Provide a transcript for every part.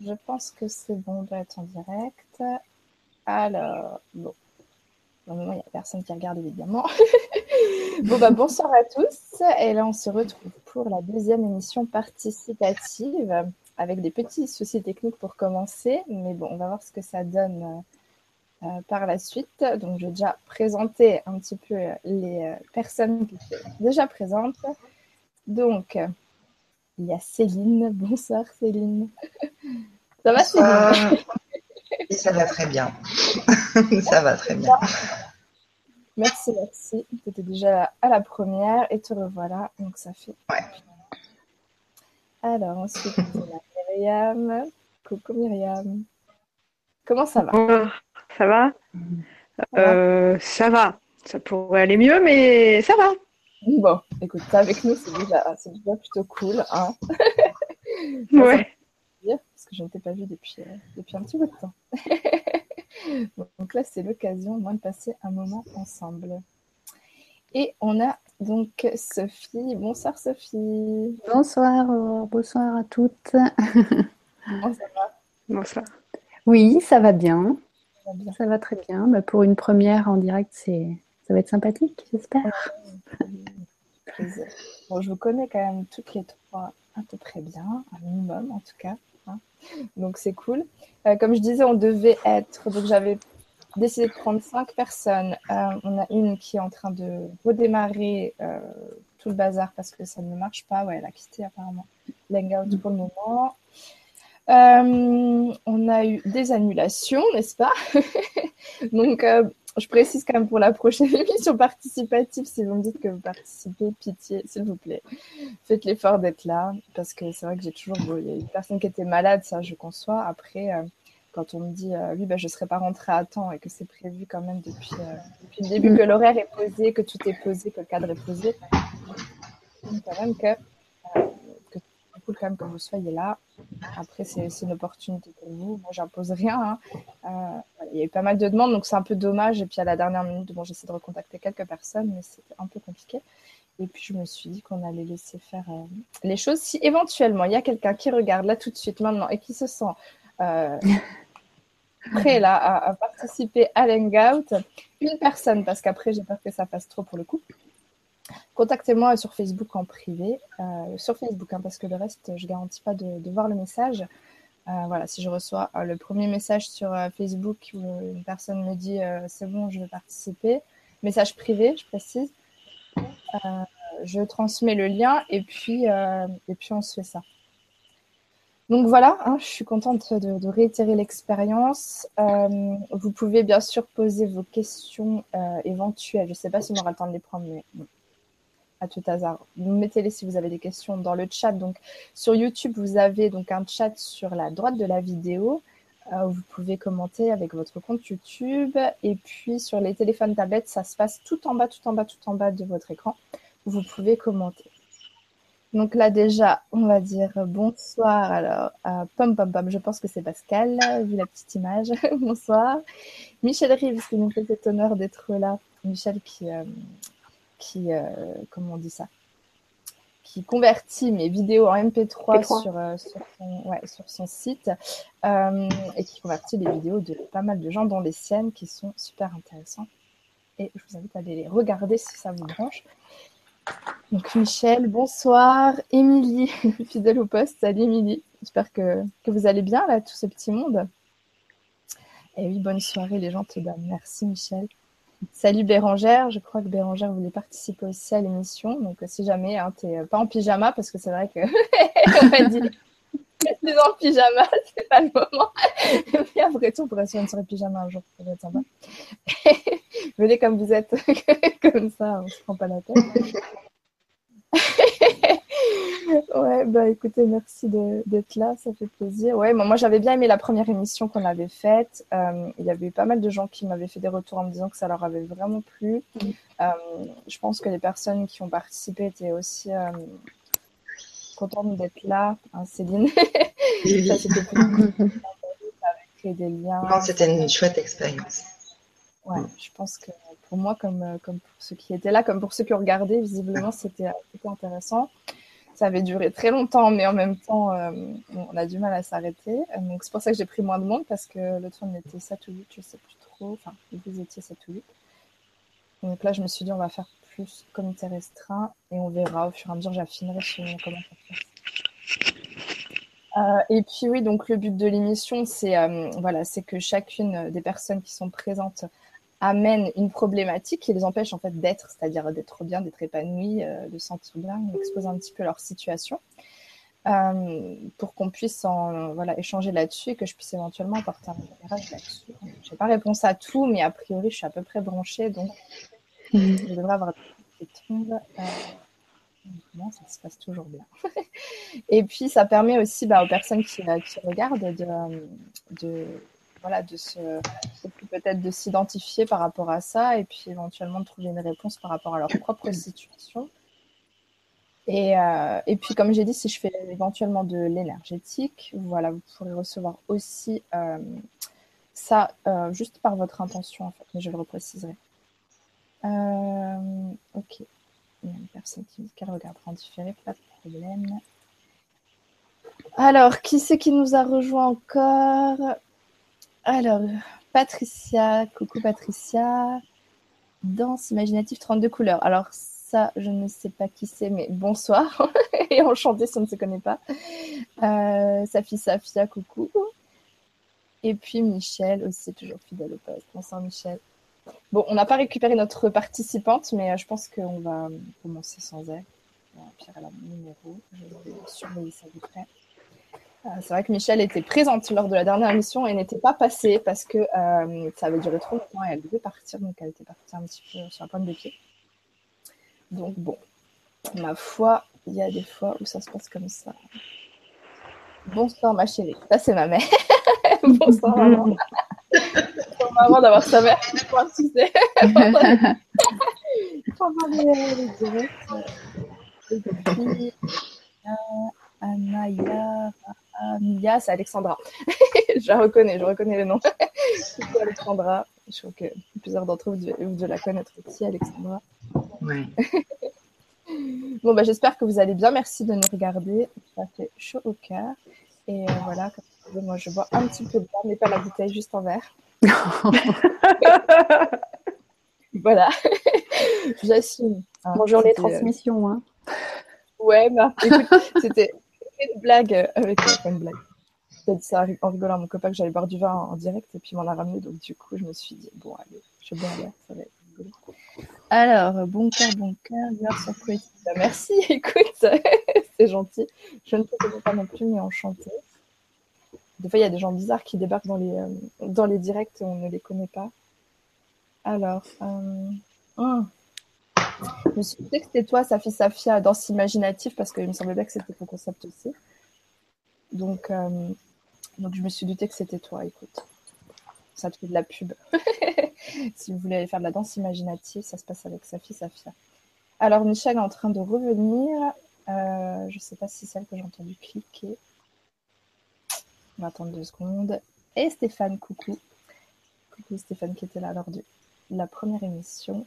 Je pense que c'est bon, on doit être en direct. Alors, bon. Pour le moment, il n'y a personne qui regarde évidemment. bon, bah, bonsoir à tous. Et là, on se retrouve pour la deuxième émission participative avec des petits soucis techniques pour commencer. Mais bon, on va voir ce que ça donne euh, par la suite. Donc, je vais déjà présenter un petit peu les euh, personnes qui sont déjà présentes. Donc, il y a Céline. Bonsoir Céline. Ça va Céline? Ça va très bien. ça va très bien. Merci, merci. Tu étais déjà à la première et te revoilà. Donc ça fait. Ouais. Alors ensuite, on a Myriam. Coucou Myriam. Comment ça va? Ça va euh, Ça va. Ça pourrait aller mieux, mais ça va. Bon, écoute, avec nous, c'est déjà, déjà, plutôt cool. Hein ouais. Parce que je ne t'ai pas vu depuis, euh, depuis un petit bout de temps. donc là, c'est l'occasion, moi, de passer un moment ensemble. Et on a donc Sophie. Bonsoir Sophie. Bonsoir, bonsoir à toutes. Comment ça va? Bonsoir. Oui, ça va bien. Ça va, bien. Ça va très bien. Bah, pour une première en direct, c'est ça va être sympathique, j'espère. Bon, je vous connais quand même toutes les trois à peu près bien, un minimum en tout cas. Hein. Donc c'est cool. Euh, comme je disais, on devait être. Donc j'avais décidé de prendre cinq personnes. Euh, on a une qui est en train de redémarrer euh, tout le bazar parce que ça ne marche pas. Ouais, elle a quitté apparemment l'hangout pour le moment. on a eu des annulations, n'est-ce pas? Donc, je précise quand même pour la prochaine émission participative, si vous me dites que vous participez, pitié, s'il vous plaît. Faites l'effort d'être là, parce que c'est vrai que j'ai toujours. il y a une personne qui était malade, ça je conçois. Après, euh, quand on me dit, euh, oui, ben, je ne serai pas rentrée à temps et que c'est prévu quand même depuis, euh, depuis le début, que l'horaire est posé, que tout est posé, que le cadre est posé, quand même que cool quand même que vous soyez là. Après, c'est une opportunité pour vous. Moi, j'impose rien. Hein. Euh, il y a eu pas mal de demandes, donc c'est un peu dommage. Et puis à la dernière minute, bon, j'essaie de recontacter quelques personnes, mais c'était un peu compliqué. Et puis je me suis dit qu'on allait laisser faire euh, les choses. Si éventuellement il y a quelqu'un qui regarde là tout de suite maintenant et qui se sent euh, prêt là à, à participer à l'hangout, une personne, parce qu'après j'ai peur que ça fasse trop pour le coup contactez-moi sur Facebook en privé, euh, sur Facebook, hein, parce que le reste, je ne garantis pas de, voir le message. Euh, voilà, si je reçois euh, le premier message sur Facebook où une personne me dit c'est bon, je veux participer, message privé, je précise, je transmets le lien et puis, on se fait ça. Donc voilà, hein, je suis contente de, réitérer l'expérience. vous pouvez bien sûr poser vos questions éventuelles. Je ne sais pas si on aura le temps de les prendre, mais tout hasard. Mettez-les si vous avez des questions dans le chat. Donc sur YouTube, vous avez donc un chat sur la droite de la vidéo. Euh, où vous pouvez commenter avec votre compte YouTube. Et puis sur les téléphones tablettes, ça se passe tout en bas, tout en bas, tout en bas de votre écran. Vous pouvez commenter. Donc là déjà, on va dire bonsoir. Alors, pom pom pom, je pense que c'est Pascal, vu la petite image. bonsoir. Michel Rives qui nous fait cet honneur d'être là. Michel qui, euh, qui, euh, comment on dit ça, qui convertit mes vidéos en MP3 Sur, euh, sur, son, ouais, sur, son, site euh, et qui convertit les vidéos de pas mal de gens, dont les siennes, qui sont super intéressantes. Et je vous invite à aller les regarder si ça vous branche. Donc Michel, bonsoir. Émilie, fidèle au poste. Salut Émilie. J'espère que, que, vous allez bien là, tout ce petit monde. Et oui, bonne soirée les gens te donnent. Merci Michel. Salut Bérangère, je crois que Bérangère voulait participer aussi à l'émission. Donc euh, si jamais hein, tu n'es euh, pas en pyjama, parce que c'est vrai que on m'a dit es en pyjama, c'est pas le moment. Mais après tout, on pourrait se une soirée pyjama un jour, être. Venez comme vous êtes, comme ça, on se prend pas la tête. Ouais, bah écoutez, merci d'être là, ça fait plaisir. Ouais, moi j'avais bien aimé la première émission qu'on avait faite. Euh, il y avait eu pas mal de gens qui m'avaient fait des retours en me disant que ça leur avait vraiment plu. Mm. Euh, je pense que les personnes qui ont participé étaient aussi euh, contentes d'être là. Hein, Céline, ça c'était créé des liens. Non, c'était une chouette expérience. Ouais, je pense que pour moi, comme, comme pour ceux qui étaient là, comme pour ceux qui ont regardé, visiblement, c'était intéressant. Ça avait duré très longtemps, mais en même temps, euh, on a du mal à s'arrêter. Donc, c'est pour ça que j'ai pris moins de monde parce que l'autre fois, on était 7 ou 8, je sais plus trop. Enfin, vous étiez 7 ou 8. Donc là, je me suis dit, on va faire plus comité restreint et on verra au fur et à mesure, j'affinerai sur comment ça se passe. Euh, et puis oui, donc le but de l'émission, c'est euh, voilà, c'est que chacune des personnes qui sont présentes amène une problématique qui les empêche en fait d'être, c'est-à-dire d'être bien, d'être épanoui, euh, de sentir bien, d'exposer un petit peu leur situation, pour qu'on puisse en, voilà échanger là-dessus et que je puisse éventuellement apporter un éclairage là-dessus. Je n'ai pas réponse à tout, mais a priori, je suis à peu près branchée, donc je devrais avoir des tombes ça se passe toujours bien. et puis, ça permet aussi bah, aux personnes qui, euh, qui regardent de, de, voilà, de se, peut-être de s'identifier par rapport à ça et puis éventuellement de trouver une réponse par rapport à leur propre situation. Et, euh, et puis, comme j'ai dit, si je fais éventuellement de l'énergétique, voilà, vous pourrez recevoir aussi euh, ça juste par votre intention, en fait, mais je le repréciserai. ok. Il y a une personne qui dit qu'elle regardera en différé, pas de problème. Alors, qui c'est qui nous a rejoint encore? Alors, Patricia, coucou Patricia. Danse imaginative 32 couleurs. Alors, ça, je ne sais pas qui c'est, mais bonsoir. Et enchanté si on ne se connaît pas. Euh, Safi Safia, coucou. Et puis Michel aussi, toujours fidèle au poste. Bonsoir Michel. Bon, on n'a pas récupéré notre participante, mais euh, je pense qu'on va commencer sans elle. Pierre, a mon numéro. Je vais surveiller ça de près. Euh, c'est vrai que Michel était présente lors de la dernière émission et n'était pas passée parce que euh, ça avait duré trop longtemps et elle devait partir, donc elle était partie un petit peu sur la pointe des pieds. Donc bon, ma foi, il y a des fois où ça se passe comme ça. Bonsoir ma chérie. Ça c'est ma mère. Bonsoir maman. Bonsoir d'avoir sa mère. Et puis, Anaya, Amia, c'est Alexandra. je la reconnais, je reconnais le nom. c'est Alexandra? Je crois que plusieurs d'entre vous devez, la connaître aussi, Alexandra. Oui. bon, bah, j'espère que vous allez bien. Merci de nous regarder. Ça fait chaud au cœur. Et euh, voilà, moi je bois un petit peu de mais pas la bouteille, juste en verre. voilà, j'assume. Ah, Bonjour les euh, transmissions. Hein. Ouais, bah, c'était une blague avec une blague. J'ai dit en rigolant mon copain que j'allais boire du vin en direct et puis il m'en a ramené. Donc du coup, je me suis dit, bon, allez, je bois un ça va être rigolo. Alors, bon cœur, bon cœur, sur Merci, écoute, c'est gentil. Je ne peux pas non plus, mais enchanté. Des fois, il y a des gens bizarres qui débarquent dans les, euh, dans les directs on ne les connaît pas. Alors, euh, hum. Je me suis dit que c'était toi, Safi Safia, danse imaginative, parce qu'il me semblait bien que c'était ton concept aussi. Donc, euh, donc, je me suis douté que c'était toi, écoute. Ça te fait de la pub. si vous voulez aller faire de la danse imaginative, ça se passe avec Safi Safia. Alors, Michel est en train de revenir. je ne sais pas si c'est celle que j'ai entendu cliquer. On va attendre deux secondes. Et Stéphane, coucou. Coucou Stéphane qui était là lors de la première émission.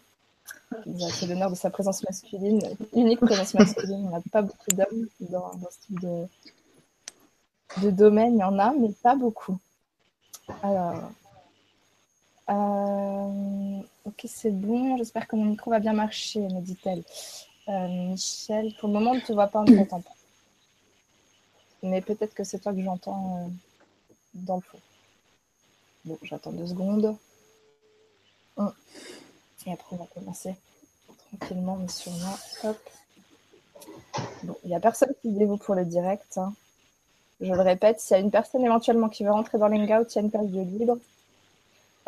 Il a fait l'honneur de sa présence masculine, unique présence masculine. On n'a pas beaucoup d'hommes dans, ce type de, de domaine. Il y en a, mais pas beaucoup. Alors, euh, ok, c'est bon. J'espère que mon micro va bien marcher, me dit-elle. Euh, Michel, pour le moment, on ne te voit pas, on ne. Mais peut-être que c'est toi que j'entends euh, dans le fond. Bon, j'attends deux secondes. Et après, on va commencer tranquillement, mais sûrement. Hop. Bon, il n'y a personne qui dévoue pour le direct. Hein. Je le répète, s'il y a une personne éventuellement qui veut rentrer dans l'hangout, il y a une page de libre.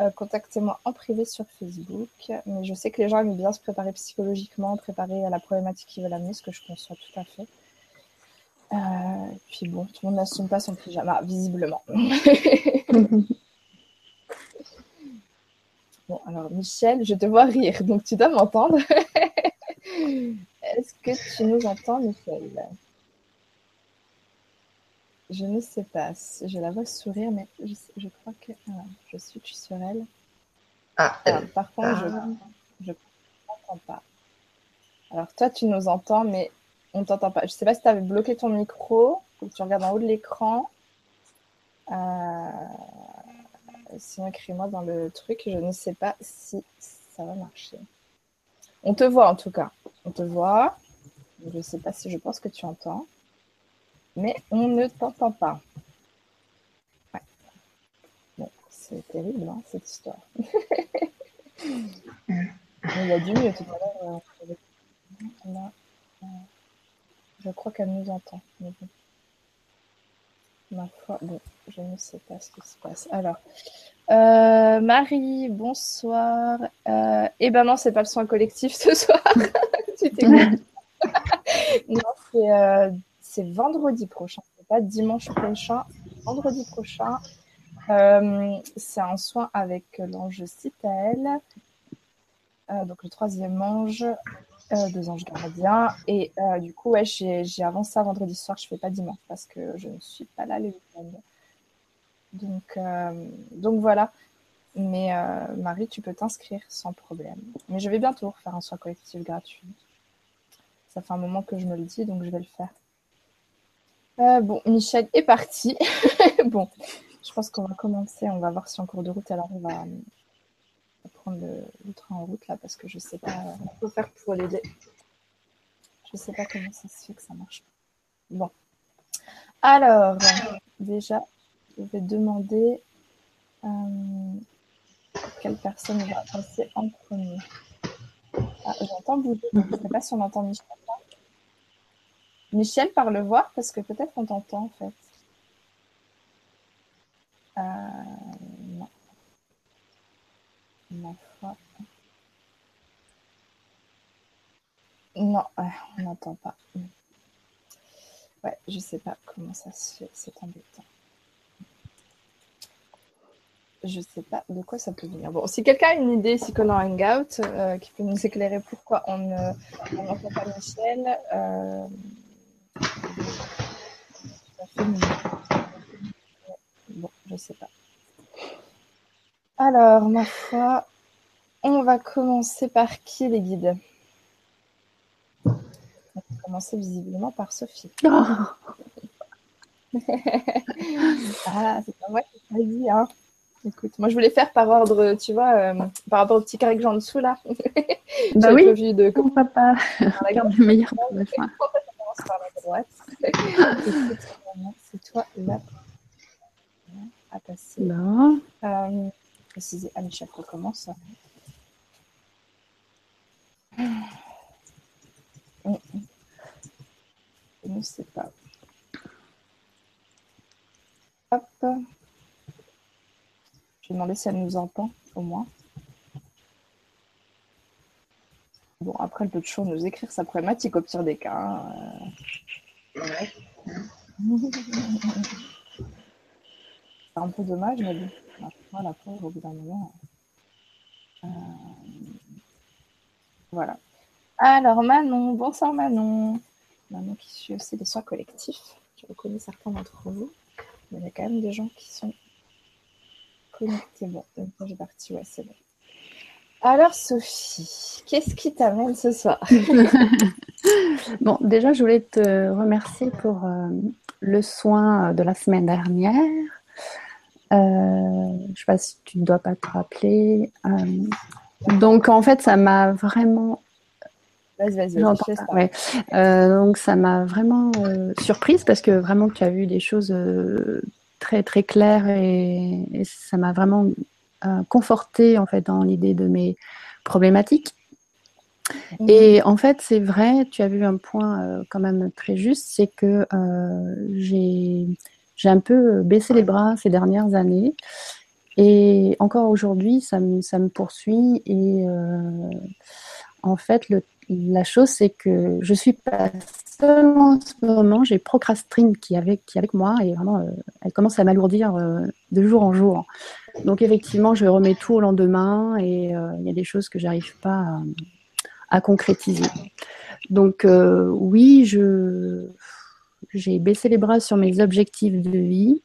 Euh, contactez-moi en privé sur Facebook. Mais je sais que les gens aiment bien se préparer psychologiquement, préparer à la problématique qu'ils veulent amener, ce que je conçois tout à fait. Euh, puis bon, tout le monde n'assume pas son pyjama, visiblement. bon, alors Michel, je te vois rire, donc tu dois m'entendre. Est-ce que tu nous entends, Michel? Je ne sais pas. Je la vois sourire, mais je, crois que ah, je suis sur elle. Ah, par contre, je ne ah. comprends pas. Alors toi, tu nous entends, mais On t'entend pas. Je sais pas si tu avais bloqué ton micro ou tu regardes en haut de l'écran. Euh, sinon, écris-moi dans le truc. Je ne sais pas si ça va marcher. On te voit en tout cas. On te voit. Je ne sais pas si je pense que tu entends. Mais on ne t'entend pas. Ouais. Bon, c'est terrible, hein, cette histoire. Il y a du mieux tout à l'heure. Euh, je crois qu'elle nous entend. Ma foi, bon, je ne sais pas ce qui se passe. Alors, euh, Marie, bonsoir. Euh, eh ben non, c'est pas le soin collectif ce soir. tu non, c'est vendredi prochain. C'est pas dimanche prochain, vendredi prochain. c'est un soin avec l'ange Citael. donc le troisième ange, euh, deux anges gardiens. Et euh, du coup, ouais, j'ai avancé ça vendredi soir. Je fais pas dimanche parce que je ne suis pas là les week-ends. Donc, euh, voilà. Mais Marie, tu peux t'inscrire sans problème. Mais je vais bientôt faire un soin collectif gratuit. Ça fait un moment que je me le dis, donc je vais le faire. bon, Michel est parti. bon, je pense qu'on va commencer. On va voir si en cours de route, alors on va, prendre le, train en route là parce que je sais pas quoi faire pour l'aider. Je sais pas comment ça se fait que ça marche. Bon. Alors, déjà, je vais demander euh, quelle personne va passer en premier. Ah, j'entends bouger, je ne sais pas si on entend Michel. Michel, par le voir, parce que peut-être qu'on t'entend en fait. Euh. Ma foi. Non, on n'entend pas. Ouais, je sais pas comment ça se fait, c'est embêtant. Je sais pas de quoi ça peut venir. Bon, si quelqu'un a une idée ici qu'on a Hangout euh, qui peut nous éclairer pourquoi on n'entend pas Michel, euh, bon, je sais pas. Alors, ma foi, on va commencer par qui les guides? On va commencer visiblement par Sophie. ah, c'est pas moi qui l'ai dit, hein. Écoute, moi je voulais faire par ordre, tu vois, euh, par rapport au petit carré que j'ai en dessous là. bah oui, vu de... Regarde le meilleur pour la fin. On commence par la droite. c'est toi là à passer. Là. Euh, préciser. Ah, Michel recommence. Je ne sais pas. Hop. Je vais demander si elle nous entend, au moins. Bon, après, elle peut toujours nous écrire sa problématique au pire des cas. Hein. Ouais. C'est un peu dommage, mais bon. Voilà, pauvre, au bout d'un moment. Euh, voilà. Alors, Manon, bonsoir Manon. Manon qui suit aussi des soins collectifs. Je reconnais certains d'entre vous. Il y a quand même des gens qui sont connectés. Bon, j'ai parti, ouais, c'est bon. Alors, Sophie, qu'est-ce qui t'amène ce soir? Bon, déjà, je voulais te remercier pour euh, le soin de la semaine dernière. Euh, je ne sais pas si tu ne dois pas te rappeler. Euh, donc, en fait, ça m'a vraiment. Vas-y, vas-y, ouais. euh, donc, ça m'a vraiment euh, surprise parce que vraiment, tu as vu des choses très, très claires et, et ça m'a vraiment confortée en fait dans l'idée de mes problématiques. Mmh. Et en fait, c'est vrai, tu as vu un point quand même très juste, c'est que j'ai j'ai un peu euh, baissé les bras ces dernières années. Et encore aujourd'hui, ça me, ça me, poursuit. Et euh, en fait, le, la chose, c'est que je suis pas seule en ce moment. J'ai Procrastine qui est avec, qui avec moi et vraiment, euh, elle commence à m'alourdir de jour en jour. Donc, effectivement, je remets tout au lendemain et il y a des choses que j'arrive pas à, à, concrétiser. Donc, oui, je j'ai baissé les bras sur mes objectifs de vie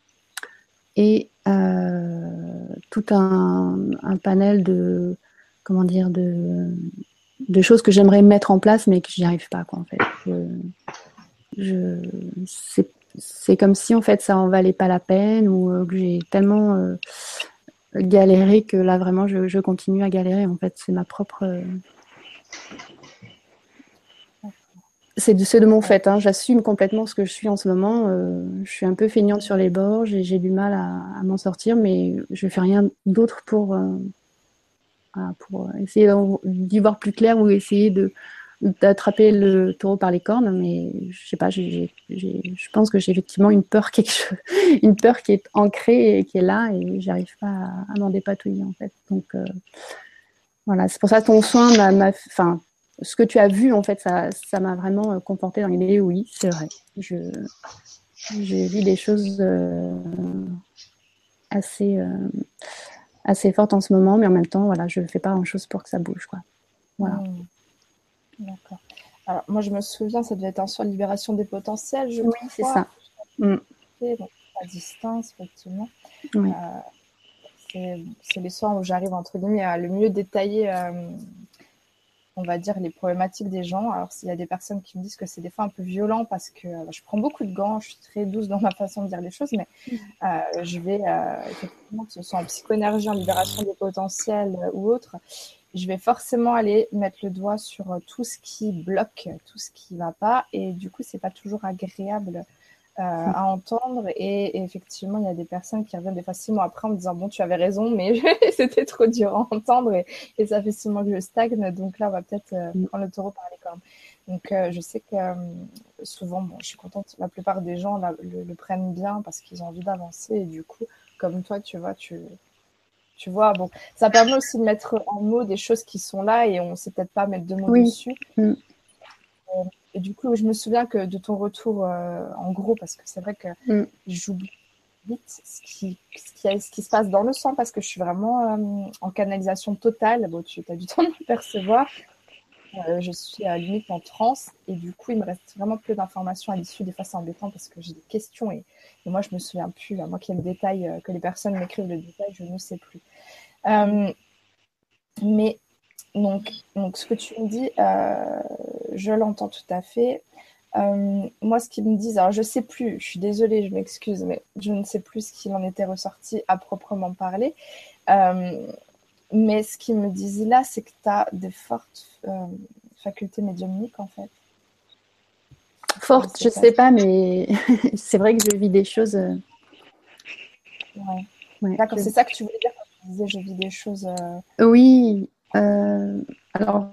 et euh, tout un, panel de comment dire de de choses que j'aimerais mettre en place, mais que j'y arrive pas, quoi, en fait. Je, c'est comme si, en fait, ça en valait pas la peine ou euh, que j'ai tellement euh, galéré que là, vraiment, je, continue à galérer. En fait, c'est ma propre. Euh, c'est de, de mon fait. Hein. J'assume complètement ce que je suis en ce moment. je suis un peu feignante sur les bords. J'ai du mal à, m'en sortir, mais je fais rien d'autre pour pour essayer d'y voir plus clair ou essayer d'attraper le taureau par les cornes, mais je sais pas, je pense que j'ai effectivement une peur qui est ancrée et qui est là, et j'arrive pas à, m'en dépatouiller en fait. Donc euh, voilà, c'est pour ça que ton soin m'a, enfin, ce que tu as vu en fait, ça, ça m'a vraiment conforté dans l'idée. Oui, c'est vrai. Je, j'ai vu des choses euh, assez euh, assez forte en ce moment, mais en même temps, voilà, je ne fais pas grand-chose pour que ça bouge. Quoi. Voilà. Mmh. D'accord. Alors, moi, je me souviens, ça devait être un soin de libération des potentiels, je Oui, c'est ça. Mmh. à distance, effectivement. Euh, c'est les soins où j'arrive, entre guillemets, à le mieux détailler euh, on va dire, les problématiques des gens. Alors, s'il y a des personnes qui me disent que c'est des fois un peu violent parce que euh, je prends beaucoup de gants, je suis très douce dans ma façon de dire les choses, mais euh, je vais, euh, effectivement, que ce soit en psychoénergie, en libération des potentiels ou autre, je vais forcément aller mettre le doigt sur tout ce qui bloque, tout ce qui va pas. Et du coup, c'est pas toujours agréable euh, à entendre. Et, effectivement, il y a des personnes qui reviennent des fois six mois après en me disant Bon, tu avais raison, mais c'était trop dur à entendre et, ça fait six mois que je stagne. Donc là, on va peut-être euh, mm. prendre le taureau par les cornes. Donc, euh, je sais que souvent, bon, je suis contente, la plupart des gens le, prennent bien parce qu'ils ont envie d'avancer. Et du coup, comme toi, tu vois, tu, tu vois, bon, ça permet aussi de mettre en mots des choses qui sont là et on sait peut-être pas mettre de mots dessus. Mm. Et du coup, je me souviens que de ton retour, euh, en gros, parce que c'est vrai que mm. j'oublie vite ce qui, ce, qui, se passe dans le sang, parce que je suis vraiment euh, en canalisation totale. Bon, tu as du temps de me percevoir. Euh, je suis à limite en transe et du coup, il me reste vraiment peu d'informations à l'issue. Des fois, c'est embêtant parce que j'ai des questions et, moi, je me souviens plus. À moi qui ai le détail, que les personnes m'écrivent le détail, je ne sais plus. mais donc, donc, ce que tu me dis, euh, je l'entends tout à fait. Euh, moi, ce qu'ils me disent, alors je ne sais plus, je suis désolée, je m'excuse, mais je ne sais plus ce qu'il en était ressorti à proprement parler. Euh, mais ce qu'ils me disent là, c'est que tu as des fortes facultés médiumniques, en fait. Fortes, je ne sais pas, mais c'est vrai que je vis des choses. Ouais. D'accord, c'est ça que tu voulais dire quand tu disais je vis des choses. Oui, euh, alors,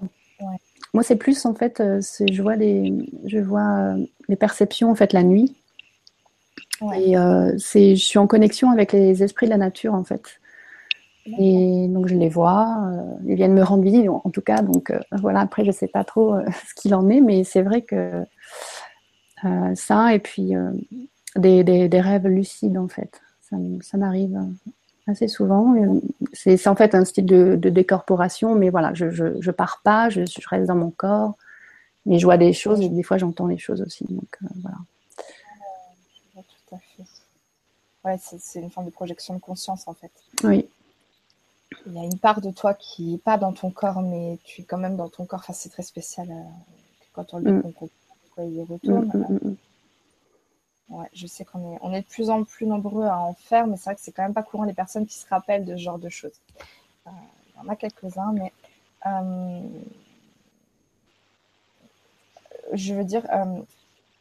moi, c'est plus en fait, euh, je vois les, je vois euh, les perceptions en fait la nuit. Et c'est, je suis en connexion avec les esprits de la nature en fait. Et donc je les vois, ils viennent me rendre visite en tout cas. Donc voilà, après je sais pas trop ce qu'il en est, mais c'est vrai que ça et puis des, des, rêves lucides en fait, ça, ça m'arrive assez souvent. C'est en fait un style de, décorporation, mais voilà, je, je, pars pas, je, reste dans mon corps, mais je vois des choses et des fois j'entends des choses aussi. Donc euh, voilà. tout à fait. Ouais, c'est une forme de projection de conscience en fait. Oui. Il y a une part de toi qui n'est pas dans ton corps, mais tu es quand même dans ton corps. Enfin, c'est très spécial euh, quand on le mm. comprend il y retourne. Mm, mm, Ouais, je sais qu'on est, de plus en plus nombreux à en faire, mais c'est vrai que c'est quand même pas courant les personnes qui se rappellent de ce genre de choses. Euh, il y en a quelques-uns, mais euh, je veux dire, euh,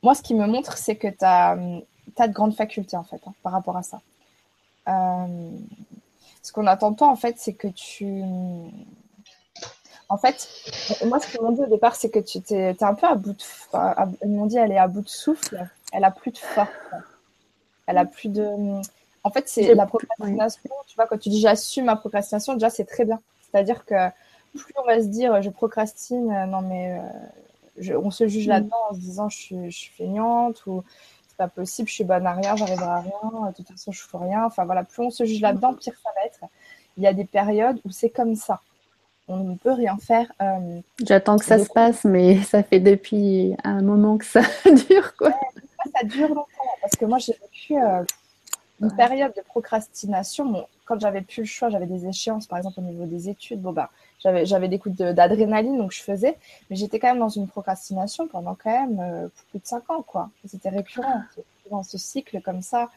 moi, ce qui me montre, c'est que tu as, de grandes facultés, en fait, hein, par rapport à ça. ce qu'on attend de toi, en fait, c'est que tu. En fait, moi, ce qu'ils m'ont dit au départ, c'est que tu es, un peu à bout de. Ils m'ont dit, elle est à bout de souffle elle a plus de force. Elle a plus de. En fait, c'est la procrastination. Tu vois, quand tu dis j'assume ma procrastination, déjà, c'est très bien. C'est-à-dire que plus on va se dire je procrastine, euh, non, mais euh, on se juge mm. là-dedans en se disant je suis, je suis feignante ou c'est pas possible, je suis bonne à rien, j'arriverai à rien, de toute façon, je fais rien. Enfin, voilà, plus on se juge là-dedans, pire ça va être. Il y a des périodes où c'est comme ça on ne peut rien faire. Euh, J'attends que ça se passe, mais ça fait depuis un moment que ça dure. Quoi ça dure longtemps parce que moi j'ai vécu euh, une période de procrastination. quand j'avais plus le choix, j'avais des échéances, par exemple au niveau des études, bon bah, j'avais, j'avais des coups d'adrénaline, donc je faisais, mais j'étais quand même dans une procrastination pendant quand même euh, plus de cinq ans, quoi. C'était récurrent, dans ce cycle comme ça,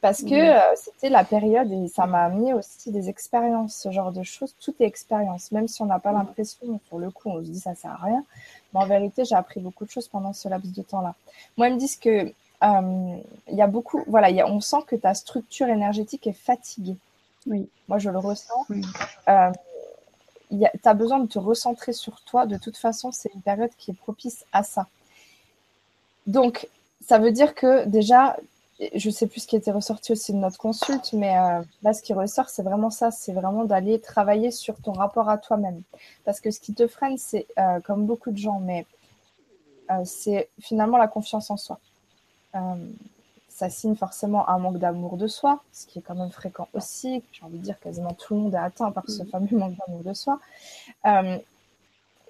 parce que euh, c'était la période et ça m'a amené aussi des expériences, ce genre de choses. Tout est expérience, même si on n'a pas l'impression, pour le coup, on se dit ça sert à rien. Mais en vérité, j'ai appris beaucoup de choses pendant ce laps de temps-là. Moi, ils me disent que euh, il y a beaucoup, voilà, y a, on sent que ta structure énergétique est fatiguée. Oui. Moi, je le ressens. Euh, tu as besoin de te recentrer sur toi. De toute façon, c'est une période qui est propice à ça. Donc, ça veut dire que déjà, je sais plus ce qui était ressorti aussi de notre consulte, mais euh, là, ce qui ressort, c'est vraiment ça. C'est vraiment d'aller travailler sur ton rapport à toi-même. Parce que ce qui te freine, c'est, euh, comme beaucoup de gens, mais euh, c'est finalement la confiance en soi. ça signe forcément un manque d'amour de soi, ce qui est quand même fréquent aussi. J'ai envie de dire quasiment tout le monde est atteint par ce mmh. fameux manque d'amour de soi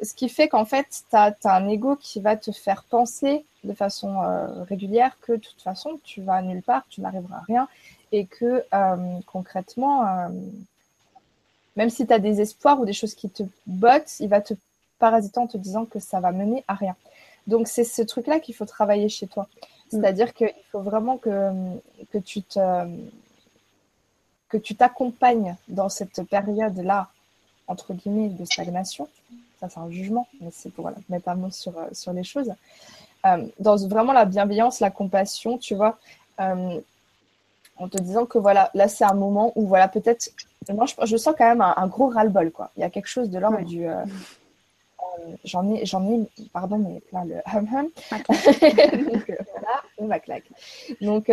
ce qui fait qu'en fait, tu as, un ego qui va te faire penser de façon euh, régulière que de toute façon, tu vas nulle part, tu n'arriveras à rien et que euh, concrètement, euh, même si tu as des espoirs ou des choses qui te bottent, il va te parasiter en te disant que ça va mener à rien. Donc, c'est ce truc-là qu'il faut travailler chez toi. Mm. C'est-à-dire qu'il faut vraiment que, que tu te que tu t'accompagnes dans cette période-là, entre guillemets, de stagnation, ça c'est un jugement, mais c'est pour mettre un mot sur, sur les choses. Euh, dans vraiment la bienveillance, la compassion, tu vois, euh, en te disant que voilà, là c'est un moment où voilà, peut-être, moi je, sens quand même un, gros ras-le-bol, quoi. Il y a quelque chose de l'ordre du. j'en ai, j'en ai, pardon, mais là le hum hum. Donc voilà, ma claque. Donc,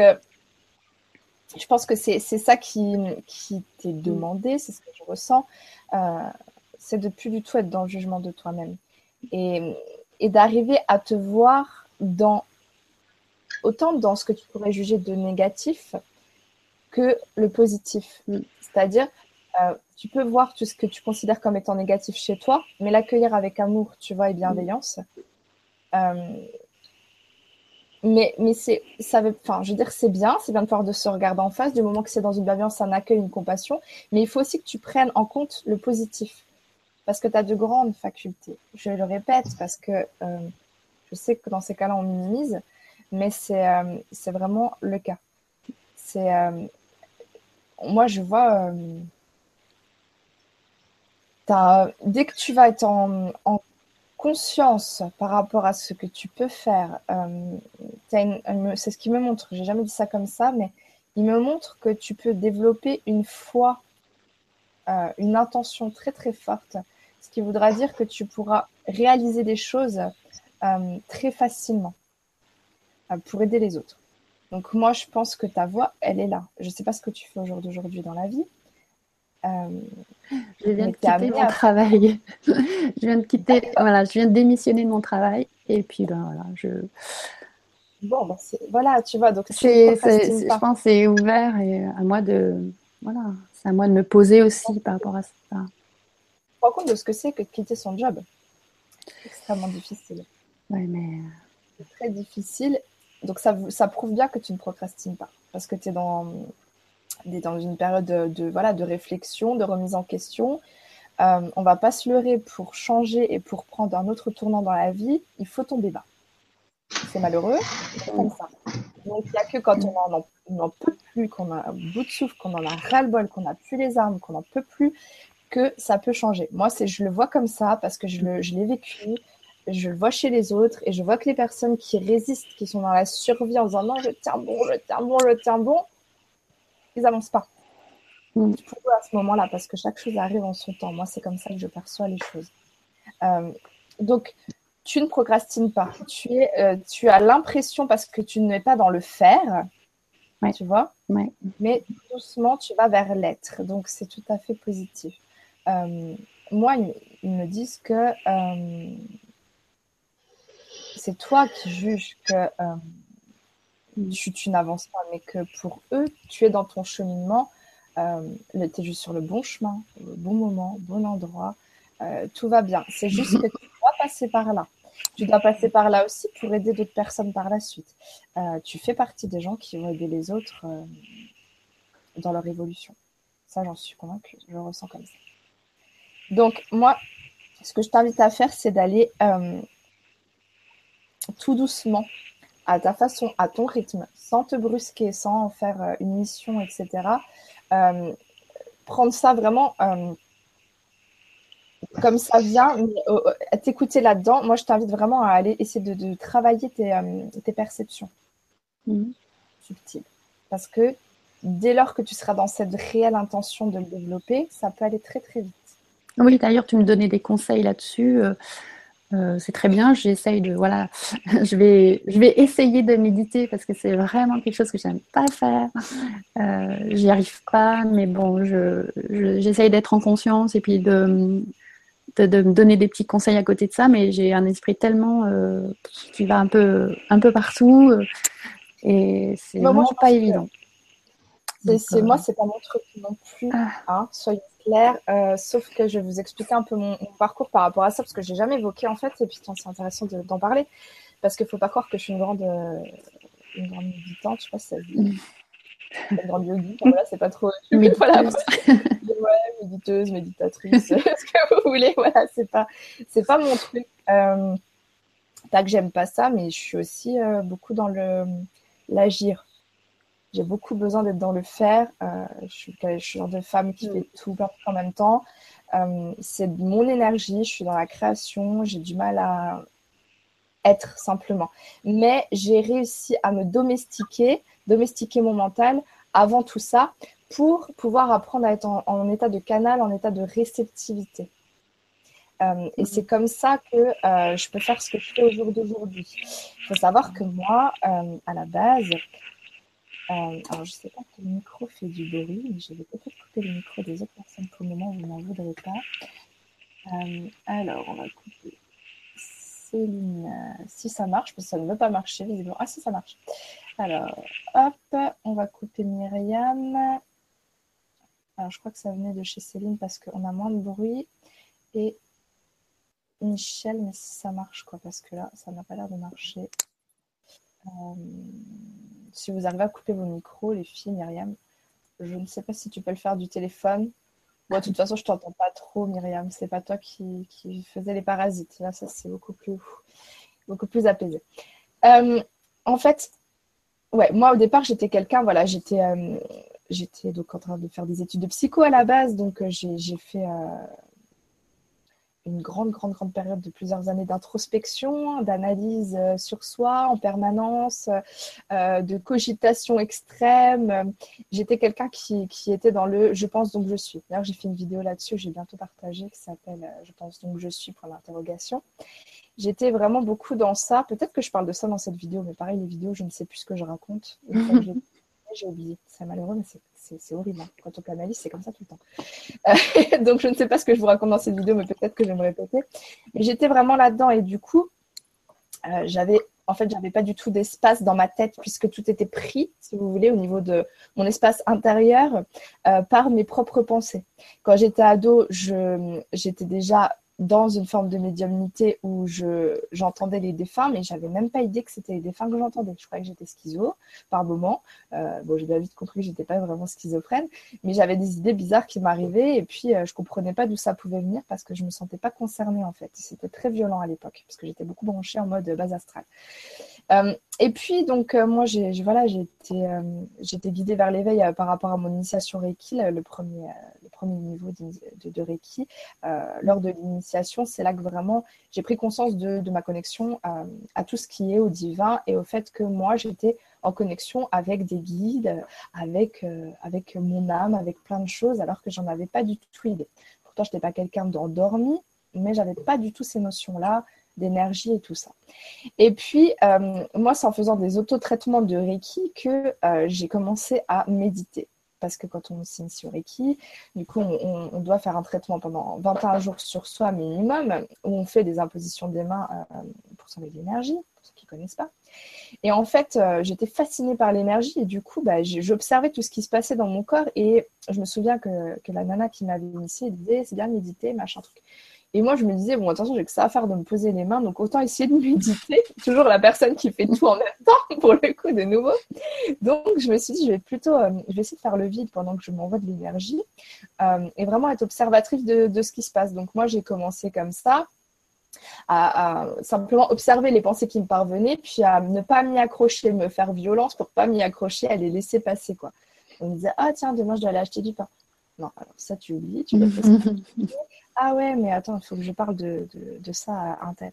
je pense que c'est, c'est ça qui, qui t'est demandé, c'est ce que je ressens c'est de plus du tout être dans le jugement de toi-même. Et, d'arriver à te voir dans autant dans ce que tu pourrais juger de négatif que le positif. Mm. C'est-à-dire, euh, tu peux voir tout ce que tu considères comme étant négatif chez toi, mais l'accueillir avec amour, tu vois, et bienveillance. Euh, mais mais c'est ça veut enfin je veux dire c'est bien c'est bien de pouvoir de se regarder en face du moment que c'est dans une bienveillance un accueil une compassion mais il faut aussi que tu prennes en compte le positif parce que tu as de grandes facultés. Je le répète parce que euh, je sais que dans ces cas-là, on minimise, mais c'est euh, vraiment le cas. Euh, moi, je vois, dès que tu vas être en, en, conscience par rapport à ce que tu peux faire, c'est ce qui me montre, j'ai jamais dit ça comme ça, mais il me montre que tu peux développer une foi, une intention très très forte ce qui voudra dire que tu pourras réaliser des choses euh, très facilement euh, pour aider les autres. Donc moi, je pense que ta voix, elle est là. Je ne sais pas ce que tu fais au jour d'aujourd'hui dans la vie. Euh, je viens de quitter mon travail. je viens de quitter, voilà, je viens de démissionner de mon travail. Et puis, ben voilà, je. Bon, ben voilà, tu vois, donc c'est, je pense c'est ouvert et à moi de, voilà, c'est à moi de me poser aussi par rapport à ça rends compte de ce que c'est que de quitter son job? C'est extrêmement difficile. Mais. C'est très difficile. Donc, ça, ça prouve bien que tu ne procrastines pas. Parce que tu es dans, dans une période de, voilà, de réflexion, de remise en question. Euh, on va pas se leurrer pour changer et pour prendre un autre tournant dans la vie. Il faut tomber bas. C'est malheureux, comme ça. Donc, il n'y a que quand on n'en peut plus, qu'on a un bout de souffle, qu'on en a ras-le-bol, qu'on n'a plus les armes, qu'on n'en peut plus, que ça peut changer. Moi, je le vois comme ça parce que je, l'ai vécu, je le vois chez les autres et je vois que les personnes qui résistent, qui sont dans la survie en disant non, je tiens bon, je tiens bon, je tiens bon, ils n'avancent pas. Mm. Pourquoi à ce moment-là Parce que chaque chose arrive en son temps. Moi, c'est comme ça que je perçois les choses. Euh, donc, tu ne procrastines pas. Tu, es, euh, tu as l'impression, parce que tu n'es pas dans le faire, tu vois, mais doucement, tu vas vers l'être. Donc, c'est tout à fait positif. Euh, moi, ils, me disent que c'est toi qui juges que euh, tu, n'avances pas, mais que pour eux, tu es dans ton cheminement, tu es juste sur le bon chemin, le bon moment, bon endroit, tout va bien. C'est juste que tu dois passer par là. Tu dois passer par là aussi pour aider d'autres personnes par la suite. tu fais partie des gens qui vont aider les autres dans leur évolution Ça, j'en suis convaincue. Je le ressens comme ça. Donc, moi, ce que je t'invite à faire, c'est d'aller euh, tout doucement, à ta façon, à ton rythme, sans te brusquer, sans faire euh, une mission, etc. Euh, prendre ça vraiment comme ça vient, t'écouter là-dedans. Moi, je t'invite vraiment à aller essayer de, travailler tes, perceptions mmh. subtiles. Parce que dès lors que tu seras dans cette réelle intention de le développer, ça peut aller très très vite. Oui, d'ailleurs, tu me donnais des conseils là-dessus. Euh, euh, c'est très bien. J'essaye de voilà, je vais je vais essayer de méditer parce que c'est vraiment quelque chose que j'aime pas faire. Euh, J'y arrive pas, mais bon, je j'essaye d'être en conscience et puis de, de, me donner des petits conseils à côté de ça. Mais j'ai un esprit tellement euh, qui va un peu un peu partout et c'est vraiment pas évident. C'est moi, c'est pas mon truc non plus. Ah. Hein, soyez clair. Euh, sauf que je vais vous expliquer un peu mon, parcours par rapport à ça, parce que j'ai jamais évoqué en fait, et puis c'est intéressant d'en parler, parce qu'il faut pas croire que je suis une grande, euh, une grande méditante, je sais pas si ça dit. Une grande yogi, voilà, c'est pas trop. Mais voilà, ouais, méditeuse, méditatrice, ce que vous voulez, voilà, c'est pas, c'est pas mon truc. Euh, pas que j'aime pas ça, mais je suis aussi euh, beaucoup dans le l'agir. J'ai beaucoup besoin d'être dans le faire. Euh, je, suis, je suis genre de femme qui fait tout en même temps. Euh, c'est mon énergie. Je suis dans la création. J'ai du mal à être simplement. Mais j'ai réussi à me domestiquer, domestiquer mon mental avant tout ça pour pouvoir apprendre à être en, état de canal, en état de réceptivité. Euh, et c'est comme ça que je peux faire ce que je fais au jour d'aujourd'hui. Il faut savoir que moi, à la base, euh, alors, je ne sais pas que le micro fait du bruit, mais je vais peut-être couper le micro des autres personnes pour le moment, vous n'en voudrez pas. Euh, alors, on va couper Céline, si ça marche, parce que ça ne veut pas marcher, visiblement. Ah, si, ça marche. Alors, hop, on va couper Myriam. Alors, je crois que ça venait de chez Céline parce qu'on a moins de bruit. Et Michel, mais si ça marche, quoi, parce que là, ça n'a pas l'air de marcher. Euh, si vous arrivez à couper vos micros, les filles, Myriam, je ne sais pas si tu peux le faire du téléphone. Moi, de toute façon, je t'entends pas trop, Myriam. C'est pas toi qui, faisais les parasites. Là, ça, c'est beaucoup plus, beaucoup plus apaisé. Euh, en fait, ouais, moi, au départ, j'étais quelqu'un, voilà, j'étais, euh, j'étais donc en train de faire des études de psycho à la base, donc j'ai fait une grande, grande, grande période de plusieurs années d'introspection, d'analyse euh, sur soi en permanence, euh, de cogitation extrême. J'étais quelqu'un qui, qui, était dans le je pense donc je suis. D'ailleurs, j'ai fait une vidéo là-dessus, j'ai bientôt partagé, qui s'appelle euh, Je pense donc je suis pour l'interrogation. J'étais vraiment beaucoup dans ça. Peut-être que je parle de ça dans cette vidéo, mais pareil, les vidéos, je ne sais plus ce que je raconte. j'ai oublié. C'est malheureux, mais c'est horrible. Hein. Quand on canalise, c'est comme ça tout le temps. Euh, donc, je ne sais pas ce que je vous raconte dans cette vidéo, mais peut-être que je vais me répéter. Mais j'étais vraiment là-dedans et du coup, euh, j'avais en fait, j'avais pas du tout d'espace dans ma tête puisque tout était pris, si vous voulez, au niveau de mon espace intérieur euh, par mes propres pensées. Quand j'étais ado, j'étais déjà dans une forme de médiumnité où je, j'entendais les défunts, mais j'avais même pas idée que c'était les défunts que j'entendais. Je croyais que j'étais schizo par moment. Euh, bon, j'ai bien vite compris que j'étais pas vraiment schizophrène, mais j'avais des idées bizarres qui m'arrivaient et puis euh, je comprenais pas d'où ça pouvait venir parce que je me sentais pas concernée en fait. C'était très violent à l'époque parce que j'étais beaucoup branchée en mode base astrale. Euh, et puis, donc, euh, moi, j'ai voilà, été, euh, été guidée vers l'éveil par rapport à mon initiation Reiki, le premier, le premier niveau de, Reiki. lors de l'initiation, c'est là que vraiment j'ai pris conscience de, de ma connexion à tout ce qui est au divin et au fait que moi, j'étais en connexion avec des guides, avec, avec mon âme, avec plein de choses, alors que j'en avais pas du tout idée. Pourtant, je n'étais pas quelqu'un d'endormi, mais j'avais pas du tout ces notions-là d'énergie et tout ça. Et puis, euh, moi, c'est en faisant des autotraitements de Reiki que euh, j'ai commencé à méditer. Parce que quand on s'initie au Reiki, du coup, on, doit faire un traitement pendant 21 jours sur soi minimum, où on fait des impositions des mains euh, pour s'enlever de l'énergie, pour ceux qui ne connaissent pas. Et en fait, j'étais fascinée par l'énergie et du coup, bah, j'observais tout ce qui se passait dans mon corps et je me souviens que, que la nana qui m'avait initiée disait c'est bien méditer, machin truc. Et moi, je me disais, bon, attention, j'ai que ça à faire de me poser les mains, donc autant essayer de méditer. Toujours la personne qui fait tout en même temps, pour le coup, de nouveau. Donc, je me suis dit, je vais plutôt, euh, je vais essayer de faire le vide pendant que je m'envoie de l'énergie euh, et vraiment être observatrice de, de, ce qui se passe. Donc, moi, j'ai commencé comme ça. À, simplement observer les pensées qui me parvenaient, puis à ne pas m'y accrocher, me faire violence pour pas m'y accrocher, à les laisser passer. Quoi. On me disait, ah tiens, demain je dois aller acheter du pain. Non, alors ça tu oublies, tu Ah ouais, mais attends, il faut que je parle de, de, ça à un tel.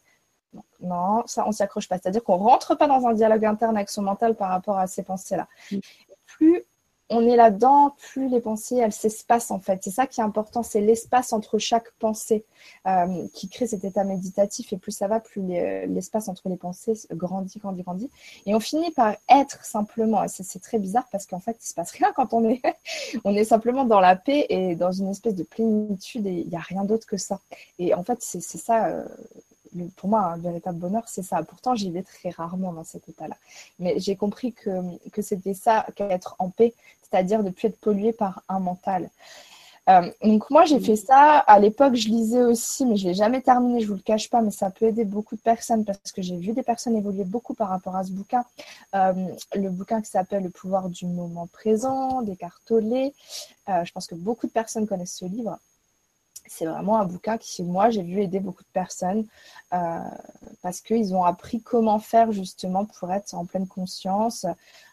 Non, ça, on s'y accroche pas. C'est-à-dire qu'on rentre pas dans un dialogue interne avec son mental par rapport à ces pensées-là. Mm. Plus on est là-dedans, plus les pensées, elles s'espacent en fait. C'est ça qui est important, c'est l'espace entre chaque pensée euh, qui crée cet état méditatif. Et plus ça va, plus l'espace entre les pensées grandit, grandit, grandit. Et on finit par être simplement. C'est très bizarre parce qu'en fait, il se passe rien quand on est, on est simplement dans la paix et dans une espèce de plénitude et il n'y a rien d'autre que ça. Et en fait, c'est ça. Euh, pour moi, un véritable bonheur, c'est ça. Pourtant, j'y vais très rarement dans cet état-là. Mais j'ai compris que, que c'était ça qu'être en paix, c'est-à-dire ne plus être pollué par un mental. Euh, donc moi j'ai fait ça. À l'époque je lisais aussi, mais je l'ai jamais terminé. Je vous le cache pas, mais ça peut aider beaucoup de personnes parce que j'ai vu des personnes évoluer beaucoup par rapport à ce bouquin. Euh, le bouquin qui s'appelle Le pouvoir du moment présent, des Tolle. Euh, je pense que beaucoup de personnes connaissent ce livre c'est vraiment un bouquin qui, moi, j'ai vu aider beaucoup de personnes euh, parce qu'ils ont appris comment faire justement pour être en pleine conscience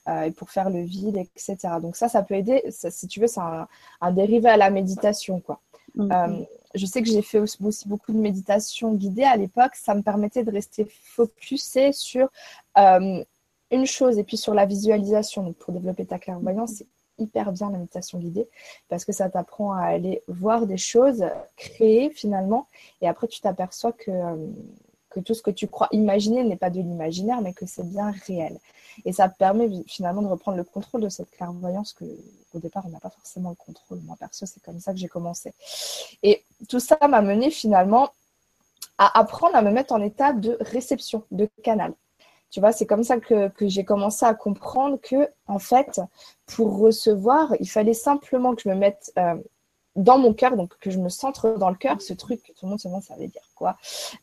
euh, et pour faire le vide, etc. Donc ça, ça peut aider. si tu veux, c'est un, dérivé à la méditation, quoi. Euh, je sais que j'ai fait aussi, beaucoup de méditation guidée à l'époque. Ça me permettait de rester focusé sur une chose et puis sur la visualisation. Donc pour développer ta clairvoyance, c'est hyper bien la méditation guidée parce que ça t'apprend à aller voir des choses, créer finalement, et après tu t'aperçois que, euh, que tout ce que tu crois imaginer n'est pas de l'imaginaire, mais que c'est bien réel. Et ça permet finalement de reprendre le contrôle de cette clairvoyance que au départ on n'a pas forcément le contrôle. Moi perso, c'est comme ça que j'ai commencé. Et tout ça m'a mené finalement à apprendre à me mettre en état de réception, de canal. Tu vois, c'est comme ça que, j'ai commencé à comprendre que, en fait, pour recevoir, il fallait simplement que je me mette euh, dans mon cœur, donc que je me centre dans le cœur, ce truc que tout le monde se demande ça veut dire quoi?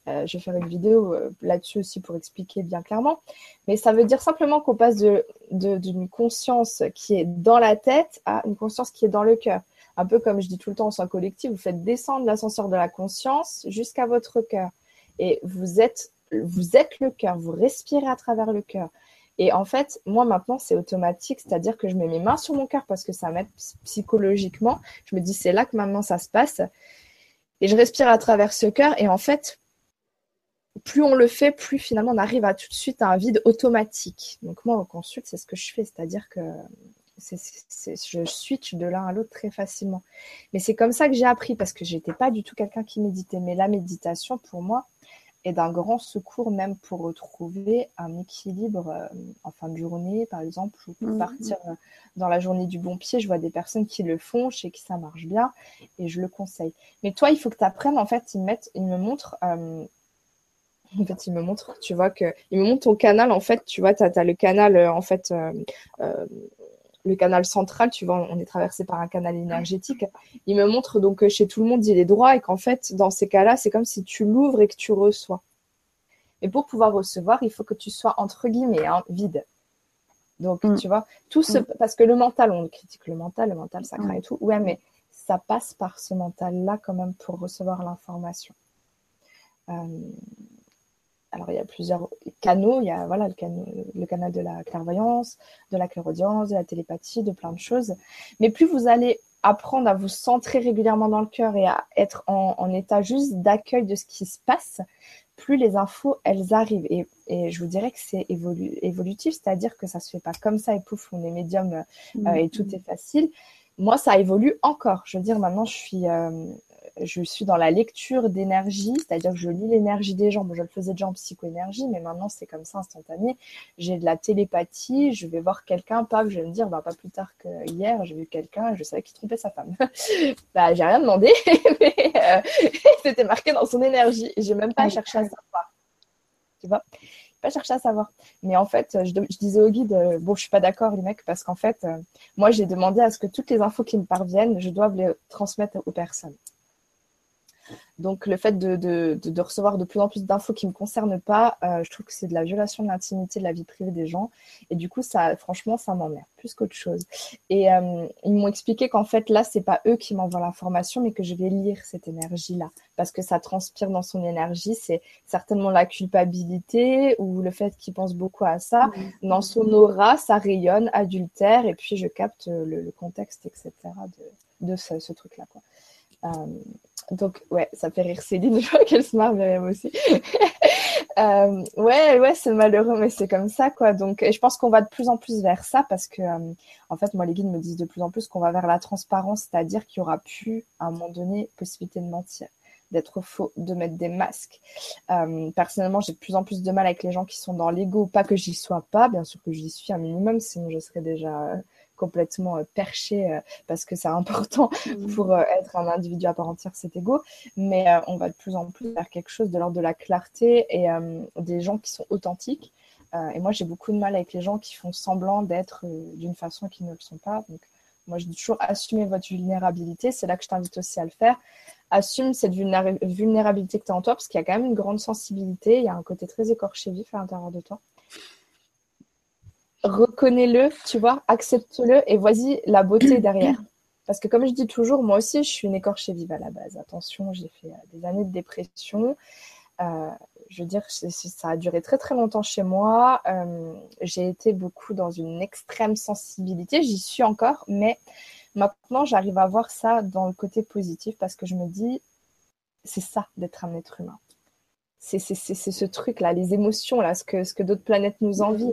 Euh, je vais faire une vidéo euh, là-dessus aussi pour expliquer bien clairement. Mais ça veut dire simplement qu'on passe d'une conscience qui est dans la tête à une conscience qui est dans le cœur. Un peu comme je dis tout le temps en soins collectif, vous faites descendre l'ascenseur de la conscience jusqu'à votre cœur. Et vous êtes vous êtes le cœur, vous respirez à travers le cœur. Et en fait, moi maintenant, c'est automatique, c'est-à-dire que je mets mes mains sur mon cœur parce que ça m'aide psychologiquement. Je me dis, c'est là que maintenant ça se passe. Et je respire à travers ce cœur. Et en fait, plus on le fait, plus finalement on arrive à tout de suite à un vide automatique. Donc moi, en consulte, c'est ce que je fais, c'est-à-dire que je switch de l'un à l'autre très facilement. Mais c'est comme ça que j'ai appris parce que j'étais pas du tout quelqu'un qui méditait. Mais la méditation, pour moi, et d'un grand secours même pour retrouver un équilibre euh, en fin de journée, par exemple, ou pour mmh. partir euh, dans la journée du bon pied. Je vois des personnes qui le font, je sais que ça marche bien et je le conseille. Mais toi, il faut que tu apprennes, en fait, ils, mettent, ils me montrent. Euh, en fait, il me montre, tu vois, que il me montre ton canal, en fait, tu vois, tu as, le canal, en fait, le canal central, tu vois, on est traversé par un canal énergétique. Il me montre donc que chez tout le monde, il est droit et qu'en fait, dans ces cas-là, c'est comme si tu l'ouvres et que tu reçois. Et pour pouvoir recevoir, il faut que tu sois entre guillemets hein, vide. Donc, mm. tu vois, tout ce mm. parce que le mental, on critique le mental, le mental, ça craint et tout. Ouais, mais ça passe par ce mental-là quand même pour recevoir l'information. Euh, alors il y a plusieurs canaux, il y a voilà, le, canal de la clairvoyance, de la clairaudience, de la télépathie, de plein de choses. Mais plus vous allez apprendre à vous centrer régulièrement dans le cœur et à être en, état juste d'accueil de ce qui se passe, plus les infos, elles arrivent. Et, je vous dirais que c'est évolutif, c'est-à-dire que ça se fait pas comme ça, et pouf, on est médium euh, mm. et tout est facile. Moi, ça évolue encore. Je veux dire, maintenant, je suis, euh, je suis dans la lecture d'énergie, c'est-à-dire que je lis l'énergie des gens. Bon, je le faisais déjà en psychoénergie, mais maintenant c'est comme ça instantané. J'ai de la télépathie, je vais voir quelqu'un, pas, je vais me dire, bah, pas plus tard que hier, j'ai vu quelqu'un je savais qu'il trompait sa femme. bah, j'ai rien demandé, mais euh, c'était marqué dans son énergie. J'ai même pas cherché à savoir. Tu vois? Pas cherché à savoir. Mais en fait, je, disais au guide, euh, bon, je suis pas d'accord, les mecs, parce qu'en fait, euh, moi, j'ai demandé à ce que toutes les infos qui me parviennent, je dois les transmettre aux personnes. Donc le fait de, de, de, recevoir de plus en plus d'infos qui ne me concernent pas, euh, je trouve que c'est de la violation de l'intimité, de la vie privée des gens. Et du coup, ça, franchement, ça m'emmerde plus qu'autre chose. Et euh, ils m'ont expliqué qu'en fait, là, c'est pas eux qui m'envoient l'information, mais que je vais lire cette énergie-là. Parce que ça transpire dans son énergie. C'est certainement la culpabilité ou le fait qu'il pense beaucoup à ça. Mmh. Dans son aura, ça rayonne, adultère. Et puis, je capte le, contexte, etc. de, de ce, ce truc-là. Quoi. Euh, donc, ouais, ça fait rire Céline, je vois qu'elle se marre, Myriam aussi. euh, ouais, ouais, c'est malheureux, mais c'est comme ça, quoi. Donc, et je pense qu'on va de plus en plus vers ça parce que, euh, en fait, moi, les guides me disent de plus en plus qu'on va vers la transparence, c'est-à-dire qu'il y aura plus, à un moment donné, possibilité de mentir d'être faux, de mettre des masques. Personnellement, j'ai de plus en plus de mal avec les gens qui sont dans l'ego. Pas que j'y sois pas, bien sûr que j'y suis un minimum, sinon je serais déjà complètement euh, perché euh, parce que c'est important mmh. pour euh, être un individu à part entière, c'est égaux. Mais on va de plus en plus vers quelque chose de l'ordre de la clarté et des gens qui sont authentiques. et moi, j'ai beaucoup de mal avec les gens qui font semblant d'être d'une façon qui ne le sont pas. Donc, moi, je dis toujours assumer votre vulnérabilité. C'est là que je t'invite aussi à le faire. Assume cette vulnérabilité que tu as en toi parce qu'il y a quand même une grande sensibilité. Il y a un côté très écorché vif à l'intérieur de toi reconnais-le, tu vois, accepte-le et voici la beauté derrière. Parce que comme je dis toujours, moi aussi, je suis une écorchée vive à la base. Attention, j'ai fait euh, des années de dépression. Euh, je veux dire, ça a duré très très longtemps chez moi. Euh, j'ai été beaucoup dans une extrême sensibilité. J'y suis encore, mais maintenant, j'arrive à voir ça dans le côté positif parce que je me dis, c'est ça d'être un être humain. C'est ce truc-là, les émotions, là, ce que, ce que d'autres planètes nous envient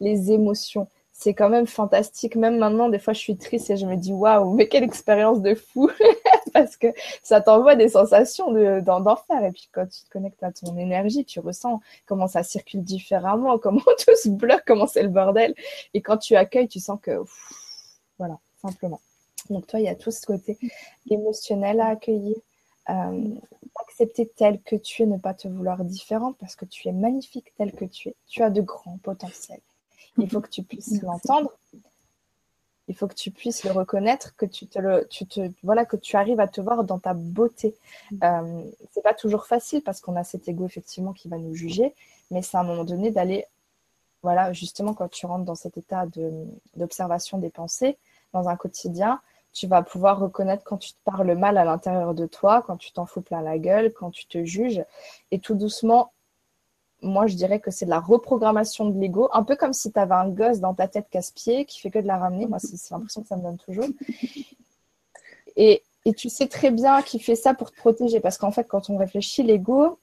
les émotions. C'est quand même fantastique. Même maintenant, des fois, je suis triste et je me dis waouh, mais quelle expérience de fou Parce que ça t'envoie des sensations d'enfer. et puis, quand tu te connectes à ton énergie, tu ressens comment ça circule différemment, comment tout se bloque, comment c'est le bordel. Et quand tu accueilles, tu sens que voilà, simplement. Donc, toi, il y a tout ce côté émotionnel à accueillir. Euh, accepter tel que tu es, ne pas te vouloir différente parce que tu es magnifique tel que tu es. Tu as de grands potentiels. Il faut que tu puisses l'entendre. Il faut que tu puisses le reconnaître, que tu te le, tu te, voilà, que tu arrives à te voir dans ta beauté. Euh, c'est pas toujours facile parce qu'on a cet ego effectivement qui va nous juger, mais c'est à un moment donné d'aller, voilà, justement quand tu rentres dans cet état d'observation des pensées dans un quotidien, tu vas pouvoir reconnaître quand tu te parles mal à l'intérieur de toi, quand tu t'en fous plein la gueule, quand tu te juges, et tout doucement moi, je dirais que c'est de la reprogrammation de l'ego, un peu comme si tu avais un gosse dans ta tête casse-pied qui fait que de la ramener. Moi, c'est l'impression que ça me donne toujours. Et, tu sais très bien qu'il fait ça pour te protéger, parce qu'en fait, quand on réfléchit, l'ego,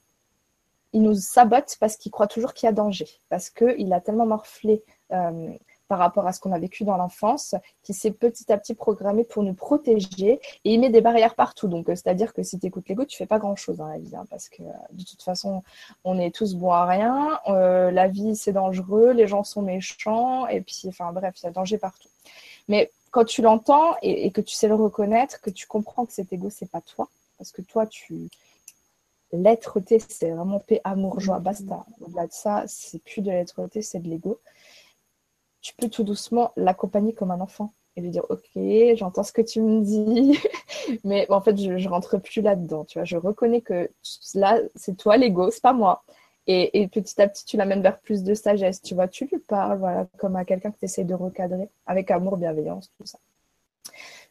il nous sabote parce qu'il croit toujours qu'il y a danger, parce qu'il a tellement morflé. Euh, par rapport à ce qu'on a vécu dans l'enfance, qui s'est petit à petit programmé pour nous protéger et il met des barrières partout. Donc, euh, c'est-à-dire que si tu écoutes l'ego, tu fais pas grand-chose dans la vie, hein, parce que euh, de toute façon, on est tous bons à rien. Euh, la vie, c'est dangereux, les gens sont méchants, et puis, enfin bref, il y a danger partout. Mais quand tu l'entends et, que tu sais le reconnaître, que tu comprends que cet ego, c'est pas toi, parce que toi, tu l'être-té, c'est vraiment paix, amour, joie, basta. Au-delà de ça, c'est plus de l'être-té, c'est de l'ego tu peux tout doucement l'accompagner comme un enfant et lui dire ok j'entends ce que tu me dis. Mais en fait je, je rentre plus là dedans tu vois. Je reconnais que là c'est toi l'ego c'est pas moi. Et, petit à petit tu l'amènes vers plus de sagesse tu vois. Tu lui parles voilà comme à quelqu'un que tu essaies de recadrer avec amour bienveillance tout ça.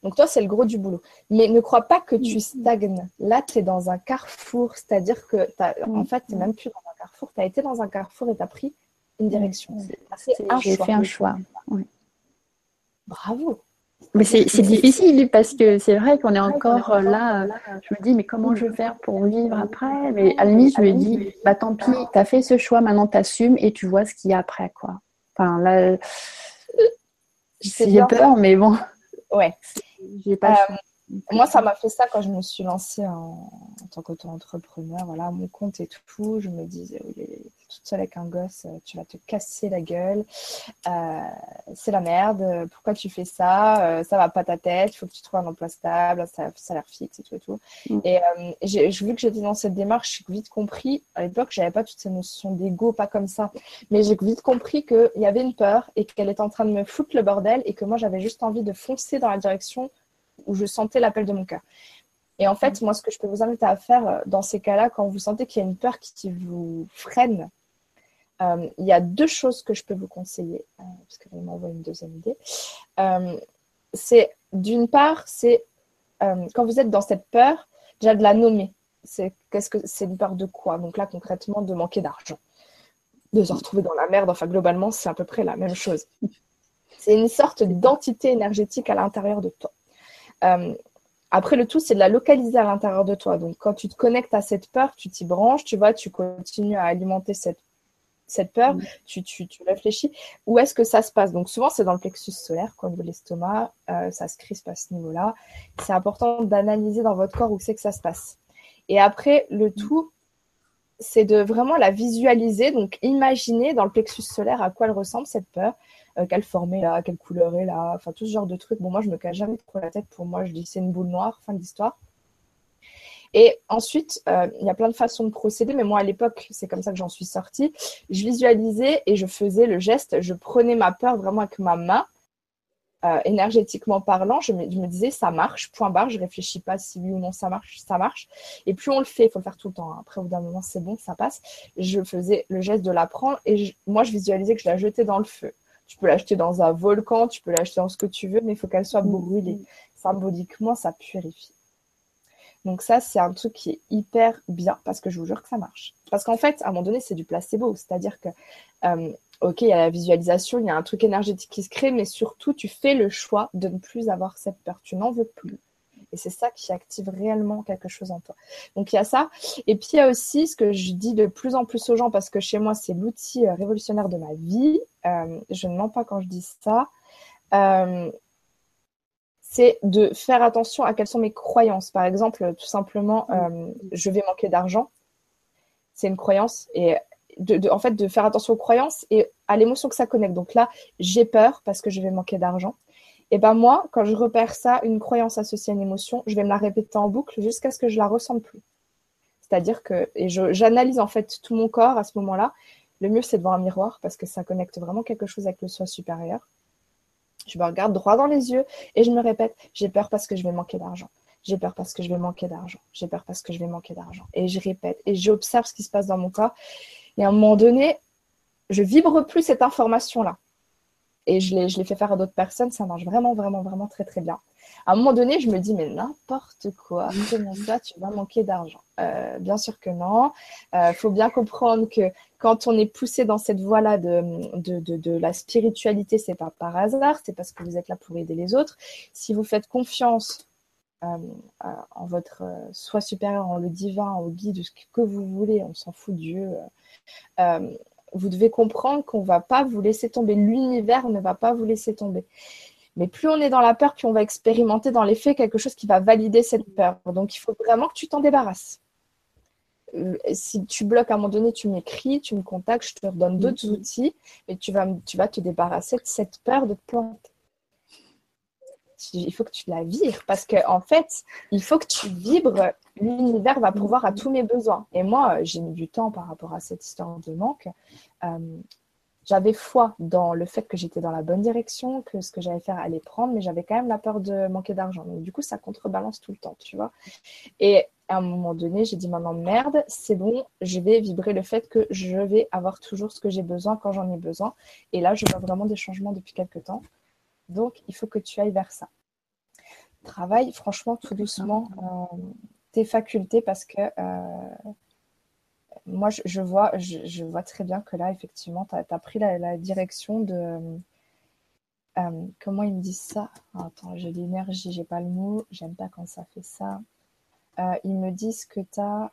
Donc toi c'est le gros du boulot. Mais ne crois pas que tu stagnes. Là tu es dans un carrefour c'est à dire que en fait tu n'es même plus dans un carrefour. Tu as été dans un carrefour et tu as pris une direction. J'ai fait un choix. Bravo. Mais c'est difficile parce que c'est vrai qu'on est encore là. Je me dis, mais comment je vais faire pour vivre après? Mais à la limite, je me dis, bah tant pis, tu as fait ce choix, maintenant tu assumes et tu vois ce qu'il y a après. quoi. Enfin, là, j'ai peur, mais bon. Ouais. J'ai pas euh, moi, ça m'a fait ça quand je me suis lancée en, tant qu'auto-entrepreneur, voilà, mon compte et tout. Je me disais, oui, t'es toute seule avec un gosse, tu vas te casser la gueule. Euh, c'est la merde. Pourquoi tu fais ça? Euh, Ça va pas ta tête. Il faut que tu trouves un emploi stable, un salaire fixe et tout et tout. Mm. Et euh, j'ai vu que j'étais dans cette démarche, j'ai vite compris. À l'époque, j'avais pas toutes ces notions d'ego, pas comme ça. Mais j'ai vite compris qu'il y avait une peur et qu'elle était en train de me foutre le bordel et que moi, j'avais juste envie de foncer dans la direction où je sentais l'appel de mon cœur. Et en fait, moi, ce que je peux vous inviter à faire euh, dans ces cas-là, quand vous sentez qu'il y a une peur qui vous freine, euh, il y a deux choses que je peux vous conseiller, euh, parce qu'elle m'envoie une deuxième idée. c'est d'une part, c'est quand vous êtes dans cette peur, déjà de la nommer. C'est qu'est-ce que c'est une peur de quoi? Donc là, concrètement, de manquer d'argent, de se retrouver dans la merde. Enfin, globalement, c'est à peu près la même chose. C'est une sorte d'entité énergétique à l'intérieur de toi. Après, le tout, c'est de la localiser à l'intérieur de toi. Donc, quand tu te connectes à cette peur, tu t'y branches, tu vois, tu continues à alimenter cette, cette peur, tu, tu, tu, réfléchis. Où est-ce que ça se passe? Donc, souvent, c'est dans le plexus solaire, comme l'estomac, euh, ça se crispe à ce niveau-là. C'est important d'analyser dans votre corps où c'est que ça se passe. Et après, le tout, c'est de vraiment la visualiser, donc imaginer dans le plexus solaire à quoi elle ressemble cette peur, euh, quelle forme est là, quelle couleur est là, enfin tout ce genre de trucs. Bon, moi, je me cache jamais trop la tête. Pour moi, je dis c'est une boule noire, fin de l'histoire. Et ensuite, euh, il y a plein de façons de procéder, mais moi à l'époque, c'est comme ça que j'en suis sortie. Je visualisais et je faisais le geste. Je prenais ma peur vraiment avec ma main, euh, énergétiquement parlant. Je me, je me, disais ça marche, point barre. Je réfléchis pas si oui ou non ça marche, ça marche. Et plus on le fait, il faut le faire tout le temps. Hein. Après, au bout d'un moment, c'est bon, ça passe. Je faisais le geste de la prendre et moi, je visualisais que je la jetais dans le feu. Tu peux l'acheter dans un volcan, tu peux l'acheter dans ce que tu veux, mais il faut qu'elle soit brûlée. Symboliquement, ça purifie. Donc ça, c'est un truc qui est hyper bien parce que je vous jure que ça marche. Parce qu'en fait, à un moment donné, c'est du placebo. C'est-à-dire que, euh, ok, il y a la visualisation, il y a un truc énergétique qui se crée, mais surtout, tu fais le choix de ne plus avoir cette peur. Tu n'en veux plus. Et c'est ça qui active réellement quelque chose en toi. Donc il y a ça. Et puis il y a aussi ce que je dis de plus en plus aux gens, parce que chez moi, c'est l'outil euh, révolutionnaire de ma vie. Euh, je ne mens pas quand je dis ça. Euh, c'est de faire attention à quelles sont mes croyances. Par exemple, tout simplement, je vais manquer d'argent. C'est une croyance. Et de, en fait, de faire attention aux croyances et à l'émotion que ça connecte. Donc là, j'ai peur parce que je vais manquer d'argent. Et ben moi, quand je repère ça, une croyance associée à une émotion, je vais me la répéter en boucle jusqu'à ce que je la ressente plus. C'est-à-dire que, et j'analyse en fait tout mon corps à ce moment-là. Le mieux, c'est de voir un miroir parce que ça connecte vraiment quelque chose avec le soi supérieur. Je me regarde droit dans les yeux et je me répète, j'ai peur parce que je vais manquer d'argent. J'ai peur parce que je vais manquer d'argent. J'ai peur parce que je vais manquer d'argent. Et je répète et j'observe ce qui se passe dans mon corps. Et à un moment donné, je vibre plus cette information-là et je l'ai, je l'ai fait faire à d'autres personnes, ça marche vraiment, vraiment, vraiment très, très bien. À un moment donné, je me dis, mais n'importe quoi, comment ça, tu vas manquer d'argent? Euh, Bien sûr que non. Il euh, faut bien comprendre que quand on est poussé dans cette voie-là de, de, de, de, la spiritualité, c'est pas par hasard, c'est parce que vous êtes là pour aider les autres. Si vous faites confiance euh, en votre soi supérieur, en le divin, en guide, ce que vous voulez, on s'en fout Dieu. Vous devez comprendre qu'on ne va pas vous laisser tomber. L'univers ne va pas vous laisser tomber. Mais plus on est dans la peur, plus on va expérimenter dans les faits quelque chose qui va valider cette peur. Donc il faut vraiment que tu t'en débarrasses. Euh, si tu bloques à un moment donné, tu m'écris, tu me contactes, je te redonne d'autres mm-hmm. outils, et tu vas, tu vas te débarrasser de cette peur de te planter il faut que tu la vires parce qu'en en fait, il faut que tu vibres. L'univers va pourvoir à tous mes besoins. Et moi, j'ai mis du temps par rapport à cette histoire de manque. Euh, j'avais foi dans le fait que j'étais dans la bonne direction, que ce que j'allais faire allait prendre, mais j'avais quand même la peur de manquer d'argent. Donc, du coup, ça contrebalance tout le temps, tu vois. Et à un moment donné, j'ai dit maintenant, merde, c'est bon, je vais vibrer le fait que je vais avoir toujours ce que j'ai besoin quand j'en ai besoin. Et là, je vois vraiment des changements depuis quelques temps. Donc, il faut que tu ailles vers ça. Travaille franchement tout doucement euh, tes facultés parce que euh, moi, je, vois, je, vois très bien que là, effectivement, tu as, pris la, direction de. Euh, comment ils me disent ça? Attends, j'ai l'énergie, j'ai pas le mot, j'aime pas quand ça fait ça. ils me disent que tu as.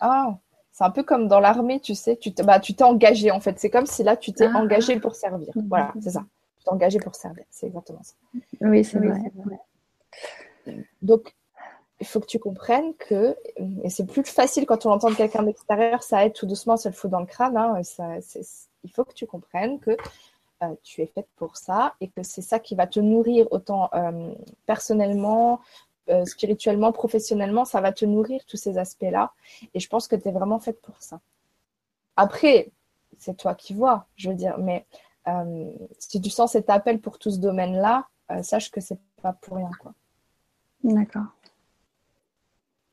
ah, c'est un peu comme dans l'armée, tu sais, tu bah, t'es engagé en fait. C'est comme si là, tu t'es ah. engagé pour servir. Voilà, c'est ça. Tu t'es engagé pour servir. C'est exactement ça. Oui, c'est vrai. Donc, il faut que tu comprennes que, et c'est plus facile quand on entend quelqu'un d'extérieur, ça aide tout doucement, ça le fout dans le crâne. Hein, ça, il faut que tu comprennes que euh, tu es faite pour ça et que c'est ça qui va te nourrir autant euh, personnellement, euh, spirituellement, professionnellement, ça va te nourrir tous ces aspects-là. Et je pense que tu es vraiment faite pour ça. Après, c'est toi qui vois, je veux dire, mais euh, si tu sens cet appel pour tout ce domaine-là, euh, sache que c'est pas pour rien, quoi. D'accord.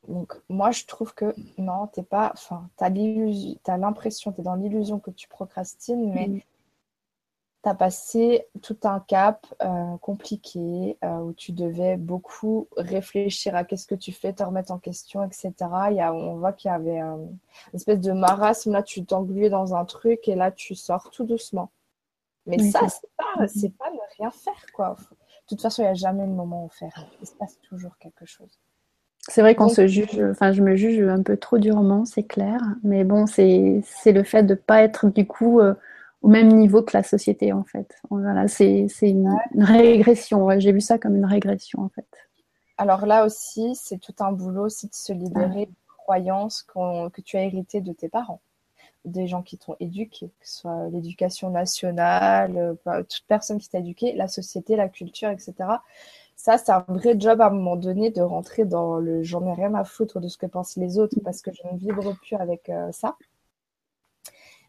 Donc, moi, je trouve que non, t'es pas. Enfin, t'as l'impression, t'es dans l'illusion que tu procrastines, mais mm. T'as passé tout un cap euh, compliqué euh, où tu devais beaucoup réfléchir à qu'est-ce que tu fais, te remettre en question, etc. Il y a, on voit qu'il y avait une espèce de marasme. Là, tu t'engluais dans un truc et là, tu sors tout doucement. Mais ça, c'est pas, c'est pas ne rien faire, quoi. De toute façon, il n'y a jamais le moment où faire. Il se passe toujours quelque chose. C'est vrai qu'on se juge, enfin je me juge un peu trop durement, c'est clair, mais bon, c'est le fait de ne pas être du coup euh, au même niveau que la société en fait. Voilà, c'est une, régression, j'ai vu ça comme une régression en fait. Alors là aussi, c'est tout un boulot aussi de se libérer des croyances que tu as héritées de tes parents, des gens qui t'ont éduqué, que ce soit l'éducation nationale, euh, toute personne qui t'a éduqué, la société, la culture, etc ça, c'est un vrai job à un moment donné de rentrer dans le j'en ai rien à foutre de ce que pensent les autres parce que je ne vibre plus avec euh, ça.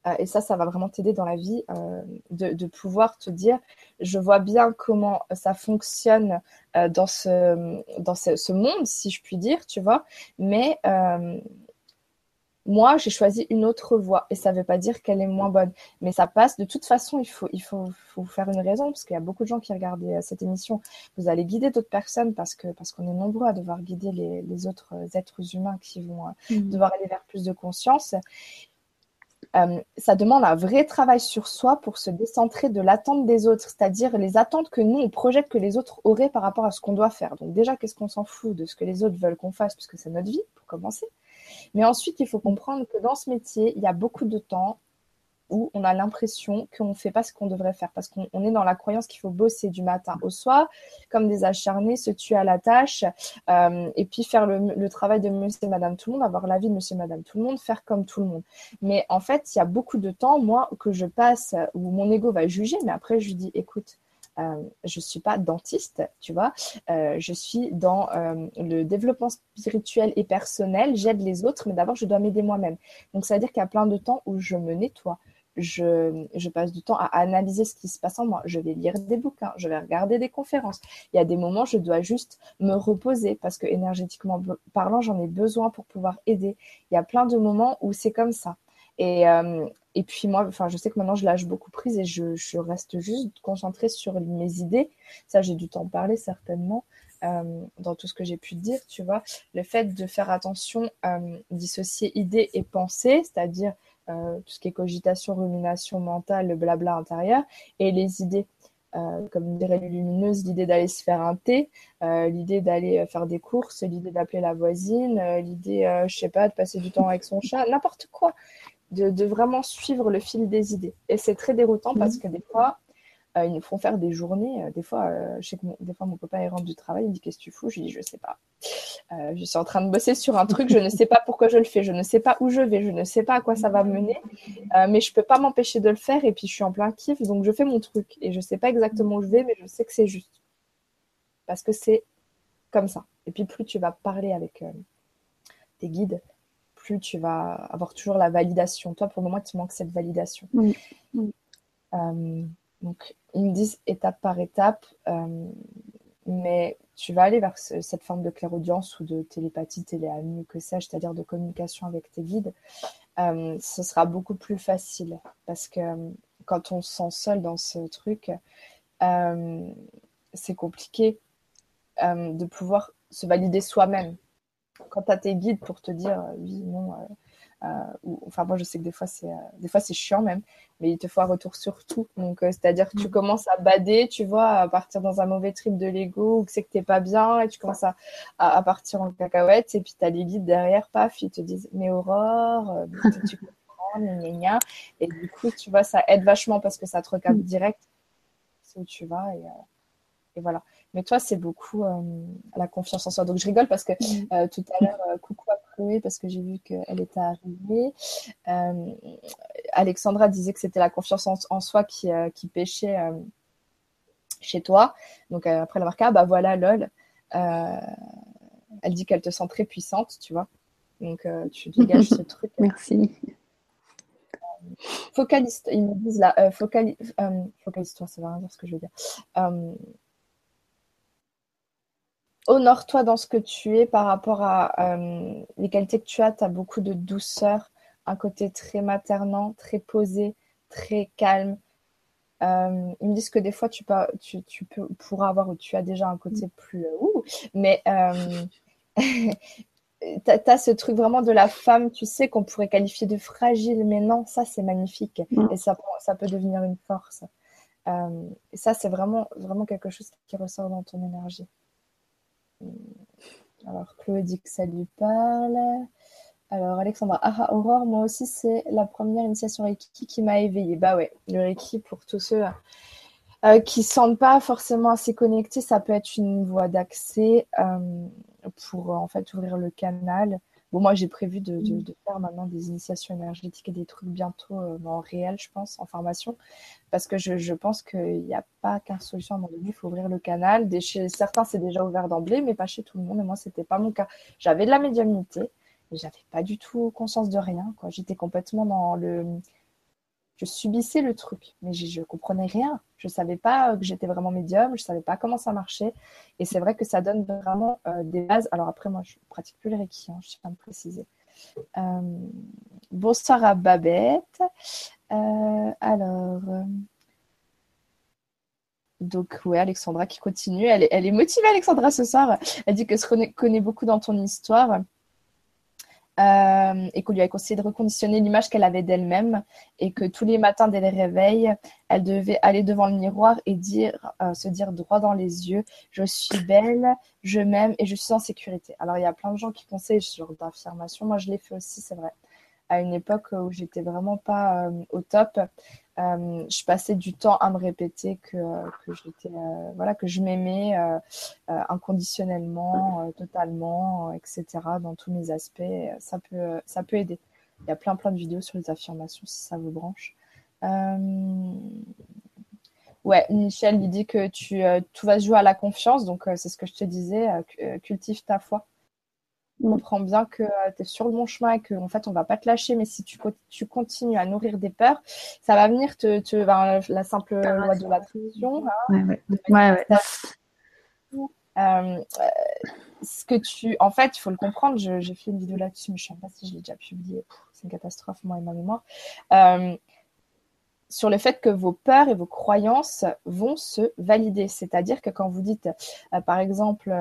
Euh, et ça, ça va vraiment t'aider dans la vie euh, de, pouvoir te dire, je vois bien comment ça fonctionne dans, ce, dans ce, monde, si je puis dire, tu vois, mais moi, j'ai choisi une autre voie et ça ne veut pas dire qu'elle est moins bonne, mais ça passe. De toute façon, il faut, il faut, faut faire une raison parce qu'il y a beaucoup de gens qui regardent euh, cette émission. Vous allez guider d'autres personnes parce que parce qu'on est nombreux à devoir guider les, autres êtres humains qui vont euh, mmh. devoir aller vers plus de conscience. Euh, ça demande un vrai travail sur soi pour se décentrer de l'attente des autres, c'est-à-dire les attentes que nous, on projette que les autres auraient par rapport à ce qu'on doit faire. Donc déjà, qu'est-ce qu'on s'en fout de ce que les autres veulent qu'on fasse, puisque c'est notre vie, pour commencer. Mais ensuite, il faut comprendre que dans ce métier, il y a beaucoup de temps où on a l'impression qu'on ne fait pas ce qu'on devrait faire parce qu'on est dans la croyance qu'il faut bosser du matin au soir, comme des acharnés, se tuer à la tâche euh, et puis faire le, travail de monsieur et madame tout le monde, avoir la vie de monsieur et madame tout le monde, faire comme tout le monde. Mais en fait, il y a beaucoup de temps, moi, que je passe où mon ego va juger, mais après, je lui dis, écoute, euh, je ne suis pas dentiste, tu vois. Euh, je suis dans le développement spirituel et personnel. J'aide les autres, mais d'abord, je dois m'aider moi-même. Donc, ça veut dire qu'il y a plein de temps où je me nettoie. Je, passe du temps à analyser ce qui se passe en moi. Je vais lire des bouquins, je vais regarder des conférences. Il y a des moments, je dois juste me reposer parce que énergétiquement parlant, j'en ai besoin pour pouvoir aider. Il y a plein de moments où c'est comme ça. Et, et puis moi, enfin, je sais que maintenant je lâche beaucoup prise et je, reste juste concentrée sur mes idées. Ça, j'ai dû t'en parler certainement euh, dans tout ce que j'ai pu dire, tu vois. Le fait de faire attention, euh, dissocier idées et pensées, c'est-à-dire euh, tout ce qui est cogitation, rumination mentale, le blabla intérieur, et les idées. comme dirait les lumineuses, l'idée d'aller se faire un thé, l'idée d'aller faire des courses, l'idée d'appeler la voisine, l'idée, je sais pas, de passer du temps avec son chat, n'importe quoi de, vraiment suivre le fil des idées. Et c'est très déroutant parce mhm. que des fois, euh, ils nous font faire des journées. Euh, des fois, euh, je sais que mon, des fois, mon copain il rentre du travail, il me dit Qu'est-ce que tu fous? Je lui dis Je sais pas. je suis en train de bosser sur un truc, je ne sais pas pourquoi je le fais, je ne sais pas où je vais, je ne sais pas à quoi ça va mener, mais je peux pas m'empêcher de le faire. Et puis, je suis en plein kiff, donc je fais mon truc. Et je sais pas exactement où je vais, mais je sais que c'est juste. Parce que c'est comme ça. Et puis, plus tu vas parler avec tes guides, plus tu vas avoir toujours la validation. Toi, pour le moment, il te manque cette validation. Euh, donc, ils me disent étape par étape, euh, mais tu vas aller vers cette forme de clairaudience ou de télépathie, téléamie, que sais-je, c'est-à-dire de communication avec tes guides. Euh, ce sera beaucoup plus facile parce que quand on se sent seul dans ce truc, c'est compliqué de pouvoir se valider soi-même quand tu as tes guides pour te dire euh, oui, non, euh, euh, enfin moi je sais que des fois c'est des fois c'est chiant même mais il te faut un retour sur tout donc c'est-à-dire que tu mm. commences à bader tu vois à partir dans un mauvais trip de l'ego ou que c'est que t'es pas bien et tu commences à, à, partir en cacahuète et puis tu as les guides derrière paf ils te disent mais Aurore tu comprends gna, et du coup tu vois ça aide vachement parce que ça te recadre mm. direct c'est où tu vas et, et voilà mais toi, c'est beaucoup euh, la confiance en soi. Donc, je rigole parce que mm. euh, tout à l'heure, euh, coucou à Chloé, parce que j'ai vu qu'elle était arrivée. Alexandra disait que c'était la confiance en, soi qui, qui pêchait chez toi. Donc, après, elle a marqué, ah bah voilà, lol. elle dit qu'elle te sent très puissante, tu vois. Donc, tu dégages ce truc. Merci. Focaliste, ils me disent là, focaliste, focaliste-toi, ça va rien dire ce que je veux dire honore-toi dans ce que tu es par rapport à euh, les qualités que tu as. Tu as beaucoup de douceur, un côté très maternant, très posé, très calme. Euh, ils me disent que des fois, tu, peux, tu, tu peux, pourras avoir ou tu as déjà un côté plus. ouh, mais tu as, ce truc vraiment de la femme, tu sais, qu'on pourrait qualifier de fragile, mais non, ça, c'est magnifique. Et ça, ça peut devenir une force. Euh, et ça, c'est vraiment, vraiment quelque chose qui ressort dans ton énergie. Euh, alors, Chloé dit que ça lui parle. Alors, Alexandra, ah, Aurore, moi aussi, c'est la première initiation Reiki qui m'a éveillée. Bah ouais, le Reiki, pour tous ceux euh, qui ne sentent pas forcément assez connectés, ça peut être une voie d'accès pour en fait ouvrir le canal Bon, moi, j'ai prévu de, de, mm. de, faire maintenant des initiations énergétiques et des trucs bientôt euh, en réel, je pense, en formation, parce que je, je pense qu'il n'y a pas qu'une solution à un moment donné, il faut ouvrir le canal. Des, chez certains, c'est déjà ouvert d'emblée, mais pas chez tout le monde. Et moi, c'était pas mon cas. J'avais de la médiumnité, mais j'avais pas du tout conscience de rien. J'étais complètement dans le je subissais le truc, mais je, comprenais rien. Je savais pas que j'étais vraiment médium, je savais pas comment ça marchait. Et c'est vrai que ça donne vraiment euh, des bases. Alors après, moi, je pratique plus le Reiki, hein, je tiens à me préciser. Euh, bonsoir à Babette. Euh, alors. Donc, oui, Alexandra qui continue. Elle est, elle est motivée, Alexandra, ce soir. Elle dit que se connaît beaucoup dans ton histoire. Euh, et qu'on lui a conseillé de reconditionner l'image qu'elle avait d'elle-même et que tous les matins dès le réveil, elle devait aller devant le miroir et dire, euh, se dire droit dans les yeux, je suis belle, je m'aime et je suis en sécurité. Alors il y a plein de gens qui conseillent ce genre d'affirmation. Moi je l'ai fait aussi, c'est vrai à une époque où j'étais vraiment pas euh, au top. Euh, je passais du temps à me répéter que, que j'étais euh, voilà que je m'aimais inconditionnellement, totalement, etc. Dans tous mes aspects, ça peut ça peut aider. Il y a plein plein de vidéos sur les affirmations si ça vous branche. Ouais, Michel lui dit que tu, tout va se jouer à la confiance, donc c'est ce que je te disais, cultive ta foi on comprend bien que euh, tu es sur le bon chemin et qu'en fait, on va pas te lâcher. Mais si tu, tu, continues à nourrir des peurs, ça va venir te, te la simple loi de l'attraction. Hein, ouais, ouais. Euh, ce que tu, en fait, il faut le comprendre. J'ai fait une vidéo là-dessus, mais je ne sais pas si je l'ai déjà publiée. C'est une catastrophe, moi et ma mémoire. Euh, sur le fait que vos peurs et vos croyances vont se valider. C'est-à-dire que quand vous dites, par exemple,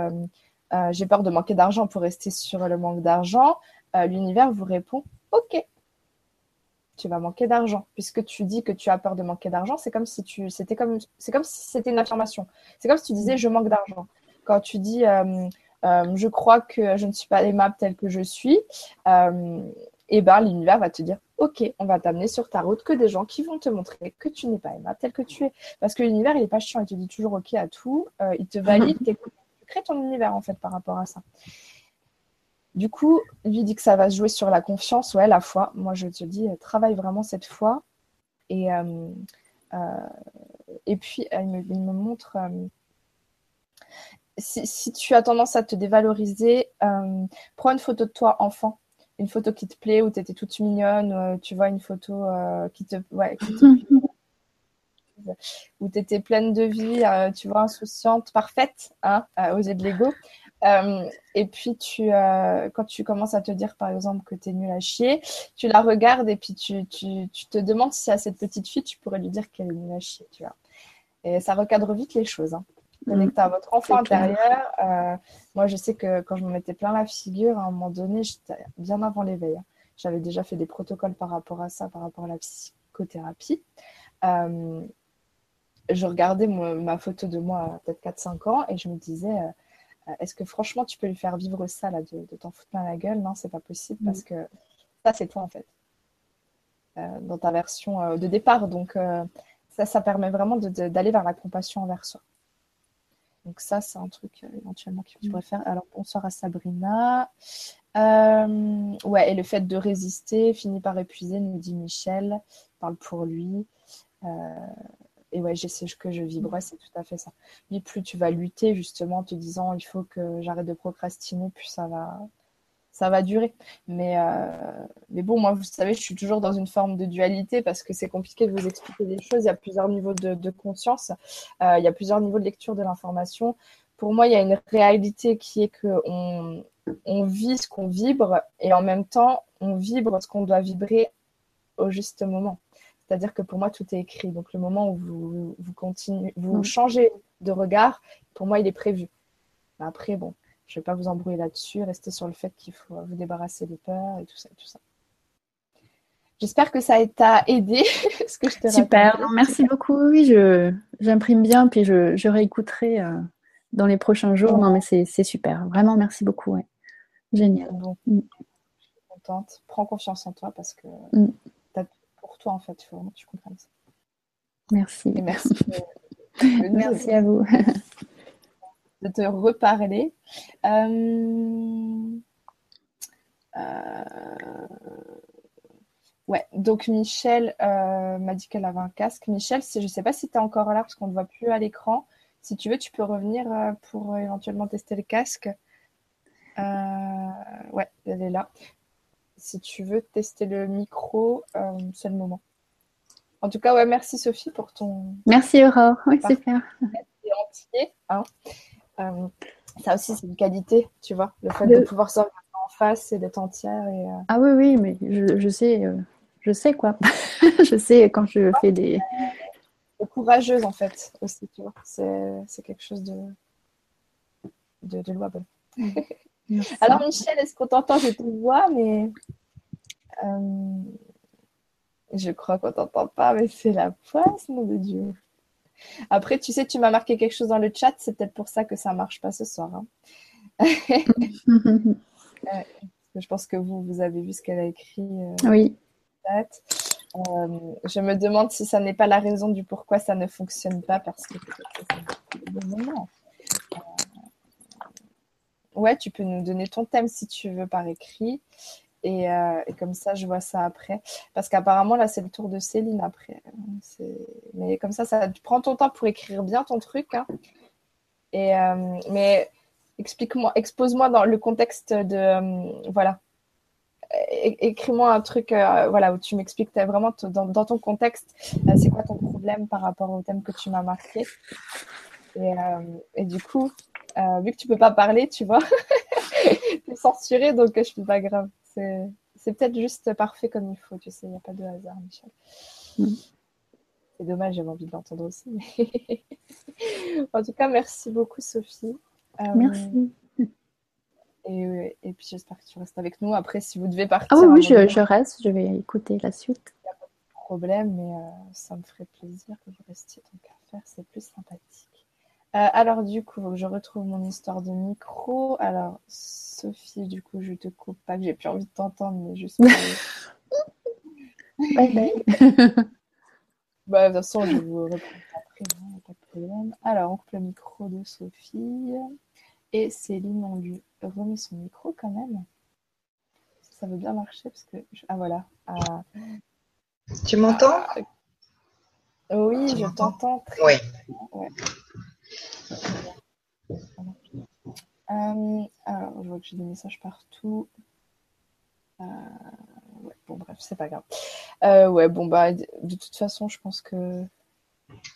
euh, j'ai peur de manquer d'argent pour rester sur le manque d'argent, euh, l'univers vous répond OK. Tu vas manquer d'argent. Puisque tu dis que tu as peur de manquer d'argent, c'est comme si tu c'était comme c'est comme si c'était une affirmation. C'est comme si tu disais je manque d'argent. Quand tu dis euh, je crois que je ne suis pas aimable tel que je suis, et eh ben l'univers va te dire ok, on va t'amener sur ta route que des gens qui vont te montrer que tu n'es pas aimable tel que tu es. Parce que l'univers, il n'est pas chiant, il te dit toujours ok à tout, il te valide, t'écoute crée ton univers en fait par rapport à ça. Du coup, lui dit que ça va se jouer sur la confiance, ouais, la foi. Moi, je te dis, travaille vraiment cette foi. Et, euh, euh, et puis, il me, montre, euh, si, tu as tendance à te dévaloriser, prends une photo de toi enfant, une photo qui te plaît, où tu étais toute mignonne, tu vois, une photo qui te, qui te où tu étais pleine de vie, euh, tu vois, insouciante, parfaite, hein, aux yeux de l'ego. Euh, et puis, tu, euh, quand tu commences à te dire, par exemple, que tu es nulle à chier, tu la regardes et puis tu, tu, tu, te demandes si à cette petite fille, tu pourrais lui dire qu'elle est nulle à chier, tu vois. Et ça recadre vite les choses. Hein. Connecté à votre enfant intérieur. moi, je sais que quand je me mettais plein la figure, à un moment donné, bien avant l'éveil. Hein. J'avais déjà fait des protocoles par rapport à ça, par rapport à la psychothérapie. Je regardais ma photo de moi à peut-être 4-5 ans et je me disais, euh, est-ce que franchement tu peux lui faire vivre ça, là, de, t'en foutre plein la gueule? Non, c'est pas possible mm. parce que ça, c'est toi en fait, euh, dans ta version euh, de départ. Donc, ça, ça permet vraiment d'aller vers la compassion envers soi. Donc, ça, c'est un truc éventuellement que tu mm. pourrais faire. Alors, bonsoir à Sabrina. ouais, et le fait de résister finit par épuiser, nous dit Michel. Parle pour lui et ouais, sais que je vibre, c'est tout à fait ça. Mais plus tu vas lutter justement en te disant il faut que j'arrête de procrastiner, plus ça va, ça va durer. Mais, euh, mais bon, moi, vous savez, je suis toujours dans une forme de dualité parce que c'est compliqué de vous expliquer des choses. Il y a plusieurs niveaux de, conscience, euh, il y a plusieurs niveaux de lecture de l'information. pour moi, il y a une réalité qui est que on, on vit ce qu'on vibre et en même temps, on vibre ce qu'on doit vibrer au juste moment. C'est-à-dire que pour moi, tout est écrit. Donc, le moment où vous, vous, continuez, vous Mm. changez de regard, pour moi, il est prévu. Après, bon, je ne vais pas vous embrouiller là-dessus. Restez sur le fait qu'il faut vous débarrasser des peurs et tout ça. et tout ça. J'espère que ça t'a aidé. ce que je te Super, merci beaucoup. Oui, je, j'imprime bien, puis je, je réécouterai euh, dans les prochains jours. Non, mais c'est, c'est super. Vraiment, merci beaucoup. ouais. Génial. Bon, Mm. je suis contente. Prends confiance en toi parce que Mm. Toi, en fait. Il faut vraiment que tu comprennes ça. Merci. Et merci Merci à vous. de te reparler. Euh, euh, Ouais, donc Michel euh, m'a dit qu'elle avait un casque. Michel, si, je ne sais pas si tu es encore là parce qu'on ne voit plus à l'écran. Si tu veux, tu peux revenir pour éventuellement tester le casque. Ouais, elle est là. Si tu veux tester le micro, euh, c'est le moment. En tout cas, ouais, merci Sophie pour ton, Merci Aurore. Oui, super. entier. hein. Euh, ça aussi, c'est une qualité, tu vois, le fait De- de pouvoir se regarder en face et d'être entière. Et, euh, Ah oui, oui, mais je, je sais, euh, je sais quoi. je sais quand je fais des. courageuse, en fait, aussi, tu vois. C'est c'est quelque chose de, de, de louable. Merci. Alors, Michel, est-ce qu'on t'entend? Je te vois, mais. euh, je crois qu'on t'entend pas, mais c'est la poisse, de Dieu. Après, tu sais, tu m'as marqué quelque chose dans le chat, c'est peut-être pour ça que ça marche pas ce soir. hein. Je pense que vous, vous avez vu ce qu'elle a écrit. euh, oui, chat. Euh, je me demande si ça n'est pas la raison du pourquoi ça ne fonctionne pas parce que c'est bon moment. Ouais, tu peux nous donner ton thème si tu veux par écrit. Et, euh, et comme ça, je vois ça après. Parce qu'apparemment, là, c'est le tour de Céline après. Mais comme ça, ça prends ton temps pour écrire bien ton truc. hein. Et, euh, mais explique-moi, expose-moi dans le contexte de. euh, voilà. Écris-moi un truc voilà, où tu m'expliques vraiment dans, ton contexte, c'est quoi ton problème par rapport au thème que tu m'as marqué. Et du coup, euh, vu que tu peux pas parler, tu vois, t'es censuré, donc euh, je suis pas grave. C'est c'est peut-être juste parfait comme il faut, tu sais, il n'y a pas de hasard, Michel. Mm. C'est dommage, j'avais envie de l'entendre aussi. mais- en tout cas, merci beaucoup, Sophie. Euh, merci. Et, et puis j'espère que tu restes avec nous. Après, si vous devez partir, Ah oui, à je, je reste, je vais écouter la suite. problème, mais euh, ça me ferait plaisir que vous restiez tant qu'à faire, c'est plus sympathique. Euh, alors du coup, je retrouve mon histoire de micro. Alors Sophie, du coup, je te coupe pas, que j'ai plus envie de t'entendre, mais juste. Bye bye. bah, de toute façon, je vous reprends après, hein, pas de problème. Alors, on coupe le micro de Sophie. Et Céline, on lui remet son micro quand même. Ça veut bien marcher parce que. je- Ah voilà. Ah, Tu m'entends? Oui, Tu je t'entends très Oui. Euh, alors, je vois que j'ai des messages partout. Euh, ouais, bon, bref, c'est pas grave. Euh, ouais, bon, bah, de toute façon, je pense que.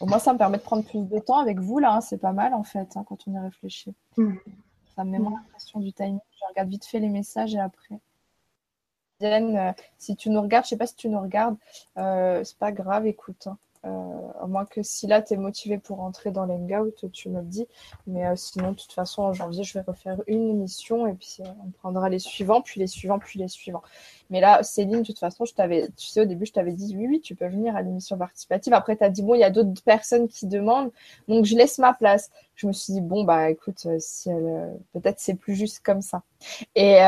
Au moins, ça me permet de prendre plus de temps avec vous, là. hein, c'est pas mal, en fait, hein, quand on y réfléchit. Mm. Ça me met moins l'impression du timing. Je regarde vite fait les messages et après. Diane, si tu nous regardes, je sais pas si tu nous regardes, c'est pas grave, écoute. hein. Euh, à moins que si là, tu es motivé pour entrer dans l'hangout, tu me le dis. Mais euh, sinon, de toute façon, en janvier, je vais refaire une émission et puis euh, on prendra les suivants, puis les suivants, puis les suivants. Mais là, Céline, de toute façon, je t'avais, tu sais, au début, je t'avais dit oui, oui, tu peux venir à l'émission participative. Après, tu as dit bon, il y a d'autres personnes qui demandent, donc je laisse ma place. Je me suis dit bon, bah écoute, si peut-être c'est plus juste comme ça. Et,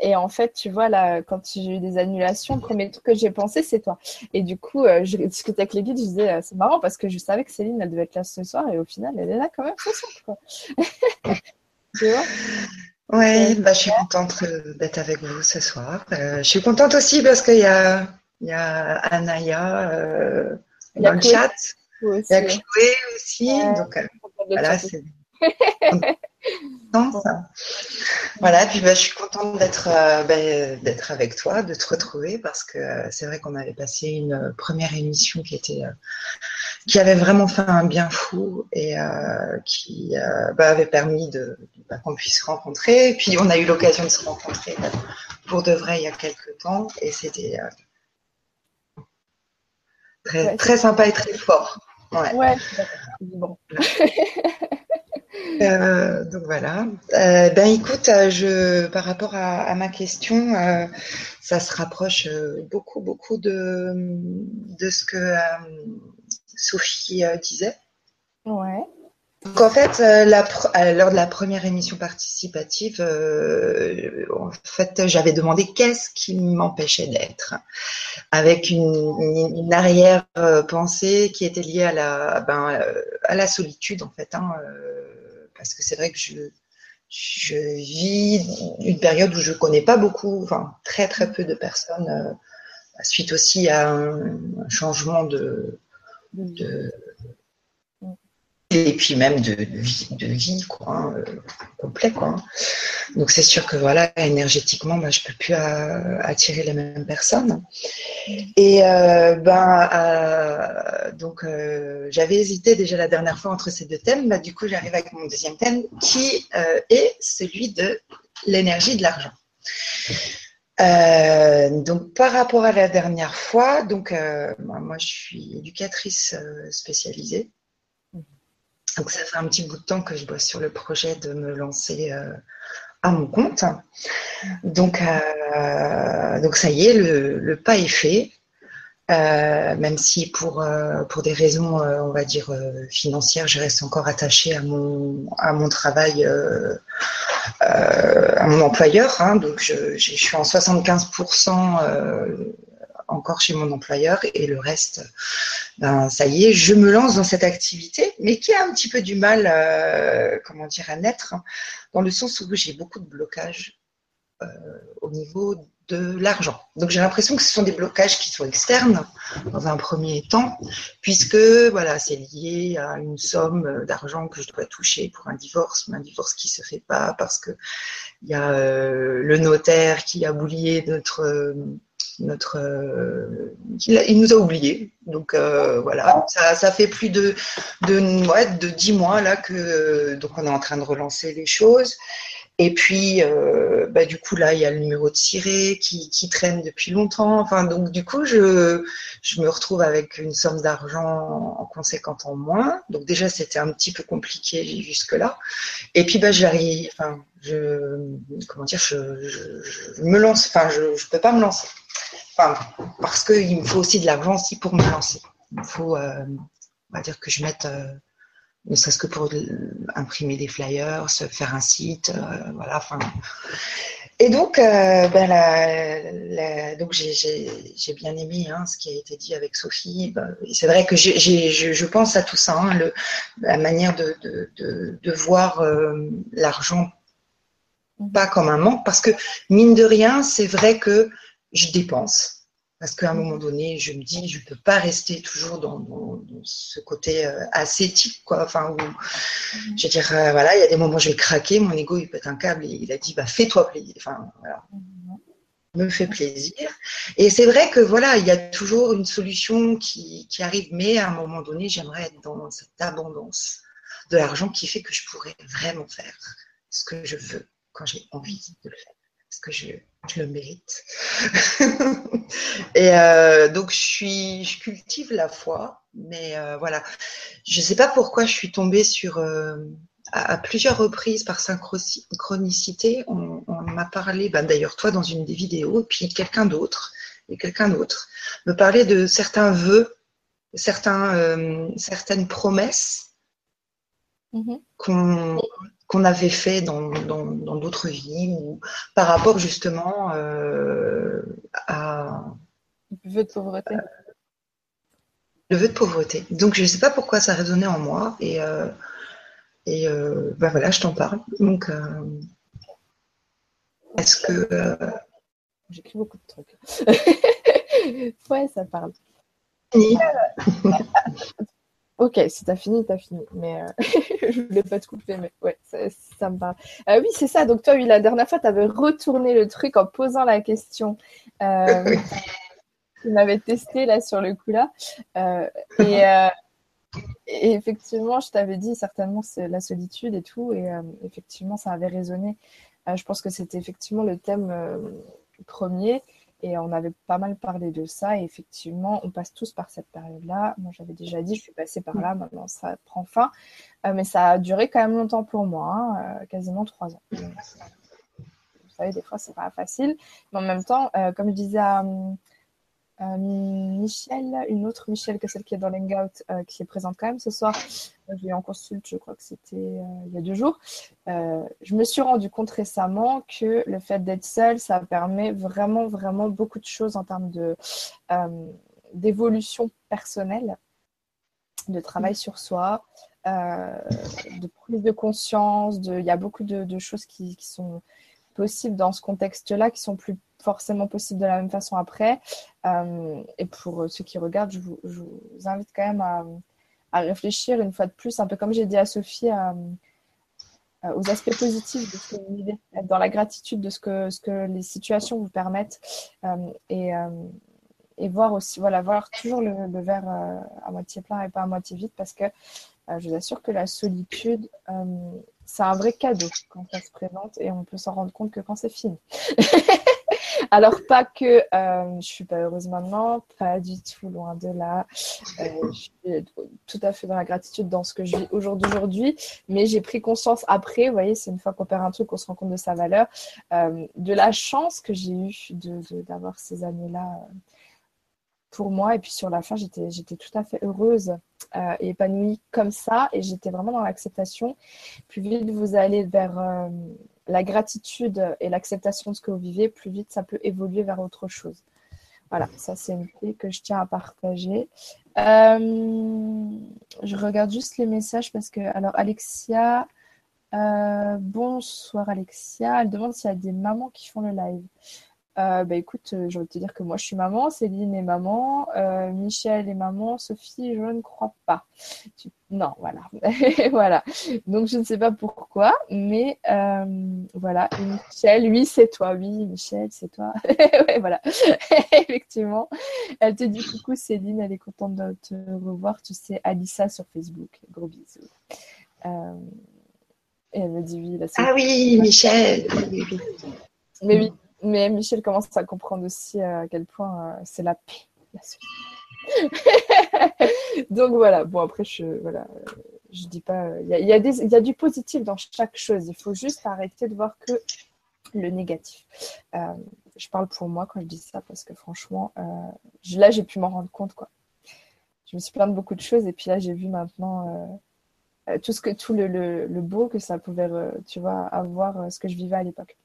et en fait, tu vois, là, quand j'ai eu des annulations, le premier truc que j'ai pensé, c'est toi. Et du coup, euh, j'ai discuté avec les guides, je disais, euh, c'est marrant parce que je savais que Céline, elle devait être là ce soir et au final, elle est là quand même ce soir, quoi. tu vois? Oui, bah, je suis contente euh, d'être avec vous ce soir. Euh, je suis contente aussi parce qu'il y a, y a Anaya euh, Il y a dans le chat. Il y a Chloé aussi. Ouais. Donc, euh, voilà, c'est. Voilà, puis bah, je suis contente d'être euh, ben, d'être avec toi, de te retrouver parce que euh, c'est vrai qu'on avait passé une euh, première émission qui était qui avait vraiment fait un bien fou et qui bah, avait permis de bah, qu'on puisse se rencontrer. Et puis on a eu l'occasion de se rencontrer pour de vrai il y a quelques temps et c'était très très sympa et très fort. Ouais. ouais bon. Euh, donc voilà. Euh, ben écoute, euh, je, par rapport à, ma question, ça se rapproche beaucoup, beaucoup de, de ce que Sophie disait. Ouais. Donc en fait, la, lors de la première émission participative, en fait, j'avais demandé qu'est-ce qui m'empêchait d'être, avec une, une arrière-pensée qui était liée à la, ben, à la solitude en fait. Hein, parce que c'est vrai que je, je vis une période où je connais pas beaucoup, enfin très très peu de personnes, euh, suite aussi à un, changement de, et puis même de, vie, de vie quoi, hein, euh, complet. Quoi. Hein. Donc c'est sûr que voilà, énergétiquement, moi, je peux plus euh, attirer les mêmes personnes. Et euh, ben, donc j'avais hésité déjà la dernière fois entre ces deux thèmes. Bah, du coup, j'arrive avec mon deuxième thème qui est celui de l'énergie de l'argent. donc par rapport à la dernière fois, donc moi je suis éducatrice spécialisée donc ça fait un petit bout de temps que je bosse sur le projet de me lancer euh, à mon compte. Donc, euh, donc ça y est, le, pas est fait. Euh, même si pour, pour des raisons, on va dire, financières, je reste encore attachée à mon, à mon travail, à mon employeur. Hein. donc je, je, suis en 75% encore chez mon employeur et le reste, ben, ça y est, je me lance dans cette activité, mais qui a un petit peu du mal, euh, comment dire, à naître, hein, dans le sens où j'ai beaucoup de blocages euh, au niveau de l'argent. Donc j'ai l'impression que ce sont des blocages qui sont externes dans un premier temps, puisque voilà, c'est lié à une somme d'argent que je dois toucher pour un divorce, mais un divorce qui se fait pas parce que il y a euh, le notaire qui a oublié notre euh, il, nous a oubliés. Donc euh, voilà, ça, fait plus de de, ouais, de dix mois là que donc on est en train de relancer les choses. Et puis, euh, bah, du coup, là, il y a le numéro de ciré qui, traîne depuis longtemps. Enfin, donc, du coup, je, je me retrouve avec une somme d'argent en conséquente en moins. Donc, déjà, c'était un petit peu compliqué jusque-là. Et puis, bah, j'arrive, enfin, je, comment dire, je, me lance, enfin, je ne peux pas me lancer. Enfin, parce qu'il me faut aussi de l'argent aussi pour me lancer. Il faut, euh, on va dire que je mette, euh, ne serait-ce que pour imprimer des flyers, faire un site, euh, voilà. Enfin. Et donc, ben la, donc j'ai bien aimé hein, ce qui a été dit avec Sophie. Ben, c'est vrai que je, pense à tout ça, hein, la manière de, de, de, de voir l'argent pas comme un manque, parce que mine de rien, c'est vrai que je dépense. Parce qu'à un moment donné, je me dis, je ne peux pas rester toujours dans, ce côté euh, ascétique, quoi. Enfin, où, je veux dire, euh, voilà, il y a des moments où je vais craquer, mon ego, il pète un câble et il a dit, bah, fais-toi plaisir. Enfin. Me fait plaisir. Et c'est vrai que voilà, il y a toujours une solution qui, arrive, mais à un moment donné, j'aimerais être dans cette abondance de l'argent qui fait que je pourrais vraiment faire ce que je veux quand j'ai envie de le faire parce que je, je le mérite. et euh, donc, je, suis, je cultive la foi, mais euh, voilà. Je ne sais pas pourquoi je suis tombée sur, euh, à, plusieurs reprises par synchronicité, on, on m'a parlé, ben, d'ailleurs toi dans une des vidéos, et puis quelqu'un d'autre, et quelqu'un d'autre, me parlait de certains vœux, certains, certaines promesses mm-hmm. qu'on qu'on avait fait dans d'autres vies ou par rapport justement euh, à le vœu de pauvreté. le vœu de pauvreté. Donc je ne sais pas pourquoi ça résonnait en moi et euh, et euh, ben voilà, je t'en parle. Donc est-ce que j'écris beaucoup de trucs. ouais, ça parle. Ok, si t'as fini, t'as fini. Mais euh, je voulais pas te couper, mais ouais, ça, me parle. Euh, oui, c'est ça. Donc toi, oui, la dernière fois, tu avais retourné le truc en posant la question. Euh, tu m'avais testé là sur le coup là. et, et, effectivement, je t'avais dit certainement c'est la solitude et tout. Et effectivement, ça avait résonné. je pense que c'était effectivement le thème premier. Et on avait pas mal parlé de ça. Et effectivement, on passe tous par cette période-là. Moi, j'avais déjà dit, je suis passée par là. Maintenant, ça prend fin. Euh, mais ça a duré quand même longtemps pour moi, hein, euh, quasiment trois ans. Vous savez, des fois, c'est pas facile. Mais en même temps, euh, comme je disais à, euh, Michel, une autre Michel que celle qui est dans l'Hangout, euh, qui est présente quand même ce soir. Je l'ai en consulte, je crois que c'était euh, il y a deux jours. je me suis rendu compte récemment que le fait d'être seule, ça permet vraiment, vraiment beaucoup de choses en termes d'évolution personnelle, de travail sur soi, de prise de conscience. Il y a beaucoup de, choses qui, sont possibles dans ce contexte-là, qui sont plus forcément possible de la même façon après. Euh, et pour ceux qui regardent, je vous, invite quand même à, réfléchir une fois de plus, un peu comme j'ai dit à Sophie, aux aspects positifs de ce que vous vivez, dans la gratitude de ce que, ce que les situations vous permettent. Euh, et, euh, et voir aussi, voilà, voir toujours le, le verre à moitié plein et pas à moitié vide parce que je vous assure que la solitude, c'est un vrai cadeau quand ça se présente et on peut s'en rendre compte que quand c'est fini. Alors, pas que euh, je suis pas heureuse maintenant, pas du tout, loin de là. Euh, je suis tout à fait dans la gratitude dans ce que je vis aujourd'hui, mais j'ai pris conscience après, vous voyez, c'est une fois qu'on perd un truc qu'on se rend compte de sa valeur, euh, de la chance que j'ai eue d'avoir ces années-là pour moi. Et puis sur la fin, j'étais tout à fait heureuse et épanouie comme ça, et j'étais vraiment dans l'acceptation. Plus vite vous allez vers la gratitude et l'acceptation de ce que vous vivez, plus vite ça peut évoluer vers autre chose. Voilà, ça c'est une clé que je tiens à partager. Euh, je regarde juste les messages parce que, alors Alexia, euh, bonsoir Alexia, elle demande s'il y a des mamans qui font le live. Euh, bah écoute, euh, je vais te dire que moi je suis maman, Céline est maman, euh, Michel est maman, Sophie, je ne crois pas. Non, voilà. voilà. Donc je ne sais pas pourquoi, mais voilà. Michel, oui, c'est toi. Oui, Michel, c'est toi. ouais, voilà. Effectivement. Elle te dit coucou Céline, elle est contente de te revoir. Tu sais, Alissa sur Facebook. Gros bisous. et elle me dit oui. Là, ah oui, Michel. Mais oui. Mais Michel commence à comprendre aussi euh, à quel point euh, c'est la paix. Donc voilà, bon après je voilà, je dis pas, il y a, y a, du positif dans chaque chose. Il faut juste arrêter de voir que le négatif. Euh, je parle pour moi quand je dis ça parce que franchement, là j'ai pu m'en rendre compte quoi. Je me suis plaint de beaucoup de choses et puis là j'ai vu maintenant tout ce que tout le, le, beau que ça pouvait, tu vois, avoir ce que je vivais à l'époque.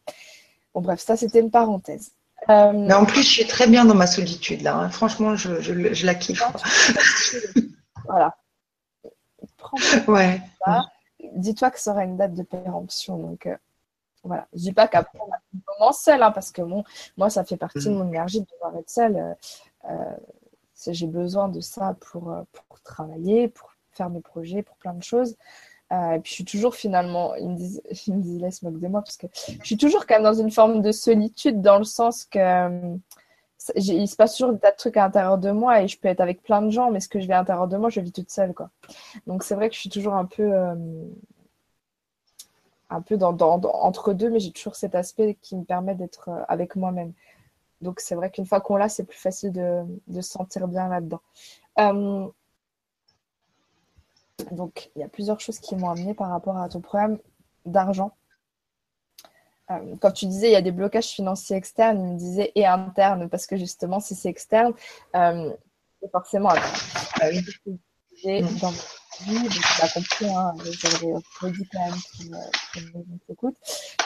Bon, bref, ça, c'était une parenthèse. Euh, Mais en plus, je suis très bien dans ma solitude, là. Hein. Franchement, je, je, la kiffe. voilà. Prends ouais. Dis-toi que ça aura une date de péremption. Donc, euh, voilà. Je dis pas qu'après, on a commence seul, hein, parce que bon, moi, ça fait partie de mm. mon énergie de devoir être seule. Euh, j'ai besoin de ça pour, pour travailler, pour faire mes projets, pour plein de choses. Euh, et puis je suis toujours finalement, ils me disent, ils me disent de moi parce que je suis toujours quand même dans une forme de solitude dans le sens que euh, il se passe toujours des tas de trucs à l'intérieur de moi et je peux être avec plein de gens, mais ce que je vis à l'intérieur de moi, je vis toute seule quoi. Donc c'est vrai que je suis toujours un peu euh, un peu dans, entre deux, mais j'ai toujours cet aspect qui me permet d'être avec moi-même. Donc c'est vrai qu'une fois qu'on l'a, c'est plus facile de, de se sentir bien là-dedans. Donc, il y a plusieurs choses qui m'ont amené par rapport à ton problème d'argent. Euh, quand tu disais il y a des blocages financiers externes, il me disait et internes, parce que justement, si c'est externe, euh, c'est forcément à oui. dans vie, tu as compris, hein, redit quand même qui,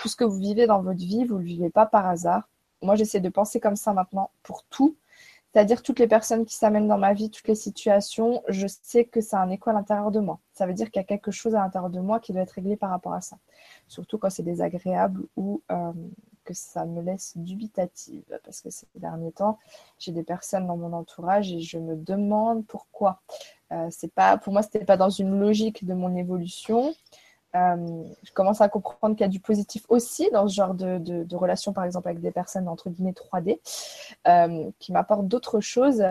Tout ce que vous vivez dans votre vie, vous ne le vivez pas par hasard. Moi, j'essaie de penser comme ça maintenant pour tout. C'est-à-dire toutes les personnes qui s'amènent dans ma vie, toutes les situations, je sais que c'est un écho à l'intérieur de moi. Ça veut dire qu'il y a quelque chose à l'intérieur de moi qui doit être réglé par rapport à ça. Surtout quand c'est désagréable ou euh, que ça me laisse dubitative parce que ces derniers temps, j'ai des personnes dans mon entourage et je me demande pourquoi. Euh, pas, pour moi, c'était pas dans une logique de mon évolution. Euh, je commence à comprendre qu'il y a du positif aussi dans ce genre de, de, relation, par exemple, avec des personnes entre guillemets 3D, euh, qui m'apportent d'autres choses.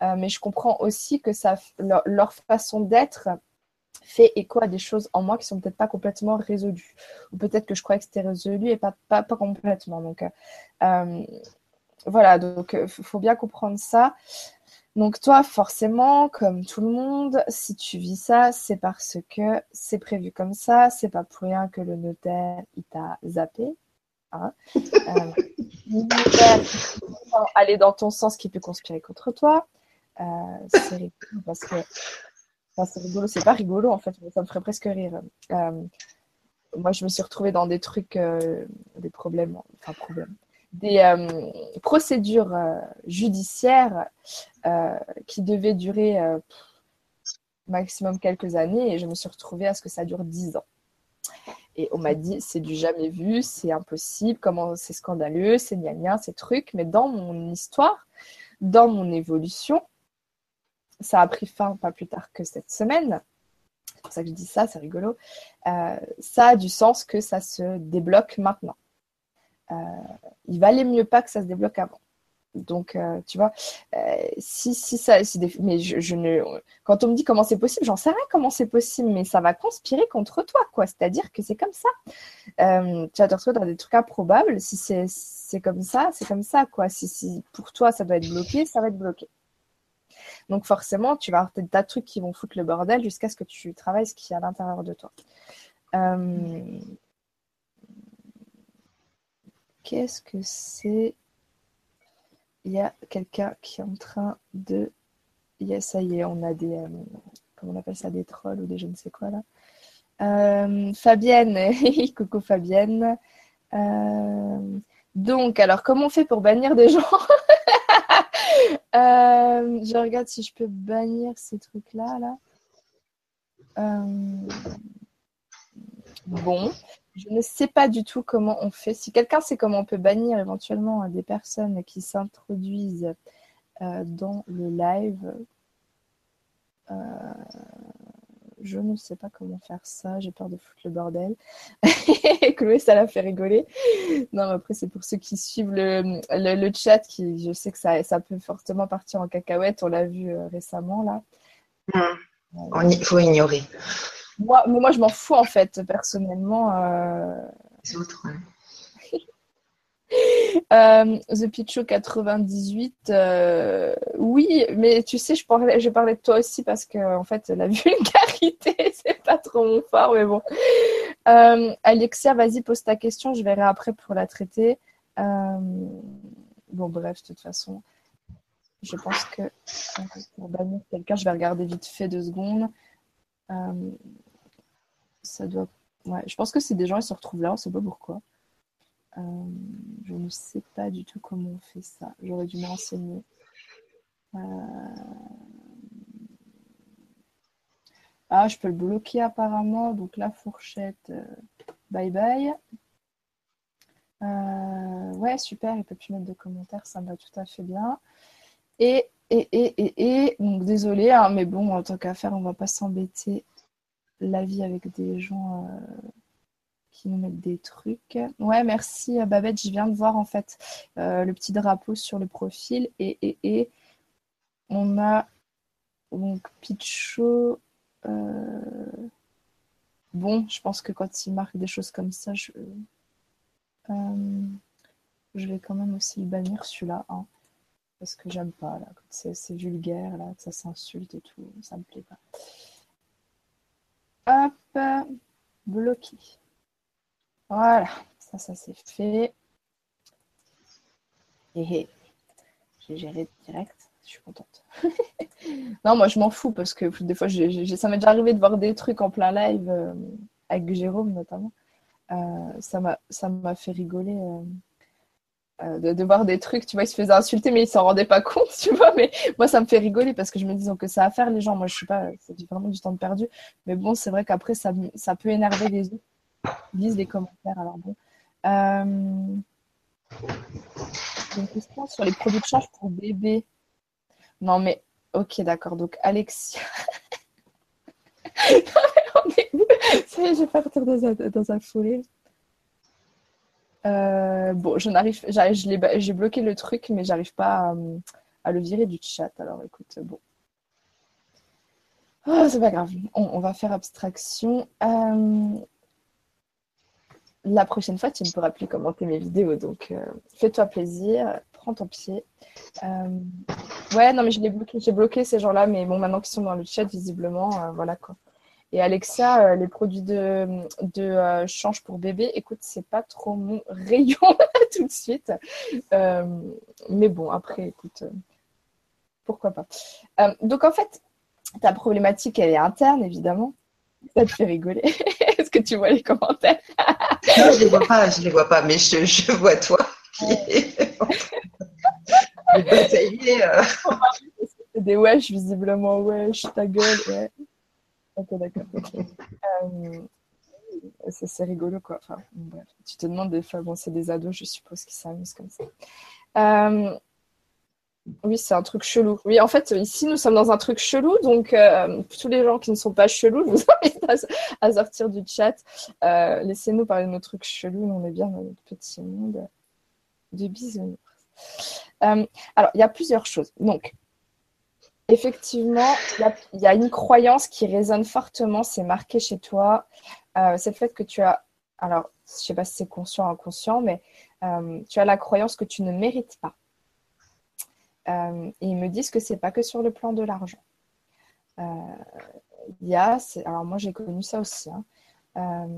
mais je comprends aussi que leur façon d'être fait écho à des choses en moi qui sont peut-être pas complètement résolues. Ou peut-être que je croyais que c'était résolu et pas, pas, complètement. Donc euh, euh, voilà, donc il euh, faut bien comprendre ça. Donc toi, forcément, comme tout le monde, si tu vis ça, c'est parce que c'est prévu comme ça, c'est pas pour rien que le notaire, il t'a zappé. Hein. aller dans ton sens qui peut conspirer contre toi. c'est parce que c'est rigolo, c'est pas rigolo en fait, ça me ferait presque rire. Euh, moi, je me suis retrouvée dans des trucs, euh, des problèmes, enfin problèmes, des euh, procédures judiciaires qui devaient durer maximum quelques années et je me suis retrouvée à ce que ça dure dix ans. Et on m'a dit, c'est du jamais vu, c'est impossible, comment c'est scandaleux, c'est gna gna, ces trucs. Mais dans mon histoire, dans mon évolution, ça a pris fin pas plus tard que cette semaine. C'est pour ça que je dis ça, c'est rigolo. Euh, ça a du sens que ça se débloque maintenant. Euh, il valait mieux pas que ça se débloque avant. Donc, euh, tu vois, si, si ça. mais je, ne. Quand on me dit comment c'est possible, j'en sais rien comment c'est possible, mais ça va conspirer contre toi, quoi. C'est-à-dire que c'est comme ça. tu vas te retrouver dans des trucs improbables. Si c'est comme ça, c'est comme ça, quoi. Si, si pour toi ça doit être bloqué, ça va être bloqué. Donc forcément, tu vas avoir des tas de trucs qui vont foutre le bordel jusqu'à ce que tu travailles ce qui est à l'intérieur de toi. Euh, qu'est-ce que c'est? Il y a quelqu'un qui est en train de... Yes, ça y est, on a des... Euh, comment on appelle ça Des trolls ou des je ne sais quoi là. Euh, Fabienne, coucou Fabienne. donc, alors, comment on fait pour bannir des gens? Euh, je regarde si je peux bannir ces trucs-là. Là. Euh, bon, je ne sais pas du tout comment on fait. Si quelqu'un sait comment on peut bannir éventuellement des personnes qui s'introduisent euh, dans le live, je ne sais pas comment faire ça, j'ai peur de foutre le bordel. Chloé, ça l'a fait rigoler. Non, après, c'est pour ceux qui suivent le, chat, qui, je sais que ça, peut fortement partir en cacahuète, on l'a vu euh, récemment là. Hmm. Il faut ignorer. Moi, mais moi, je m'en fous en fait, personnellement. Euh... Les autres, euh, The Picho 98, euh, oui, mais tu sais, je parlais, je parlais de toi aussi parce que en fait, la vulgarité, c'est pas trop mon fort, mais bon. Alexia, vas-y, pose ta question, je verrai après pour la traiter. bon, bref, de toute façon, je pense que pour bannir quelqu'un, je vais regarder vite fait deux secondes. Ça doit. Je pense que c'est des gens, ils se retrouvent là, on sait pas pourquoi. Euh, je ne sais pas du tout comment on fait ça. J'aurais dû me renseigner. Euh, ah, je peux le bloquer apparemment. Donc la fourchette, euh, bye bye. ouais, super, il peut plus mettre de commentaires, ça me va tout à fait bien. Et, et, et, et, et donc désolé, hein, mais bon, en tant qu'affaire, on va pas s'embêter la vie avec des gens qui nous mettent des trucs. Ouais, merci euh, Babette, je viens de voir en fait euh, le petit drapeau sur le profil et, et, et on a donc Picho. Euh, bon, je pense que quand il marque des choses comme ça, je, je vais quand même aussi le bannir celui-là. Hein, parce que j'aime pas là, c'est vulgaire, là, ça s'insulte et tout, ça me plaît pas. Hop, bloqué. Voilà, ça, ça c'est fait. Et j'ai géré direct, je suis contente. non, moi je m'en fous parce que des fois, ça m'est déjà arrivé de voir des trucs en plein live euh, avec Jérôme notamment. Euh, ça m'a fait rigoler. Euh, de, voir des trucs, tu vois, il se faisait insulter, mais il s'en rendait pas compte, tu vois. Mais moi, ça me fait rigoler parce que je me dis que ça à faire les gens. Moi, je suis pas, c'est vraiment du temps de perdu. Mais bon, c'est vrai qu'après, ça, ça peut énerver les autres lisent les commentaires. Alors bon. Euh, Une question sur les produits de change pour bébé. Non, mais ok, d'accord. Donc, Alexia. Ça y est, je vais partir dans un, dans un. Euh, bon, je n'arrive, j'ai bloqué le truc, mais j'arrive pas à, le virer du chat. Alors, écoute, bon. Oh, c'est pas grave. On, va faire abstraction. Euh, la prochaine fois, tu ne pourras plus commenter mes vidéos. Donc, euh, fais-toi plaisir, prends ton pied. Ouais, non, mais je l'ai bloqué. J'ai bloqué ces gens-là, mais bon, maintenant qu'ils sont dans le chat, visiblement, voilà quoi. Et Alexa, euh, les produits de, de euh, change pour bébé, écoute, c'est pas trop mon rayon tout de suite. Euh, mais bon, après, écoute, pourquoi pas. donc en fait, ta problématique, elle est interne, évidemment. Ça te fait rigoler. Est-ce que tu vois les commentaires? Non, je les vois pas, je les vois pas, mais je, je vois toi. C'est des wesh, visiblement, wesh, ta gueule, ouais. Ok, d'accord. Euh, c'est rigolo, quoi. Enfin. Tu te demandes des fois, bon, c'est des ados, je suppose, qui s'amusent comme ça. Euh, oui, c'est un truc chelou. Oui, en fait, ici, nous sommes dans un truc chelou. Donc, euh, tous les gens qui ne sont pas chelous, je vous invite à, sortir du chat. Laissez-nous parler de nos trucs chelous. On est bien dans notre petit monde de bisounours. alors, il y a plusieurs choses. Donc, Effectivement, il y, a une croyance qui résonne fortement, c'est marqué chez toi. Euh, c'est le fait que tu as, alors je ne sais pas si c'est conscient ou inconscient, mais euh, tu as la croyance que tu ne mérites pas. Euh, ils me disent que c'est pas que sur le plan de l'argent. Il y a, alors moi j'ai connu ça aussi. Hein.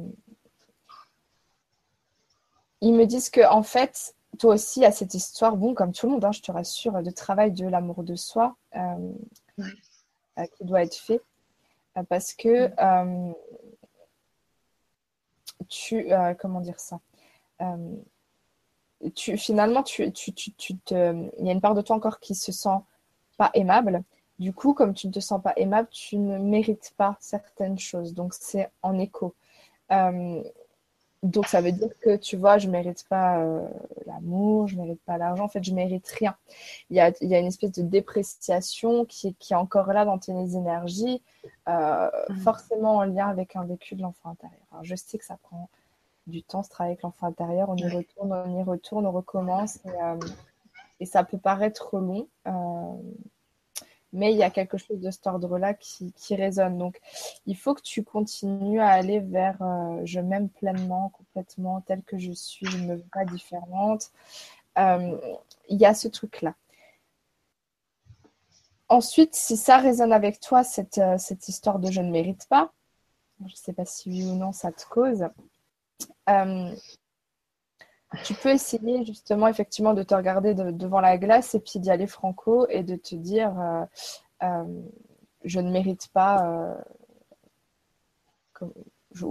ils me disent que en fait, toi aussi à cette histoire, bon, comme tout le monde, hein, je te rassure, de travail de l'amour de soi euh, euh, qui doit être fait. Euh, parce que tu. comment dire ça tu, Finalement, tu, tu, tu, te, il y a une part de toi encore qui se sent pas aimable. Du coup, comme tu ne te sens pas aimable, tu ne mérites pas certaines choses. Donc, c'est en écho. Donc ça veut dire que tu vois, je mérite pas euh, l'amour, je mérite pas l'argent, en fait je mérite rien. Il y a, il y a une espèce de dépréciation qui, qui, est encore là dans tes énergies, euh, mmh. forcément en lien avec un vécu de l'enfant intérieur. Alors, je sais que ça prend du temps ce travail avec l'enfant intérieur, on y retourne, on y retourne, on recommence et, euh, et ça peut paraître long mais il y a quelque chose de cet ordre-là qui, résonne. Donc, il faut que tu continues à aller vers euh, je m'aime pleinement, complètement, telle que je suis, je ne me veux pas différente. Euh, il y a ce truc-là. Ensuite, si ça résonne avec toi, cette, euh, cette histoire de je ne mérite pas, je ne sais pas si oui ou non ça te cause, tu peux essayer justement effectivement de te regarder devant la glace et puis d'y aller franco et de te dire euh, euh, je ne mérite pas euh, je,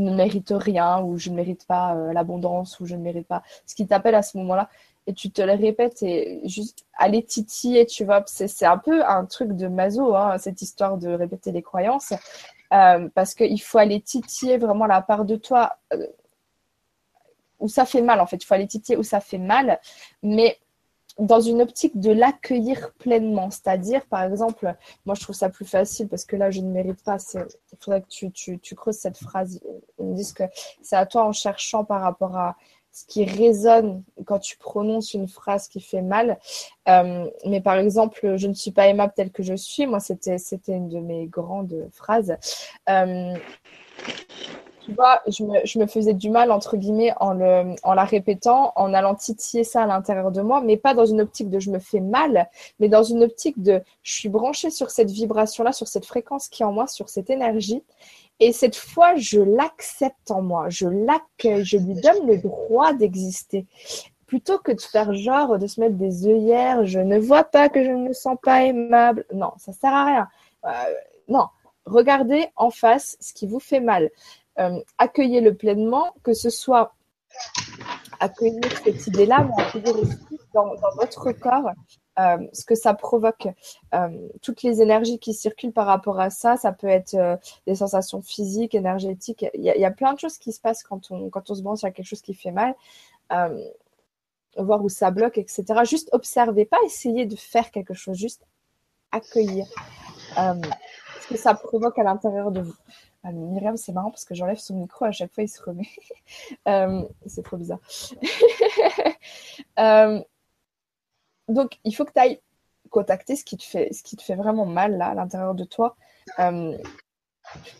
ne mérite rien ou je ne mérite pas l'abondance ou je ne mérite pas. Ce qui t'appelle à ce moment-là et tu te le répètes et juste aller titiller tu vois. C'est un peu un truc de maso hein, cette histoire de répéter les croyances parce qu'il faut aller titiller vraiment la part de toi où ça fait mal en fait. Il faut aller titiller où ça fait mal, mais dans une optique de l'accueillir pleinement. C'est-à-dire, par exemple, moi je trouve ça plus facile parce que là je ne mérite pas. Il faudrait que tu, tu, tu, creuses cette phrase. Ils me disent que c'est à toi en cherchant par rapport à ce qui résonne quand tu prononces une phrase qui fait mal. Euh, mais par exemple, je ne suis pas aimable telle que je suis. Moi, c'était une de mes grandes phrases. Euh, je me, faisais du mal, entre guillemets, en, la répétant, en allant titiller ça à l'intérieur de moi, mais pas dans une optique de je me fais mal, mais dans une optique de je suis branchée sur cette vibration-là, sur cette fréquence qui est en moi, sur cette énergie. Et cette fois, je l'accepte en moi, je l'accueille, je lui donne le droit d'exister. Plutôt que de faire genre, de se mettre des œillères, je ne vois pas que je ne me sens pas aimable. Non, ça sert à rien. Euh, non, regardez en face ce qui vous fait mal. Euh, accueillez-le pleinement, que ce soit accueillir cette idée-là, mais accueillir aussi dans, votre corps euh, ce que ça provoque. Euh, toutes les énergies qui circulent par rapport à ça, ça peut être des sensations physiques, énergétiques. Il y, a, plein de choses qui se passent quand on, quand on se branche à quelque chose qui fait mal. voir où ça bloque, etc. Juste observer, pas essayer de faire quelque chose, juste accueillir ce que ça provoque à l'intérieur de vous. Ah, Myriam, c'est marrant parce que j'enlève son micro, à chaque fois il se remet. Euh, c'est trop bizarre. Euh, donc, il faut que tu ailles contacter ce qui, te fait, ce qui te fait vraiment mal là, à l'intérieur de toi.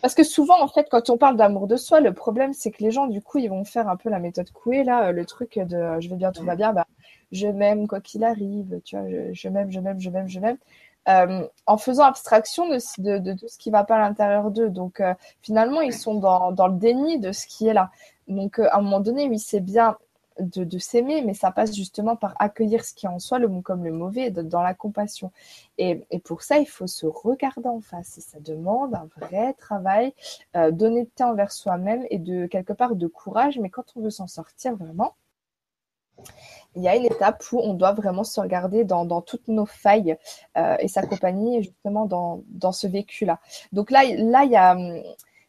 parce que souvent, en fait, quand on parle d'amour de soi, le problème, c'est que les gens, du coup, ils vont faire un peu la méthode Coué, là, le truc de je vais bien, tout va bien, bah, je m'aime quoi qu'il arrive, tu vois, je m'aime, je m'aime, je m'aime, je m'aime. Euh, en faisant abstraction de, tout ce qui ne va pas à l'intérieur d'eux. Donc euh, finalement, ils sont dans, le déni de ce qui est là. Donc euh, à un moment donné, oui, c'est bien de, de s'aimer, mais ça passe justement par accueillir ce qui est en soi, le bon comme le mauvais, dans la compassion. Et, et, pour ça, il faut se regarder en face. Et ça demande un vrai travail d'honnêteté envers soi-même et de quelque part de courage. Mais quand on veut s'en sortir vraiment, il y a une étape où on doit vraiment se regarder dans, toutes nos failles euh, et s'accompagner justement dans, ce vécu-là. Donc là, il y a,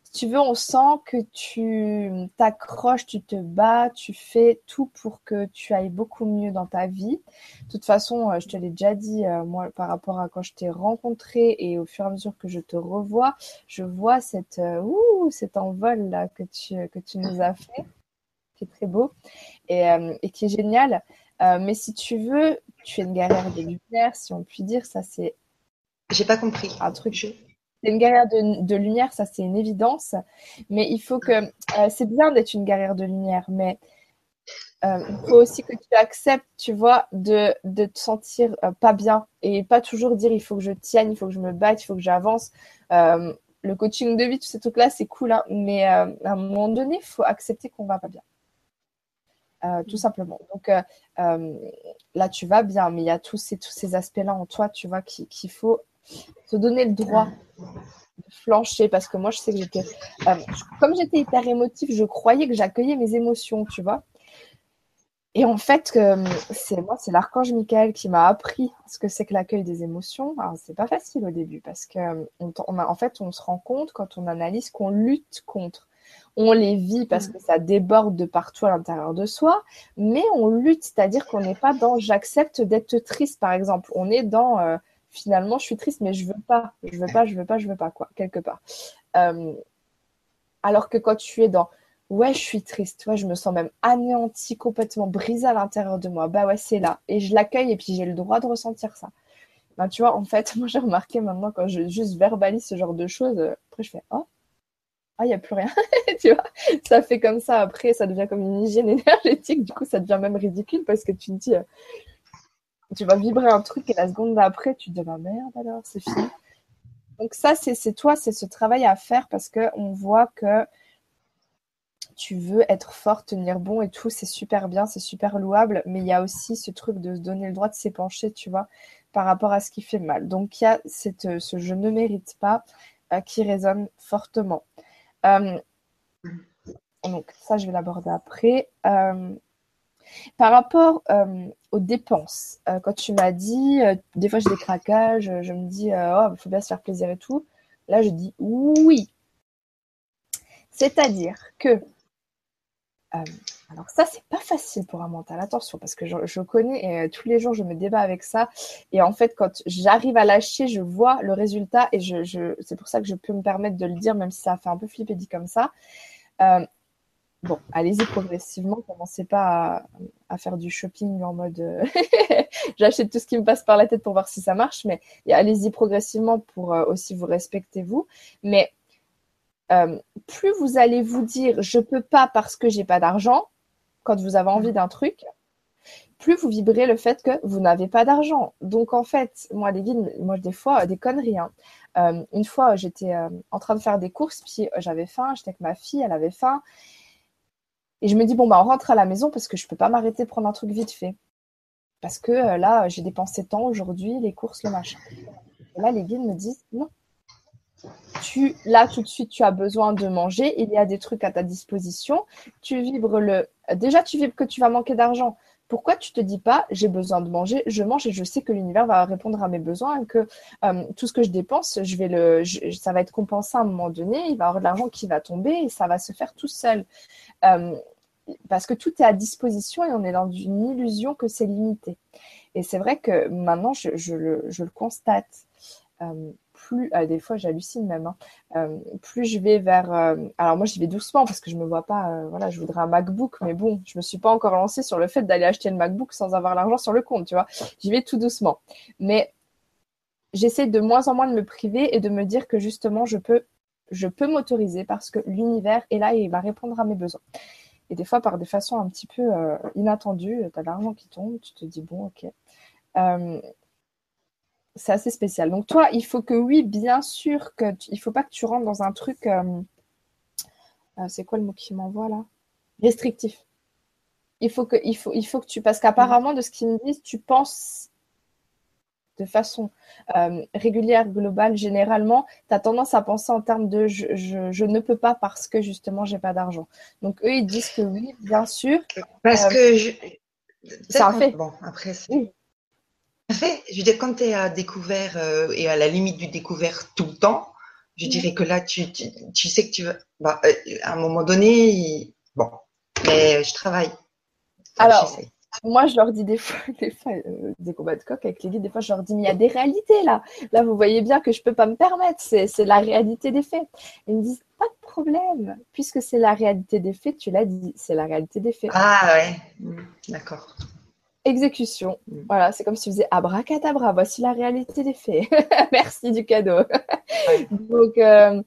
si tu veux, on sent que tu t'accroches, tu te bats, tu fais tout pour que tu ailles beaucoup mieux dans ta vie. De toute façon, euh, je te l'ai déjà dit, euh, moi, par rapport à quand je t'ai rencontré et au fur et à mesure que je te revois, je vois cette, ouh, cet envol là que tu nous as fait qui est très beau et, euh, et qui est génial. Euh, mais si tu veux, tu es une guerrière de lumière, si on peut dire, ça c'est. J'ai pas compris. Un truc. C'est une guerrière de, de lumière, ça c'est une évidence. Mais il faut que. Euh, c'est bien d'être une guerrière de lumière, mais il faut aussi que tu acceptes, tu vois, de, de te sentir pas bien et pas toujours dire il faut que je tienne, il faut que je me batte, il faut que j'avance. le coaching de vie, tout ces trucs-là, c'est cool, hein, mais à un moment donné, il faut accepter qu'on va pas bien. Euh, tout simplement. Donc euh, euh, là, tu vas bien, mais il y a tous ces, tous ces aspects-là en toi, tu vois, qu'il faut te donner le droit de flancher. Parce que moi, je sais que j'étais, comme j'étais hyper émotive, je croyais que j'accueillais mes émotions, tu vois. Et en fait, c'est moi, c'est l'archange Michael qui m'a appris ce que c'est que l'accueil des émotions. c'est pas facile au début parce que en fait, on se rend compte quand on analyse qu'on lutte contre on les vit parce mm. que ça déborde de partout à l'intérieur de soi, mais on lutte, c'est-à-dire qu'on n'est pas dans j'accepte d'être triste, par exemple. On est dans euh, finalement je suis triste, mais je veux pas, je veux pas, je veux pas, je veux pas, quoi, quelque part. Euh, alors que quand tu es dans ouais, je suis triste, ouais, je me sens même anéantie, complètement brisée à l'intérieur de moi, bah ouais, c'est là. Et je l'accueille et puis j'ai le droit de ressentir ça. Ben, tu vois, en fait, moi j'ai remarqué maintenant quand je juste verbalise ce genre de choses, euh, après je fais oh, ah, il n'y a plus rien. tu vois, ça fait comme ça. Après, ça devient comme une hygiène énergétique. Du coup, ça devient même ridicule parce que tu te dis, euh, tu vas vibrer un truc et la seconde d'après, tu te dis, bah merde, alors, c'est fini. Donc, ça, c'est toi, c'est ce travail à faire parce qu'on voit que tu veux être fort, tenir bon et tout, c'est super bien, c'est super louable, mais il y a aussi ce truc de se donner le droit de s'épancher, tu vois, par rapport à ce qui fait mal. Donc il y a cette, ce je ne mérite pas euh, qui résonne fortement. Euh, donc ça, je vais l'aborder après. Euh, par rapport euh, aux dépenses, quand tu m'as dit, des fois j'ai des craquages, je me dis, oh, il faut bien se faire plaisir et tout. Là, je dis oui. C'est-à-dire que alors ça, c'est pas facile pour un mental, attention, parce que je, connais et euh, tous les jours, je me débat avec ça. Et en fait, quand j'arrive à lâcher, je vois le résultat et c'est pour ça que je peux me permettre de le dire, même si ça fait un peu flipper dit comme ça. Euh, bon, allez-y progressivement, commencez pas à, faire du shopping en mode euh, j'achète tout ce qui me passe par la tête pour voir si ça marche, mais allez-y progressivement pour aussi vous respecter vous. Mais plus vous allez vous dire je peux pas parce que j'ai pas d'argent, quand vous avez envie d'un truc, plus vous vibrez le fait que vous n'avez pas d'argent. Donc en fait, moi les guides, moi des fois des conneries. Hein. Euh, une fois, j'étais euh, en train de faire des courses, puis euh, j'avais faim, j'étais avec ma fille, elle avait faim, et je me dis bon bah on rentre à la maison parce que je peux pas m'arrêter prendre un truc vite fait, parce que là j'ai dépensé tant aujourd'hui, les courses, le machin. Et là les guides me disent non, tu, là, tout de suite, tu as besoin de manger. Il y a des trucs à ta disposition. Tu vibres le. Déjà, tu vibres que tu vas manquer d'argent. Pourquoi tu te dis pas j'ai besoin de manger, je mange et je sais que l'univers va répondre à mes besoins et que euh, tout ce que je dépense, ça va être compensé à un moment donné. Il va y avoir de l'argent qui va tomber et ça va se faire tout seul. Euh, parce que tout est à disposition et on est dans une illusion que c'est limité. Et c'est vrai que maintenant, je, le, je le, constate. Euh, plus, euh, des fois j'hallucine même, hein. euh, plus je vais vers... alors moi j'y vais doucement parce que je me vois pas, voilà, je voudrais un MacBook, mais bon, je me suis pas encore lancée sur le fait d'aller acheter le MacBook sans avoir l'argent sur le compte, tu vois. J'y vais tout doucement. Mais j'essaie de moins en moins de me priver et de me dire que justement je peux, je peux m'autoriser parce que l'univers est là et il va répondre à mes besoins. Et des fois, par des façons un petit peu inattendues, tu as l'argent qui tombe, tu te dis, bon, ok. Euh, c'est assez spécial. Donc toi, il faut que oui, bien sûr, que il faut pas que tu rentres dans un truc. Euh, euh, c'est quoi le mot qui m'envoie là? Restrictif. Il faut que, il faut, il faut que tu, parce qu'apparemment de ce qu'ils me disent, tu penses de façon régulière, globale, généralement, tu as tendance à penser en termes de je, je, ne peux pas parce que justement j'ai pas d'argent. Donc eux, ils disent que oui, bien sûr. Parce que je... c'est un fait. Bon, après, c'est fait. Je veux dire, quand tu es à découvert euh, et à la limite du découvert tout le temps, je dirais que là, tu, tu, sais que tu vas. Bah, euh, à un moment donné, bon, mais je travaille. Alors, moi, je leur dis des fois, des, fois, euh, des combats de coq avec les guides, des fois, je leur dis, mais il y a des réalités là. Là, vous voyez bien que je ne peux pas me permettre. C'est la réalité des faits. Ils me disent, pas de problème. Puisque c'est la réalité des faits, tu l'as dit, c'est la réalité des faits. Ah ouais, mmh, d'accord. Exécution. Mm. Voilà, c'est comme si tu faisais abracadabra, voici la réalité des faits. Merci du cadeau. Donc, euh,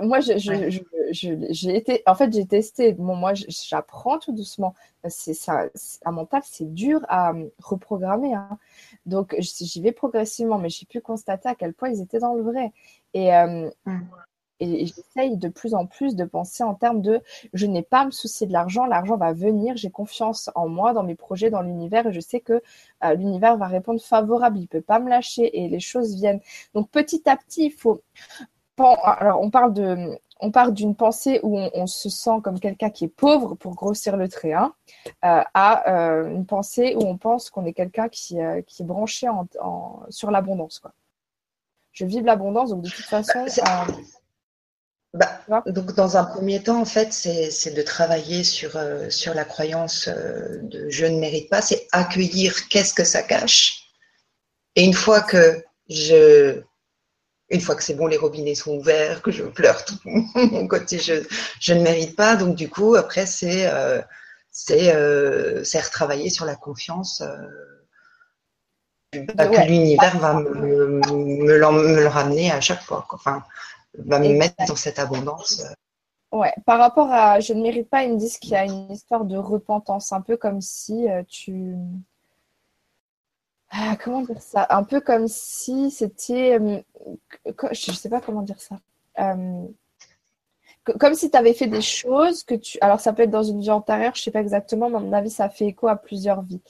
moi, j'ai je, été, en fait, j'ai testé. Bon, moi, j'apprends tout doucement. C'est ça, un mental, c'est dur à euh, reprogrammer. Hein. Donc, j'y vais progressivement, mais j'ai pu constater à quel point ils étaient dans le vrai. Et euh, mm et, j'essaye de plus en plus de penser en termes de je n'ai pas à me soucier de l'argent, l'argent va venir, j'ai confiance en moi, dans mes projets, dans l'univers et je sais que euh, l'univers va répondre favorable, il peut pas me lâcher et les choses viennent. Donc petit à petit, il faut alors on parle de on part d'une pensée où on, se sent comme quelqu'un qui est pauvre pour grossir le trait hein, euh, à euh, une pensée où on pense qu'on est quelqu'un qui, qui est branché en, sur l'abondance. Quoi. Je vive l'abondance, donc de toute façon. Bah, donc, dans un premier temps, en fait, c'est de travailler sur, euh, sur la croyance euh, de je ne mérite pas, c'est accueillir qu'est-ce que ça cache. Et une fois que je, une fois que c'est bon, les robinets sont ouverts, que je pleure tout mon côté, je, je ne mérite pas. Donc, du coup, après, c'est euh, c'est retravailler sur la confiance. Que l'univers va me, me, me, le ramener à chaque fois. Enfin, va me mettre dans cette abondance. Ouais, par rapport à je ne mérite pas, ils me disent qu'il y a une histoire de repentance, un peu comme si euh, tu. Ah, comment dire ça? Un peu comme si c'était. Euh, je ne sais pas comment dire ça. Euh, comme si tu avais fait des choses que tu. Alors, ça peut être dans une vie antérieure, je ne sais pas exactement, mais à mon avis, ça fait écho à plusieurs vies.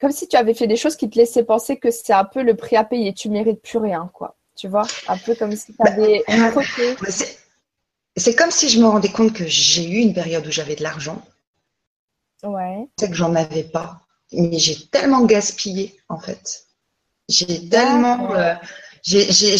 comme si tu avais fait des choses qui te laissaient penser que c'est un peu le prix à payer. Tu mérites plus rien, quoi tu vois, un peu comme si tu avais bah, C'est comme si je me rendais compte que j'ai eu une période où j'avais de l'argent. Ouais. C'est que j'en avais pas. Mais j'ai tellement gaspillé, en fait. J'ai tellement. Euh, j'ai, je,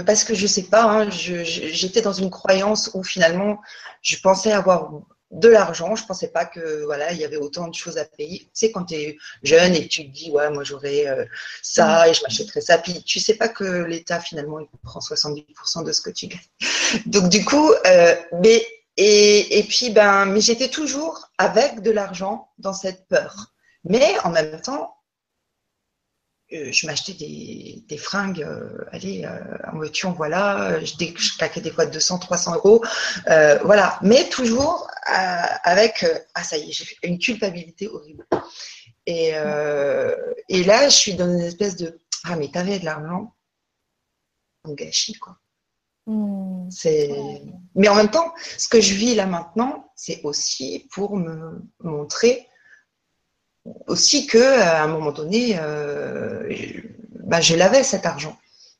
parce que je sais pas, hein, j'étais dans une croyance où finalement je pensais avoir de l'argent. Je pensais pas que voilà, il y avait autant de choses à payer. Tu sais, quand tu es jeune et tu te dis ouais, moi j'aurais euh, ça et je m'achèterais ça, puis tu sais pas que l'État finalement il prend 70% de ce que tu gagnes. Donc du coup, euh, mais et, et puis ben, mais j'étais toujours avec de l'argent dans cette peur. Mais en même temps, je m'achetais des, des, fringues, euh, allez, euh, en voiture, voilà, je, je claquais des fois 200, 300 euros, euh, voilà, mais toujours avec, ah ça y est, j'ai une culpabilité horrible. Et, et là, je suis dans une espèce de, ah mais t'avais de l'argent, on gâchis quoi. Hmm. C'est... Mais en même temps, ce que je vis là maintenant, c'est aussi pour me montrer aussi que à un moment donné, euh, bah, je l'avais cet argent,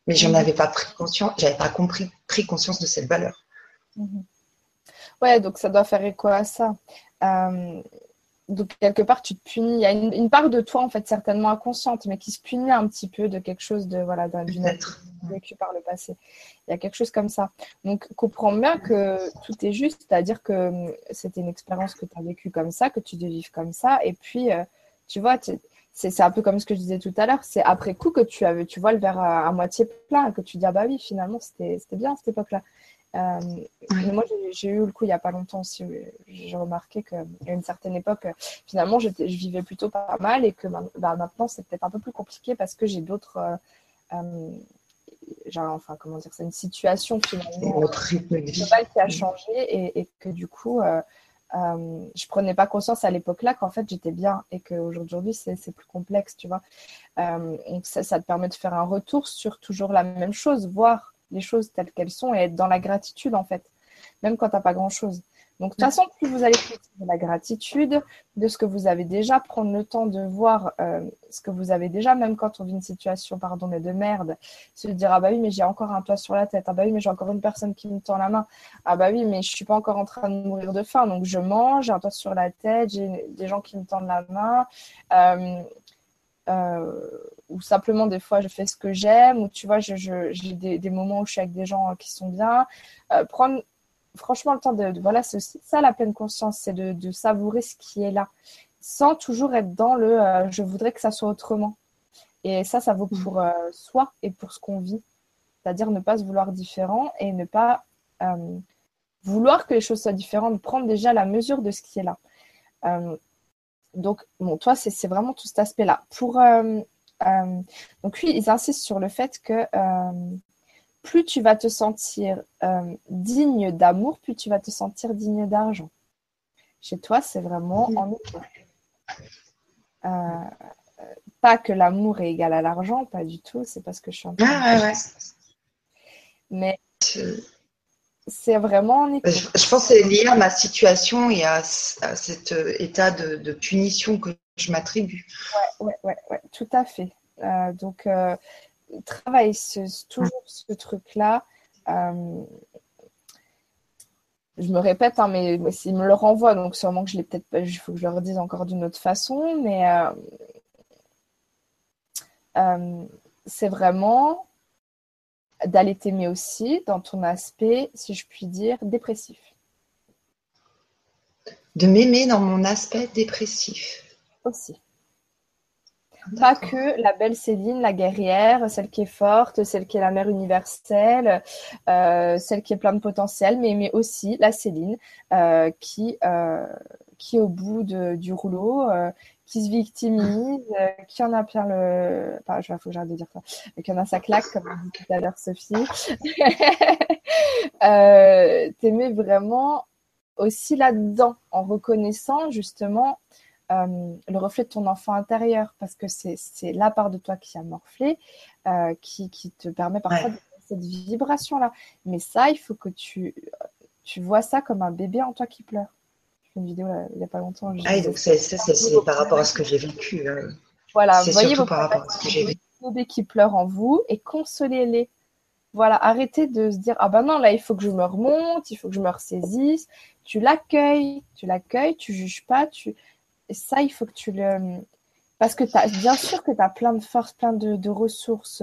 mais je n'avais mhm. pas pris conscience, j'avais pas compris, pris conscience de cette valeur. Mhm. Ouais, donc ça doit faire écho à ça. Euh, donc quelque part tu te punis. Il y a une, part de toi en fait certainement inconsciente, mais qui se punit un petit peu de quelque chose de voilà d'une vécu par le passé. Il y a quelque chose comme ça. Donc comprends bien que tout est juste, c'est-à-dire que hum, c'était une expérience que tu as vécue comme ça, que tu devais vivre comme ça, et puis euh, tu vois, c'est un peu comme ce que je disais tout à l'heure, c'est après coup que tu avais, tu vois le verre à, moitié plein, que tu dis ah bah oui finalement c'était bien cette époque-là. Euh, moi, j'ai eu le coup il n'y a pas longtemps aussi. J'ai remarqué qu'à une certaine époque, finalement, je vivais plutôt pas mal et que bah, maintenant, c'est peut-être un peu plus compliqué parce que j'ai d'autres. Euh, euh, enfin, comment dire, c'est une situation finalement qui a changé et, et que du coup, euh, je prenais pas conscience à l'époque-là qu'en fait j'étais bien et qu'aujourd'hui c'est plus complexe, tu vois. donc ça, ça, te permet de faire un retour sur toujours la même chose, voir les choses telles qu'elles sont et être dans la gratitude en fait, même quand tu n'as pas grand-chose. Donc de toute façon, plus vous allez de la gratitude de ce que vous avez déjà, prendre le temps de voir euh, ce que vous avez déjà, même quand on vit une situation, pardon, mais de merde, se dire ah bah oui mais j'ai encore un toit sur la tête, ah bah oui mais j'ai encore une personne qui me tend la main, ah bah oui mais je suis pas encore en train de mourir de faim, donc je mange, j'ai un toit sur la tête, j'ai des gens qui me tendent la main. Euh, ou simplement des fois je fais ce que j'aime, ou tu vois, j'ai je, des, moments où je suis avec des gens qui sont bien. Euh, prendre franchement le temps de, voilà, c'est aussi ça la pleine conscience, c'est de, savourer ce qui est là, sans toujours être dans le euh, je voudrais que ça soit autrement. Et ça, ça vaut pour soi et pour ce qu'on vit. C'est-à-dire ne pas se vouloir différent et ne pas vouloir que les choses soient différentes, prendre déjà la mesure de ce qui est là donc, bon, toi, c'est vraiment tout cet aspect-là. Pour, euh, euh, donc, oui, ils insistent sur le fait que euh, plus tu vas te sentir digne d'amour, plus tu vas te sentir digne d'argent. Chez toi, c'est vraiment en pas que l'amour est égal à l'argent, pas du tout. C'est parce que je suis en train ah, ouais, ouais. Mais c'est vraiment Je, pense que c'est lié à ma situation et à, cet euh, état de, punition que je m'attribue. Ouais, ouais, ouais, tout à fait. Euh, donc, euh, travaille toujours ce truc-là. Euh, je me répète, hein, mais, mais s'il me le renvoie, donc sûrement que je l'ai peut-être pas, il faut que je le redise encore d'une autre façon, mais c'est vraiment d'aller t'aimer aussi dans ton aspect, si je puis dire, dépressif. De m'aimer dans mon aspect dépressif. Aussi. Pas que la belle Céline, la guerrière, celle qui est forte, celle qui est la mère universelle, euh, celle qui est plein de potentiel, mais, mais aussi la Céline euh, qui, euh, qui est au bout du rouleau, qui se victimise, euh, qui en a plein le. Enfin, il faut que j'arrête de dire ça. Qui en a sa claque, comme dit tout à l'heure Sophie. euh, T'aimer vraiment aussi là-dedans, en reconnaissant justement euh, le reflet de ton enfant intérieur, parce que c'est la part de toi qui a morflé, euh, qui, qui, te permet parfois de de cette vibration-là. Mais ça, il faut que tu, tu vois ça comme un bébé en toi qui pleure une vidéo il n'y a pas longtemps. Ah, donc c'est, ça, c'est, par rapport à ce que j'ai vécu. Hein. Voilà, voyez surtout par rapport à ce que j'ai vécu. bébés qui pleurent en vous et consolez-les. Voilà, arrêtez de se dire ah ben non là il faut que je me remonte, il faut que je me ressaisisse. Tu l'accueilles, tu l'accueilles, tu juges pas, tu et ça il faut que tu le parce que as, bien sûr que tu as plein de forces, plein de, ressources.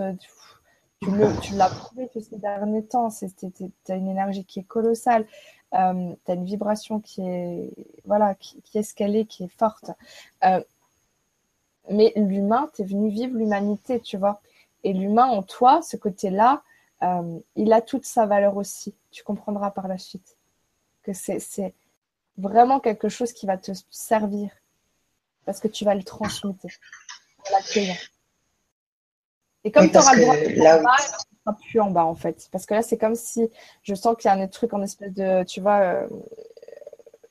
Tu, tu l'as prouvé tous ces derniers temps. Tu as une énergie qui est colossale euh, tu as une vibration qui est, voilà, qui, est qui est forte. Euh, mais l'humain, tu es venu vivre l'humanité, tu vois. Et l'humain en toi, ce côté-là, euh, il a toute sa valeur aussi. Tu comprendras par la suite que c'est vraiment quelque chose qui va te servir parce que tu vas le transmettre. Et comme tu auras le droit plus en bas en fait. Parce que là, c'est comme si je sens qu'il y a un truc en espèce de, tu vois, euh,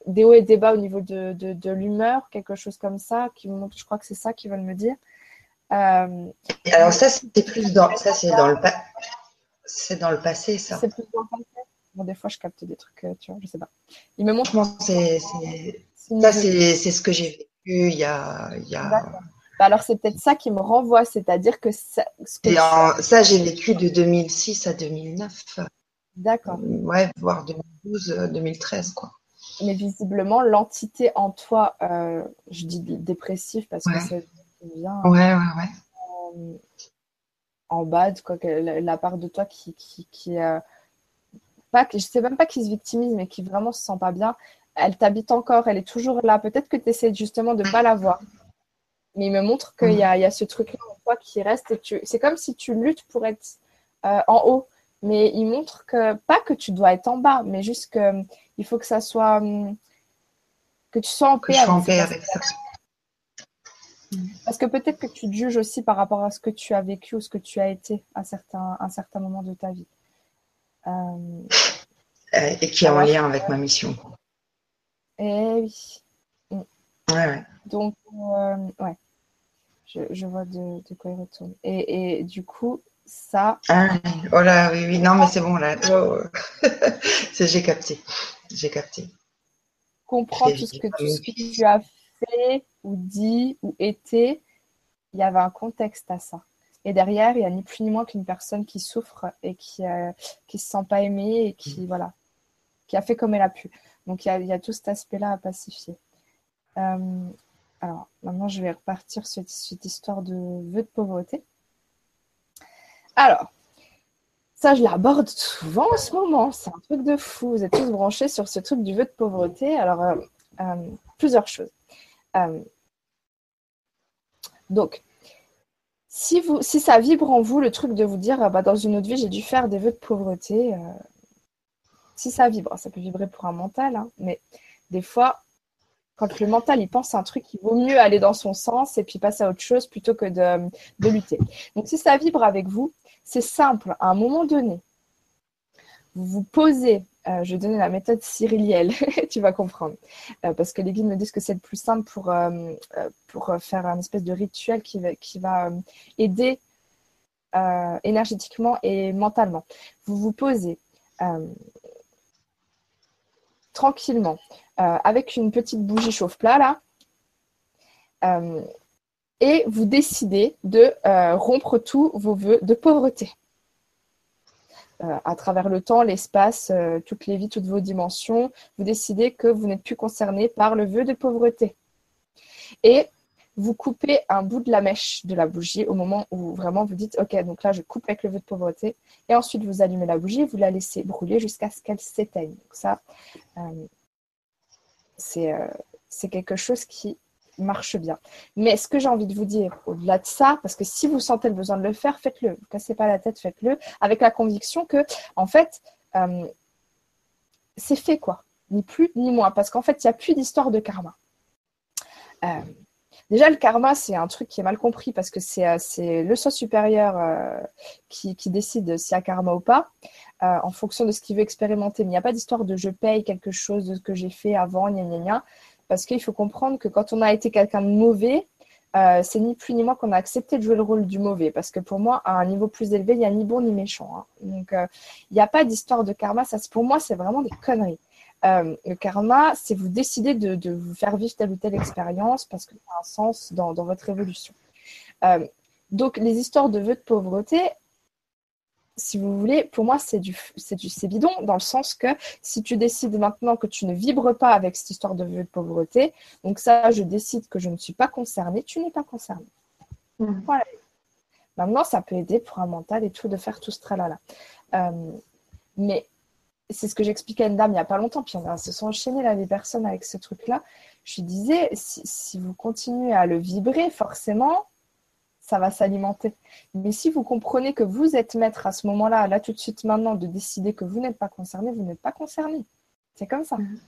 des hauts et des bas au niveau de, de, l'humeur, quelque chose comme ça, qui me je crois que c'est ça qu'ils veulent me dire. Euh, Alors ça, c'était plus dans, ça c'est dans le c'est dans le passé ça. C'est plus dans le passé. Bon, des fois, je capte des trucs, euh, tu vois, je sais pas. Il me montre. c'est, ça, c'est, ce que j'ai vécu il y a, il y a alors c'est peut-être ça qui me renvoie, c'est-à-dire que ça. ça, j'ai vécu de 2006 à 2009. D'accord. Ouais, voire 2012, 2013, euh, quoi. mais visiblement, l'entité en toi, euh, je dis dépressif parce que c'est bien. Ouais, ouais, ouais. Euh, en bad, quoi, la, la, part de toi qui, qui, qui euh, pas, je sais même pas qui se victimise, mais qui vraiment se sent pas bien. Elle t'habite encore, elle est toujours là. Peut-être que tu essaies justement de pas la voir. Mais il me montre qu'il y, a, il y a ce truc-là en toi qui reste et tu, c'est comme si tu luttes pour être en haut. Mais il montre que, pas que tu dois être en bas, mais juste que il faut que ça soit. Hum, que tu sois en paix, avec, ça. Parce que peut-être que tu te juges aussi par rapport à ce que tu as vécu ou ce que tu as été à certains, un certain moment de ta vie. Euh, et qui est en lien avec ma mission. Eh oui. Mm. Ouais, ouais. Donc, euh, ouais. Je, je, vois de, de, quoi il retourne. Et, et du coup, ça. Ah, oh là, oui, oui, non, mais c'est bon, là. Oh. j'ai capté. J'ai capté. Comprends tout ce, que, tu as fait ou dit ou été. Il y avait un contexte à ça. Et derrière, il n'y a ni plus ni moins qu'une personne qui souffre et qui ne euh, se sent pas aimée et qui, mm. voilà, qui a fait comme elle a pu. Donc, il y a, il y a tout cet aspect-là à pacifier. Euh, alors, maintenant, je vais repartir sur cette histoire de vœux de pauvreté. Alors, ça, je l'aborde souvent en ce moment. C'est un truc de fou. Vous êtes tous branchés sur ce truc du vœu de pauvreté. Alors, euh, euh, plusieurs choses. Euh, donc, si, ça vibre en vous, le truc de vous dire, bah, dans une autre vie, j'ai dû faire des vœux de pauvreté, si ça vibre, ça peut vibrer pour un mental, hein, mais des fois, quand le mental il pense à un truc, il vaut mieux aller dans son sens et puis passer à autre chose plutôt que de, lutter. Donc si ça vibre avec vous, c'est simple. À un moment donné, vous vous posez. Euh, je vais donner la méthode cyrillienne, tu vas comprendre. Euh, parce que les guides me disent que c'est le plus simple pour, euh, faire un espèce de rituel qui va aider énergétiquement et mentalement. Vous vous posez tranquillement avec une petite bougie chauffe-plat là et vous décidez de euh, rompre tous vos voeux de pauvreté. Euh, à travers le temps, l'espace, euh, toutes les vies, toutes vos dimensions, vous décidez que vous n'êtes plus concerné par le vœu de pauvreté. Et vous coupez un bout de la mèche de la bougie au moment où vraiment vous dites Ok, donc là je coupe avec le vœu de pauvreté. Et ensuite vous allumez la bougie, vous la laissez brûler jusqu'à ce qu'elle s'éteigne. Donc, ça, c'est quelque chose qui marche bien. Mais ce que j'ai envie de vous dire, au-delà de ça, parce que si vous sentez le besoin de le faire, faites-le. Ne cassez pas la tête, faites-le, avec la conviction que, en fait, euh, c'est fait, quoi. Ni plus, ni moins. Parce qu'en fait, il n'y a plus d'histoire de karma. Euh, déjà, le karma, c'est un truc qui est mal compris parce que c'est euh, le soi supérieur qui, qui, décide s'il y a karma ou pas, en fonction de ce qu'il veut expérimenter. Mais il n'y a pas d'histoire de je paye quelque chose de ce que j'ai fait avant, gna gna gna. Parce qu'il faut comprendre que quand on a été quelqu'un de mauvais, euh, c'est ni plus ni moins qu'on a accepté de jouer le rôle du mauvais. Parce que pour moi, à un niveau plus élevé, il n'y a ni bon ni méchant. Hein. Donc, euh, il n'y a pas d'histoire de karma. Ça, pour moi, c'est vraiment des conneries. Euh, le karma, c'est vous décider de, vous faire vivre telle ou telle expérience parce que ça a un sens dans, dans votre évolution. donc, les histoires de vœux de pauvreté, si vous voulez, pour moi, c'est du, c'est du, c'est bidon, dans le sens que si tu décides maintenant que tu ne vibres pas avec cette histoire de vœux de pauvreté, donc ça, je décide que je ne suis pas concernée, tu n'es pas concernée. Mmh. Voilà. Maintenant, ça peut aider pour un mental et tout de faire tout ce tralala. Euh, mais c'est ce que j'expliquais à une dame il n'y a pas longtemps, puis on se sont enchaînés là, les personnes avec ce truc-là. Je lui disais, si, si vous continuez à le vibrer, forcément, ça va s'alimenter. Mais si vous comprenez que vous êtes maître à ce moment-là, là tout de suite maintenant, de décider que vous n'êtes pas concerné, vous n'êtes pas concerné. C'est comme ça. Mhm.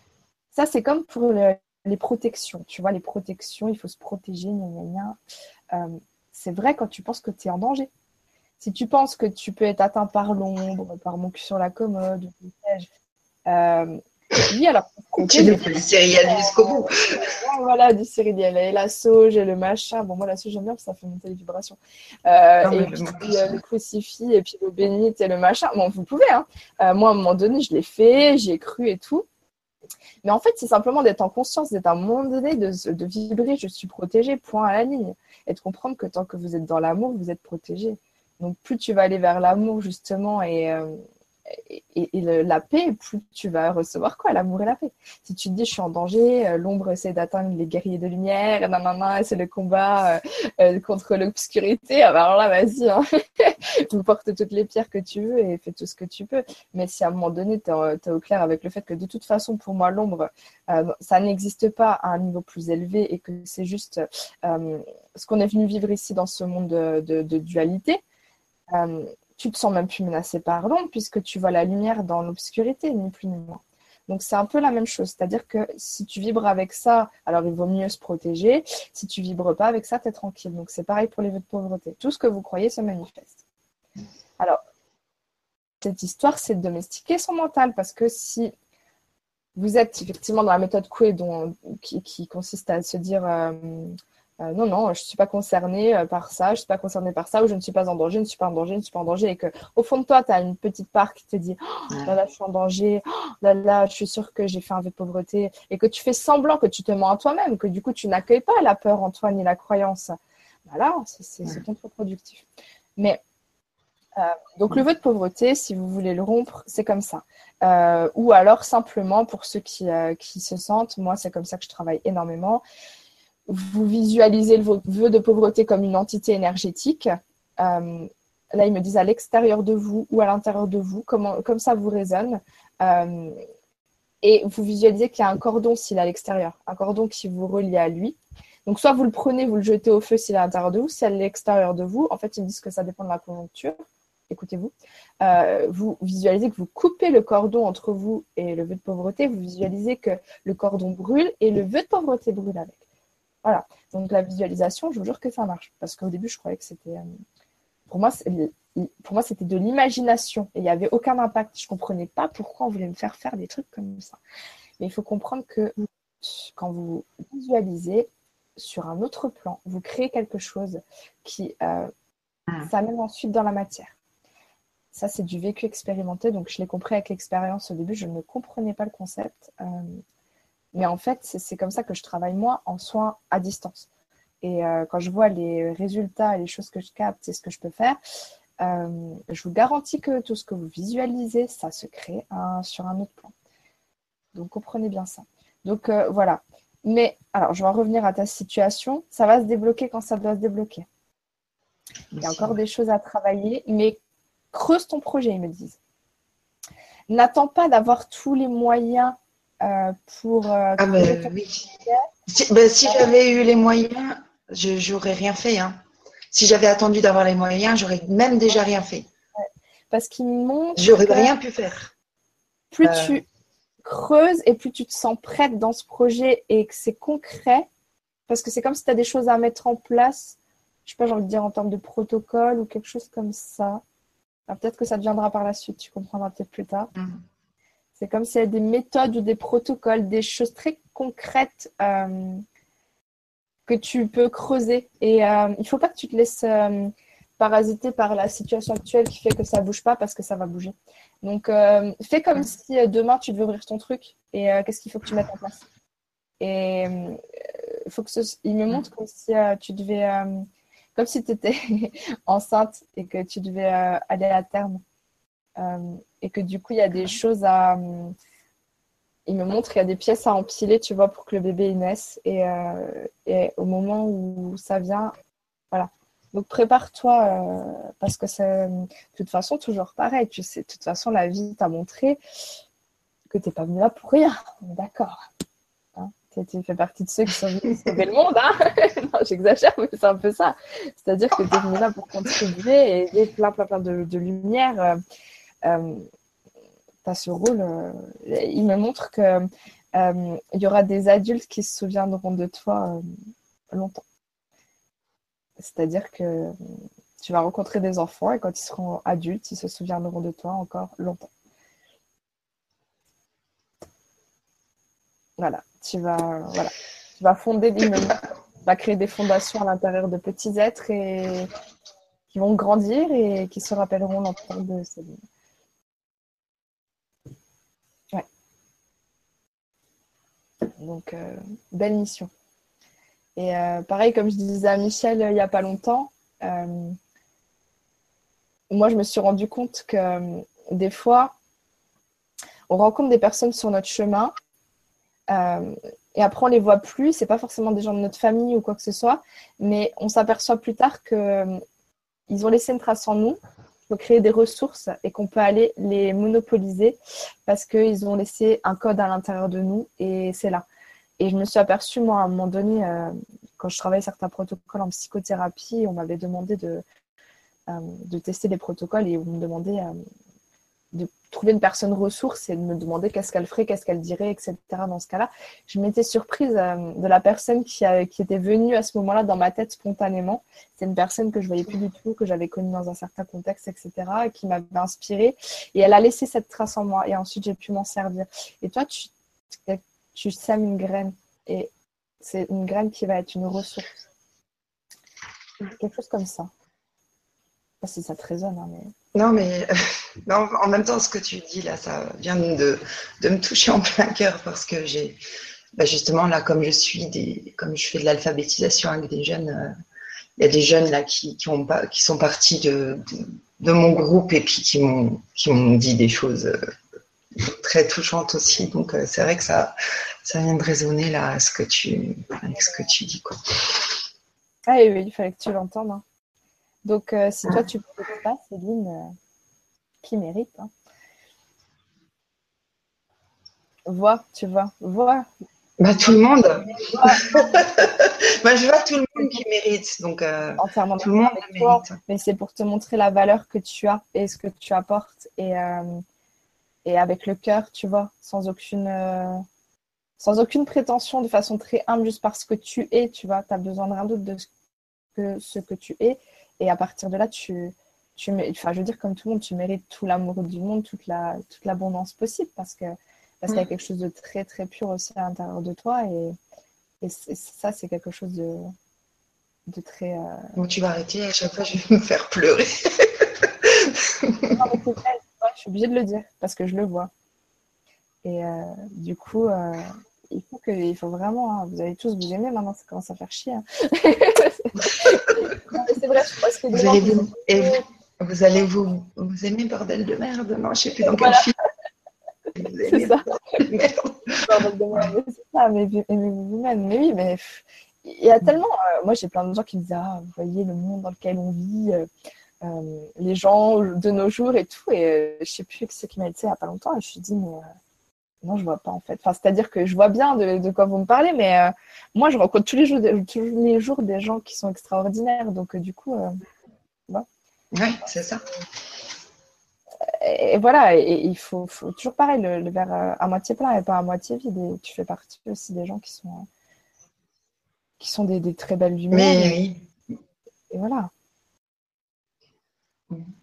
Ça, c'est comme pour les protections. Tu vois, les protections, il faut se protéger, gna, gna, gna. Euh, c'est vrai quand tu penses que tu es en danger. Si tu penses que tu peux être atteint par l'ombre, par mon cul sur la commode, euh, oui, alors. Tu le céréales jusqu'au bout. Voilà, du céréal. Et la sauge et le machin. Bon, moi, la sauge, j'aime bien parce que ça fait monter les vibrations. Euh, et puis, euh, le crucifix, et puis l'eau bénite et le machin. Bon, vous pouvez. Hein. Euh, moi, à un moment donné, je l'ai fait, j'y ai cru et tout. Mais en fait, c'est simplement d'être en conscience, d'être à un moment donné, de, de vibrer, je suis protégée, point à la ligne. Et de comprendre que tant que vous êtes dans l'amour, vous êtes protégé. Donc, plus tu vas aller vers l'amour, justement, et et, la paix, plus tu vas recevoir quoi L'amour et la paix. Si tu te dis je suis en danger, euh, l'ombre essaie d'atteindre les guerriers de lumière, nanana, c'est le combat euh, euh, contre l'obscurité, ah bah, alors là, vas-y, hein. tu portes toutes les pierres que tu veux et fais tout ce que tu peux. Mais si à un moment donné, tu es, au clair avec le fait que de toute façon, pour moi, l'ombre, ça n'existe pas à un niveau plus élevé et que c'est juste ce qu'on est venu vivre ici dans ce monde de, de, de dualité tu te sens même plus menacé par l'ombre puisque tu vois la lumière dans l'obscurité, ni plus ni moins. Donc c'est un peu la même chose, c'est-à-dire que si tu vibres avec ça, alors il vaut mieux se protéger. Si tu vibres pas avec ça, tu es tranquille. Donc c'est pareil pour les vœux de pauvreté. Tout ce que vous croyez se manifeste. Alors, cette histoire, c'est de domestiquer son mental parce que si vous êtes effectivement dans la méthode Coué qui, qui, consiste à se dire euh, euh, non, non, je ne suis pas concernée euh, par ça, je ne suis pas concernée par ça, ou je ne suis pas en danger, je ne suis pas en danger, je ne suis pas en danger, et que au fond de toi, tu as une petite part qui te dit oh, là là, je suis en danger, oh, là là, je suis sûre que j'ai fait un vœu de pauvreté, et que tu fais semblant que tu te mens à toi-même, que du coup, tu n'accueilles pas la peur en toi ni la croyance. Voilà, bah c'est contre-productif. Mais euh, donc le vœu de pauvreté, si vous voulez le rompre, c'est comme ça. ou alors simplement pour ceux qui, qui se sentent, moi c'est comme ça que je travaille énormément vous visualisez le vœu de pauvreté comme une entité énergétique. Euh, là, ils me disent à l'extérieur de vous ou à l'intérieur de vous, comme ça vous résonne. Euh, et vous visualisez qu'il y a un cordon s'il est à l'extérieur, un cordon qui vous relie à lui. Donc, soit vous le prenez, vous le jetez au feu s'il est à l'intérieur de vous, si à l'extérieur de vous. En fait, ils me disent que ça dépend de la conjoncture. Écoutez-vous. Euh, vous visualisez que vous coupez le cordon entre vous et le vœu de pauvreté. Vous visualisez que le cordon brûle et le vœu de pauvreté brûle avec. Voilà. Donc la visualisation, je vous jure que ça marche. Parce qu'au début, je croyais que c'était. Euh, pour moi, pour moi, c'était de l'imagination et il n'y avait aucun impact. Je ne comprenais pas pourquoi on voulait me faire faire des trucs comme ça. Mais il faut comprendre que quand vous visualisez sur un autre plan, vous créez quelque chose qui euh, ah. s'amène ensuite dans la matière. Ça, c'est du vécu expérimenté. Donc, je l'ai compris avec l'expérience au début. Je ne comprenais pas le concept. Euh, mais en fait, c'est comme ça que je travaille moi en soins à distance. Et euh, quand je vois les résultats les choses que je capte et ce que je peux faire, euh, je vous garantis que tout ce que vous visualisez, ça se crée sur un autre plan. Donc comprenez bien ça. Donc euh, voilà. Mais alors, je vais en revenir à ta situation. Ça va se débloquer quand ça doit se débloquer. Il y a encore des choses à travailler, mais creuse ton projet, ils me disent. N'attends pas d'avoir tous les moyens pour. Euh, ah ben oui. Si, ben, si j'avais eu les moyens, je n'aurais rien fait. Hein. Si j'avais attendu d'avoir les moyens, j'aurais même déjà rien fait. Parce qu'il montre. J'aurais rien pu faire. Plus euh. tu creuses et plus tu te sens prête dans ce projet et que c'est concret, parce que c'est comme si tu as des choses à mettre en place, je sais pas, j'ai envie de dire en termes de protocole ou quelque chose comme ça. Peut-être que ça deviendra par la suite, tu comprendras peut-être plus tard. Mmh. C'est comme s'il y a des méthodes ou des protocoles, des choses très concrètes euh, que tu peux creuser. Et euh, il ne faut pas que tu te laisses euh, parasiter par la situation actuelle qui fait que ça ne bouge pas parce que ça va bouger. Donc, fais comme si demain tu devais ouvrir ton truc et qu'est-ce qu'il faut que tu mettes en place? Et il faut que il me montre comme si tu devais, comme si tu étais enceinte et que tu devais aller à terme. Euh, et que du coup, il y a des choses à. Euh, il me montre qu'il y a des pièces à empiler, tu vois, pour que le bébé naisse. Et, euh, et au moment où ça vient, voilà. Donc prépare-toi parce que c'est de toute façon toujours pareil. Tu sais, de toute façon, la vie t'a montré que tu n'es pas venu là pour rien. D'accord. Hein tu fais partie de ceux qui sont venus sauver le monde. Hein non, j'exagère, mais c'est un peu ça. C'est-à-dire que tu es venu là pour contribuer et aider plein, plein, plein de, de lumière euh, tu as ce rôle. Euh, il me montre que euh, il y aura des adultes qui se souviendront de toi longtemps. C'est-à-dire que tu vas rencontrer des enfants et quand ils seront adultes, ils se souviendront de toi encore longtemps. Voilà, tu vas, voilà. Tu vas fonder tu vas créer des fondations à l'intérieur de petits êtres qui vont grandir et qui se rappelleront l'empreinte de ces Donc, euh, belle mission. Et euh, pareil, comme je disais à Michel euh, il n'y a pas longtemps, moi, je me suis rendu compte que des fois, on rencontre des personnes sur notre chemin. Et après, on les voit plus. C'est pas forcément des gens de notre famille ou quoi que ce soit, mais on s'aperçoit plus tard que euh, ils ont laissé une trace en nous. Pour créer des ressources et qu'on peut aller les monopoliser parce qu'ils ont laissé un code à l'intérieur de nous et c'est là. Et je me suis aperçue, moi, à un moment donné, euh, quand je travaillais certains protocoles en psychothérapie, on m'avait demandé de, euh, tester des protocoles et on me demandait euh, de trouver une personne ressource et de me demander qu'est-ce qu'elle ferait, qu'est-ce qu'elle dirait, etc. Dans ce cas-là, je m'étais surprise de la personne qui, qui était venue à ce moment-là dans ma tête spontanément. C'est une personne que je voyais plus du tout, que j'avais connue dans un certain contexte, etc., et qui m'avait inspirée. Et elle a laissé cette trace en moi. Et ensuite, j'ai pu m'en servir. Et toi, tu, tu sèmes une graine et c'est une graine qui va être une ressource. Quelque chose comme ça. Pas si ça te résonne, hein, mais. Non, mais en même temps, ce que tu dis là, ça vient de, de me toucher en plein cœur parce que j'ai, bah, justement là, comme je suis des, comme je fais de l'alphabétisation avec des jeunes, euh, il y a des jeunes là qui, qui, ont qui sont partis de, de, mon groupe et puis qui m'ont, qui m'ont dit des choses euh, très touchante aussi. Donc euh, c'est vrai que ça, ça vient de résonner là ce que tu, avec ce que tu dis quoi. Ah oui, il fallait que tu l'entendes. Hein. Donc euh, si toi tu peux pas, Céline, euh, qui mérite. Hein. Vois, tu vois, vois. Bah, tout le monde. Moi, je vois tout le monde qui mérite. Donc, entièrement tout le monde mérite. Mais c'est pour te montrer la valeur que tu as et ce que tu apportes. Et, et avec le cœur, tu vois, sans aucune, euh, sans aucune prétention, de façon très humble, juste parce que tu es, tu vois, tu as besoin de rien d'autre de ce que, ce que tu es. Et à partir de là, tu, tu enfin, je veux dire, comme tout le monde, tu mérites tout l'amour du monde, toute la, toute l'abondance possible, parce que parce qu'il y a mm. quelque chose de très très pur aussi à l'intérieur de toi, et, et, ça, c'est quelque chose de, de très. Euh... tu vas arrêter, à chaque fois, je vais me faire pleurer. non, je suis obligée de le dire parce que je le vois. Et euh, du coup, euh, il faut que, il faut vraiment, hein, vous allez tous vous aimer maintenant, ça commence à faire chier. Hein. c'est vrai, je pense que vous allez vous, et vous, allez vous, vous aimer bordel de merde. Non, je sais plus dans quel film. C'est ça. bordel de merde, c'est ça. Mais aimez-vous vous-même. Mais oui, mais il y a tellement. Euh, moi, j'ai plein de gens qui me disent Ah, vous voyez le monde dans lequel on vit. Euh, les gens de nos jours et tout. Et euh, je sais plus ce qui m'a dit il n'y a pas longtemps. Et je me suis dit, mais euh, non, je vois pas en fait. Enfin, c'est-à-dire que je vois bien de, quoi vous me parlez, mais moi, je rencontre tous les, jours, tous les jours des gens qui sont extraordinaires. Donc, du coup, Oui, c'est ça. Et, voilà, et, il faut, toujours pareil, le, verre à moitié plein et pas à moitié vide. Et tu fais partie aussi des gens qui sont, qui sont des, très belles lumières. Mais oui. Et voilà.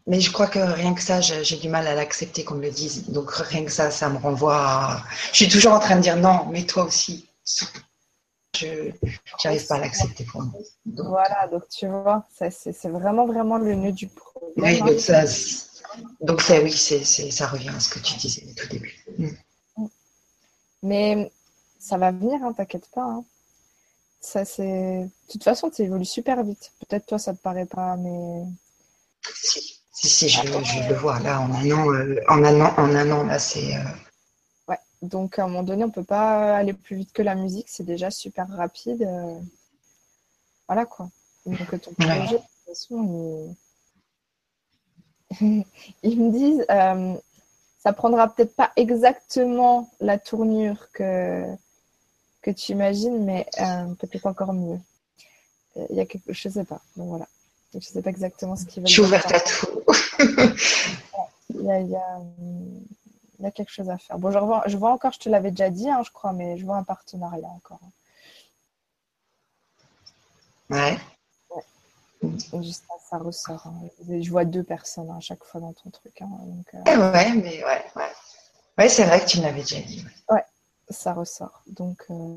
Mais je crois que rien que ça, j'ai du mal à l'accepter qu'on me le dise. Donc rien que ça, ça me renvoie à... Je suis toujours en train de dire non, mais toi aussi. Je n'arrive pas à l'accepter pour moi. Voilà, donc tu vois, c'est vraiment, vraiment le nœud du problème. Oui, donc ça, donc ça, oui, ça revient à ce que tu disais au tout début. Mm. Mais ça va venir, hein, t'inquiète pas. Hein. Ça, c'est... De toute façon, tu évolues super vite. Peut-être toi, ça te paraît pas, mais si, si, je, le vois. Là, en un an, euh, en un an, en un an là, c'est. Euh, ouais, donc à un moment donné, on peut pas aller plus vite que la musique, c'est déjà super rapide. Euh, voilà quoi. Donc ton projet, de toute façon, ils, me disent, ça prendra peut-être pas exactement la tournure que, que tu imagines, mais peut-être encore mieux. Il y a quelque je sais pas. Donc voilà. Je ne sais pas exactement ce qu'ils veulent. Je suis ouverte à tout. il, y a, il, y a, il, y a, quelque chose à faire. Bon, je vois, je vois encore, je te l'avais déjà dit, hein, je crois, mais je vois un partenariat encore. Ouais. ouais. Juste ça, ressort. Hein. Je vois deux personnes hein, à chaque fois dans ton truc. Hein, donc, euh... Ouais, mais ouais, ouais. Ouais, c'est vrai que tu me l'avais déjà dit. Ouais, ça ressort. Donc, euh,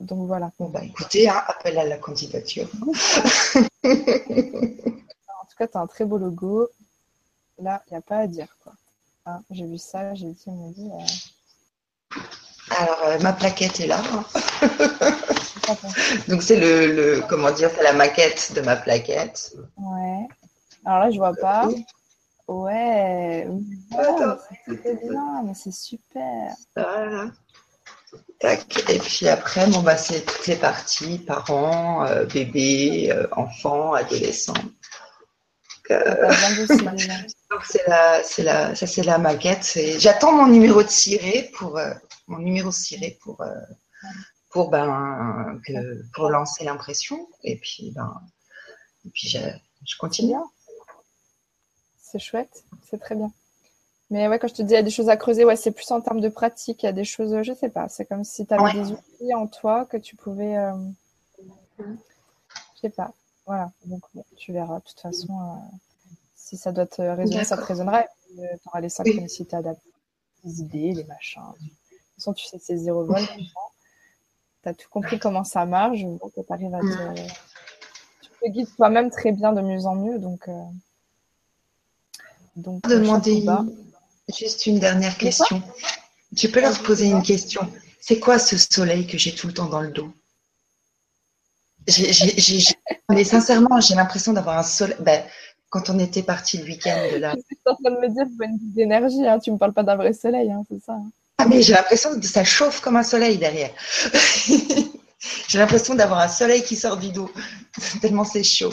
donc voilà. Bon, bah écoutez, hein, appel à la candidature. en tout cas, tu as un très beau logo. Là, il n'y a pas à dire. quoi. Hein, j'ai vu ça, j'ai dit, on dit. Euh... Alors, euh, ma plaquette est là. Donc, c'est le, le, comment dire, c'est la maquette de ma plaquette. Ouais. Alors là, je vois pas. Ouais, c'est bien, mais c'est super. Voilà. Tac. Et puis après, bon, bah, c'est toutes les parties, parents, euh, bébés, euh, enfants, adolescents. Euh, c'est la, c'est la, ça c'est la maquette. J'attends mon numéro de ciré pour mon numéro ciré pour pour ben pour lancer l'impression. Et puis ben et puis je, je continue. C'est chouette, c'est très bien. Mais ouais, quand je te dis, il y a des choses à creuser, ouais, c'est plus en termes de pratique. Il y a des choses, je sais pas, c'est comme si tu avais des outils en toi que tu pouvais. Euh... Je sais pas. Voilà. Donc, bon, tu verras. De toute façon, euh, si ça doit te résonner, ça te résonnera. Tu auras les synchronicités adaptées, les idées, les machins. De toute façon, tu sais c'est zéro vol. Tu as tout compris comment ça marche. Donc, tu arrives à te. Tu te guides toi-même très bien de mieux en mieux. Donc. Euh... Donc, demander juste une dernière question. Tu peux leur poser une question. C'est quoi ce soleil que j'ai tout le temps dans le dos? Mais sincèrement, j'ai l'impression d'avoir un soleil. Ben, quand on était parti le week-end de là. Tu es en train de me dire une d'énergie. Hein. Tu me parles pas d'un vrai soleil, hein, c'est ça. Hein. Ah mais j'ai l'impression que ça chauffe comme un soleil derrière. j'ai l'impression d'avoir un soleil qui sort du dos. Tellement c'est chaud.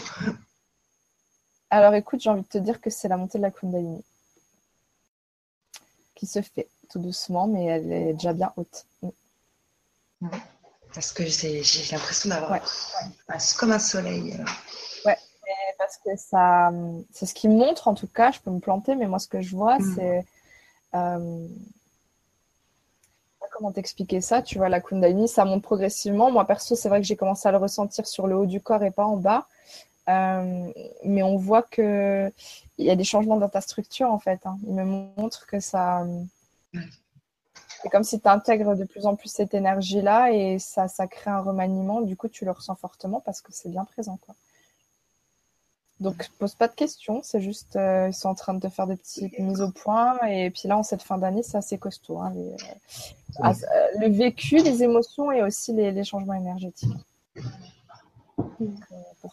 Alors écoute, j'ai envie de te dire que c'est la montée de la Kundalini qui se fait tout doucement, mais elle est déjà bien haute. Mm. Parce que j'ai l'impression d'avoir comme un soleil. Euh. Ouais, parce que ça, c'est ce qui montre en tout cas. Je peux me planter, mais moi ce que je vois, mm. c'est euh, comment t'expliquer ça Tu vois, la Kundalini, ça monte progressivement. Moi perso, c'est vrai que j'ai commencé à le ressentir sur le haut du corps et pas en bas. Euh, mais on voit que il y a des changements dans ta structure en fait. Hein. Il me montre que ça. C'est comme si tu intègres de plus en plus cette énergie-là et ça, ça crée un remaniement. Du coup, tu le ressens fortement parce que c'est bien présent. Quoi. Donc, pose pas de questions. C'est juste, euh, ils sont en train de faire des petites mises au point. Et puis là, en cette fin d'année, c'est assez costaud. Hein, euh, ah, le vécu, les émotions et aussi les, changements énergétiques. donc, euh...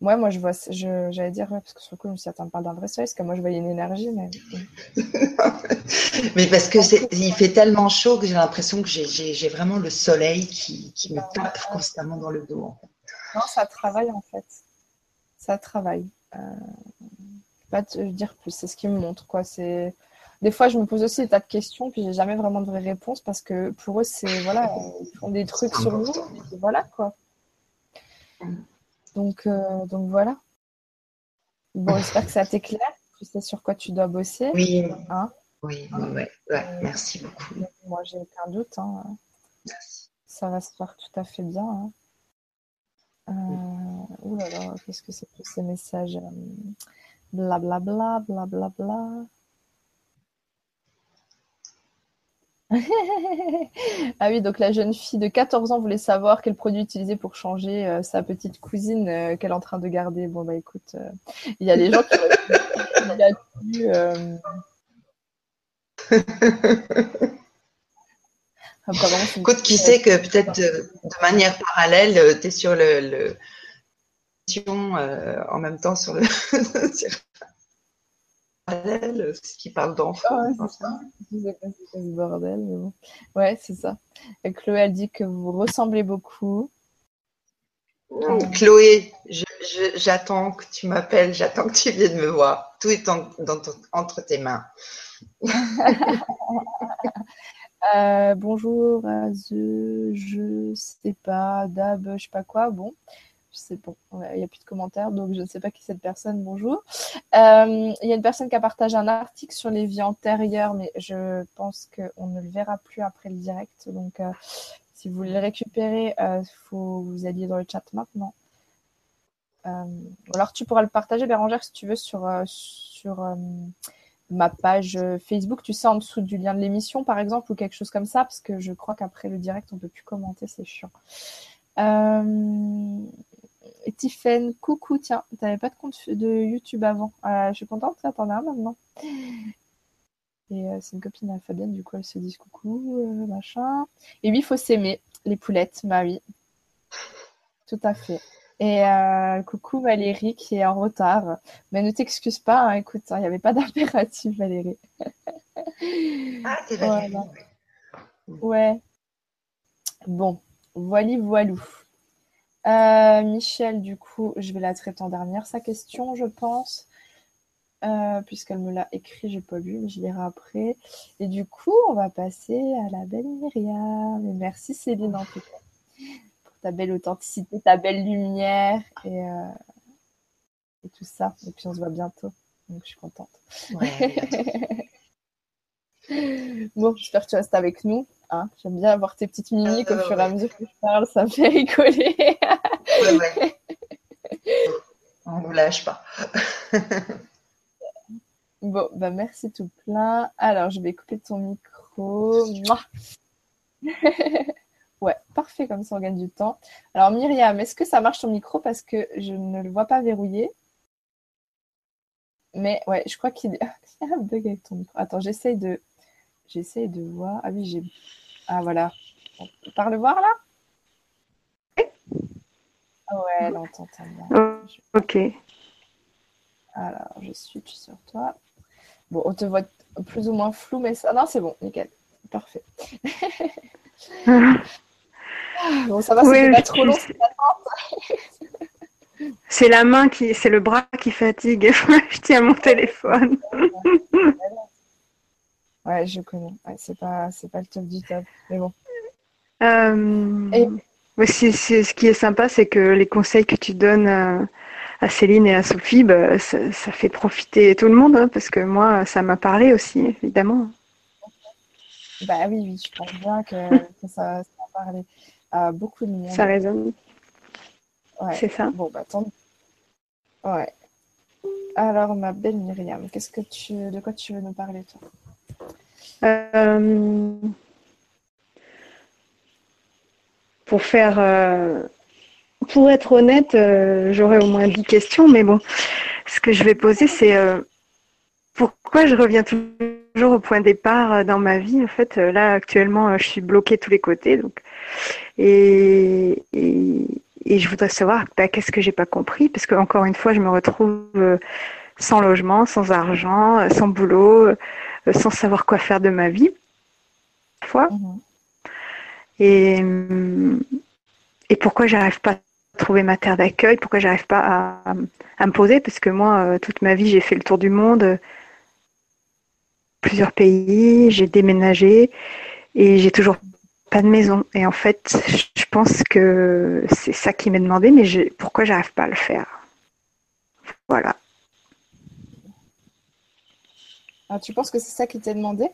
ouais, moi, je vois, j'allais dire, ouais, parce que sur le coup, je me suis dit, attends, parle d'un vrai soleil, parce que moi, je voyais une énergie, mais. mais parce que il fait tellement chaud que j'ai l'impression que j'ai vraiment le soleil qui, qui me tape constamment dans le dos. Non, ça travaille, en fait. Ça travaille. Euh... Pas te dire plus, c'est ce qui me montre, quoi. C'est des fois, je me pose aussi des tas de questions, puis j'ai jamais vraiment de vraies réponses parce que pour eux, c'est voilà, ils font des trucs sur nous, voilà quoi. Donc, euh, donc voilà. Bon, j'espère que ça t'éclaire. Tu sais sur quoi tu dois bosser. Oui. Hein oui, ouais, ouais, merci beaucoup. Moi, j'ai aucun doute. Hein. Ça va se faire tout à fait bien. Hein. Euh, ouh là là, qu'est-ce que c'est que ces messages Blablabla, blablabla. Bla, bla, bla. Ah oui, donc la jeune fille de 14 ans voulait savoir quel produit utiliser pour changer euh, sa petite cousine euh, qu'elle est en train de garder. Bon, bah écoute, euh, il y a des gens qui Écoute, qui sait que peut-être de, manière parallèle, tu es sur le, le... en même temps sur le ce qui parle d'enfants. Ah ouais, c'est ce bordel, mais bon. Ouais, c'est ça. Et Chloé, elle dit que vous ressemblez beaucoup. Chloé, j'attends que tu m'appelles, j'attends que tu viennes me voir. Tout est entre tes mains. euh, bonjour, je sais pas, Dab, je sais pas quoi. Bon, c'est bon, il n'y a plus de commentaires, donc je ne sais pas qui cette personne. Bonjour. Euh, il y a une personne qui a partagé un article sur les vies antérieures, mais je pense qu'on ne le verra plus après le direct. Donc, euh, si vous voulez le récupérer, il euh, faut vous alliez dans le chat maintenant. alors, tu pourras le partager, Bérangère, si tu veux, sur, sur ma page Facebook, tu sais, en dessous du lien de l'émission, par exemple, ou quelque chose comme ça, parce que je crois qu'après le direct, on ne peut plus commenter, c'est chiant. Tiffen, coucou, tiens, t'avais pas de compte de YouTube avant. Euh, je suis contente, t'en as un maintenant. Et euh, c'est une copine à Fabienne, du coup elle se dit coucou, machin. Et oui, il faut s'aimer, les poulettes, bah oui. Tout à fait. Et euh, coucou Valérie qui est en retard. Mais ne t'excuse pas, hein, écoute, il n'y avait pas d'impératif Valérie. ah, c'est Valérie. Ouais. Bon, voili voilou. Euh, Michel, du coup, je vais la traiter en dernière, sa question, je pense. Euh, puisqu'elle me l'a écrit, j'ai pas lu, mais je lirai après. Et du coup, on va passer à la belle Myriam. merci Céline en tout cas pour ta belle authenticité, ta belle lumière et, euh, et tout ça. Et puis on se voit bientôt, donc je suis contente. bon, j'espère que tu restes avec nous. Hein. J'aime bien avoir tes petites mimiques au fur et à mesure que je parle, ça me fait rigoler. On ne lâche pas. bon, bah merci tout plein. Alors, je vais couper ton micro. ouais, parfait, comme ça on gagne du temps. Alors, Myriam, est-ce que ça marche ton micro? Parce que je ne le vois pas verrouillé Mais ouais, je crois qu'il y a un bug avec ton micro. Attends, j'essaye de. J'essaye de voir. Ah oui, j'ai. Ah voilà. Par le voir là? Ouais, elle entend bien. ok. Alors, je suis sur toi. Bon, on te voit plus ou moins flou, mais ça. Non, c'est bon, nickel. Parfait. bon, ça va, c'est pas trop long, c'est la main qui, c'est le bras qui fatigue. je tiens mon téléphone. Ouais, je connais. Ouais, c'est pas, c'est pas le top du top, mais bon. Euh... Et... ce qui est sympa, c'est que les conseils que tu donnes à, Céline et à Sophie, bah, ça, fait profiter tout le monde, hein, parce que moi, ça m'a parlé aussi, évidemment. Bah oui, oui, je pense bien que, ça, ça, a parlé à beaucoup de monde. Ça résonne. Ouais. C'est ça. Bon, bah tant Ouais. Alors, ma belle Myriam, qu'est-ce que tu, de quoi tu veux nous parler, toi? Euh, pour faire. Euh, pour être honnête, euh, j'aurais au moins 10 questions, mais bon, ce que je vais poser, c'est pourquoi je reviens toujours au point départ dans ma vie. En fait, là, actuellement, je suis bloquée tous les côtés. Donc, et, je voudrais savoir bah, qu'est-ce que j'ai pas compris, parce que encore une fois, je me retrouve sans logement, sans argent, sans boulot, sans savoir quoi faire de ma vie. Fois. Mhm. Et, et pourquoi j'arrive pas à trouver ma terre d'accueil, pourquoi j'arrive pas à, me poser, parce que moi, euh, toute ma vie, j'ai fait le tour du monde, plusieurs pays, j'ai déménagé et j'ai toujours pas de maison. Et en fait, je pense que c'est ça qui m'est demandé, mais je, pourquoi j'arrive pas à le faire? Voilà. Ah, tu penses que c'est ça qui t'est demandé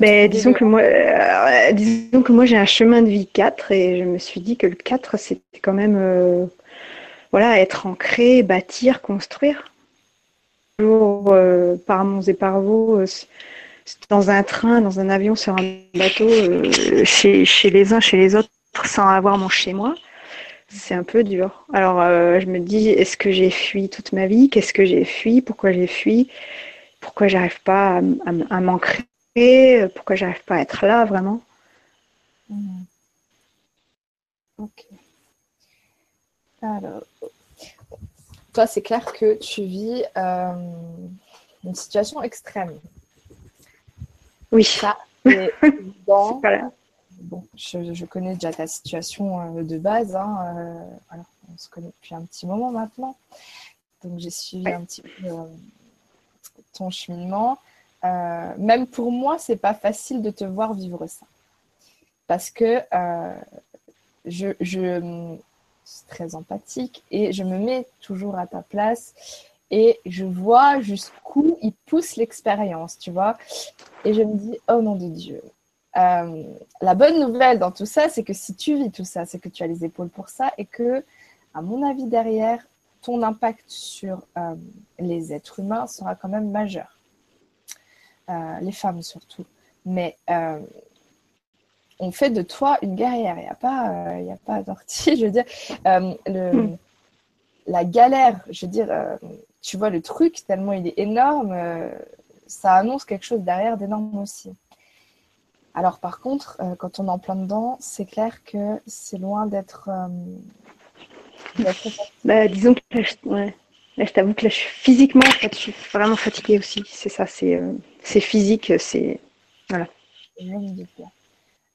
ben, disons, que moi, euh, disons que moi j'ai un chemin de vie 4 et je me suis dit que le 4 c'était quand même euh, voilà, être ancré, bâtir, construire. Toujours euh, par mon et par dans un train, dans un avion, sur un bateau, chez, chez, les uns, chez les autres, sans avoir mon chez moi, c'est un peu dur. Alors je me dis, est-ce que j'ai fui toute ma vie? Qu'est-ce que j'ai fui? Pourquoi j'ai fui? Pourquoi j'arrive pas à, m'ancrer, pourquoi j'arrive pas à être là vraiment. Hmm. Ok. Alors, toi, c'est clair que tu vis euh, une situation extrême. Oui. Ça, c'est évident. bon, je, connais déjà ta situation euh, de base. Hein, euh, on se connaît depuis un petit moment maintenant. Donc, j'ai suivi un petit peu ton cheminement. Euh, même pour moi, c'est pas facile de te voir vivre ça. Parce que euh, je, je, suis très empathique et je me mets toujours à ta place et je vois jusqu'où il pousse l'expérience, tu vois. Et je me dis, oh nom de Dieu. Euh, la bonne nouvelle dans tout ça, c'est que si tu vis tout ça, c'est que tu as les épaules pour ça et que, à mon avis, derrière, ton impact sur euh, les êtres humains sera quand même majeur. Euh, les femmes surtout. Mais euh, on fait de toi une guerrière. Il n'y a pas, il a pas d'ortie. Je veux dire, le, hmm. la galère, je veux dire, tu vois le truc tellement il est énorme, ça annonce quelque chose derrière d'énorme aussi. Alors par contre, quand on est en plein dedans, c'est clair que c'est loin d'être bah, disons que là, je, ouais. je t'avoue que là, je, physiquement, en fait, je suis vraiment fatiguée aussi. C'est ça, c'est euh, physique, c'est. Voilà.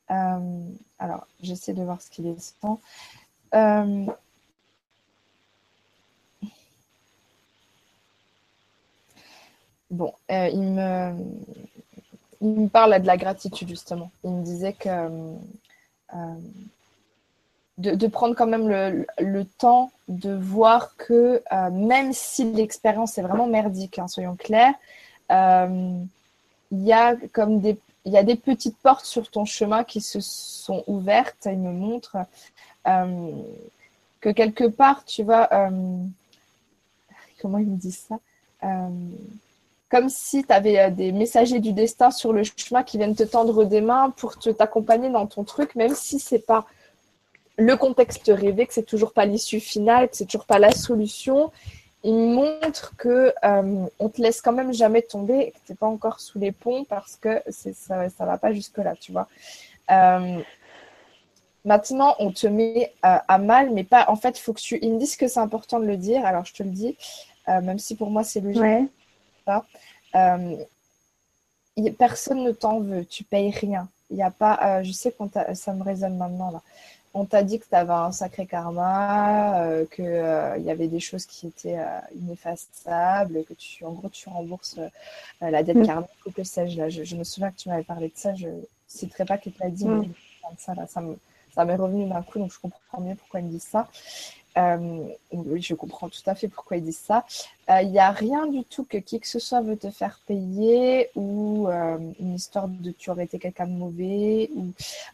Euh, alors, j'essaie de voir ce qu'il est. Euh, bon, il, me, il me parle de la gratitude, justement. Il me disait que de, prendre quand même le, temps de voir que même si l'expérience est vraiment merdique, hein, soyons clairs, il y a comme des il y a des petites portes sur ton chemin qui se sont ouvertes. Il me montre euh, que quelque part, tu vois, euh, comment il me dit ça euh, Comme si tu avais des messagers du destin sur le chemin qui viennent te tendre des mains pour t'accompagner dans ton truc, même si c'est pas le contexte rêvé, que c'est toujours pas l'issue finale, que c'est toujours pas la solution il montre que euh, on te laisse quand même jamais tomber et que tu n'es pas encore sous les ponts parce que ça ne va pas jusque-là, tu vois. Euh, maintenant, on te met euh, à mal, mais pas. En fait, faut que tu. Ils me disent que c'est important de le dire, alors je te le dis, même si pour moi c'est logique. personne ne t'en veut, tu payes rien. Il a pas. je sais que ça me résonne maintenant là on t'a dit que tu avais un sacré karma, euh, qu'il euh, y avait des choses qui étaient euh, ineffaçables, que tu, en gros, tu rembourses la dette mm. karmique ou que sais-je. Là, je, me souviens que tu m'avais parlé de ça. Je ne citerai pas qui te l'a dit, mais mm. ça, là, ça, m'est revenu d'un coup, donc je comprends mieux pourquoi ils me disent ça. oui, je comprends tout à fait pourquoi ils disent ça. Il n'y a rien du tout que qui que ce soit veut te faire payer ou une histoire de tu aurais été quelqu'un de mauvais. Ou...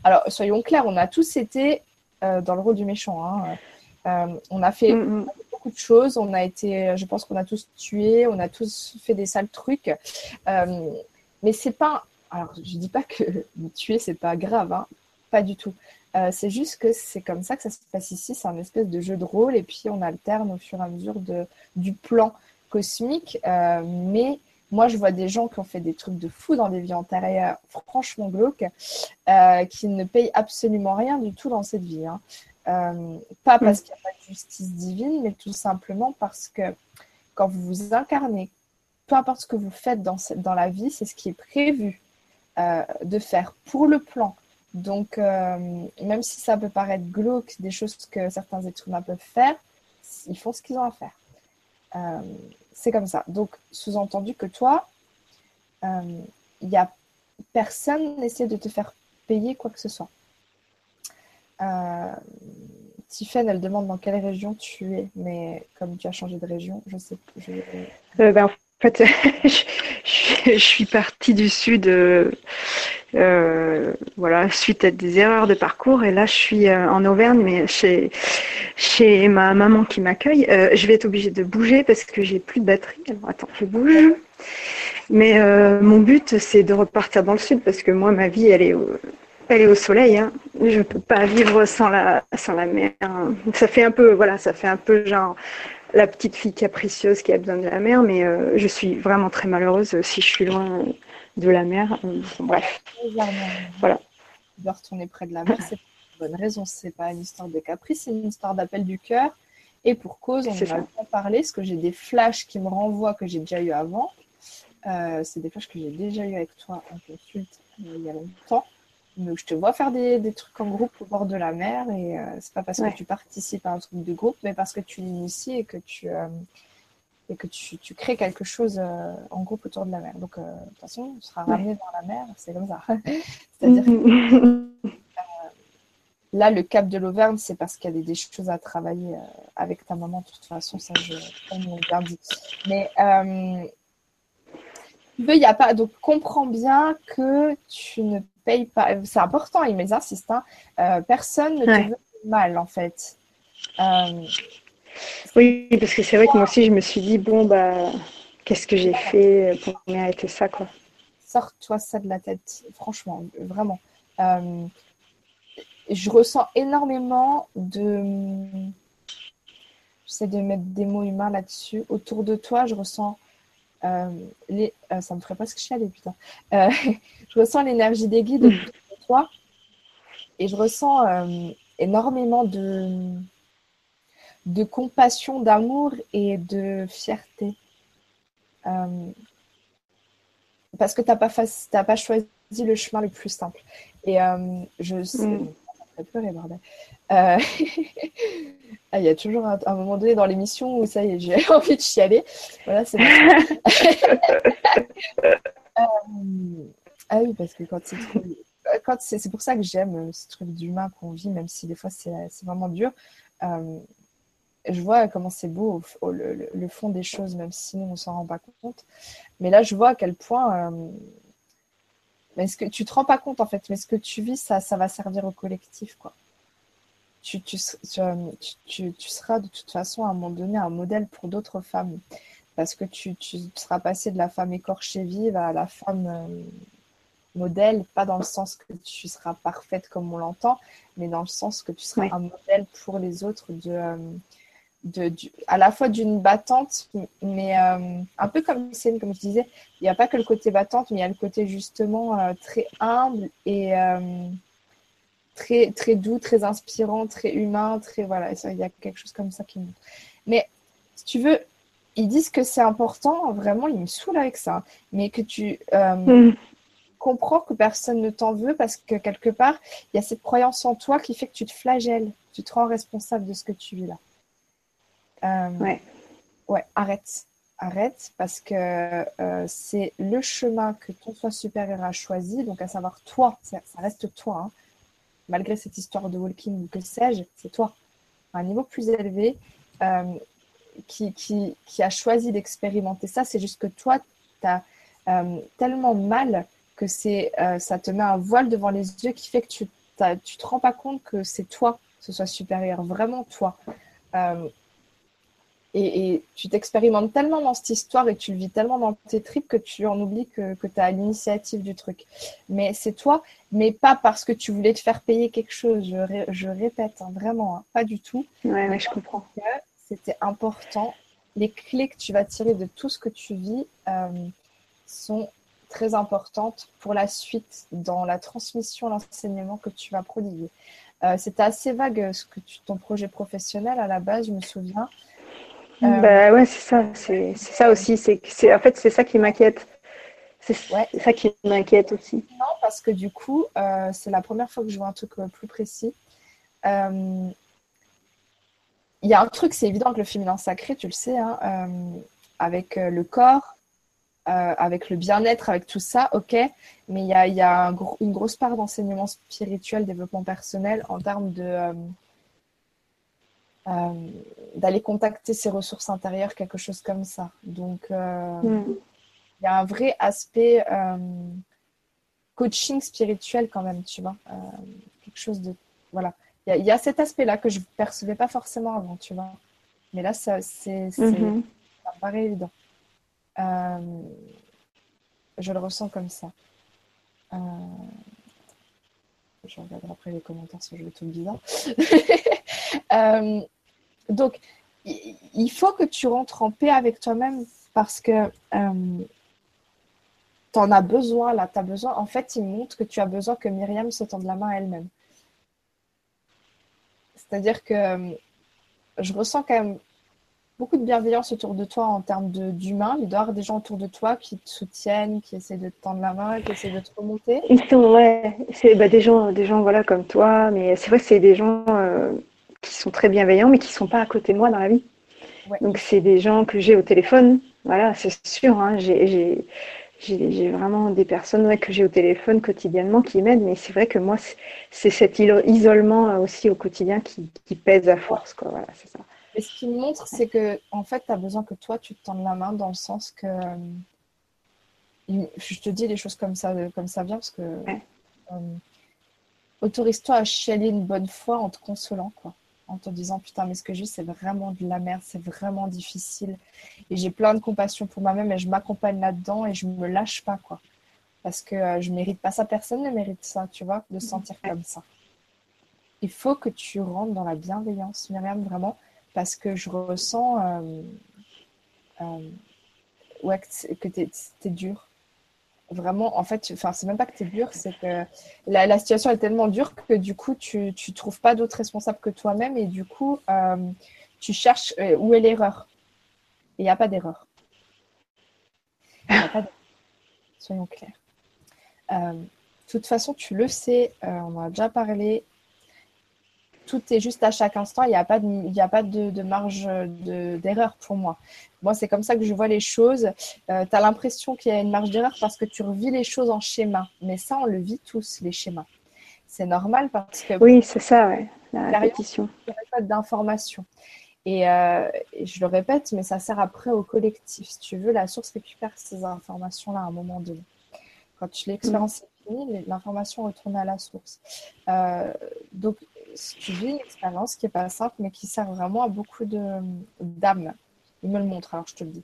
Alors, soyons clairs, on a tous été euh, dans le rôle du méchant. Hein. Euh, on a fait mm, mm. beaucoup de choses. On a été, je pense qu'on a tous tué, on a tous fait des sales trucs. Euh, mais c'est pas. Alors, je dis pas que tuer c'est pas grave, hein. pas du tout. c'est juste que c'est comme ça que ça se passe ici. C'est un espèce de jeu de rôle et puis on alterne au fur et à mesure de, du plan cosmique. mais moi, je vois des gens qui ont fait des trucs de fou dans des vies antérieures, franchement glauques, euh, qui ne payent absolument rien du tout dans cette vie. Hein. Euh, pas parce qu'il n'y a pas de justice divine, mais tout simplement parce que quand vous vous incarnez, peu importe ce que vous faites dans, dans la vie, c'est ce qui est prévu euh, de faire pour le plan. Donc, même si ça peut paraître glauque, des choses que certains êtres humains peuvent faire, ils font ce qu'ils ont à faire c'est comme ça. Donc, sous-entendu que toi, il euh, a personne n'essaie de te faire payer quoi que ce soit. Euh, elle demande dans quelle région tu es, mais comme tu as changé de région, je sais. Je... Euh, ben, en fait, je, suis partie du sud, euh, voilà, suite à des erreurs de parcours, et là, je suis en Auvergne, mais chez chez ma maman qui m'accueille. Euh, je vais être obligée de bouger parce que j'ai plus de batterie. Alors attends, je bouge. Mais euh, mon but, c'est de repartir dans le sud parce que moi, ma vie, elle est au, elle est au soleil. Hein. Je peux pas vivre sans la, sans la mer. Ça fait un peu, voilà, ça fait un peu genre la petite fille capricieuse qui a besoin de la mer, mais euh, je suis vraiment très malheureuse si je suis loin de la mer. Bref, voilà. Dois retourner près de la mer, c'est bonne raison. C'est pas une histoire de caprice, c'est une histoire d'appel du cœur. Et pour cause, on va pas parler, parce que j'ai des flashs qui me renvoient que j'ai déjà eu avant. Euh, c'est des flashs que j'ai déjà eu avec toi en consulte euh, il y a longtemps. Donc, je te vois faire des, trucs en groupe au bord de la mer et euh, c'est pas parce que tu participes à un truc de groupe, mais parce que tu l'inities et que tu et que tu, tu, crées quelque chose en groupe autour de la mer. Donc, de toute façon, tu seras ramené dans la mer, c'est comme ça. C'est-à-dire que Là, le cap de l'Auvergne, c'est parce qu'il y a des, choses à travailler euh, avec ta maman. De toute façon, ça, je bien dit. Mais euh, il n'y a pas. Donc, comprends bien que tu ne payes pas. C'est important, ils insistent. Hein. Euh, personne ne te veut mal, en fait. Oui, parce que c'est vrai que moi aussi, je me suis dit, bon, bah, qu'est-ce que j'ai fait pour mériter ça, quoi. Sors-toi ça de la tête, franchement, vraiment je ressens énormément de. J'essaie de mettre des mots humains là-dessus. Autour de toi, je ressens. Euh, les... Euh, ça me ferait presque chialer, putain. Euh, je ressens l'énergie des guides autour de toi. Et je ressens énormément de. De compassion, d'amour et de fierté. Euh, parce que tu n'as pas, pas choisi le chemin le plus simple. Et euh, je sais. Mm. bordel. Euh, ah, il y a toujours un, moment donné dans l'émission où ça y est, j'ai envie de chialer. Voilà, c'est Ah oui, parce que quand c'est quand c'est pour ça que j'aime ce truc d'humain qu'on vit, même si des fois c'est vraiment dur. Je vois comment c'est beau le, fond des choses, même si nous on s'en rend pas compte. Mais là, je vois à quel point mais ce que tu te rends pas compte en fait, mais ce que tu vis, ça, ça va servir au collectif, quoi. Tu, tu, tu, tu, seras de toute façon à un moment donné un modèle pour d'autres femmes. Parce que tu, seras passé de la femme écorchée vive à la femme euh, modèle, pas dans le sens que tu seras parfaite comme on l'entend, mais dans le sens que tu seras un modèle pour les autres de, euh, à la fois d'une battante, mais euh, un peu comme Lucien, comme je disais, il n'y a pas que le côté battante, mais il y a le côté justement euh, très humble et euh, très, très doux, très inspirant, très humain, très voilà, il y a quelque chose comme ça qui monte. Mais si tu veux, ils disent que c'est important, vraiment, ils me saoulent avec ça, mais que tu mm. comprends que personne ne t'en veut parce que quelque part, il y a cette croyance en toi qui fait que tu te flagelles, tu te rends responsable de ce que tu vis là. Euh, ouais. Ouais, arrête. Arrête parce que euh, c'est le chemin que ton soi supérieur a choisi, donc à savoir toi, ça, reste toi, hein. malgré cette histoire de walking ou que sais-je, c'est toi, à un niveau plus élevé, euh, qui, qui, qui, a choisi d'expérimenter ça. C'est juste que toi, tu as tellement mal que c'est ça te met un voile devant les yeux qui fait que tu ne te rends pas compte que c'est toi, ce soit supérieur, vraiment toi. Et, tu t'expérimentes tellement dans cette histoire et tu le vis tellement dans tes tripes que tu en oublies que, que tu as l'initiative du truc. Mais c'est toi, mais pas parce que tu voulais te faire payer quelque chose. Je, je répète, hein, vraiment, hein, pas du tout. Ouais, je comprends. C'était important. Les clés que tu vas tirer de tout ce que tu vis euh, sont très importantes pour la suite dans la transmission, l'enseignement que tu vas prodiguer. Euh, C'était assez vague ce que tu, ton projet professionnel à la base, je me souviens. Euh, bah ouais, c'est ça, c'est ça aussi. C'est en fait c'est ça qui m'inquiète. C'est ça qui m'inquiète aussi. Non, parce que du coup, euh, c'est la première fois que je vois un truc euh, plus précis. Il y a un truc, c'est évident que le féminin sacré, tu le sais, hein, avec le corps, avec le bien-être, avec tout ça, ok. Mais il y a, y a une grosse part d'enseignement spirituel, développement personnel en termes de euh, d'aller contacter ses ressources intérieures, quelque chose comme ça. Donc, euh, hmm. il y a un vrai aspect euh, coaching spirituel quand même, tu vois. quelque chose de... Voilà. Il y, a cet aspect-là que je ne percevais pas forcément avant, tu vois. Mais là, ça, c'est, mm-hmm. ça me paraît évident. je le ressens comme ça. Je regarderai après les commentaires sur le tout bizarre. Euh, donc, il faut que tu rentres en paix avec toi-même parce que euh, tu en as besoin là. Tu as besoin. En fait, il montre que tu as besoin que Myriam se tende la main à elle-même. C'est-à-dire que euh, je ressens quand même beaucoup de bienveillance autour de toi en termes d'humain. Il doit y avoir des gens autour de toi qui te soutiennent, qui essaient de te tendre la main, qui essaient de te remonter. Ils sont, ouais, c'est bah, des gens, des gens voilà, comme toi, mais c'est vrai que c'est des gens euh, qui sont très bienveillants, mais qui ne sont pas à côté de moi dans la vie. Donc, c'est des gens que j'ai au téléphone. Voilà, c'est sûr. Hein, j'ai vraiment des personnes que j'ai au téléphone quotidiennement qui m'aident, mais c'est vrai que moi, c'est cet isolement euh, aussi au quotidien qui, qui pèse à force. Quoi. Voilà, c'est ça. Et ce qui me montre, c'est que en fait, tu as besoin que toi, tu te tendes la main dans le sens que. Euh, je te dis les choses comme ça, comme ça vient, parce que. Euh, autorise-toi à chialer une bonne fois en te consolant, quoi. En te disant, putain, mais ce que je vis, c'est vraiment de la merde, c'est vraiment difficile. Et j'ai plein de compassion pour moi-même et je m'accompagne là-dedans et je me lâche pas, quoi. Parce que euh, je mérite pas ça, personne ne mérite ça, tu vois, de se sentir comme ça. Il faut que tu rentres dans la bienveillance, Myriam, vraiment parce que je ressens euh, euh, ouais, que tu es, dur. Vraiment, en fait, enfin, c'est même pas que tu es dur, c'est que la, situation est tellement dure que du coup, tu ne trouves pas d'autres responsables que toi-même et du coup, euh, tu cherches où est l'erreur. Il n'y a pas d'erreur. Soyons clairs. De toute façon, tu le sais, on en a déjà parlé. Tout est juste à chaque instant. Il n'y a pas de, a pas de, marge d'erreur pour moi. Moi, c'est comme ça que je vois les choses. Euh, tu as l'impression qu'il y a une marge d'erreur parce que tu revis les choses en schéma. Mais ça, on le vit tous, les schémas. C'est normal parce que. Oui, c'est ça, ouais. la répétition. Il n'y a pas d'information. Et, et, je le répète, mais ça sert après au collectif. Si tu veux, la source récupère ces informations-là à un moment donné. Quand l'expérience est finie, l'information retourne à la source. Euh, donc, vis une expérience qui n'est pas simple, mais qui sert vraiment à beaucoup d'âmes. Il me le montre, alors je te le dis.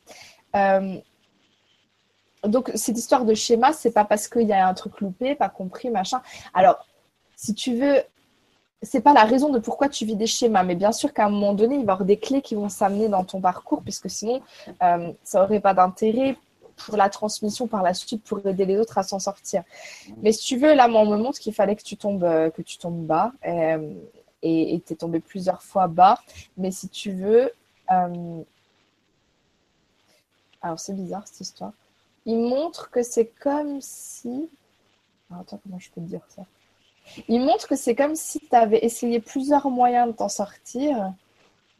Euh, donc, cette histoire de schéma, c'est pas parce qu'il y a un truc loupé, pas compris, machin. Alors, si tu veux, c'est pas la raison de pourquoi tu vis des schémas, mais bien sûr qu'à un moment donné, il va y avoir des clés qui vont s'amener dans ton parcours, puisque sinon, euh, ça n'aurait pas d'intérêt pour la transmission par la suite pour aider les autres à s'en sortir. Mais si tu veux, là, on me montre qu'il fallait que tu tombes, euh, que tu tombes bas euh, et tu es tombé plusieurs fois bas. Mais si tu veux, euh, alors c'est bizarre cette histoire. Il montre que c'est comme si. attends, comment je peux te dire ça? Il montre que c'est comme si tu avais essayé plusieurs moyens de t'en sortir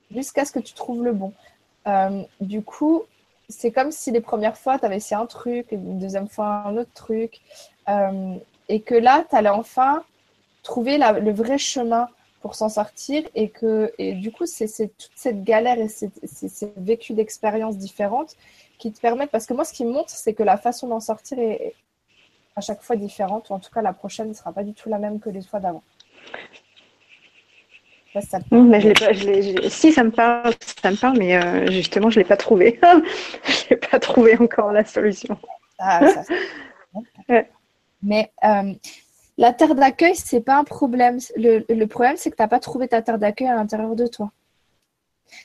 jusqu'à ce que tu trouves le bon. du coup, c'est comme si les premières fois, tu avais essayé un truc, une deuxième fois un autre truc, euh, et que là, tu allais enfin trouver le vrai chemin pour s'en sortir, et que et du coup, c'est toute cette galère et ces vécus d'expériences différentes qui te permettent, parce que moi, ce qui me montre, c'est que la façon d'en sortir est à chaque fois différente, ou en tout cas, la prochaine ne sera pas du tout la même que les fois d'avant. Mais je pas, je si ça me parle, ça me parle, mais euh, justement je l'ai pas trouvé. je l'ai pas trouvé encore la solution. Ah, mais euh, la terre d'accueil, c'est pas un problème. Le, le problème, c'est que tu n'as pas trouvé ta terre d'accueil à l'intérieur de toi.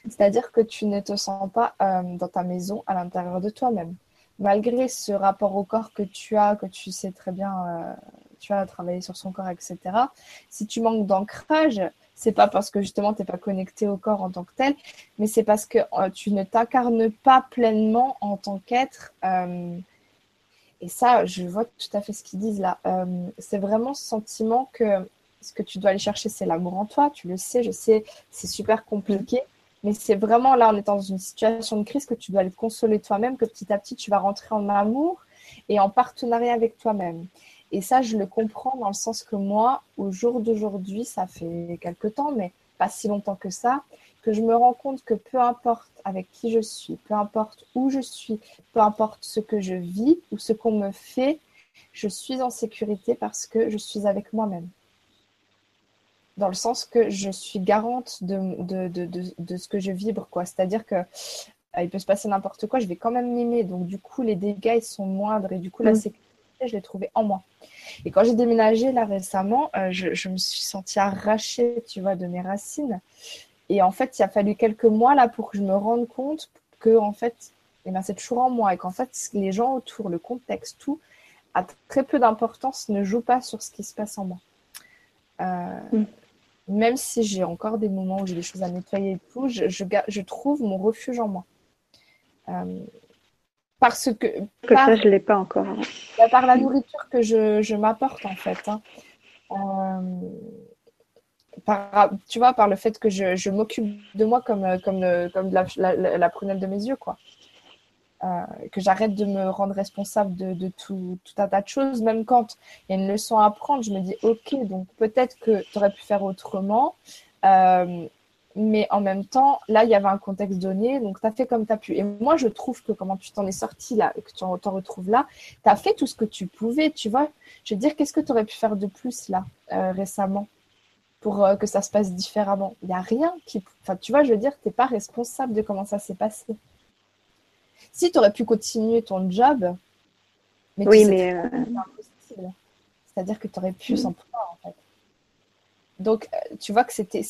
C'est-à-dire que tu ne te sens pas euh, dans ta maison à l'intérieur de toi-même. Malgré ce rapport au corps que tu as, que tu sais très bien, tu as travaillé sur son corps, etc. Si tu manques d'ancrage, c'est pas parce que justement tu n'es pas connecté au corps en tant que tel, mais c'est parce que euh, tu ne t'incarnes pas pleinement en tant qu'être. Euh, et ça, je vois tout à fait ce qu'ils disent là. Euh, c'est vraiment ce sentiment que ce que tu dois aller chercher, c'est l'amour en toi. Tu le sais, je sais, c'est super compliqué. Mais c'est vraiment là, on est dans une situation de crise que tu dois aller consoler toi-même, que petit à petit, tu vas rentrer en amour et en partenariat avec toi-même. Et ça, je le comprends dans le sens que moi, au jour d'aujourd'hui, ça fait quelque temps, mais pas si longtemps que ça, que je me rends compte que peu importe avec qui je suis, peu importe où je suis, peu importe ce que je vis ou ce qu'on me fait, je suis en sécurité parce que je suis avec moi-même. Dans le sens que je suis garante de, de, ce que je vibre, quoi. C'est-à-dire que euh, il peut se passer n'importe quoi, je vais quand même m'aimer. Donc, du coup, les dégâts, ils sont moindres et du coup, la mm. sécurité je l'ai trouvé en moi. Et quand j'ai déménagé là récemment, euh, je, me suis sentie arrachée, tu vois, de mes racines. Et en fait, il a fallu quelques mois là pour que je me rende compte que en fait, eh ben, c'est toujours en moi et qu'en fait, les gens autour, le contexte, tout, a très peu d'importance, ne joue pas sur ce qui se passe en moi. Euh, mm. Même si j'ai encore des moments où j'ai des choses à nettoyer et tout, je, je, trouve mon refuge en moi. Euh, parce que. Que ça, je ne l'ai pas encore. Bah, par la nourriture que je, m'apporte, en fait. Hein. Euh, par, tu vois, par le fait que je, m'occupe de moi comme, comme, comme la, la, prunelle de mes yeux, quoi. Euh, que j'arrête de me rendre responsable de, tout, tout, un tas de choses, même quand il y a une leçon à apprendre, je me dis, ok, donc peut-être que tu aurais pu faire autrement. Euh, mais en même temps, là, il y avait un contexte donné, donc tu as fait comme tu as pu. Et moi, je trouve que comment tu t'en es sorti là, que tu t'en retrouves là, tu as fait tout ce que tu pouvais, tu vois. Je veux dire, qu'est-ce que tu aurais pu faire de plus là, euh, récemment, pour euh, que ça se passe différemment? Il n'y a rien qui. Enfin, tu vois, je veux dire, tu n'es pas responsable de comment ça s'est passé. Si tu aurais pu continuer ton job, mais oui, mais. Euh, C'est-à-dire que tu aurais pu s'en prendre, en fait. Donc, tu vois que c'était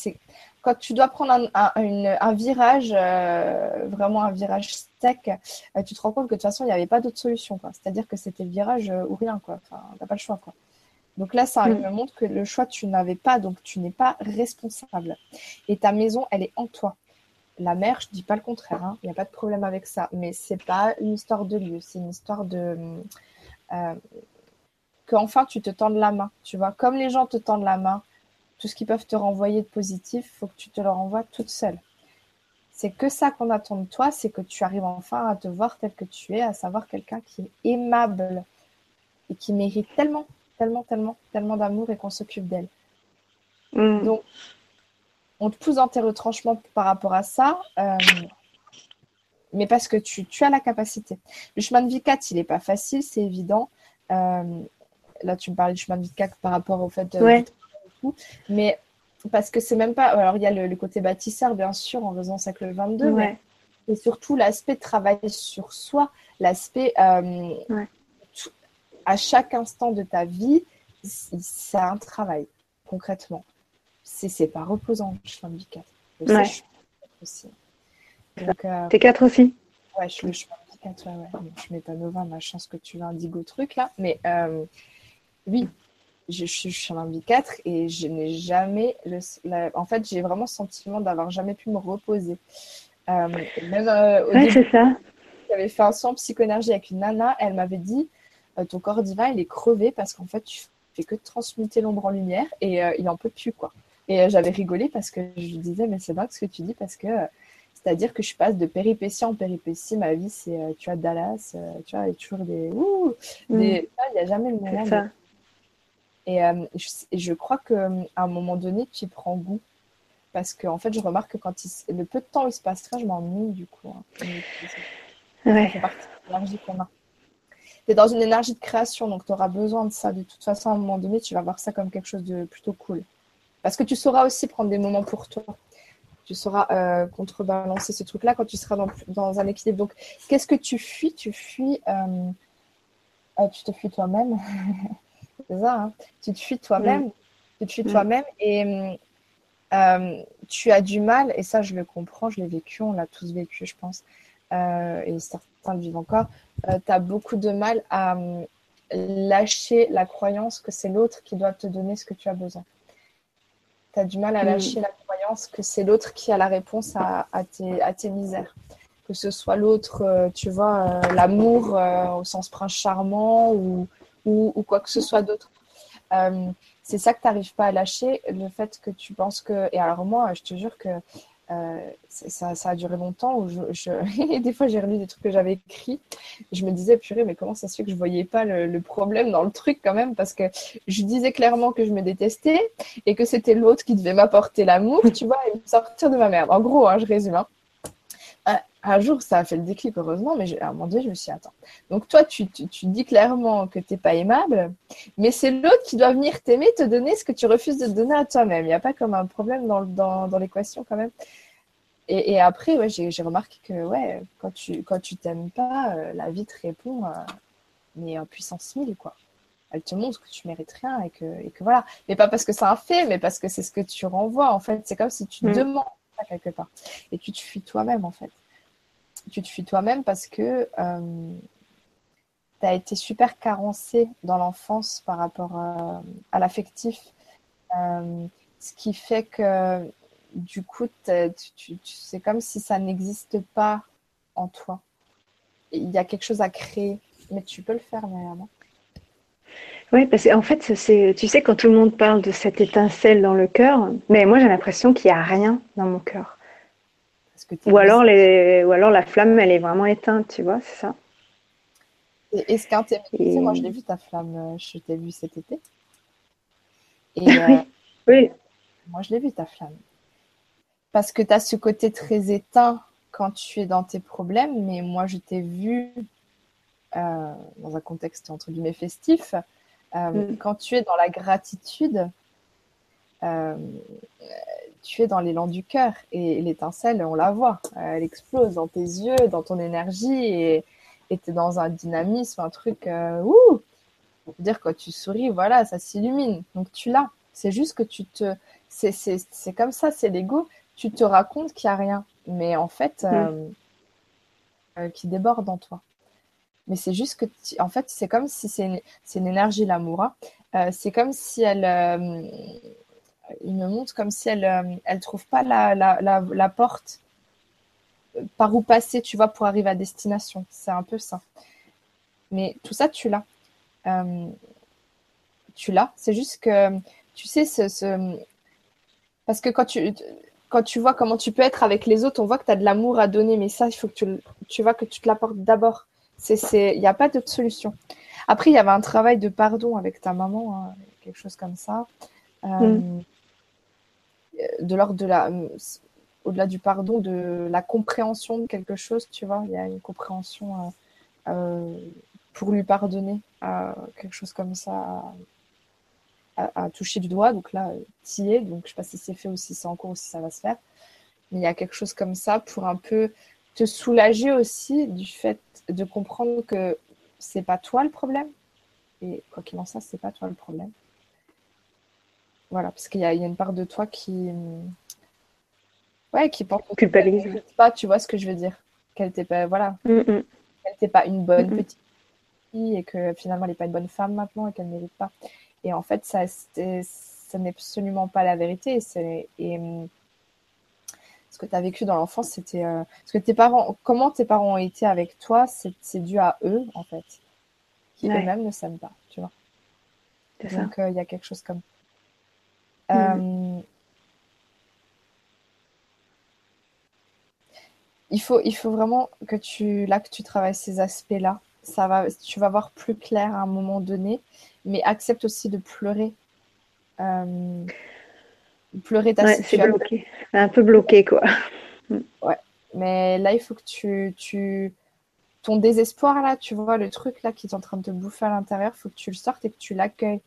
quand tu dois prendre un, virage, euh, vraiment un virage sec, euh, tu te rends compte que de toute façon, il n'y avait pas d'autre solution. C'est-à-dire que c'était le virage euh, ou rien. Tu n'as pas le choix. Quoi. Donc là, ça mm. me montre que le choix, tu n'avais pas, donc tu n'es pas responsable. Et ta maison, elle est en toi. la mer, je dis pas le contraire, il hein, n'y a pas de problème avec ça, mais c'est pas une histoire de lieu, c'est une histoire de qu'enfin tu te tendes la main, tu vois, comme les gens te tendent la main, tout ce qu'ils peuvent te renvoyer de positif, faut que tu te le renvoies toute seule. C'est que ça qu'on attend de toi, c'est que tu arrives enfin à te voir tel que tu es, à savoir quelqu'un qui est aimable et qui mérite tellement, tellement, tellement, tellement d'amour et qu'on s'occupe d'elle. Mm. Donc, on te pousse dans tes retranchements par rapport à ça, euh, mais parce que tu, as la capacité. Le chemin de vie 4, il n'est pas facile, c'est évident. Euh, là, tu me parlais du chemin de vie 4 par rapport au fait de. Ouais. Mais parce que c'est même pas. Alors, il y a le, côté bâtisseur, bien sûr, en faisant ça que le 22, mais et surtout l'aspect de travailler sur soi, l'aspect euh, à chaque instant de ta vie, c'est un travail, concrètement c'est pas reposant, je suis handicap. Je ouais. sais, je aussi. Euh, T'es 4 aussi? Ouais, je suis, je suis handicap, ouais, ouais. je mets pas Nova, ma chance que tu veux indigo truc là. Mais euh, oui, je, je, suis un 4 et je n'ai jamais. Le, en fait, j'ai vraiment le sentiment d'avoir jamais pu me reposer. Euh, même euh, au ouais, c'est ça. J'avais fait un soin psychoénergie avec une nana, elle m'avait dit ton corps divin il est crevé parce qu'en fait tu fais que transmuter l'ombre en lumière et il en peut plus quoi. Et euh, j'avais rigolé parce que je lui disais, mais c'est dingue ce que tu dis parce que euh, c'est-à-dire que je passe de péripétie en péripétie. Ma vie, c'est, euh, tu vois, Dallas, tu vois, il y a toujours des. Ouh, mm. il n'y a jamais le moment. Et, je, crois qu'à un moment donné, tu y prends goût. Parce que, en fait, je remarque que quand il... le peu de temps où il se passerait, je m'ennuie du coup. Hein. Ouais. Ça partie de l'énergie qu'on a. Tu es dans une énergie de création, donc tu auras besoin de ça. De toute façon, à un moment donné, tu vas voir ça comme quelque chose de plutôt cool. Parce que tu sauras aussi prendre des moments pour toi. Tu sauras euh, contrebalancer ce truc-là quand tu seras dans, un équilibre. Donc, qu'est-ce que tu fuis? Tu fuis. Euh, euh, tu te fuis toi-même. C'est ça, hein Tu te fuis toi-même. Tu te fuis toi-même. Et tu as du mal, et ça, je le comprends, je l'ai vécu, on l'a tous vécu, je pense. et certains le vivent encore. tu as beaucoup de mal à lâcher la croyance que c'est l'autre qui doit te donner ce que tu as besoin tu as du mal à mm. lâcher la croyance que c'est l'autre qui a la réponse à, tes, à tes, misères. Que ce soit l'autre, euh, tu vois, euh, l'amour euh, au sens prince charmant ou, ou, quoi que ce soit d'autre. c'est ça que tu n'arrives pas à lâcher, le fait que tu penses que... Et alors moi, je te jure que euh, ça, ça, a duré longtemps où je, des fois j'ai relu des trucs que j'avais écrits je me disais purée mais comment ça se fait que je voyais pas le, problème dans le truc quand même? Parce que je disais clairement que je me détestais et que c'était l'autre qui devait m'apporter l'amour tu vois et me sortir de ma merde en gros hein, je résume hein. Un, jour ça a fait le déclic heureusement mais à un moment donné je me suis dit attends donc toi tu, tu, dis clairement que t'es pas aimable mais c'est l'autre qui doit venir t'aimer te donner ce que tu refuses de donner à toi-même il n'y a pas comme un problème dans, dans, dans l'équation quand même et, après, ouais, j'ai remarqué que ouais, quand tu quand tu t'aimes pas, euh, la vie te répond, euh, mais en puissance 1000, quoi. Elle te montre que tu mérites rien et que, et que voilà. Mais pas parce que c'est un fait, mais parce que c'est ce que tu renvoies, en fait. C'est comme si tu mm. demandes ça quelque part. Et tu te fuis toi-même, en fait. Tu te fuis toi-même parce que euh, tu as été super carencé dans l'enfance par rapport à l'affectif. ce qui fait que du coup, c'est comme si ça n'existe pas en toi. Il y a quelque chose à créer, mais tu peux le faire, Myriam. Oui, parce qu'en fait, tu sais, quand tout le monde parle de cette étincelle dans le cœur, mais moi j'ai l'impression qu'il n'y a rien dans mon cœur. Ou alors, les, ou alors la flamme, elle est vraiment éteinte, tu vois, c'est ça. Et, ce qu'un et... moi je l'ai vu ta flamme, euh, je t'ai vu cet été. Et, euh, oui. Moi je l'ai vu ta flamme parce que tu as ce côté très éteint quand tu es dans tes problèmes, mais moi je t'ai vu euh, dans un contexte entre guillemets festif, euh, mm. quand tu es dans la gratitude, euh, tu es dans l'élan du cœur et l'étincelle, on la voit, elle explose dans tes yeux, dans ton énergie et tu es dans un dynamisme, un truc, ouh, dire quand tu souris, voilà, ça s'illumine. Donc tu l'as. C'est juste que tu te. C'est comme ça, c'est l'ego tu te racontes qu'il n'y a rien, mais en fait, mm. euh, euh, qui déborde en toi. Mais c'est juste que, en fait, c'est comme si c'est une, une, énergie, l'amour. Hein. Euh, c'est comme si elle, il me montre comme si elle, elle trouve pas la, porte par où passer, tu vois, pour arriver à destination. C'est un peu ça. Mais tout ça, tu l'as. Euh, tu l'as. C'est juste que, tu sais, ce, parce que quand tu, vois comment tu peux être avec les autres, on voit que tu as de l'amour à donner, mais ça, il faut que tu, tu vois que tu te l'apportes d'abord. Il n'y a pas d'autre solution. Après, il y avait un travail de pardon avec ta maman, hein, quelque chose comme ça. Euh, mm. De l'ordre de la. Au-delà du pardon, de la compréhension de quelque chose, tu vois. Il y a une compréhension euh, euh, pour lui pardonner, quelque chose comme ça, à, toucher du doigt. Donc là, tu es. Donc je sais pas si c'est fait ou si c'est en cours ou si ça va se faire. Mais il y a quelque chose comme ça pour un peu te soulager aussi du fait de comprendre que c'est pas toi le problème. Et quoi qu'il en soit, c'est pas toi le problème. Voilà, parce qu'il y, a une part de toi qui. Ouais, qui pense culpabilise. Pas, tu vois ce que je veux dire. Qu'elle n'était pas. Voilà. Mm, mm. Qu'elle n'était pas une bonne petite fille et que finalement elle n'est pas une bonne femme maintenant et qu'elle ne mérite pas. Et en fait, ça, ça n'est absolument pas la vérité. Et ce que tu as vécu dans l'enfance, c'était. Euh, que tes parents, comment tes parents ont été avec toi, c'est dû à eux, en fait, qui eux-mêmes ne s'aiment pas, tu vois. Donc, euh, il y a quelque chose comme. Mm. Euh, il, faut, il faut vraiment que tu, là, que tu travailles ces aspects-là. Ça va, tu vas voir plus clair à un moment donné, mais accepte aussi de pleurer pleurer ta ouais, bloqué. Un peu bloqué, quoi. Ouais. Mais là, il faut que tu, tu. Ton désespoir, là, tu vois, le truc là qui est en train de te bouffer à l'intérieur, il faut que tu le sortes et que tu l'accueilles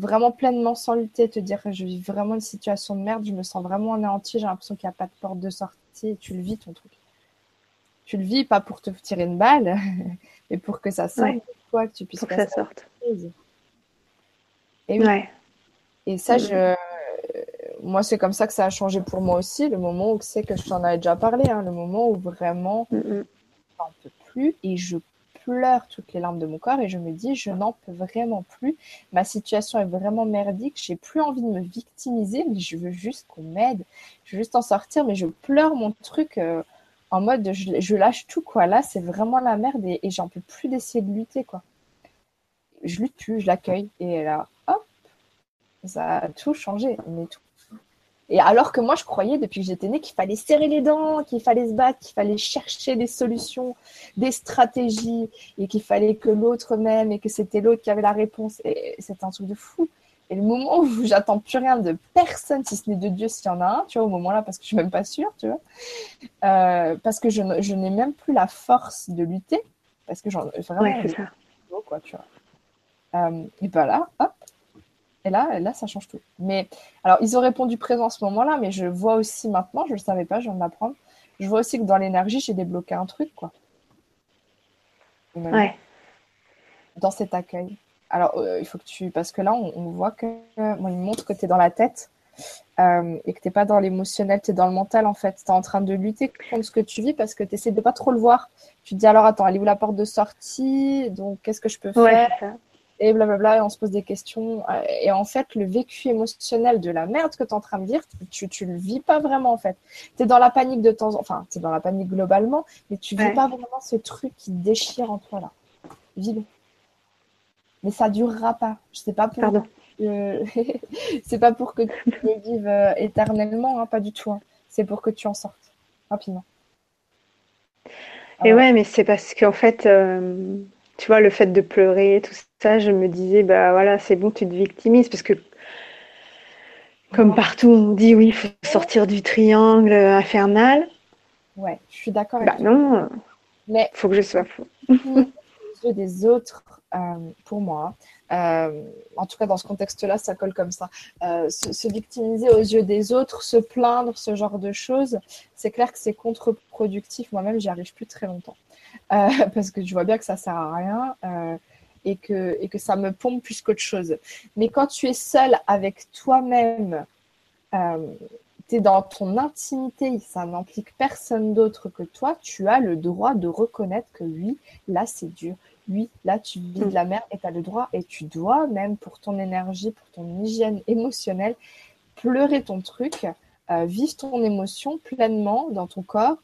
vraiment pleinement sans lutter, te dire je vis vraiment une situation de merde, je me sens vraiment anéanti, j'ai l'impression qu'il n'y a pas de porte de sortie et tu le vis ton truc. Tu le vis pas pour te tirer une balle, mais pour que ça sorte, toi, que tu puisses pour que ça sorte. Et, oui. et ça, je, moi, c'est comme ça que ça a changé pour moi aussi, le moment où c'est que je t'en avais déjà parlé, hein, le moment où vraiment, je n'en peux plus. Et je pleure toutes les larmes de mon corps et je me dis, je n'en peux vraiment plus. Ma situation est vraiment merdique, j'ai plus envie de me victimiser, mais je veux juste qu'on m'aide. Je veux juste en sortir, mais je pleure mon truc euh, en mode, je, lâche tout, quoi. Là, c'est vraiment la merde et, et j'en peux plus d'essayer de lutter, quoi. Je lutte plus, je l'accueille et là, hop, ça a tout changé, mais tout et alors que moi, je croyais depuis que j'étais née qu'il fallait serrer les dents, qu'il fallait se battre, qu'il fallait chercher des solutions, des stratégies, et qu'il fallait que l'autre m'aime et que c'était l'autre qui avait la réponse. Et c'est un truc de fou. Et le moment où j'attends plus rien de personne, si ce n'est de Dieu s'il y en a un, tu vois, au moment-là, parce que je suis même pas sûre, tu vois, euh, parce que je, je n'ai même plus la force de lutter, parce que j'en vraiment, ouais, ça. Quoi, tu vois. Euh, et ben là, hop, et là, là, ça change tout. Mais alors, ils ont répondu présent à ce moment-là, mais je vois aussi maintenant, je ne le savais pas, je viens de l'apprendre. Je vois aussi que dans l'énergie, j'ai débloqué un truc, quoi. Ouais. Dans cet accueil. Alors, euh, il faut que tu. Parce que là, on, voit que. moi, il me montre que tu es dans la tête euh, et que tu n'es pas dans l'émotionnel, tu es dans le mental, en fait. Tu es en train de lutter contre ce que tu vis parce que tu essaies de pas trop le voir. Tu te dis, alors, attends, elle est où la porte de sortie? Donc, qu'est-ce que je peux faire? Et blablabla, et on se pose des questions. Euh, et en fait, le vécu émotionnel de la merde que tu es en train de vivre, tu, tu le vis pas vraiment en fait. Tu es dans la panique de temps en temps, enfin, tu es dans la panique globalement, mais tu vis pas vraiment ce truc qui déchire en toi là. Vis-le. Mais ça durera pas. Je sais pas pour. Pardon. c'est pas pour que tu le vives euh, éternellement, hein, pas du tout. Hein. C'est pour que tu en sortes rapidement. Et ouais, mais c'est parce qu'en fait, euh, tu vois, le fait de pleurer, tout ça, je me disais, bah voilà, c'est bon, tu te victimises parce que comme partout, on dit oui, il faut sortir du triangle infernal. Ouais, je suis d'accord avec bah non, mais faut que je sois fou. yeux des autres, euh, pour moi, euh, en tout cas dans ce contexte-là, ça colle comme ça. Euh, se, victimiser aux yeux des autres, se plaindre, ce genre de choses, c'est clair que c'est contre-productif. Moi-même, j'y arrive plus très longtemps. Euh, parce que je vois bien que ça sert à rien euh, et, que, ça me pompe plus qu'autre chose. Mais quand tu es seul avec toi-même, euh, tu es dans ton intimité, ça n'implique personne d'autre que toi, tu as le droit de reconnaître que oui, là c'est dur. Oui, là tu vis de la merde et tu as le droit et tu dois même pour ton énergie, pour ton hygiène émotionnelle, pleurer ton truc, vivre ton émotion pleinement dans ton corps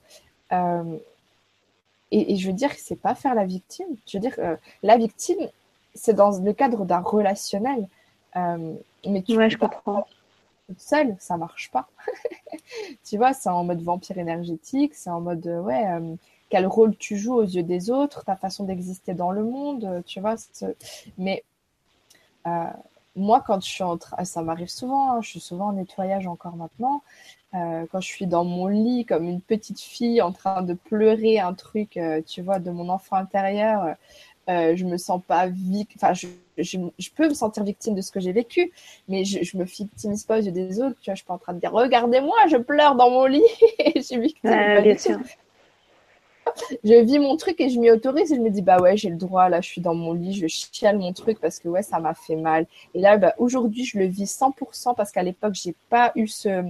et, je veux dire, c'est pas faire la victime. Je veux dire, la victime, c'est dans le cadre d'un relationnel. mais tu ouais, je comprends. Seule, ça marche pas. tu vois, c'est en mode vampire énergétique, c'est en mode, ouais, quel rôle tu joues aux yeux des autres, ta façon d'exister dans le monde, tu vois. Mais moi, quand je suis en train, ça m'arrive souvent, hein, je suis souvent en nettoyage encore maintenant. Euh, quand je suis dans mon lit comme une petite fille en train de pleurer un truc, euh, tu vois, de mon enfant intérieur, euh, je me sens pas victime. Enfin, je, je, peux me sentir victime de ce que j'ai vécu, mais je, je me victimise pas aux yeux des autres. Tu vois, je suis pas en train de dire regardez-moi, je pleure dans mon lit et je suis victime. bien sûr je vis mon truc et je m'y autorise et je me dis bah ouais j'ai le droit là je suis dans mon lit je chiale mon truc parce que ouais ça m'a fait mal et là bah, aujourd'hui je le vis 100% parce qu'à l'époque j'ai pas eu ce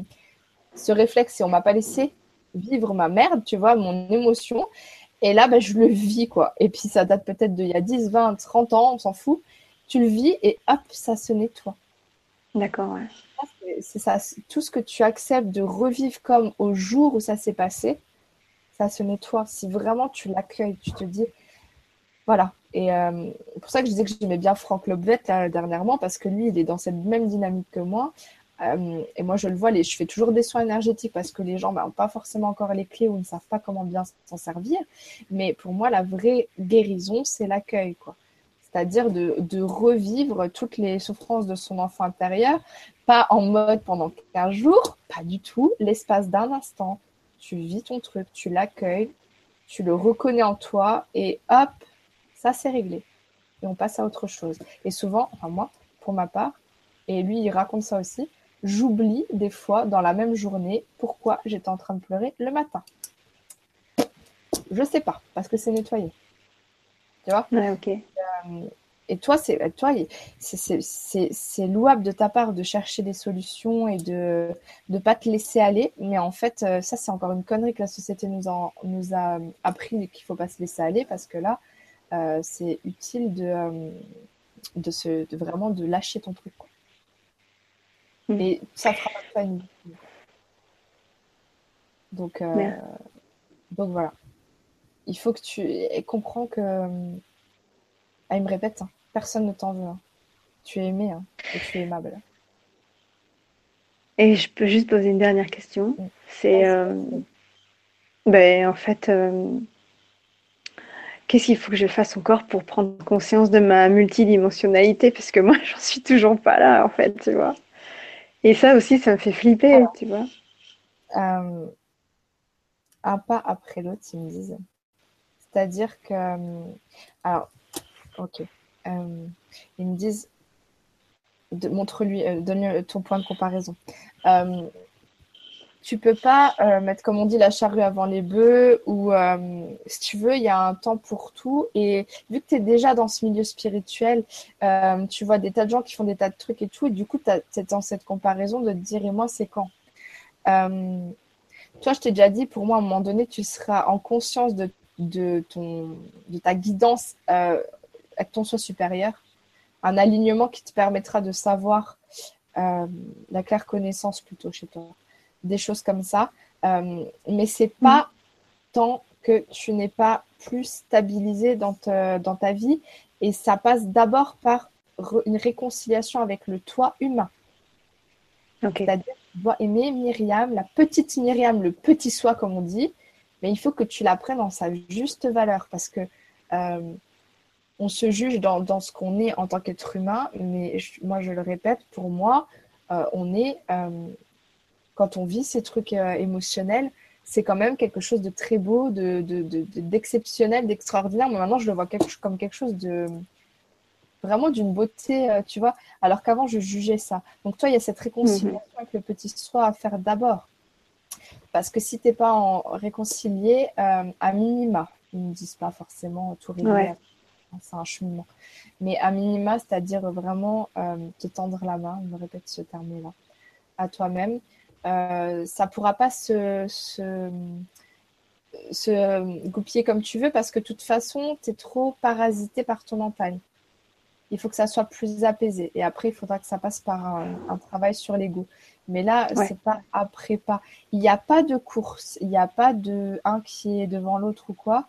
ce réflexe et on m'a pas laissé vivre ma merde tu vois mon émotion et là bah, je le vis quoi et puis ça date peut-être d'il y a 10 20 30 ans on s'en fout tu le vis et hop ça se nettoie d'accord ouais c'est ça tout ce que tu acceptes de revivre comme au jour où ça s'est passé ça se nettoie. Si vraiment tu l'accueilles, tu te dis, voilà. Et euh, pour ça que je disais que j'aimais bien Franck Lobvet dernièrement, parce que lui, il est dans cette même dynamique que moi. Euh, et moi, je le vois, je fais toujours des soins énergétiques parce que les gens n'ont bah, pas forcément encore les clés ou ne savent pas comment bien s'en servir. Mais pour moi, la vraie guérison, c'est l'accueil, quoi. C'est-à-dire de, de, revivre toutes les souffrances de son enfant intérieur, pas en mode pendant 15 jours, pas du tout, l'espace d'un instant, tu vis ton truc, tu l'accueilles, tu le reconnais en toi et hop, ça c'est réglé. Et on passe à autre chose. Et souvent, enfin moi, pour ma part, et lui il raconte ça aussi, j'oublie des fois dans la même journée pourquoi j'étais en train de pleurer le matin. Je sais pas, parce que c'est nettoyé. Tu vois? Ouais, ok. Euh, et toi, c'est toi, c'est louable de ta part de chercher des solutions et de ne pas te laisser aller. Mais en fait, euh, ça, c'est encore une connerie que la société nous, nous a appris qu'il faut pas se laisser aller parce que là, euh, c'est utile de, euh, de, se, de vraiment de lâcher ton truc. Quoi. Mmh. Et ça fera pas une donc, donc voilà. Il faut que tu comprends que. Ah, il me répète. Hein. Personne ne t'en veut. Hein. Tu es aimé hein, et tu es aimable. Et je peux juste poser une dernière question. Mm. C'est. Euh, ben, en fait. Euh, qu'est-ce qu'il faut que je fasse encore pour prendre conscience de ma multidimensionnalité? Parce que moi, j'en suis toujours pas là, en fait, tu vois. Et ça aussi, ça me fait flipper, tu vois. Euh, un pas après l'autre, ils me disent. C'est-à-dire que. Alors, ok. Euh, ils me disent, montre-lui, euh, donne-lui ton point de comparaison. Euh, tu peux pas mettre, comme on dit, la charrue avant les bœufs, ou si tu veux, il y a un temps pour tout. Et vu que tu es déjà dans ce milieu spirituel, tu vois des tas de gens qui font des tas de trucs et tout, et du coup, tu es dans cette comparaison de te dire, et moi, c'est quand? Toi, je t'ai déjà dit, pour moi, à un moment donné, tu seras en conscience de, ton, de ta guidance avec ton soi supérieur, un alignement qui te permettra de savoir euh, la claire connaissance plutôt chez toi, des choses comme ça. Euh, mais c'est pas mm. tant que tu n'es pas plus stabilisé dans, dans ta vie et ça passe d'abord par une réconciliation avec le toi humain. C'est-à-dire tu dois aimer Myriam, la petite Myriam, le petit soi comme on dit, mais il faut que tu la prennes dans sa juste valeur parce que euh, on se juge dans, ce qu'on est en tant qu'être humain, mais moi je le répète, pour moi, euh, on est, euh, quand on vit ces trucs euh, émotionnels, c'est quand même quelque chose de très beau, d'exceptionnel, de, d'extraordinaire. Moi maintenant je le vois comme quelque chose de vraiment d'une beauté, tu vois, alors qu'avant je jugeais ça. Donc toi, il y a cette réconciliation mhm. avec le petit soi à faire d'abord. Parce que si tu n'es pas en réconcilié, à minima, ils ne disent pas forcément tout régler c'est un cheminement. Mais à minima, c'est-à-dire vraiment euh, te tendre la main, je me répète ce terme-là, à toi-même, euh, ça ne pourra pas se, se, se, goupiller comme tu veux parce que de toute façon, tu es trop parasité par ton mental. Il faut que ça soit plus apaisé. Et après, il faudra que ça passe par un, travail sur l'ego. Mais là, c'est pas après pas. Il n'y a pas de course, il n'y a pas de un qui est devant l'autre ou quoi.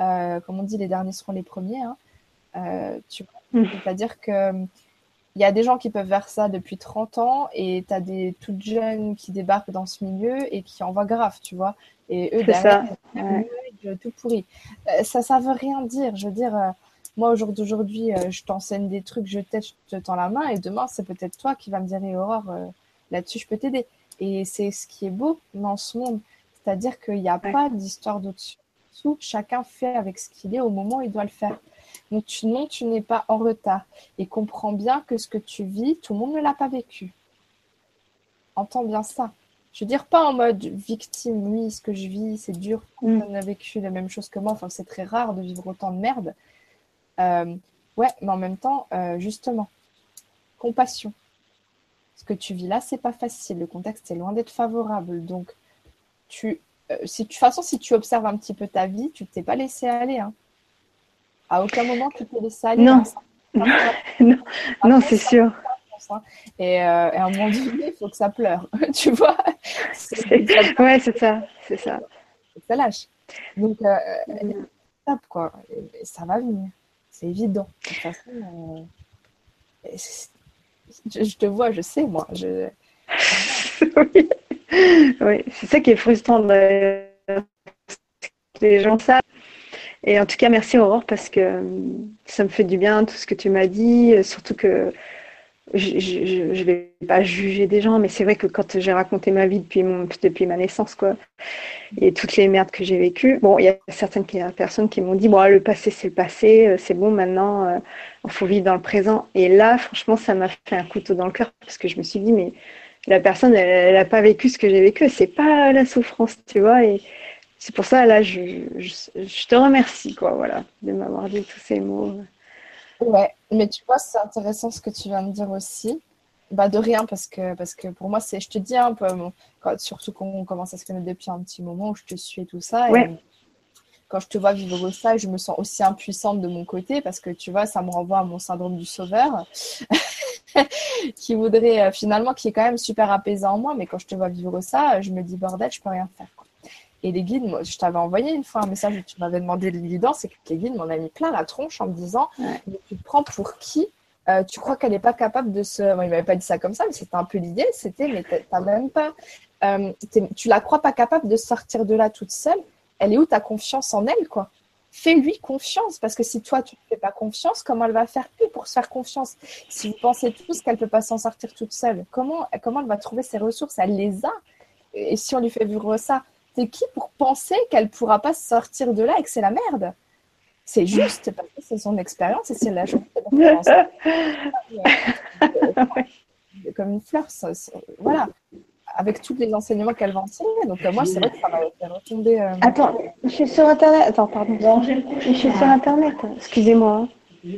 Euh, comme on dit, les derniers seront les premiers. Hein. Euh, tu mm. C'est-à-dire que il y a des gens qui peuvent faire ça depuis 30 ans et tu as des toutes jeunes qui débarquent dans ce milieu et qui en voient grave, tu vois. Et eux, derrière, ça. tout pourri. Euh, ça, ça veut rien dire. Je veux dire, euh, moi, au jour d'aujourd'hui, euh, je t'enseigne des trucs, je t'aide, je te tends la main et demain, c'est peut-être toi qui vas me dire, Aurore, là-dessus, je peux t'aider. Et c'est ce qui est beau dans ce monde. C'est-à-dire qu'il n'y a pas d'histoire d'au-dessus. Chacun fait avec ce qu'il est au moment où il doit le faire. Donc tu, non, tu n'es pas en retard. Et comprends bien que ce que tu vis, tout le monde ne l'a pas vécu. Entends bien ça. Je veux dire, pas en mode victime, oui, ce que je vis, c'est dur, mm. on a vécu la même chose que moi, enfin, c'est très rare de vivre autant de merde. Euh, ouais, mais en même temps, euh, justement, compassion. Ce que tu vis là, c'est pas facile, le contexte est loin d'être favorable. Donc, tu, euh, si de toute façon, si tu observes un petit peu ta vie, tu ne t'es pas laissé aller. Hein. À aucun moment, tu t'es laissé aller. Non, non, non c'est sûr. Et, euh, et, à un moment donné, il faut que ça pleure, tu vois? Ouais, c'est ça, c'est ça. Ça lâche. Donc, euh, mm. quoi. Et, ça va venir. C'est évident. De toute façon, euh, je, te vois, je sais, moi. Je... oui, oui. c'est ça qui est frustrant. Les gens savent et en tout cas, merci Aurore parce que euh, ça me fait du bien tout ce que tu m'as dit, euh, surtout que je ne vais pas juger des gens, mais c'est vrai que quand j'ai raconté ma vie depuis, mon, depuis ma naissance, quoi, et toutes les merdes que j'ai vécues, bon, il y a certaines personnes qui m'ont dit, bon, le passé, c'est le passé, euh, c'est bon, maintenant, il faut vivre dans le présent. Et là, franchement, ça m'a fait un couteau dans le cœur parce que je me suis dit, mais la personne, elle n'a pas vécu ce que j'ai vécu, c'est pas la souffrance, tu vois. C'est pour ça, là, je, je, te remercie, quoi, voilà, de m'avoir dit tous ces mots. Ouais, mais tu vois, c'est intéressant ce que tu viens de dire aussi. Bah, de rien, parce que, parce que pour moi, c'est, je te dis un peu, surtout qu'on commence à se connaître depuis un petit moment où je te suis et tout ça. quand je te vois vivre ça, je me sens aussi impuissante de mon côté parce que tu vois, ça me renvoie à mon syndrome du sauveur qui voudrait euh, finalement, qui est quand même super apaisant en moi. Mais quand je te vois vivre ça, je me dis bordel, je peux rien faire. Et les guides, moi, je t'avais envoyé une fois un message où tu m'avais demandé de guidance et que les guides m'en ont mis plein la tronche en me disant Tu te prends pour qui? Euh, Tu crois qu'elle n'est pas capable de se. Bon, il m'avait pas dit ça comme ça, mais c'était un peu l'idée. C'était Mais t'as même pas. Euh, tu la crois pas capable de sortir de là toute seule. Elle est où ta confiance en elle, quoi? Fais-lui confiance, parce que si toi tu ne fais pas confiance, comment elle va faire pour se faire confiance? Si vous pensez tous qu'elle peut pas s'en sortir toute seule, comment, comment elle va trouver ses ressources? Elle les a? Et si on lui fait vivre ça, T'es qui pour penser qu'elle pourra pas sortir de là et que c'est la merde? C'est juste parce que c'est son expérience et c'est la chose. Comme une fleur, voilà. Avec tous les enseignements qu'elle va en tirer. Donc, euh, moi, c'est vrai que ça m'a fait retomber. Euh, Attends, je suis sur Internet. Attends, pardon. je suis sur Internet. Excusez-moi.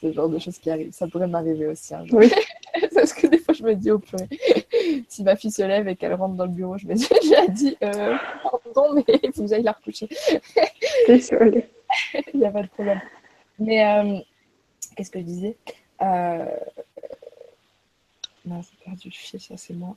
c'est le genre de choses qui arrivent. Ça pourrait m'arriver aussi. Hein, oui. Parce que des fois, je me dis, oh purée, si ma fille se lève et qu'elle rentre dans le bureau, je me dis, j'ai dit, euh, pardon, mais il faut que j'aille la recoucher. Désolée. il n'y a pas de problème. Mais euh, qu'est-ce que je disais? Euh... Non, j'ai perdu le fil, ça c'est moi.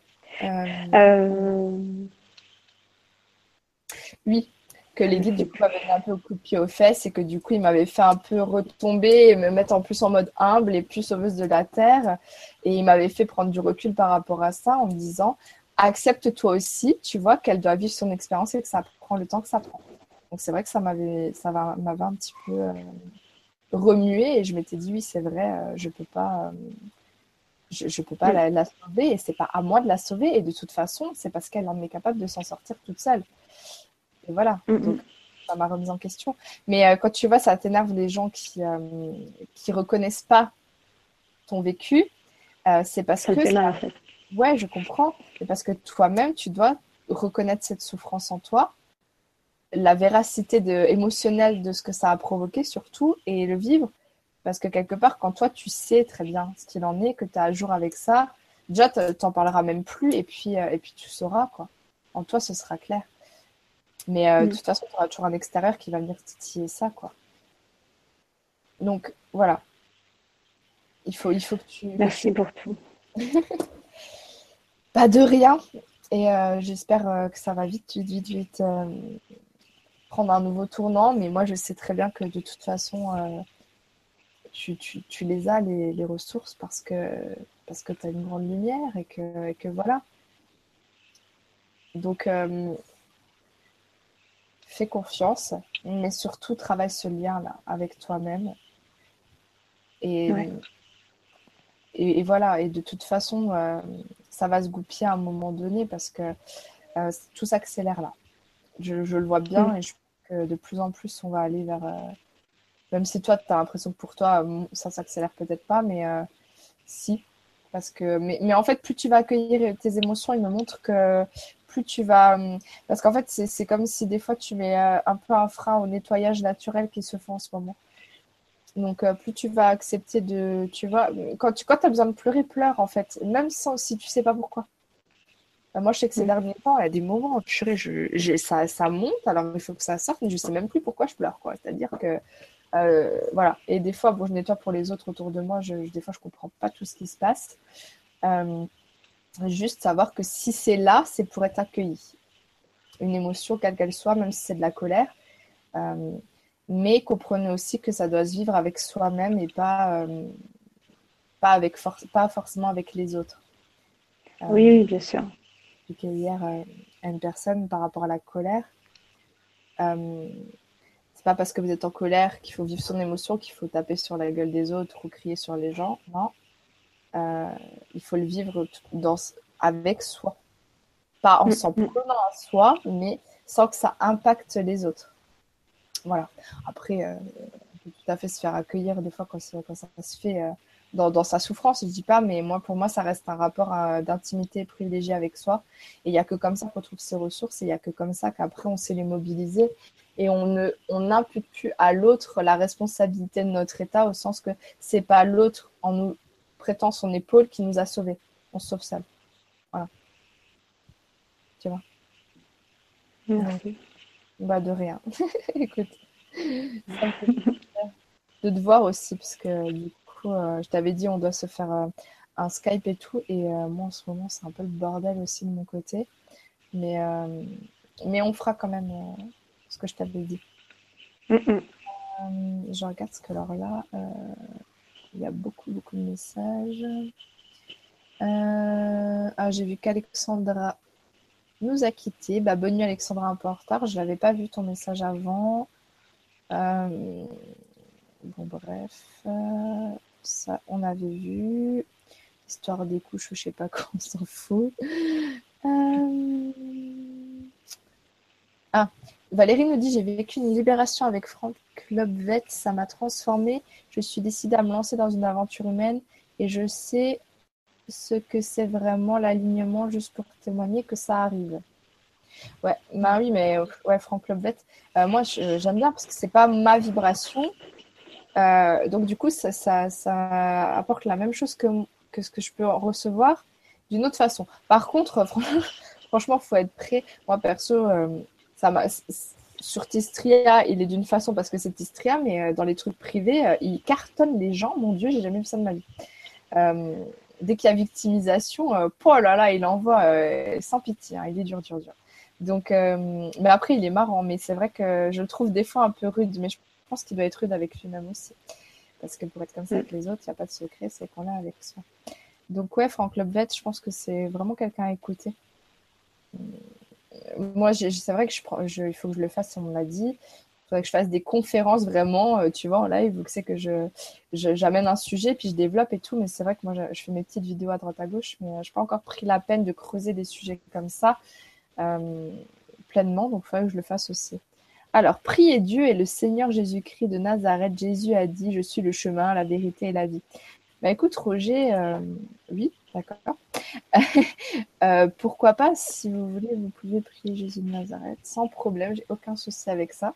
Oui, que les guides du coup m'avaient un peu au coup de pied aux fesses et que du coup ils m'avaient fait un peu retomber et me mettre en plus en mode humble et plus sauveuse de la terre. Et ils m'avaient fait prendre du recul par rapport à ça en me disant accepte toi aussi tu vois qu'elle doit vivre son expérience et que ça prend le temps que ça prend. Donc c'est vrai que ça m'avait ça m'avait un petit peu euh, remué et je m'étais dit oui c'est vrai euh, je peux pas euh, je, je peux pas la, la, sauver et c'est pas à moi de la sauver. Et de toute façon c'est parce qu'elle en est capable de s'en sortir toute seule et voilà. Mm. Donc, ça m'a remise en question. Mais euh, quand tu vois, ça t'énerve les gens qui ne euh, reconnaissent pas ton vécu. Euh, c'est parce que. en fait. Ouais, je comprends. C'est parce que toi-même, tu dois reconnaître cette souffrance en toi, la véracité de, émotionnelle de ce que ça a provoqué surtout, et le vivre. Parce que quelque part, quand toi, tu sais très bien ce qu'il en est, que tu es à jour avec ça, déjà, tu n'en parleras même plus, et puis, et puis tu sauras. quoi. En toi, ce sera clair. Mais euh, de mm. toute façon, tu auras toujours un extérieur qui va venir titiller ça, quoi. Donc, voilà. Il faut, il faut que tu. Merci pour tout. Pas de rien. Et j'espère que ça va vite, vite, vite, vite prendre un nouveau tournant. Mais moi, je sais très bien que de toute façon, tu, tu, tu, les as, les, les, ressources, parce que, parce que tu as une grande lumière et que, et que voilà. Donc, euh, fais confiance, mais surtout travaille ce lien-là avec toi-même. Et, et, voilà, et de toute façon, euh, ça va se goupiller à un moment donné parce que euh, tout s'accélère là. Je, je, le vois bien mm. et je pense que de plus en plus, on va aller vers. même si toi, tu as l'impression que pour toi, ça s'accélère peut-être pas, mais si. Parce que, mais, mais en fait, plus tu vas accueillir tes émotions, il me montre que plus tu vas. Hum, parce qu'en fait, c'est comme si des fois tu mets euh, un peu un frein au nettoyage naturel qui se fait en ce moment. Donc, euh, plus tu vas accepter de. Tu vois, quand tu quand as besoin de pleurer, pleure en fait, même sans, si tu sais pas pourquoi. moi, je sais que ces mm. derniers temps, il y a des moments où je, ça, ça monte, alors il faut que ça sorte, mais je sais même plus pourquoi je pleure. quoi. C'est-à-dire que. Euh, voilà. Et des fois, bon, je nettoie pour les autres autour de moi, je, des fois, je comprends pas tout ce qui se passe. Juste savoir que si c'est là, c'est pour être accueilli. Une émotion, quelle qu'elle soit, même si c'est de la colère. Euh, mais comprenez aussi que ça doit se vivre avec soi-même et pas, euh, pas, avec pas forcément avec les autres. Euh, oui, bien sûr. J'ai hier à une personne par rapport à la colère. c'est pas parce que vous êtes en colère qu'il faut vivre son émotion, qu'il faut taper sur la gueule des autres ou crier sur les gens. Non. Euh, il faut le vivre dans, avec soi. Pas en mm, s'en mm. prenant à soi, mais sans que ça impacte les autres. Voilà. Après, euh, on peut tout à fait se faire accueillir des fois quand, quand ça se fait euh, dans, dans, sa souffrance, je dis pas, mais moi, pour moi, ça reste un rapport d'intimité privilégié avec soi. Et il n'y a que comme ça qu'on trouve ses ressources et il n'y a que comme ça qu'après, on sait les mobiliser. Et on ne on n'impute plus à l'autre la responsabilité de notre état au sens que c'est pas l'autre en nous prétend son épaule qui nous a sauvés. On se sauve seul. Voilà. Tu vois Merci. Bah, de rien. Écoute, de te voir aussi, parce que du coup, euh, je t'avais dit, on doit se faire euh, un Skype et tout. Et euh, moi, en ce moment, c'est un peu le bordel aussi de mon côté. Mais, mais on fera quand même ce que je t'avais dit. je regarde ce que alors là. Il y a beaucoup, beaucoup de messages. Euh, ah, j'ai vu qu'Alexandra nous a quittés. Bah, bonne nuit Alexandra, un peu en retard. Je n'avais pas vu ton message avant. Euh, bon, bref. Euh, ça, on avait vu. Histoire des couches, je sais pas quoi, on s'en fout. Ah, Valérie nous dit J'ai vécu une libération avec Franck Lobvet, ça m'a transformée. Je suis décidée à me lancer dans une aventure humaine et je sais ce que c'est vraiment l'alignement, juste pour témoigner que ça arrive. Ouais, bah oui, mais ouais, Franck Lobvet, euh, moi j'aime bien parce que c'est pas ma vibration. Euh, donc du coup, ça, apporte la même chose que, que ce que je peux recevoir d'une autre façon. Par contre, franchement, il faut être prêt. Moi, perso, euh, sur Tistria, il est d'une façon parce que c'est Tistria, mais euh, dans les trucs privés, euh, il cartonne les gens. Mon Dieu, j'ai jamais vu ça de ma vie. Euh, dès qu'il y a victimisation, oh là là, il envoie sans pitié. Hein, il est dur, dur, dur. Donc, mais après, il est marrant. Mais c'est vrai que je le trouve des fois un peu rude. Mais je pense qu'il doit être rude avec lui-même aussi. Parce que pour être comme ça avec les autres, il n'y a pas de secret, c'est qu'on est avec soi. Donc ouais, Franck Lobvet, je pense que c'est vraiment quelqu'un à écouter moi, c'est vrai que je, il faut que je le fasse, on l'a dit. Il faudrait que je fasse des conférences vraiment, euh, tu vois, en live, où c'est que je, j'amène un sujet, puis je développe et tout. Mais c'est vrai que moi, je, fais mes petites vidéos à droite à gauche, mais euh, je n'ai pas encore pris la peine de creuser des sujets comme ça euh, pleinement. Donc, il faudrait que je le fasse aussi. Alors, priez Dieu et le Seigneur Jésus-Christ de Nazareth. Jésus a dit, je suis le chemin, la vérité et la vie. Bah écoute, Roger, oui, D'accord. Euh, pourquoi pas, si vous voulez, vous pouvez prier Jésus de Nazareth sans problème, j'ai aucun souci avec ça.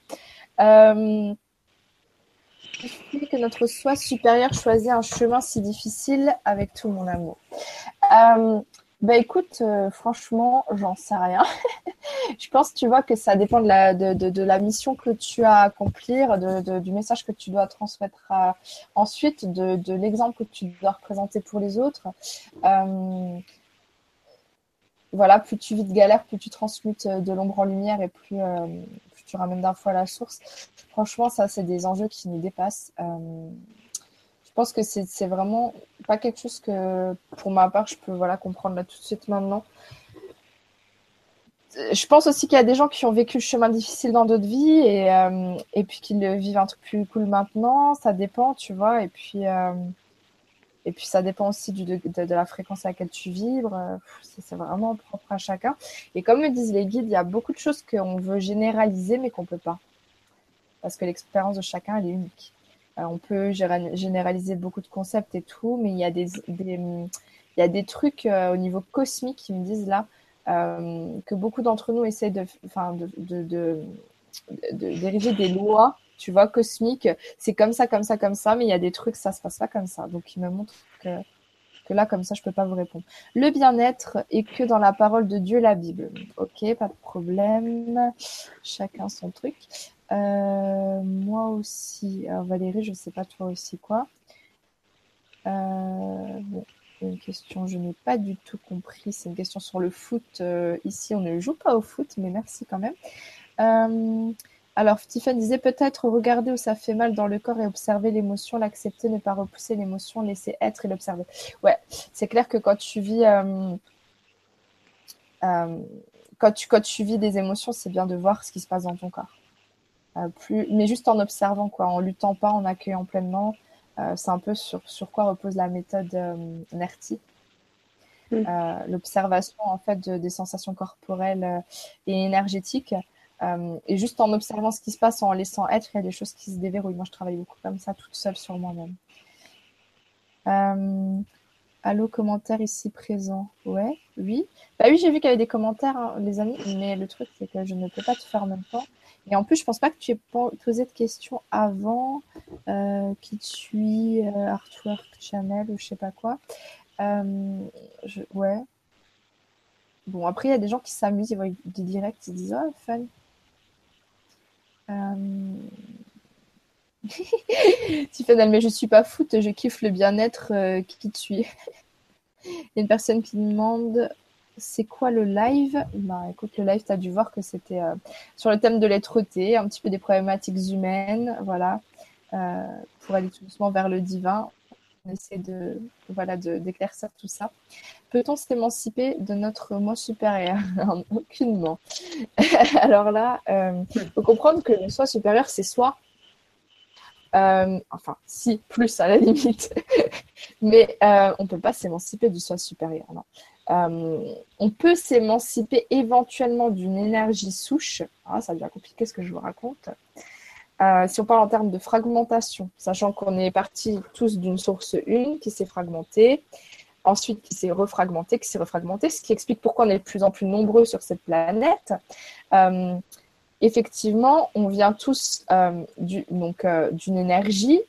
Euh, que notre soi supérieur choisit un chemin si difficile avec tout mon amour? Euh, bah écoute, euh, franchement, j'en sais rien. Je pense, tu vois, que ça dépend de la, de, de, la mission que tu as à accomplir, de, du message que tu dois transmettre ensuite, de, l'exemple que tu dois représenter pour les autres. Euh, voilà, plus tu vis de galère, plus tu transmutes de l'ombre en lumière et plus, euh, plus tu ramènes d'infos à la source. Franchement, ça, c'est des enjeux qui nous dépassent. Euh, je pense que c'est vraiment pas quelque chose que, pour ma part, je peux voilà, comprendre là tout de suite maintenant je pense aussi qu'il y a des gens qui ont vécu le chemin difficile dans d'autres vies et, euh, et puis qui le vivent un truc plus cool maintenant. Ça dépend, tu vois. Et puis, euh, et puis ça dépend aussi du, de, de, la fréquence à laquelle tu vibres. C'est vraiment propre à chacun. Et comme me disent les guides, il y a beaucoup de choses qu'on veut généraliser mais qu'on ne peut pas. Parce que l'expérience de chacun, elle est unique. Euh, on peut généraliser beaucoup de concepts et tout, mais il y a des, trucs au niveau cosmique qui me disent là, euh, que beaucoup d'entre nous essaient de, enfin, de, des lois, tu vois, cosmiques. C'est comme ça, comme ça, comme ça, mais il y a des trucs, ça se passe pas comme ça. Donc, il me montre que, que là, comme ça, je peux pas vous répondre. Le bien-être est que dans la parole de Dieu, la Bible. Ok, pas de problème. Chacun son truc. Euh, moi aussi. Alors, Valérie, je sais pas toi aussi quoi. Euh, une question, je n'ai pas du tout compris. C'est une question sur le foot. Euh, ici, on ne joue pas au foot, mais merci quand même. Alors, Tiffany disait peut-être regarder où ça fait mal dans le corps et observer l'émotion, l'accepter, ne pas repousser l'émotion, laisser être et l'observer. Ouais, c'est clair que quand tu vis. Quand, tu, quand tu vis des émotions, c'est bien de voir ce qui se passe dans ton corps. Plus, mais juste en observant, quoi, en luttant pas, en accueillant pleinement, euh, c'est un peu sur, sur quoi repose la méthode euh, NERTI. Mm. Euh, l'observation en fait des sensations corporelles et énergétiques. et juste en observant ce qui se passe, en laissant être, il y a des choses qui se déverrouillent. Moi, je travaille beaucoup comme ça, toute seule sur moi-même. Allô, commentaire ici présent. Ouais, oui. Bah oui, j'ai vu qu'il y avait des commentaires, hein, les amis, mais le truc, c'est que je ne peux pas tout faire en même temps. Et en plus, je pense pas que tu aies posé de questions avant euh, qui suit, euh, Artwork Channel ou je sais pas quoi. Euh, ouais. Bon, après, il y a des gens qui s'amusent, ils voient des directs, ils disent Oh, fun. Euh... Tiffany, mais je suis pas foot, je kiffe le bien-être qui te suit. il y a une personne qui demande c'est quoi le live? Bah écoute, le live, tu as dû voir que c'était euh, sur le thème de l'être-té, un petit peu des problématiques humaines, voilà, euh, pour aller tout doucement vers le divin. On essaie de voilà d'éclaircir tout ça. Peut-on s'émanciper de notre moi supérieur? Aucunement. Alors là, il euh, faut comprendre que le soi supérieur, c'est soi. enfin, si, plus à la limite. Mais on ne peut pas s'émanciper du soi supérieur. Non. Euh, on peut s'émanciper éventuellement d'une énergie souche. Ah, ça devient compliqué ce que je vous raconte. Euh, si on parle en termes de fragmentation, sachant qu'on est partis tous d'une source une qui s'est fragmentée, ensuite qui s'est refragmentée, qui s'est refragmentée, ce qui explique pourquoi on est de plus en plus nombreux sur cette planète. Euh, effectivement, on vient tous d'une énergie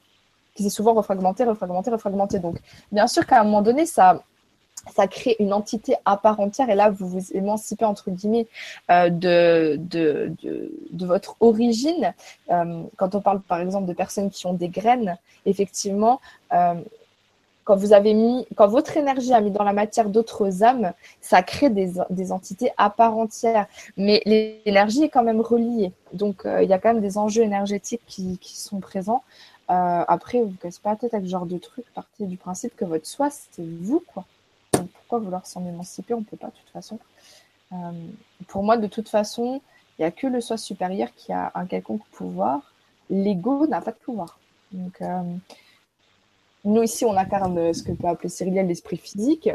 qui s'est souvent refragmentée, refragmentée, refragmentée. Donc, bien sûr qu'à un moment donné, ça, ça crée une entité à part entière et là vous vous émancipez entre guillemets euh, de, de, de, votre origine. Euh, quand on parle par exemple de personnes qui ont des graines, effectivement, euh, quand vous avez mis, quand votre énergie a mis dans la matière d'autres âmes, ça crée des, des, entités à part entière. Mais l'énergie est quand même reliée. Donc il y a quand même des enjeux énergétiques qui, qui sont présents. après, vous ne cassez pas la tête avec ce genre de truc. Partez du principe que votre soi, c'est vous, quoi pourquoi vouloir s'en émanciper On ne peut pas de toute façon. Euh, pour moi, de toute façon, il n'y a que le soi supérieur qui a un quelconque pouvoir. L'ego n'a pas de pouvoir. Donc, euh, nous, ici, on incarne ce que peut appeler Cyriliel l'esprit physique.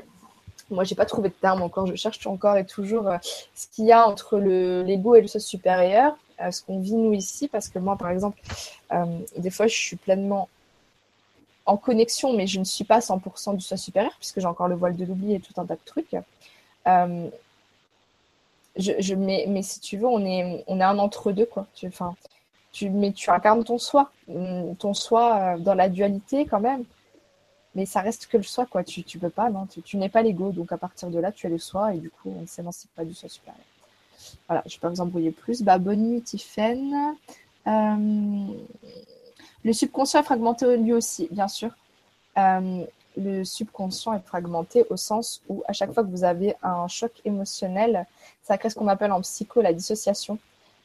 Moi, j'ai pas trouvé de terme encore. Je cherche encore et toujours euh, ce qu'il y a entre l'ego et le soi supérieur, ce qu'on vit nous ici. Parce que moi, par exemple, des fois, je suis pleinement en connexion, mais je ne suis pas 100% du soi supérieur, puisque j'ai encore le voile de l'oubli et tout un tas de trucs. Euh, mais, si tu veux, on est, on est un entre-deux, quoi. Mais tu incarnes ton soi, mm, ton soi euh, dans la dualité quand même. Mais ça reste que le soi, quoi. Tu, tu peux pas, non. Tu, n'es pas l'ego, donc à partir de là, tu es le soi, et du coup, on ne s'émancipe pas du soi supérieur. voilà, je ne vais pas vous embrouiller plus. Bah, bonne nuit, Tiffen. Euh, le subconscient est fragmenté lui aussi, bien sûr. Euh, le subconscient est fragmenté au sens où à chaque fois que vous avez un choc émotionnel, ça crée ce qu'on appelle en psycho la dissociation.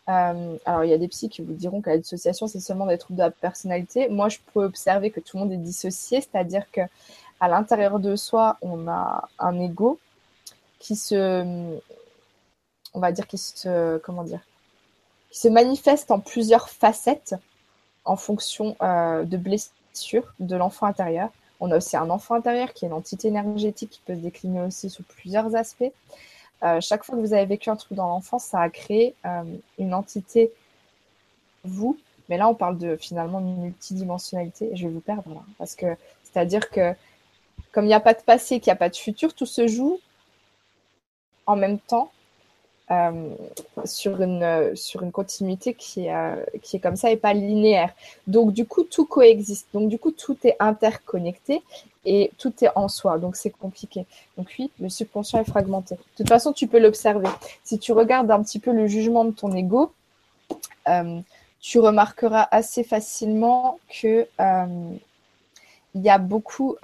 Euh, alors, il y a des psys qui vous diront que la dissociation, c'est seulement des troubles de la personnalité. Moi, je peux observer que tout le monde est dissocié, c'est-à-dire que à l'intérieur de soi, on a un ego qui se, on va dire, qui se, comment dire, qui se manifeste en plusieurs facettes en fonction euh, de blessures de l'enfant intérieur. On a aussi un enfant intérieur qui est une entité énergétique qui peut se décliner aussi sous plusieurs aspects. Euh, chaque fois que vous avez vécu un truc dans l'enfance, ça a créé euh, une entité vous. Mais là, on parle de finalement une multidimensionnalité. Je vais vous perdre là. Parce que c'est-à-dire que comme il n'y a pas de passé, qu'il n'y a pas de futur, tout se joue en même temps euh, sur, une, sur une continuité qui euh, qui est comme ça et pas linéaire. Donc, du coup, tout coexiste. Donc, du coup, tout est interconnecté et tout est en soi. Donc, c'est compliqué. Donc, oui, le subconscient est fragmenté. De toute façon, tu peux l'observer. Si tu regardes un petit peu le jugement de ton ego, euh, tu remarqueras assez facilement que il y a beaucoup,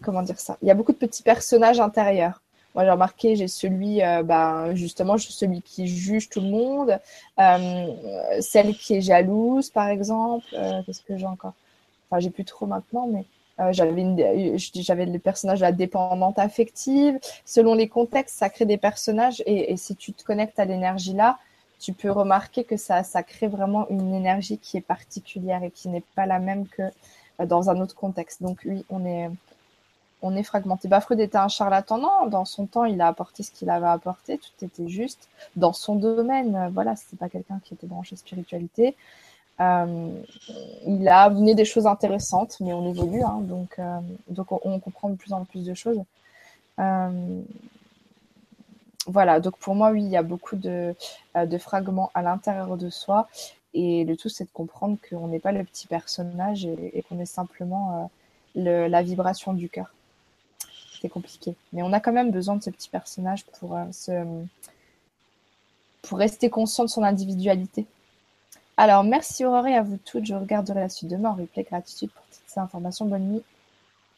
comment dire ça, il y a beaucoup de petits personnages intérieurs. Moi, j'ai remarqué, j'ai celui, euh, ben, justement, celui qui juge tout le monde, euh, celle qui est jalouse, par exemple. Euh, qu'est-ce que j'ai encore? Enfin, j'ai plus trop maintenant, mais j'avais j'avais le personnage de la dépendante affective. Selon les contextes, ça crée des personnages, et, si tu te connectes à l'énergie là, tu peux remarquer que ça, ça crée vraiment une énergie qui est particulière et qui n'est pas la même que dans un autre contexte. Donc oui, on est on est fragmenté. Bah, Freud était un charlatan, non, dans son temps, il a apporté ce qu'il avait apporté, tout était juste dans son domaine. Euh, voilà, c'était pas quelqu'un qui était branché spiritualité. Euh, il a amené des choses intéressantes, mais on évolue, hein, donc, euh, on, comprend de plus en plus de choses. voilà, donc pour moi, oui, il y a beaucoup de, de fragments à l'intérieur de soi, et le tout, c'est de comprendre qu'on n'est pas le petit personnage et, qu'on est simplement la vibration du cœur compliqué. Mais on a quand même besoin de ce petit personnage pour, euh, se... pour rester conscient de son individualité. Alors, merci Aurore et à vous toutes. Je regarderai la suite demain en replay. Gratitude pour toutes ces informations. Bonne nuit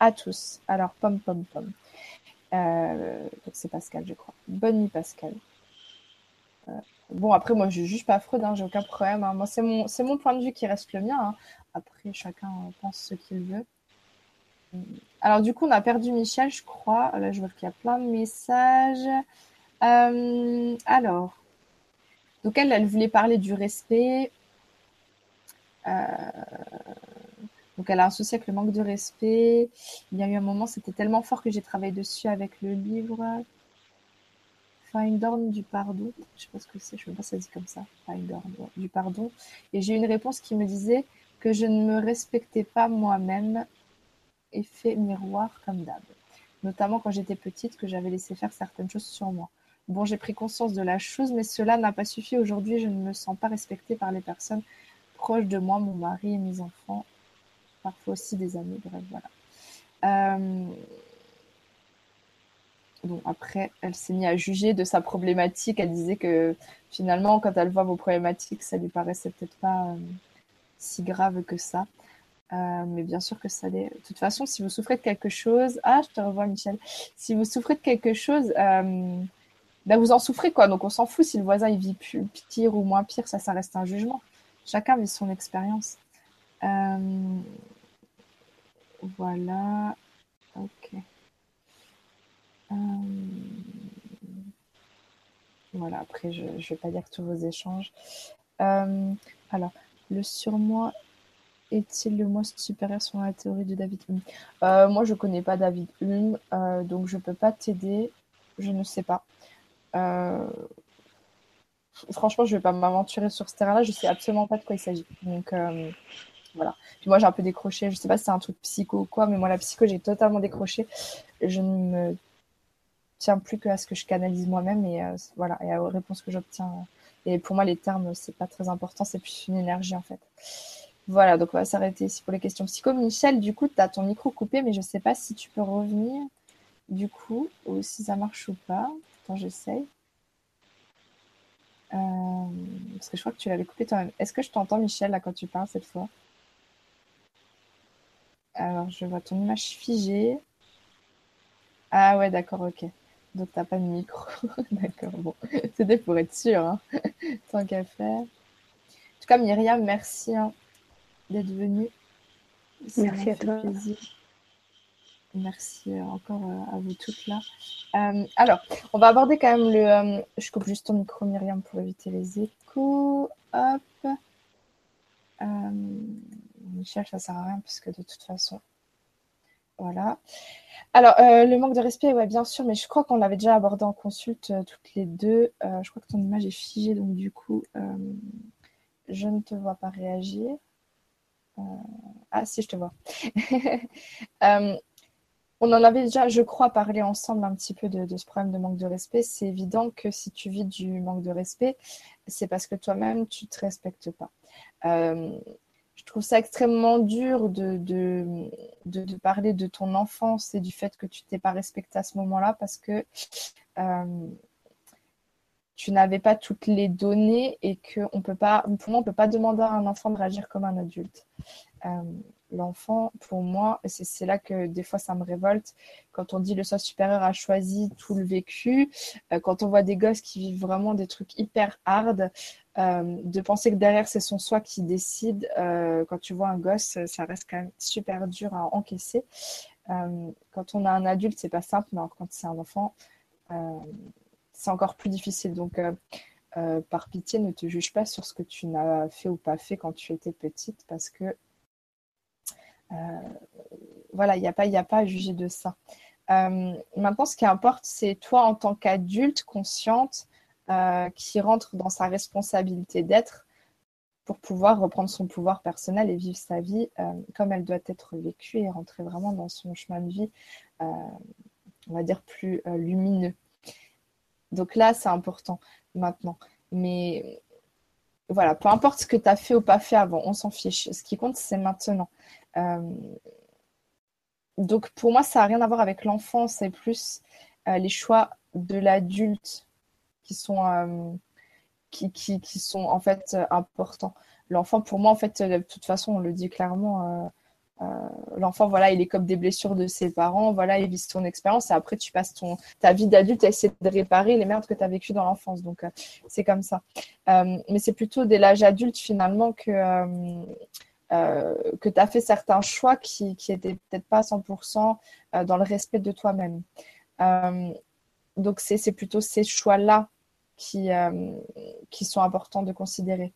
à tous. Alors, pom, pom, pom. Euh, c'est Pascal, je crois. Bonne nuit, Pascal. Euh, bon, après, moi, je juge pas Freud, hein, j'ai aucun problème. Hein. Moi, c'est mon, mon point de vue qui reste le mien. Hein. Après, chacun pense ce qu'il veut. Alors, du coup, on a perdu Michel, je crois. Là, je vois qu'il y a plein de messages. Euh, alors, donc elle, voulait parler du respect. Euh, donc, elle a un souci avec le manque de respect. Il y a eu un moment, c'était tellement fort que j'ai travaillé dessus avec le livre Find On du pardon. Je ne sais pas ce que c'est, je ne sais pas si ça dit comme ça. Find On du pardon. Et j'ai eu une réponse qui me disait que je ne me respectais pas moi-même effet miroir comme d'hab. Notamment quand j'étais petite, que j'avais laissé faire certaines choses sur moi. Bon, j'ai pris conscience de la chose, mais cela n'a pas suffi. Aujourd'hui, je ne me sens pas respectée par les personnes proches de moi, mon mari et mes enfants, parfois aussi des amis, bref, voilà. Euh, bon, après, elle s'est mise à juger de sa problématique. Elle disait que finalement, quand elle voit vos problématiques, ça lui paraissait peut-être pas euh, si grave que ça. Euh, mais bien sûr que ça l'est. De toute façon, si vous souffrez de quelque chose, ah, je te revois, Michel. Si vous souffrez de quelque chose, ben vous en souffrez quoi. Donc on s'en fout si le voisin il vit plus, pire ou moins pire, ça, ça reste un jugement. Chacun vit son expérience. Euh, voilà. Ok. Voilà, après, je ne vais pas dire tous vos échanges. alors, le surmoi est-il le moins supérieur selon la théorie de David Hume? Euh, Moi, je ne connais pas David Hume, euh, donc je ne peux pas t'aider. Je ne sais pas. Euh, franchement, je ne vais pas m'aventurer sur ce terrain-là. Je ne sais absolument pas de quoi il s'agit. Donc, voilà. Moi, j'ai un peu décroché. Je ne sais pas si c'est un truc psycho ou quoi, mais moi, la psycho, j'ai totalement décroché. Je ne me tiens plus que à ce que je canalise moi-même et voilà, et aux réponses que j'obtiens. Et pour moi, les termes, c'est pas très important, c'est plus une énergie en fait. Voilà, donc on va s'arrêter ici pour les questions psycho. Michel, du coup, tu as ton micro coupé, mais je ne sais pas si tu peux revenir, du coup, ou si ça marche ou pas. Attends, j'essaye. parce que je crois que tu l'avais coupé toi-même. Est-ce que je t'entends, Michel, là, quand tu parles cette fois? Alors, je vois ton image figée. Ah ouais, d'accord, ok. Donc, tu n'as pas de micro. d'accord, bon. C'était pour être sûr, hein. tant qu'à faire. En tout cas, Myriam, merci hein, d'être venue. merci à toi. Plaisir. Merci euh, encore euh, à vous toutes là. Euh, alors, on va aborder quand même le. je coupe juste ton micro, Myriam, pour éviter les échos. Hop. Michel, ça sert à rien puisque de toute façon. Voilà. Alors, le manque de respect, ouais, bien sûr, mais je crois qu'on l'avait déjà abordé en consulte toutes les deux. je crois que ton image est figée, donc du coup, je ne te vois pas réagir. Ah, si, je te vois. On en avait déjà, je crois, parlé ensemble un petit peu de, ce problème de manque de respect. C'est évident que si tu vis du manque de respect, c'est parce que toi-même, tu ne te respectes pas. Euh, je trouve ça extrêmement dur de, parler de ton enfance et du fait que tu t'es pas respecté à ce moment-là parce que euh, tu n'avais pas toutes les données et que on peut pas, pour moi, on peut pas demander à un enfant de réagir comme un adulte. Euh, l'enfant, pour moi, c'est là que des fois ça me révolte, quand on dit le soi supérieur a choisi tout le vécu, euh, quand on voit des gosses qui vivent vraiment des trucs hyper hard, euh, de penser que derrière c'est son soi qui décide, quand tu vois un gosse, ça reste quand même super dur à encaisser. quand on a un adulte, c'est pas simple, mais quand c'est un enfant, c'est encore plus difficile. Donc, par pitié, ne te juge pas sur ce que tu n'as fait ou pas fait quand tu étais petite, parce que euh, voilà, il n'y a, pas, a pas à juger de ça. Euh, maintenant, ce qui importe, c'est toi en tant qu'adulte consciente euh, qui rentre dans sa responsabilité d'être pour pouvoir reprendre son pouvoir personnel et vivre sa vie comme elle doit être vécue et rentrer vraiment dans son chemin de vie, on va dire, plus lumineux. Donc là, c'est important maintenant. Mais voilà, peu importe ce que tu as fait ou pas fait avant, on s'en fiche. Ce qui compte, c'est maintenant. Euh, donc pour moi, ça n'a rien à voir avec l'enfant, c'est plus euh, les choix de l'adulte qui sont, euh, qui, sont en fait importants. L'enfant, pour moi, en fait, de toute façon, on le dit clairement, l'enfant, voilà, il comme des blessures de ses parents, voilà, il vit son expérience et après, tu passes ton, ta vie d'adulte à essayer de réparer les merdes que tu as vécues dans l'enfance. Donc, c'est comme ça. mais c'est plutôt dès l'âge adulte, finalement, que euh, que tu as fait certains choix qui n'étaient peut-être pas à 100% euh, dans le respect de toi-même. Euh, donc, c'est plutôt ces choix-là qui, qui sont importants de considérer.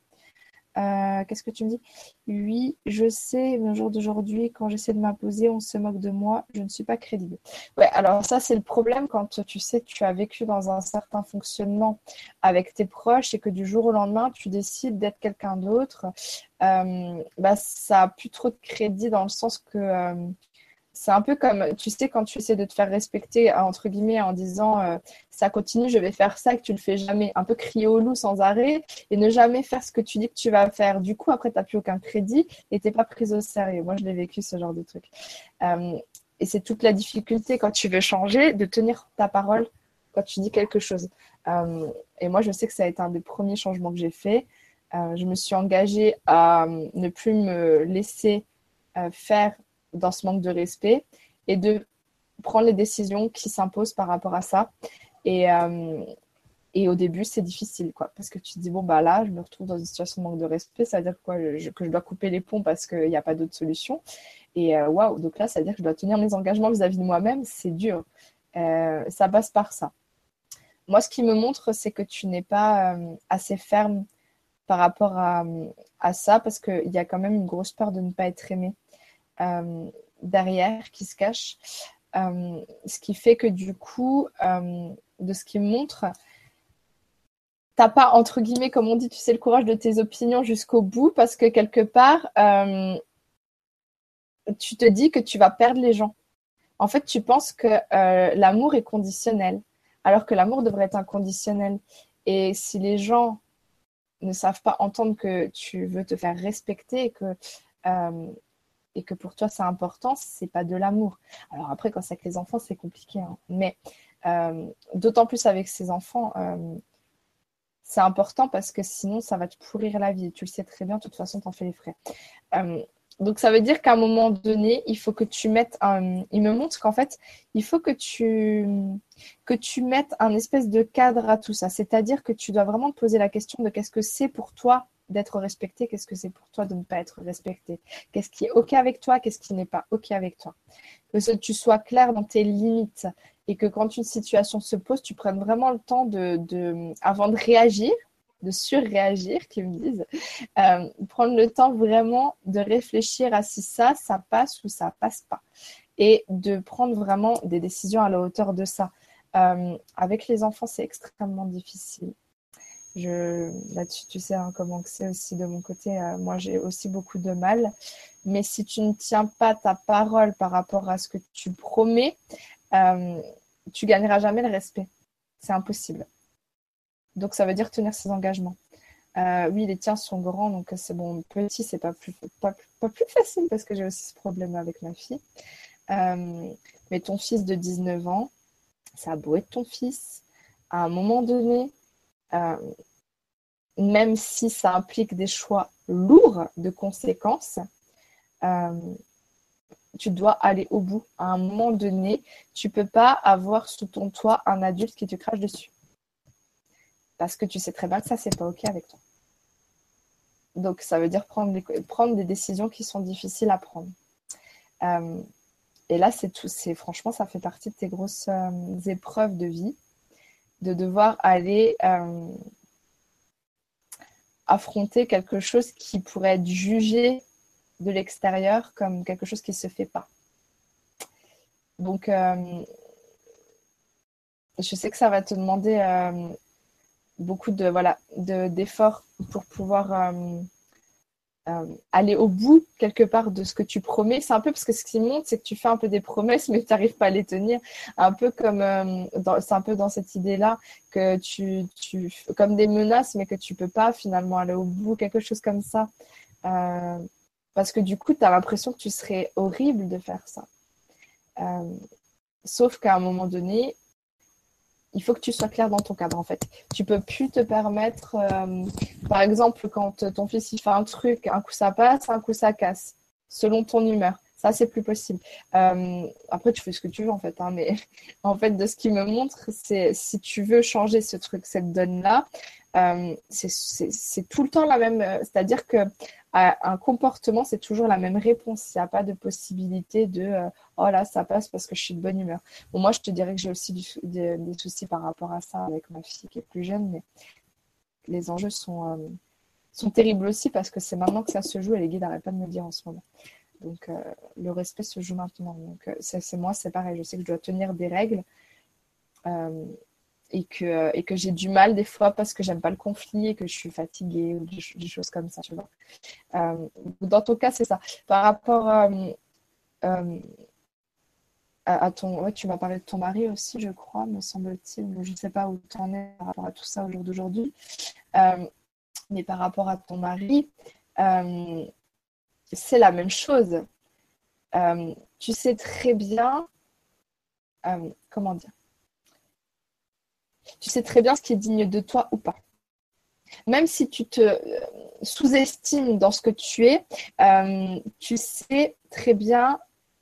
Euh, qu'est-ce que tu me dis? Oui, je sais, au jour d'aujourd'hui, quand j'essaie de m'imposer, on se moque de moi, je ne suis pas crédible. Ouais, alors ça, c'est le problème quand tu sais que tu as vécu dans un certain fonctionnement avec tes proches et que du jour au lendemain, tu décides d'être quelqu'un d'autre. Euh, bah, ça a plus trop de crédit dans le sens que euh, c'est un peu comme, tu sais, quand tu essaies de te faire respecter, entre guillemets, en disant euh, ça continue, je vais faire ça, que tu le fais jamais, un peu crier au loup sans arrêt et ne jamais faire ce que tu dis que tu vas faire. Du coup, après, tu n'as plus aucun crédit et tu n'es pas prise au sérieux. Moi, je l'ai vécu, ce genre de truc. Euh, et c'est toute la difficulté quand tu veux changer, de tenir ta parole quand tu dis quelque chose. Euh, et moi, je sais que ça a été un des premiers changements que j'ai fait. je me suis engagée à ne plus me laisser faire dans ce manque de respect et de prendre les décisions qui s'imposent par rapport à ça. Et, euh, et au début, c'est difficile, quoi, parce que tu te dis, bon, bah là, je me retrouve dans une situation de manque de respect, ça veut dire quoi Que je dois couper les ponts parce qu'il n'y a pas d'autre solution. Et euh, waouh, donc là, ça veut dire que je dois tenir mes engagements vis-à-vis de moi-même, c'est dur. Euh, ça passe par ça. Moi, ce qui me montre, c'est que tu n'es pas assez ferme par rapport à, à ça, parce qu'il y a quand même une grosse peur de ne pas être aimé. Euh, derrière qui se cache. Euh, ce qui fait que du coup, euh, de ce qui montre, t'as pas, entre guillemets, comme on dit, tu sais, le courage de tes opinions jusqu'au bout parce que quelque part, tu te dis que tu vas perdre les gens. En fait, tu penses que l'amour est conditionnel, alors que l'amour devrait être inconditionnel. Et si les gens ne savent pas entendre que tu veux te faire respecter et que et que pour toi c'est important, c'est pas de l'amour. Alors après, quand c'est avec les enfants, c'est compliqué. Hein. Mais euh, d'autant plus avec ces enfants, euh, c'est important parce que sinon, ça va te pourrir la vie. Tu le sais très bien, de toute façon, tu en fais les frais. Euh, donc, ça veut dire qu'à un moment donné, il faut que tu mettes un. Il me montre qu'en fait, il faut que tu, que tu mettes un espèce de cadre à tout ça. C'est-à-dire que tu dois vraiment te poser la question de qu'est-ce que c'est pour toi d'être respecté, qu'est-ce que c'est pour toi de ne pas être respecté, qu'est-ce qui est OK avec toi, qu'est-ce qui n'est pas OK avec toi? Que tu sois clair dans tes limites et que quand une situation se pose, tu prennes vraiment le temps de, avant de réagir, de surréagir, qu'ils me disent, euh, prendre le temps vraiment de réfléchir à si ça, ça passe ou ça passe pas. Et de prendre vraiment des décisions à la hauteur de ça. Euh, avec les enfants, c'est extrêmement difficile. Là-dessus, tu sais hein, comment c'est aussi de mon côté. Euh, moi, j'ai aussi beaucoup de mal. Mais si tu ne tiens pas ta parole par rapport à ce que tu promets, euh, tu gagneras jamais le respect. C'est impossible. Donc, ça veut dire tenir ses engagements. Euh, oui, les tiens sont grands, donc c'est bon. Petit, c'est pas plus, pas, plus facile parce que j'ai aussi ce problème avec ma fille. mais ton fils de 19 ans, ça a beau être ton fils, à un moment donné, euh, même si ça implique des choix lourds de conséquences, euh, tu dois aller au bout. À un moment donné, tu peux pas avoir sous ton toit un adulte qui te crache dessus. Parce que tu sais très bien que ça, c'est pas OK avec toi. Donc, ça veut dire prendre des, prendre des décisions qui sont difficiles à prendre. Euh, et là, c'est tout. C'est franchement, ça fait partie de tes grosses épreuves de vie de devoir aller euh, affronter quelque chose qui pourrait être jugé de l'extérieur comme quelque chose qui ne se fait pas. Donc, euh, je sais que ça va te demander euh, beaucoup de voilà d'efforts pour pouvoir euh, aller au bout quelque part de ce que tu promets. C'est un peu parce que ce qui montre, c'est que tu fais un peu des promesses, mais tu n'arrives pas à les tenir. Un peu comme, euh, c'est un peu dans cette idée-là que tu, tu, comme des menaces, mais que tu peux pas finalement aller au bout, quelque chose comme ça. Euh, parce que du coup, tu as l'impression que tu serais horrible de faire ça. sauf qu'à un moment donné, il faut que tu sois clair dans ton cadre en fait. Tu peux plus te permettre, euh, par exemple, quand ton fils il fait un truc, un coup ça passe, un coup ça casse, selon ton humeur. Ça, c'est plus possible. Euh, après, tu fais ce que tu veux en fait, hein, mais en fait, de ce qu'il me montre, c'est si tu veux changer ce truc, cette donne-là, euh, c'est tout le temps la même. C'est-à-dire que un comportement, c'est toujours la même réponse. Il n'y a pas de possibilité de euh, oh là, ça passe parce que je suis de bonne humeur. Moi, je te dirais que j'ai aussi des, soucis par rapport à ça avec ma fille qui est plus jeune, mais les enjeux sont, euh, terribles aussi parce que c'est maintenant que ça se joue et les guides n'arrêtent pas de me dire en ce moment. Donc, euh, le respect se joue maintenant. Donc, c'est moi, c'est pareil. Je sais que je dois tenir des règles et que, et que j'ai du mal des fois parce que j'aime pas le conflit et que je suis fatiguée ou des, choses comme ça, tu vois. Euh, dans ton cas, c'est ça. Par rapport euh, euh, à, ton... Tu m'as parlé de ton mari aussi, je crois, me semble-t-il. Je ne sais pas où tu en es par rapport à tout ça au jour d'aujourd'hui. mais par rapport à ton mari, c'est la même chose. tu sais très bien... comment dire tu sais très bien ce qui est digne de toi ou pas. Même si tu te euh, sous-estimes dans ce que tu es, euh, tu sais très bien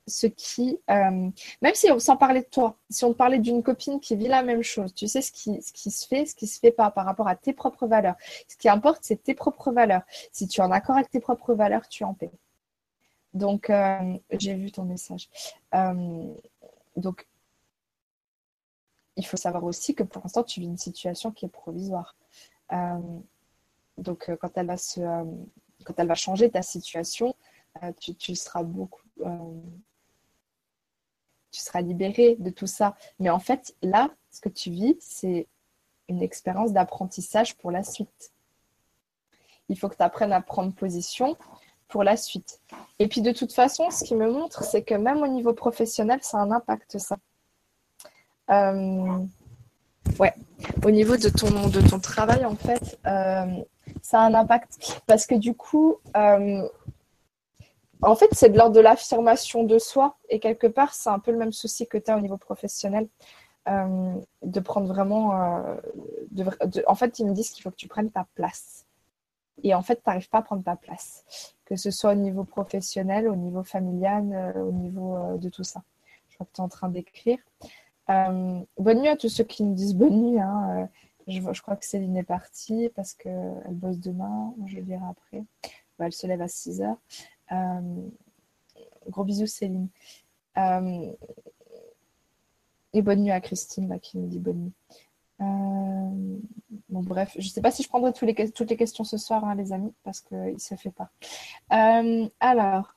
ce qui, euh, même si on s'en parlait de toi, si on parlait d'une copine qui vit la même chose, tu sais ce qui, ce qui se fait, ce qui se fait pas par rapport à tes propres valeurs. Ce qui importe, c'est tes propres valeurs. Si tu es en accord avec tes propres valeurs, tu es en paix. Donc, j'ai vu ton message. donc, il faut savoir aussi que pour l'instant, tu vis une situation qui est provisoire. Euh, donc, euh, quand elle va se, euh, quand elle va changer ta situation, tu, seras beaucoup, tu seras libéré de tout ça. Mais en fait, là, ce que tu vis, c'est une expérience d'apprentissage pour la suite. Il faut que tu apprennes à prendre position pour la suite. Et puis de toute façon, ce qui me montre, c'est que même au niveau professionnel, ça a un impact, ça. Euh, ouais, au niveau de ton, de ton travail, en fait, euh, ça a un impact parce que du coup, euh, en fait, c'est de l'ordre de l'affirmation de soi et quelque part, c'est un peu le même souci que tu as au niveau professionnel. de prendre vraiment. en fait, ils me disent qu'il faut que tu prennes ta place. Et en fait, tu n'arrives pas à prendre ta place, que ce soit au niveau professionnel, au niveau familial, au niveau de tout ça. Je crois que tu es en train d'écrire. Bonne nuit à tous ceux qui me disent bonne nuit. Hein, je, je, crois que Céline est partie parce qu'elle bosse demain. Je le dirai après. elle se lève à 6 heures. Euh, gros bisous, Céline. Euh, et bonne nuit à Christine qui me dit bonne nuit. Euh, bref, je ne sais pas si je prendrai toutes les questions ce soir, hein, les amis, parce qu'il ne se fait pas. alors.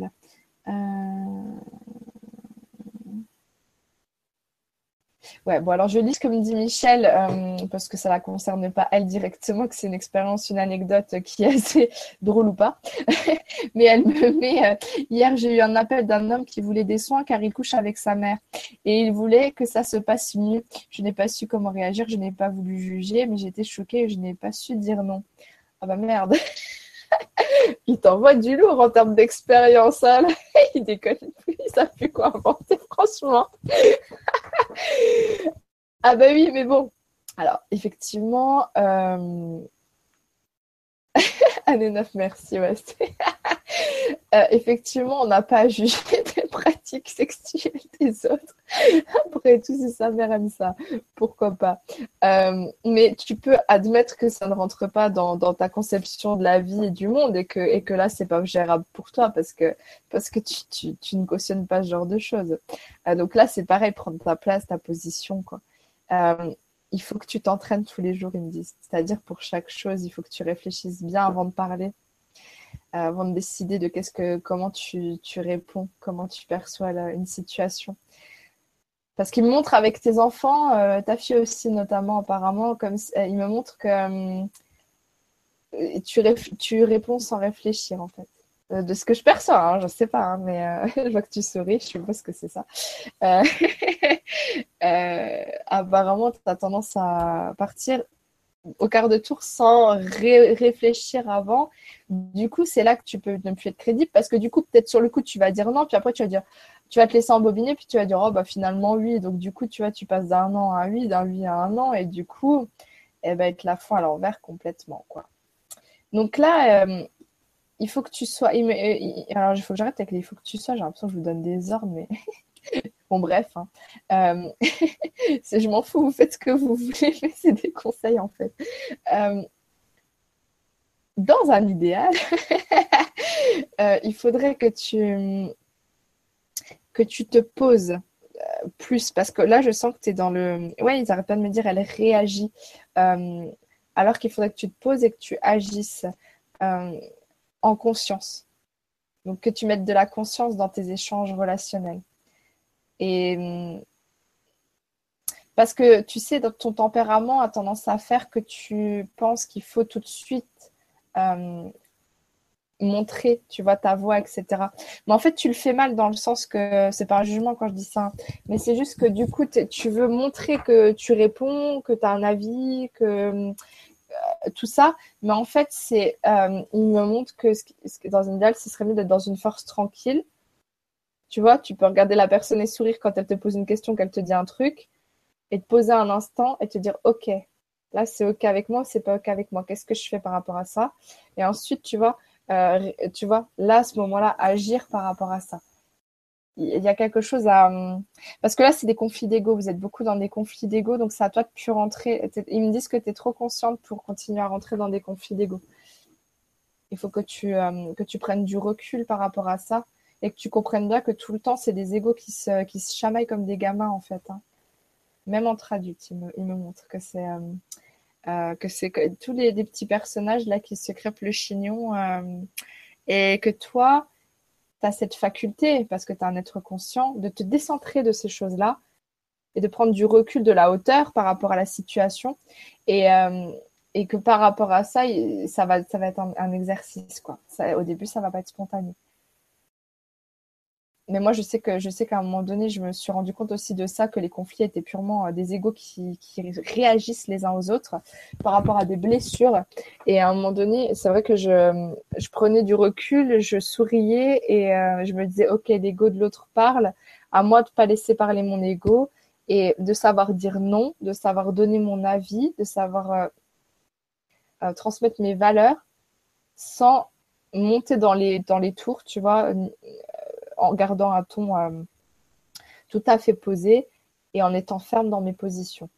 là. Ouais, bon, alors je lis ce que me dit Michel, euh, parce que ça ne la concerne pas elle directement, que c'est une expérience, une anecdote qui est assez drôle ou pas. Mais elle me met euh, Hier, j'ai eu un appel d'un homme qui voulait des soins car il couche avec sa mère. Et il voulait que ça se passe mieux. Je n'ai pas su comment réagir, je n'ai pas voulu juger, mais j'étais choquée et je n'ai pas su dire non. Ah bah merde il t'envoie du lourd en termes d'expérience. Hein, il déconne plus, il savent plus quoi inventer, franchement? ah bah oui, mais bon. Alors, effectivement, euh... année 9, merci. Ouais, euh, effectivement, on n'a pas à juger des pratiques sexuelles des autres. Après tout, si sa mère ça, pourquoi pas? Euh, mais tu peux admettre que ça ne rentre pas dans, ta conception de la vie et du monde et que, et que là, c'est pas gérable pour toi parce que, parce que tu, tu, ne cautionnes pas ce genre de choses. Euh, donc là, c'est pareil, prendre ta place, ta position. Quoi. il faut que tu t'entraînes tous les jours, ils me disent. C'est-à-dire pour chaque chose, il faut que tu réfléchisses bien avant de parler avant de décider de qu'est-ce que, comment tu, tu, réponds, comment tu perçois une situation. Parce qu'il me montre avec tes enfants, euh, ta fille aussi notamment apparemment, comme euh, il me montre que euh, tu, tu, réponds sans réfléchir en fait. De ce que je perçois, hein, je ne sais pas, hein, mais je vois que tu souris, je suppose que c'est ça. apparemment, tu as tendance à partir au quart de tour sans réfléchir avant. Du coup, c'est là que tu peux ne plus être crédible parce que du coup, peut-être sur le coup, tu vas dire non, puis après, tu vas dire, tu vas te laisser embobiner, puis tu vas dire, oh, bah finalement, oui. Donc, du coup, tu vois, tu passes d'un an à oui, d'un oui à un an, et du coup, eh ben, être la foi à l'envers complètement, quoi. Donc là, euh, il faut que tu sois. Euh, alors, il faut que j'arrête avec les il faut que tu sois. J'ai l'impression que je vous donne des ordres, mais Bon, bref, hein. euh, je m'en fous, vous faites ce que vous voulez, mais c'est des conseils en fait. Euh, dans un idéal, euh, il faudrait que tu, que tu te poses plus, parce que là, je sens que tu es dans le... Ouais, ils n'arrêtent pas de me dire, elle réagit, alors qu'il faudrait que tu te poses et que tu agisses en conscience. Donc, que tu mettes de la conscience dans tes échanges relationnels. Et hum, parce que tu sais, ton tempérament a tendance à faire que tu penses qu'il faut tout de suite hum, montrer, tu vois, ta voix, etc. Mais en fait, tu le fais mal dans le sens que c'est pas un jugement quand je dis ça, mais c'est juste que du coup, tu veux montrer que tu réponds, que tu as un avis, que euh, tout ça. Mais en fait, c'est, il me montre que, que dans une idéal, ce serait mieux d'être dans une force tranquille tu vois, tu peux regarder la personne et sourire quand elle te pose une question, qu'elle te dit un truc, et te poser un instant et te dire, OK, là c'est OK avec moi, c'est pas OK avec moi? Qu'est-ce que je fais par rapport à ça? Et ensuite, tu vois, euh, tu vois, là, à ce moment-là, agir par rapport à ça. Il y a quelque chose à... Hum, parce que là, c'est des conflits d'ego. Vous êtes beaucoup dans des conflits d'ego, donc c'est à toi de plus rentrer. Ils me disent que tu es trop consciente pour continuer à rentrer dans des conflits d'ego. Il faut que tu, hum, que tu prennes du recul par rapport à ça et que tu comprennes bien que tout le temps, c'est des égos qui se, chamaillent comme des gamins, en fait. Hein. Même entre adultes, il me, montre que c'est euh, euh, que tous les, petits personnages là qui se crêpent le chignon euh, et que toi, tu as cette faculté, parce que tu as un être conscient, de te décentrer de ces choses-là et de prendre du recul, de la hauteur par rapport à la situation. Et, que par rapport à ça, ça va, ça va être un, exercice. Quoi. Au début, ça va pas être spontané. Mais moi, je sais que je sais qu'à un moment donné, je me suis rendu compte aussi de ça, que les conflits étaient purement euh, des égaux qui, qui, réagissent les uns aux autres par rapport à des blessures. Et à un moment donné, c'est vrai que je, je prenais du recul, je souriais et euh, je me disais, ok, l'ego de l'autre parle, à moi de pas laisser parler mon ego et de savoir dire non, de savoir donner mon avis, de savoir euh transmettre mes valeurs sans monter dans les dans les tours, tu vois en gardant un ton euh, tout à fait posé et en étant ferme dans mes positions.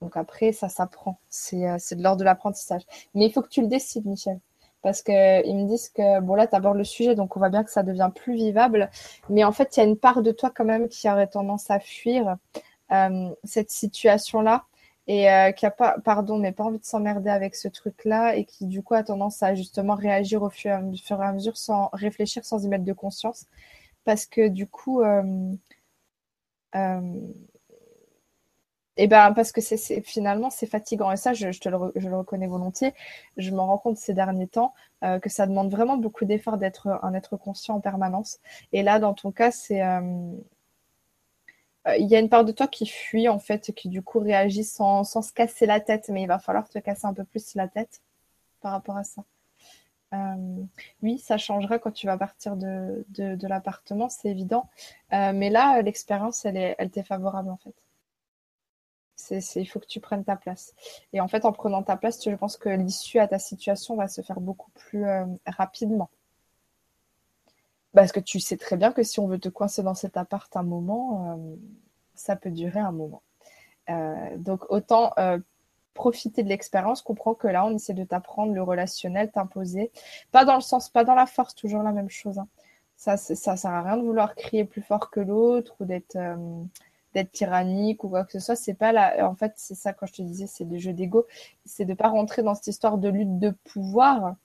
Donc après, ça s'apprend. C'est, euh, de l'ordre de l'apprentissage. Mais il faut que tu le décides, Michel. Parce qu'ils me disent que, bon là, tu abordes le sujet, donc on voit bien que ça devient plus vivable. Mais en fait, il y a une part de toi quand même qui aurait tendance à fuir euh, cette situation-là et qui a pas, pardon, mais pas envie de s'emmerder avec ce truc-là et qui du coup a tendance à justement réagir au fur, au fur et à mesure sans réfléchir, sans y mettre de conscience parce que du coup, euh, euh, eh ben parce que c'est finalement c'est fatigant et ça je, te le, je, le, reconnais volontiers. Je me rends compte ces derniers temps euh, que ça demande vraiment beaucoup d'efforts d'être un être conscient en permanence. Et là dans ton cas c'est il y a une part de toi qui fuit en fait, qui du coup réagit sans, se casser la tête, mais il va falloir te casser un peu plus la tête par rapport à ça. Euh, oui, ça changera quand tu vas partir de, de, l'appartement, c'est évident. Euh, mais là, l'expérience, elle, est, elle t'est favorable en fait. C'est, il faut que tu prennes ta place. Et en fait, en prenant ta place, je pense que l'issue à ta situation va se faire beaucoup plus euh, rapidement. Parce que tu sais très bien que si on veut te coincer dans cet appart un moment, ça peut durer un moment. donc autant profiter de l'expérience, comprends que là, on essaie de t'apprendre le relationnel, t'imposer. Pas dans le sens, pas dans la force, toujours la même chose. Hein. Ça, ça sert à rien de vouloir crier plus fort que l'autre ou d'être euh, tyrannique ou quoi que ce soit. C'est pas là. En fait, c'est ça quand je te disais, c'est des jeux d'ego. C'est de pas rentrer dans cette histoire de lutte de pouvoir.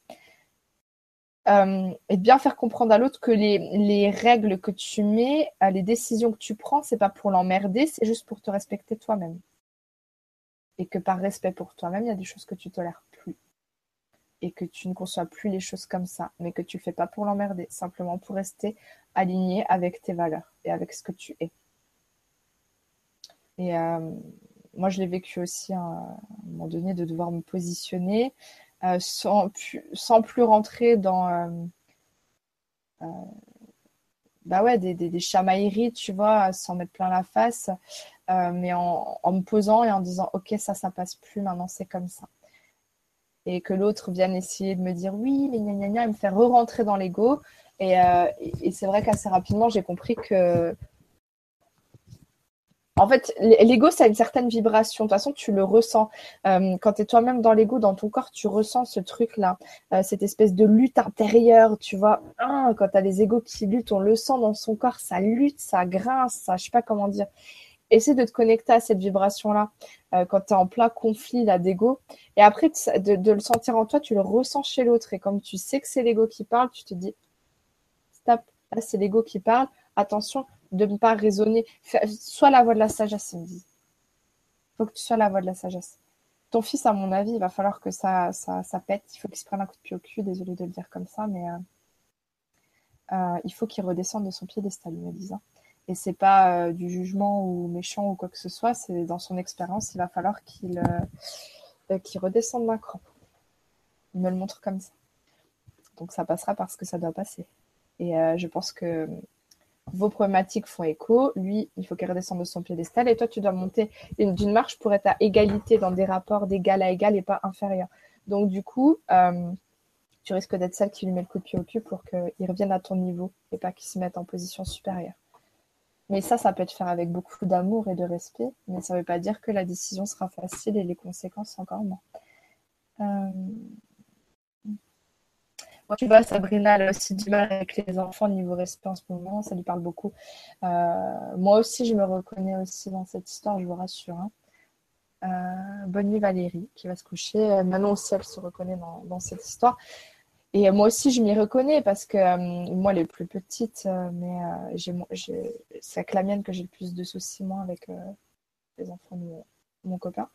Euh, et de bien faire comprendre à l'autre que les, les, règles que tu mets, euh, les décisions que tu prends, c'est pas pour l'emmerder, c'est juste pour te respecter toi-même. Et que par respect pour toi-même, il y a des choses que tu tolères plus. Et que tu ne conçois plus les choses comme ça, mais que tu fais pas pour l'emmerder, simplement pour rester aligné avec tes valeurs et avec ce que tu es. Et euh, moi, je l'ai vécu aussi à un moment donné de devoir me positionner euh, sans, plus, sans, plus, rentrer dans euh, bah ouais, des, des, chamailleries, tu vois, sans mettre plein la face, euh, mais en, me posant et en disant ok ça ça passe plus maintenant c'est comme ça. Et que l'autre vienne essayer de me dire oui mais gna gna gna et me faire re-rentrer dans l'ego. Et, euh, et c'est vrai qu'assez rapidement j'ai compris que en fait, l'ego, ça a une certaine vibration. De toute façon, tu le ressens. Euh, quand tu es toi-même dans l'ego, dans ton corps, tu ressens ce truc-là, cette espèce de lutte intérieure, tu vois. Ah, quand tu as des égos qui luttent, on le sent dans son corps, ça lutte, ça grince, ça, je sais pas comment dire essaie de te connecter à cette vibration-là euh, quand tu es en plein conflit d'ego. Et après, de, le sentir en toi, tu le ressens chez l'autre. Et comme tu sais que c'est l'ego qui parle, tu te dis, stop, là c'est l'ego qui parle. Attention de ne pas raisonner. Sois la voix de la sagesse, il me dit. Faut que tu sois la voix de la sagesse. Ton fils, à mon avis, il va falloir que ça, ça, ça pète. Il faut qu'il se prenne un coup de pied au cul. Désolée de le dire comme ça, mais euh, euh, il faut qu'il redescende de son piédestal, il me. Hein. Et c'est pas euh, du jugement ou méchant ou quoi que ce soit, c'est dans son expérience, il va falloir qu'il redescende d'un cran. Il me le montre comme ça. Donc ça passera parce que ça doit passer. Et je pense que vos problématiques font écho. Lui, il faut qu'il redescende de son piédestal. Et toi, tu dois monter d'une marche pour être à égalité dans des rapports d'égal à égal et pas inférieur. Donc du coup, tu risques d'être celle qui lui met le coup de pied au cul pour qu'il revienne à ton niveau et pas qu'il se mette en position supérieure. Mais ça, ça peut être fait avec beaucoup d'amour et de respect, mais ça ne veut pas dire que la décision sera facile et les conséquences encore moins. Euh, tu vois, Sabrina, elle a aussi du mal avec les enfants niveau respect en ce moment, ça lui parle beaucoup. Euh, moi aussi, je me reconnais aussi dans cette histoire, je vous rassure. Hein. Euh, bonne nuit Valérie, qui va se coucher. Manon aussi, elle se reconnaît dans cette histoire. Et moi aussi, je m'y reconnais parce que euh, moi, les plus petites, euh, mais euh, c'est avec la mienne que j'ai le plus de soucis, moi, avec les enfants de mon, copain.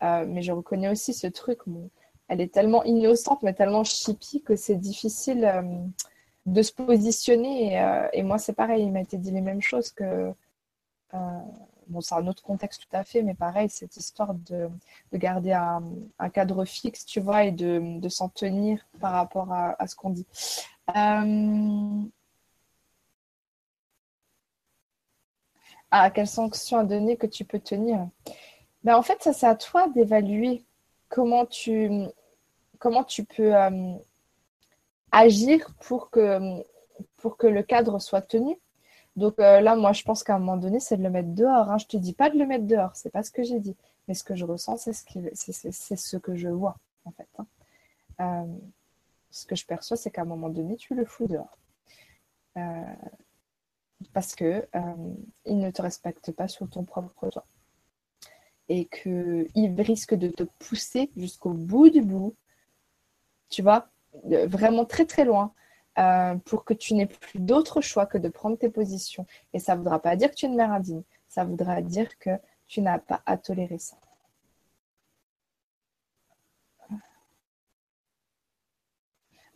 mais je reconnais aussi ce truc. Elle est tellement innocente, mais tellement chippie que c'est difficile de se positionner. Et, moi, c'est pareil, il m'a été dit les mêmes choses que. bon, c'est un autre contexte tout à fait, mais pareil, cette histoire de, garder un, cadre fixe, tu vois, et de, s'en tenir par rapport à, ce qu'on dit. à quelles sanctions à donner que tu peux tenir? Ben, En fait, ça, c'est à toi d'évaluer comment tu, comment tu peux euh, agir pour que, le cadre soit tenu. Donc euh, là, moi, je pense qu'à un moment donné, c'est de le mettre dehors. Hein. Je ne te dis pas de le mettre dehors, c'est pas ce que j'ai dit. Mais ce que je ressens, c'est ce, que je vois, en fait. Hein. Euh, ce que je perçois, c'est qu'à un moment donné, tu le fous dehors parce que il ne te respecte pas sur ton propre toit et qu'il risque de te pousser jusqu'au bout du bout, tu vois, vraiment très très loin, euh, pour que tu n'aies plus d'autre choix que de prendre tes positions. Et ça ne voudra pas dire que tu es une mère indigne, ça voudra dire que tu n'as pas à tolérer ça.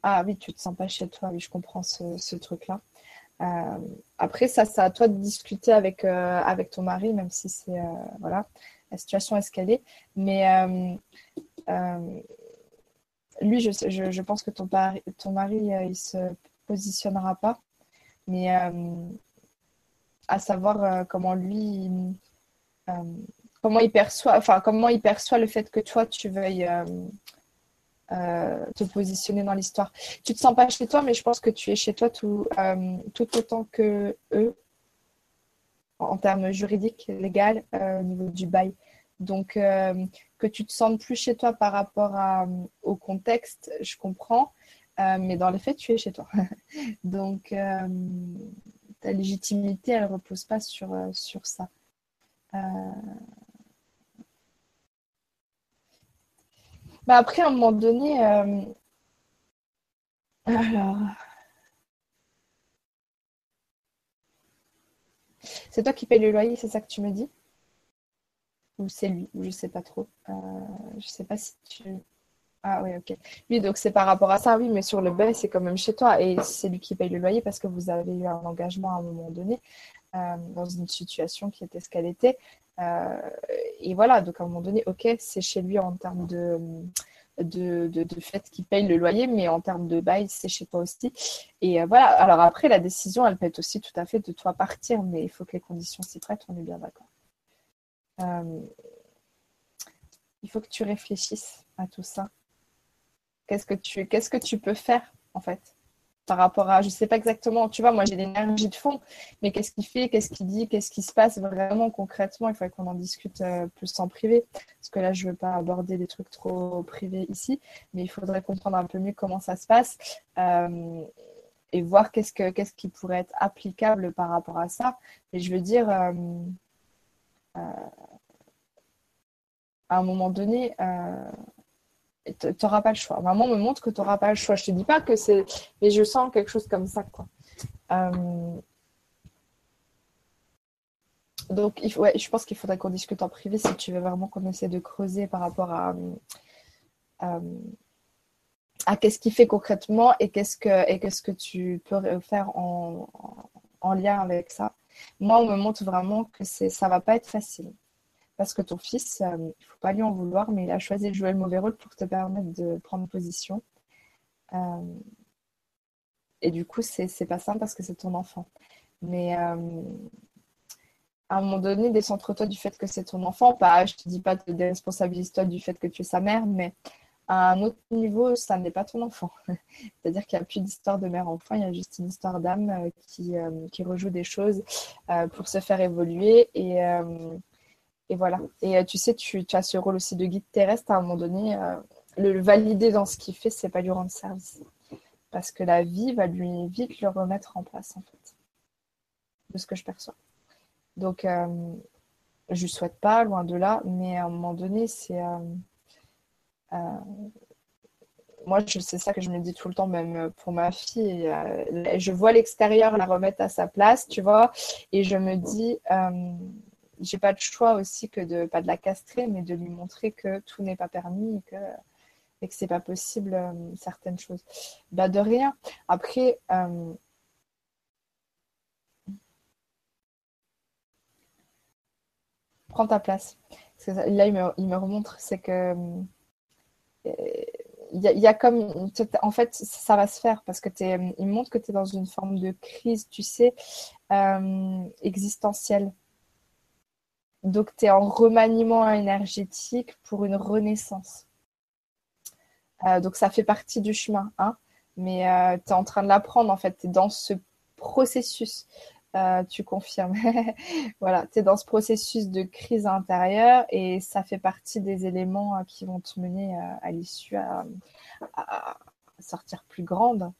Ah oui, tu te sens pas chez toi, oui, je comprends ce truc-là. Euh, après, ça, c'est à toi de discuter avec, euh, avec ton mari, même si c'est. Euh, voilà, la situation est. Mais lui, je, pense que ton, pari, ton mari, il se positionnera pas. Mais à savoir comment lui. comment il perçoit, enfin, comment il perçoit le fait que toi, tu veuilles euh, te positionner dans l'histoire. Tu te sens pas chez toi, mais je pense que tu es chez toi tout, euh, tout autant que eux en termes juridiques, légal, euh, au niveau du bail. Donc, que tu te sentes plus chez toi par rapport à, au contexte, je comprends, mais dans les faits, tu es chez toi. Donc, ta légitimité, elle repose pas sur, ça. Bah après, à un moment donné, euh, alors. C'est toi qui payes le loyer, c'est ça que tu me dis? Ou c'est lui Ou je sais pas trop. Euh, je sais pas si tu. Ah oui, ok. Oui, donc c'est par rapport à ça, oui, mais sur le bail, c'est quand même chez toi. Et c'est lui qui paye le loyer parce que vous avez eu un engagement à un moment donné euh, dans une situation qui était ce qu'elle était. Euh, et voilà, donc à un moment donné, ok, c'est chez lui en termes de, de, fait qu'il paye le loyer, mais en termes de bail, c'est chez toi aussi. Et euh, voilà, alors après, la décision, elle peut être aussi tout à fait de toi partir, mais il faut que les conditions s'y prêtent, on est bien d'accord. Euh, il faut que tu réfléchisses à tout ça. Qu'est-ce que tu, qu'est-ce que tu peux faire, en fait par rapport à, je sais pas exactement, tu vois, moi j'ai l'énergie de fond, mais qu'est-ce qu'il fait, qu'est-ce qu'il dit, qu'est-ce qui se passe vraiment concrètement, il faudrait qu'on en discute euh, plus en privé, parce que là je veux pas aborder des trucs trop privés ici, mais il faudrait comprendre un peu mieux comment ça se passe euh, et voir qu'est-ce, que, qu'est-ce qui pourrait être applicable par rapport à ça. Et je veux dire, à un moment donné, tu n'auras pas le choix. Maman me montre que tu n'auras pas le choix. Je te dis pas que c'est, mais je sens quelque chose comme ça. Euh, donc, je pense qu'il faudrait qu'on discute en privé si tu veux vraiment qu'on essaie de creuser par rapport à, euh, à qu'est-ce qu'il fait concrètement et qu'est-ce que, et qu'est-ce que tu peux faire en, en, lien avec ça. Moi, on me montre vraiment que c'est, ça va pas être facile parce que ton fils, euh, il ne faut pas lui en vouloir, mais il a choisi de jouer le mauvais rôle pour te permettre de prendre position. Euh, et du coup, c'est pas simple parce que c'est ton enfant. Mais euh, à un moment donné, décentre-toi du fait que c'est ton enfant. Pas, je te dis pas de déresponsabilise-toi du fait que tu es sa mère, mais à un autre niveau, ça n'est pas ton enfant. C'est-à-dire qu'il n'y a plus d'histoire de mère-enfant, il y a juste une histoire d'âme qui, qui, rejoue des choses pour se faire évoluer. Et, et voilà. Et euh, tu sais, tu, as ce rôle aussi de guide terrestre à un moment donné. Euh, le, valider dans ce qu'il fait, c'est pas lui rendre service. Parce que la vie va lui vite le remettre en place, en fait. De ce que je perçois. Donc, euh, je lui souhaite pas, loin de là, mais à un moment donné, c'est. Moi, c'est ça que je me dis tout le temps, même pour ma fille. je vois l'extérieur la remettre à sa place, tu vois, et je me dis j'ai pas de choix aussi que de pas de la castrer, mais de lui montrer que tout n'est pas permis et que et que c'est pas possible certaines choses. Bah de rien. Après, prends ta place. là, il me, il me remontre, c'est que il y, a, comme en fait ça va se faire parce que il montre que tu es dans une forme de crise tu sais euh, existentielle. Donc tu es en remaniement énergétique pour une renaissance. Euh, donc ça fait partie du chemin hein. Mais euh, tu es en train de l'apprendre en fait. Tu es dans ce processus euh, tu confirmes. voilà, tu es dans ce processus de crise intérieure et ça fait partie des éléments euh, qui vont te mener euh, à l'issue à, sortir plus grande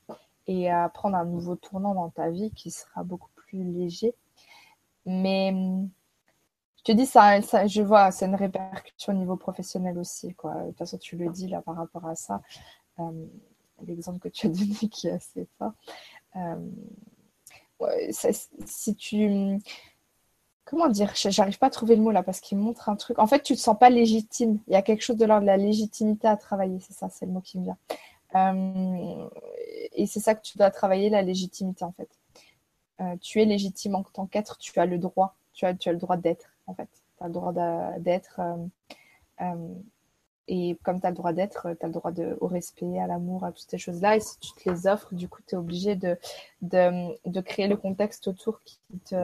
et à prendre un nouveau tournant dans ta vie qui sera beaucoup plus léger. Mais je te dis, ça, je vois, c'est une répercussion au niveau professionnel aussi. Quoi. De toute façon, tu le dis là par rapport à ça. L'exemple que tu as donné qui est assez fort si tu. Comment dire J'arrive pas à trouver le mot là parce qu'il montre un truc. En fait, tu te sens pas légitime. Il y a quelque chose de l'ordre de la légitimité à travailler. C'est ça, c'est le mot qui me vient. Euh, et c'est ça que tu dois travailler, la légitimité en fait. Euh, tu es légitime en tant qu'être, tu as le droit. Tu as, tu as le droit d'être en fait. Tu as le droit d'être. Euh, et comme tu as le droit d'être, tu as le droit de, au respect, à l'amour, à toutes ces choses-là. Et si tu te les offres, du coup, tu es obligé de, de, créer le contexte autour qui te.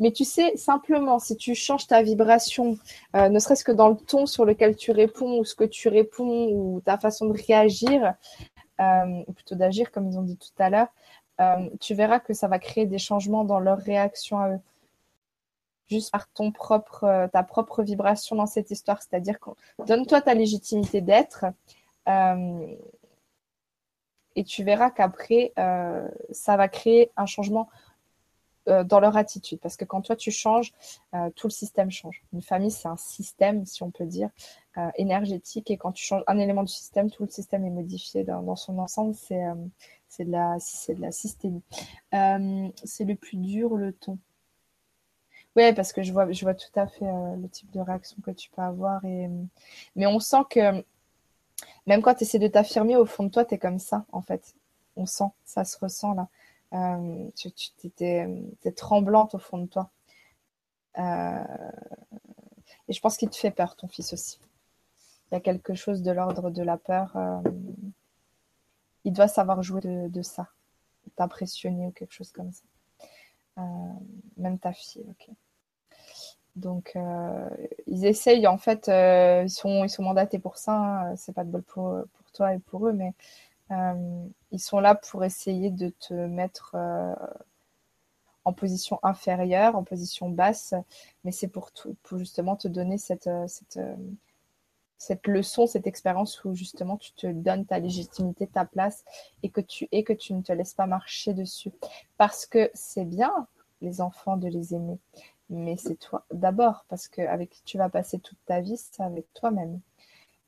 Mais tu sais, simplement, si tu changes ta vibration, euh, ne serait-ce que dans le ton sur lequel tu réponds, ou ce que tu réponds, ou ta façon de réagir, euh, ou plutôt d'agir, comme ils ont dit tout à l'heure, euh, tu verras que ça va créer des changements dans leur réaction à eux juste par ton propre, euh, ta propre vibration dans cette histoire. C'est-à-dire donne-toi ta légitimité d'être euh, et tu verras qu'après, euh, ça va créer un changement dans leur attitude. Parce que quand toi, tu changes, tout le système change. Une famille, c'est un système, si on peut dire, énergétique. Et quand tu changes un élément du système, tout le système est modifié dans, son ensemble. C'est de, la, de la systémie. c'est le plus dur, le ton. Oui, parce que je vois, je vois tout à fait euh, le type de réaction que tu peux avoir. Et... Mais on sent que même quand tu essaies de t'affirmer, au fond de toi, tu es comme ça, en fait. On sent, ça se ressent là. Euh, tu, es, tremblante au fond de toi. Euh, et je pense qu'il te fait peur, ton fils aussi. Il y a quelque chose de l'ordre de la peur. Il doit savoir jouer de ça, t'impressionner ou quelque chose comme ça. Même ta fille. Donc, euh, ils essayent, en fait, euh, ils, sont, ils sont mandatés pour ça. Hein. C'est pas de bol pour, pour toi et pour eux, mais euh, ils sont là pour essayer de te mettre en position inférieure, en position basse, mais c'est pour, pour justement te donner cette, cette, cette leçon, cette expérience où justement tu te donnes ta légitimité, ta place et que tu et que tu ne te laisses pas marcher dessus. Parce que c'est bien, les enfants, de les aimer mais c'est toi d'abord, parce que avec tu vas passer toute ta vie, c'est avec toi-même.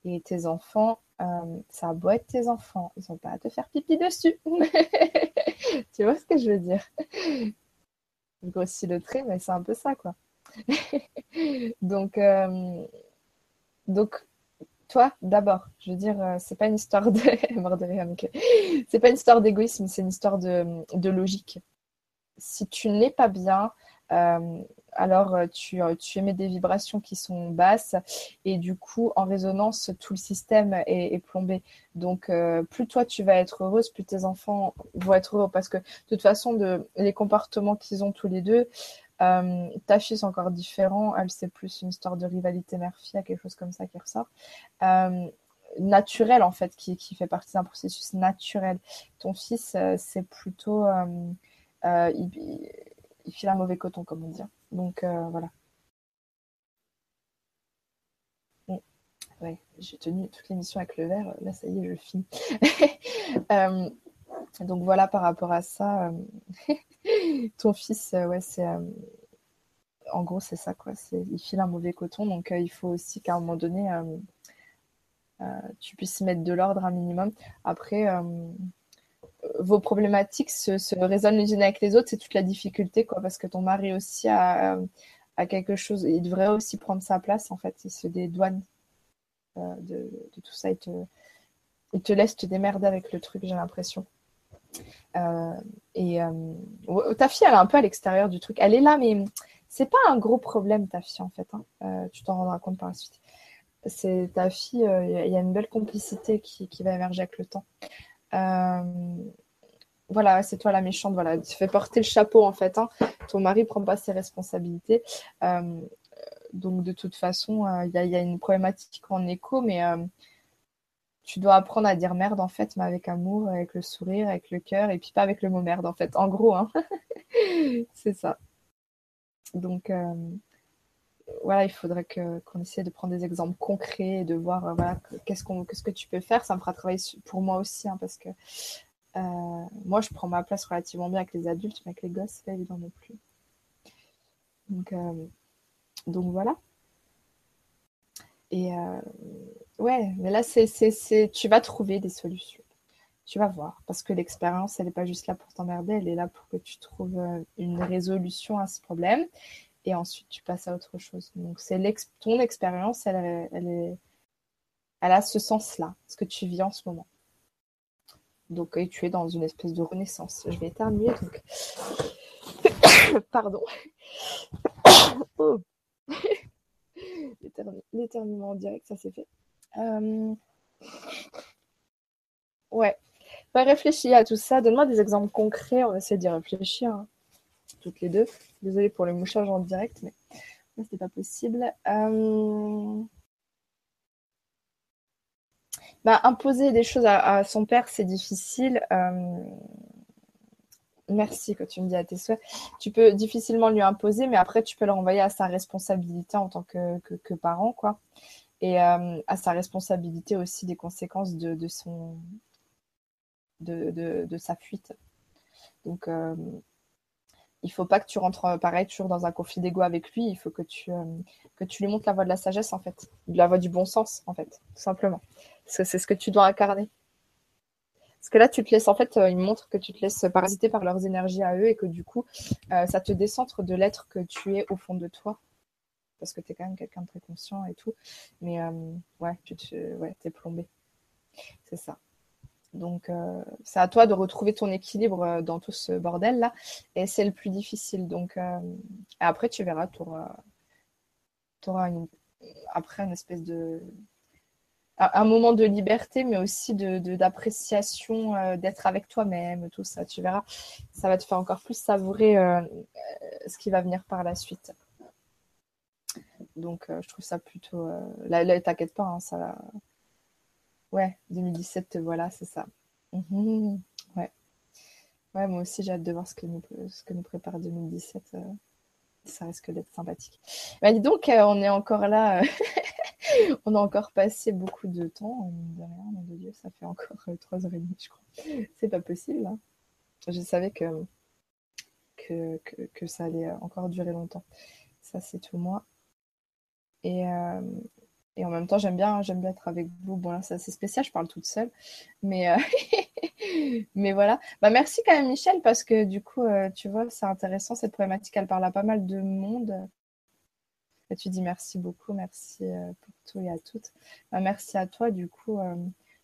Et tes enfants, euh, ça a beau être tes enfants, ils n'ont pas à te faire pipi dessus. tu vois ce que je veux dire? Je grossis le trait, mais c'est un peu ça, quoi. donc, euh, donc, toi, d'abord, je veux dire, euh, c'est pas une histoire de. C'est pas une histoire d'égoïsme, c'est une histoire de, logique. Si tu n'es pas bien, euh, alors euh, tu, émets des vibrations qui sont basses et du coup en résonance tout le système est, plombé donc plus toi tu vas être heureuse plus tes enfants vont être heureux parce que de toute façon les comportements qu'ils ont tous les deux ta fille est encore différent elle c'est plus une histoire de rivalité mère-fille quelque chose comme ça qui ressort naturel en fait qui, fait partie d'un processus naturel ton fils c'est plutôt il, il file un mauvais coton, comme on dit. Donc euh, voilà. Ouais, j'ai tenu toute l'émission avec le verre. Là, ça y est, je finis. Euh, donc voilà, par rapport à ça, euh, ton fils, ouais, c'est. en gros, c'est ça, quoi. Il file un mauvais coton. Donc il faut aussi qu'à un moment donné, tu puisses mettre de l'ordre un minimum. Après vos problématiques se, résonnent les unes avec les autres, c'est toute la difficulté, quoi, parce que ton mari aussi a, quelque chose, il devrait aussi prendre sa place, en fait, il se dédouane. de, tout ça. Il te laisse te démerder avec le truc, j'ai l'impression. Et ta fille, elle est un peu à l'extérieur du truc. Elle est là, mais c'est pas un gros problème, ta fille, en fait. Hein. tu t'en rendras compte par la suite c'est ta fille, il y a une belle complicité qui, qui, va émerger avec le temps. Euh, voilà, c'est toi la méchante, voilà, tu fais porter le chapeau en fait. Hein. Ton mari prend pas ses responsabilités. Euh, donc de toute façon, euh, il y, a une problématique en écho, mais tu dois apprendre à dire merde en fait, mais avec amour, avec le sourire, avec le cœur, et puis pas avec le mot merde en fait. En gros, hein. c'est ça. Donc voilà, il faudrait qu'on essaie de prendre des exemples concrets et de voir voilà qu'est-ce que tu peux faire. Ça me fera travailler pour moi aussi, hein, parce que euh, moi, je prends ma place relativement bien avec les adultes, mais avec les gosses, c'est pas évident non plus. Donc, euh, donc voilà. Et euh, ouais, mais là, c'est, c'est, tu vas trouver des solutions. Tu vas voir. Parce que l'expérience, elle n'est pas juste là pour t'emmerder, elle est là pour que tu trouves une résolution à ce problème. Et ensuite, tu passes à autre chose. Donc, c'est ton expérience, elle, elle, a ce sens-là, ce que tu vis en ce moment. Donc, tu es dans une espèce de renaissance. Je vais éternuer, donc. Pardon. oh. L'éternuement en direct, ça c'est fait. Euh... Ouais. Réfléchis à tout ça. Donne-moi des exemples concrets. On va essayer d'y réfléchir. Hein. Toutes les deux. Désolée pour le mouchage en direct, mais c'était pas possible. Euh... Bah, imposer des choses à, son père, c'est difficile. Euh, merci que tu me dis à tes souhaits. Tu peux difficilement lui imposer, mais après, tu peux le renvoyer à sa responsabilité en tant que, que, parent, quoi. Et euh, à sa responsabilité aussi des conséquences de, son, de, sa fuite. Donc, euh, il faut pas que tu rentres pareil toujours dans un conflit d'ego avec lui. Il faut que tu, que tu lui montres la voie de la sagesse, en fait, la voie du bon sens, en fait, tout simplement. C'est ce que tu dois incarner. Parce que là, tu te laisses, en fait, euh, ils montrent que tu te laisses parasiter par leurs énergies à eux et que du coup, euh, ça te décentre de l'être que tu es au fond de toi. Parce que tu es quand même quelqu'un de très conscient et tout. Mais euh, ouais, tu te, ouais, es plombé. C'est ça. Donc, c'est à toi de retrouver ton équilibre dans tout ce bordel-là. Et c'est le plus difficile. Donc, après, tu verras, tu auras, une, après une espèce de, un moment de liberté, mais aussi d'appréciation, de, euh, d'être avec toi-même, tout ça. Tu verras, ça va te faire encore plus savourer euh, ce qui va venir par la suite. Donc, euh, je trouve ça plutôt. là, t'inquiète pas, hein, ça va. Ouais, 2017, voilà, c'est ça. Ouais. Ouais, moi aussi, j'ai hâte de voir ce que nous, ce que nous prépare 2017. ça risque d'être sympathique. Bah, dis donc, on est encore là. on a encore passé beaucoup de temps, mon Dieu, ça fait encore 3h30, euh, je crois. C'est pas possible. Hein. Je savais que, ça allait encore durer longtemps. Ça, c'est tout moi. Et, euh, en même temps, j'aime bien, j'aime bien être avec vous. Bon, là, c'est assez spécial, je parle toute seule. Mais, euh, mais voilà. Bah, merci quand même, Michel, parce que du coup, tu vois, c'est intéressant, cette problématique. Elle parle à pas mal de monde tu dis merci beaucoup, merci euh, pour tout et à toutes. Bah, merci à toi, du coup. Euh,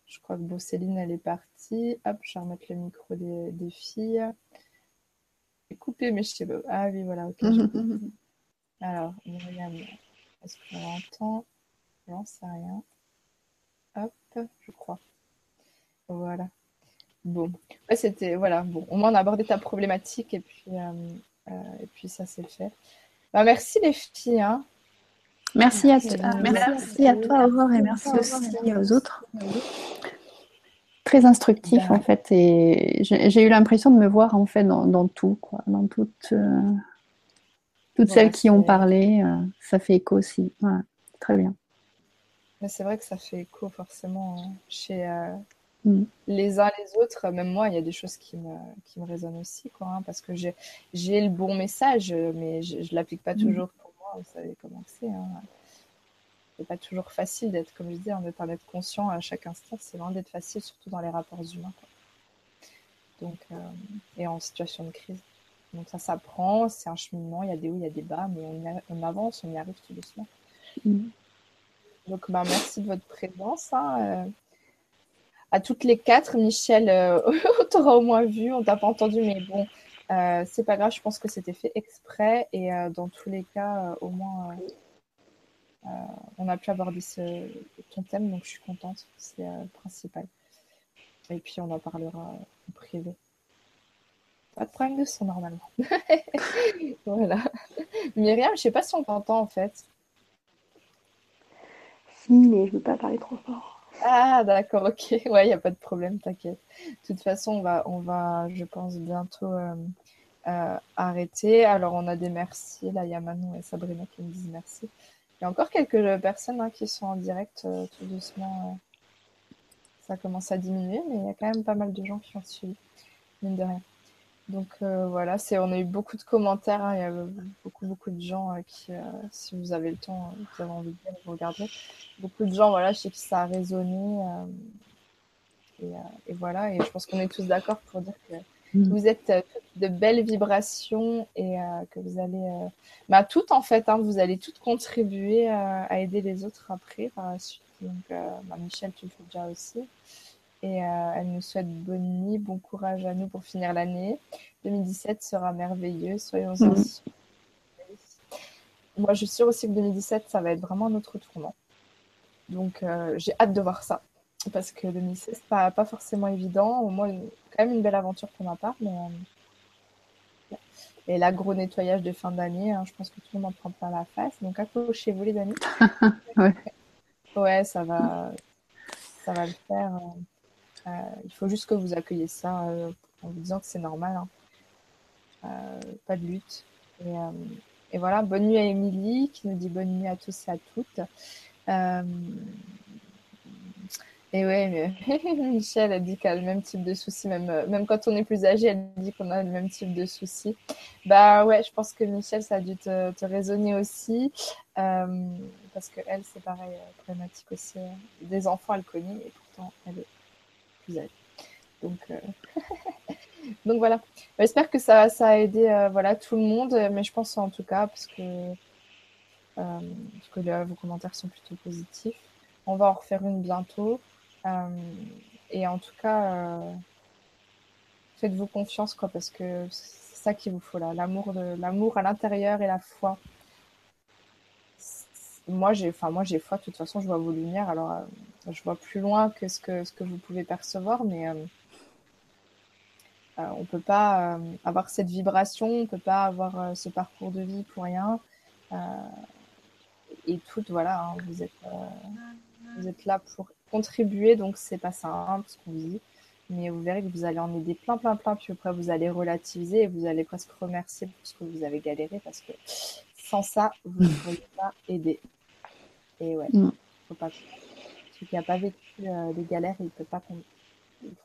je crois que bon, Céline, elle est partie. Hop, je vais remettre le micro des, des filles. Couper mes cheveux. Ah oui, voilà, ok. Alors, Myriam, est-ce qu'on l'entend? Non, c'est rien. Hop, je crois. Voilà. Bon, c'était voilà. Bon, au moins on a abordé ta problématique et puis euh, et puis ça c'est fait. Bah, merci les filles. Hein. Merci à, merci à toi, Aurore, et merci aussi aux autres. Très instructif, en fait. Et j'ai eu l'impression de me voir, en fait, dans, tout, quoi. Dans toutes, euh, toutes celles qui ont parlé. Euh, ça fait écho aussi. très bien. Mais c'est vrai que ça fait écho, forcément, hein, chez euh, mm. les uns les autres. Même moi, il y a des choses qui me, qui me résonnent aussi, quoi. Hein, parce que j'ai le bon message, mais je ne l'applique pas mm. toujours vous savez comment c'est. Hein. C'est pas toujours facile d'être, comme je dis, en étant d'être conscient à chaque instant. C'est loin d'être facile, surtout dans les rapports humains. Donc, euh, et en situation de crise. Donc ça s'apprend, c'est un cheminement, il y a des hauts, il y a des bas, mais on, avance, on y arrive tout doucement. Mm. Donc, bah, merci de votre présence. Hein, à toutes les quatre, Michel, on t'aura au moins vu, on t'a pas entendu, mais bon, c'est pas grave, je pense que c'était fait exprès. Et dans tous les cas, au moins, on a pu aborder ce, ton thème, donc je suis contente, c'est le principal. Et puis on en parlera en privé. Pas de problème de son normalement. voilà. Myriam, je sais pas si on t'entend en fait. Si, mais je veux pas parler trop fort. Ah, d'accord, ok. Ouais, il n'y a pas de problème, t'inquiète. De toute façon, on va, on va je pense, bientôt euh, euh, arrêter. Alors, on a des merci. Là, il y a Manon et Sabrina qui me disent merci. Il y a encore quelques personnes hein, qui sont en direct euh, tout doucement ça commence à diminuer, mais il y a quand même pas mal de gens qui ont suivi, mine de rien. Donc euh, voilà, c'est, on a eu beaucoup de commentaires, hein. il y a beaucoup, beaucoup de gens euh, qui, euh, si vous avez le temps, vous avez envie de vous regarderez. Beaucoup de gens, voilà, je sais que ça a résonné. Et, et, voilà, et je pense qu'on est tous d'accord pour dire que mm. vous êtes de belles vibrations et que vous allez, bah, toutes en fait, hein, vous allez toutes contribuer à aider les autres après par la suite. Donc, euh, bah, Michel, tu le fais déjà aussi. Et euh, elle nous souhaite bonne nuit, bon courage à nous pour finir l'année. 2017 sera merveilleux, soyons-en mhm. Moi, je suis sûre aussi que 2017, ça va être vraiment notre tournant. Donc, euh, j'ai hâte de voir ça. Parce que 2016, c'est pas, pas forcément évident. Au moins, quand même une belle aventure pour ma part. Mais, et l'agro nettoyage de fin d'année, hein, je pense que tout le monde en prend pas la face. Donc, accrochez-vous, les amis. ouais. Ouais, ça va, ça va le faire. Euh, il faut juste que vous accueillez ça euh, en vous disant que c'est normal. Hein. Euh, pas de lutte. Et, voilà, bonne nuit à Émilie qui nous dit bonne nuit à tous et à toutes. Et ouais, mais Michel a dit qu'elle a le même type de soucis, même, même quand on est plus âgé, elle dit qu'on a le même type de soucis. Bah ouais, je pense que Michel, ça a dû te, résonner aussi, euh, parce que elle, c'est pareil, euh, problématique aussi. Euh, des enfants, elle connaît, et pourtant, elle est âgée. Donc, voilà. J'espère que ça, a aidé voilà, tout le monde, mais je pense en tout cas, parce que, parce que vos commentaires sont plutôt positifs. On va en refaire une bientôt. Euh, et en tout cas, euh, faites-vous confiance, quoi, parce que c'est ça qu'il vous faut là, l'amour, l'amour à l'intérieur et la foi. Moi, j'ai, enfin, moi, j'ai foi. De toute façon, je vois vos lumières. Alors, euh, je vois plus loin que ce que ce que vous pouvez percevoir, mais on peut pas avoir cette vibration, on peut pas avoir ce parcours de vie pour rien. et tout, voilà, hein, vous êtes vous êtes là pour contribuer, donc c'est pas simple ce qu'on dit. Mais vous verrez que vous allez en aider plein, plein, plein. Puis après, vous allez relativiser et vous allez presque remercier pour ce que vous avez galéré parce que sans ça, vous ne pourriez pas aider. Et ouais, mm. faut pas. Celui qui n'a pas vécu euh, des galères, il ne peut pas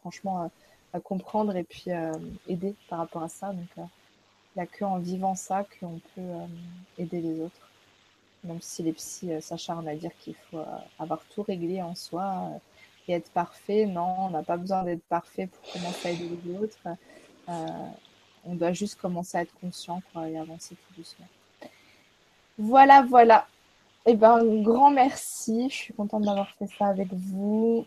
franchement euh, comprendre et puis euh, aider par rapport à ça. Donc, il n'y a qu'en vivant ça qu'on peut aider les autres même si les psys euh, s'acharnent à dire qu'il faut euh, avoir tout réglé en soi euh, et être parfait. Non, on n'a pas besoin d'être parfait pour commencer à aider les autres. on doit juste commencer à être conscient quoi, et avancer tout doucement. Voilà, voilà. Eh ben, un grand merci. Je suis contente d'avoir fait ça avec vous.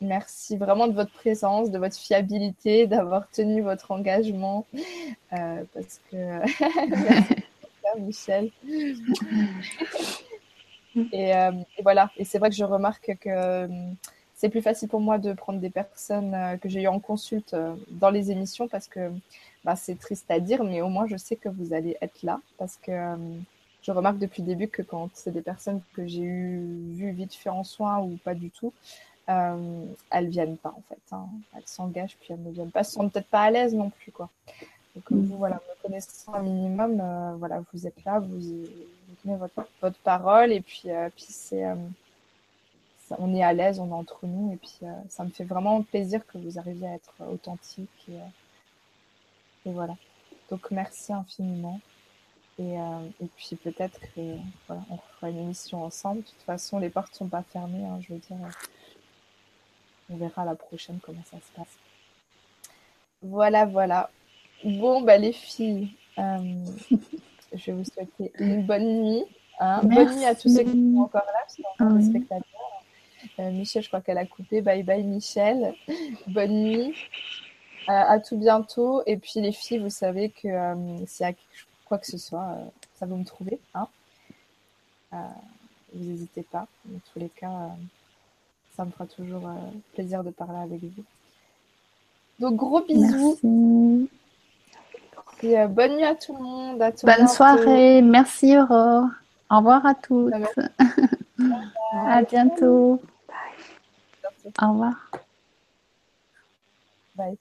Merci vraiment de votre présence, de votre fiabilité, d'avoir tenu votre engagement. parce que Michel. Euh, et, voilà, et c'est vrai que je remarque que euh, c'est plus facile pour moi de prendre des personnes euh, que j'ai eues en consulte dans les émissions parce que bah, c'est triste à dire, mais au moins je sais que vous allez être là parce que je remarque depuis le début que quand c'est des personnes que j'ai eu vues vite fait en soins ou pas du tout, euh, elles viennent pas en fait. Hein. Elles s'engagent puis elles ne viennent pas, elles sont peut-être pas à l'aise non plus quoi. Donc mm. vous, voilà, me connaissant un minimum, euh, voilà, vous êtes là, vous, vous tenez votre, votre, parole et puis, euh, puis c'est, euh, on est à l'aise, on est entre nous et puis ça me fait vraiment plaisir que vous arriviez à être authentique et, et voilà. Donc merci infiniment. Et, et puis peut-être que voilà, on fera une émission ensemble. De toute façon, les portes sont pas fermées. Hein, je veux dire, on verra la prochaine comment ça se passe. Voilà, voilà. Bon, bah, les filles, euh, je vais vous souhaiter une bonne nuit. Hein. Bonne nuit à tous ceux qui sont encore là, parce qu'il y a encore des spectateurs. Euh, Michel, je crois qu'elle a coupé. Bye bye Michel. Bonne nuit. Euh, à tout bientôt. Et puis les filles, vous savez que euh, s'il y a quoi que ce soit, ça vous me trouver. Hein vous n'hésitez pas. Dans tous les cas, ça me fera toujours plaisir de parler avec vous. Donc gros bisous. Et bonne nuit à tout le monde. À bonne soirée. Merci Aurore. Au revoir à toutes. à bientôt. Au revoir. Bye.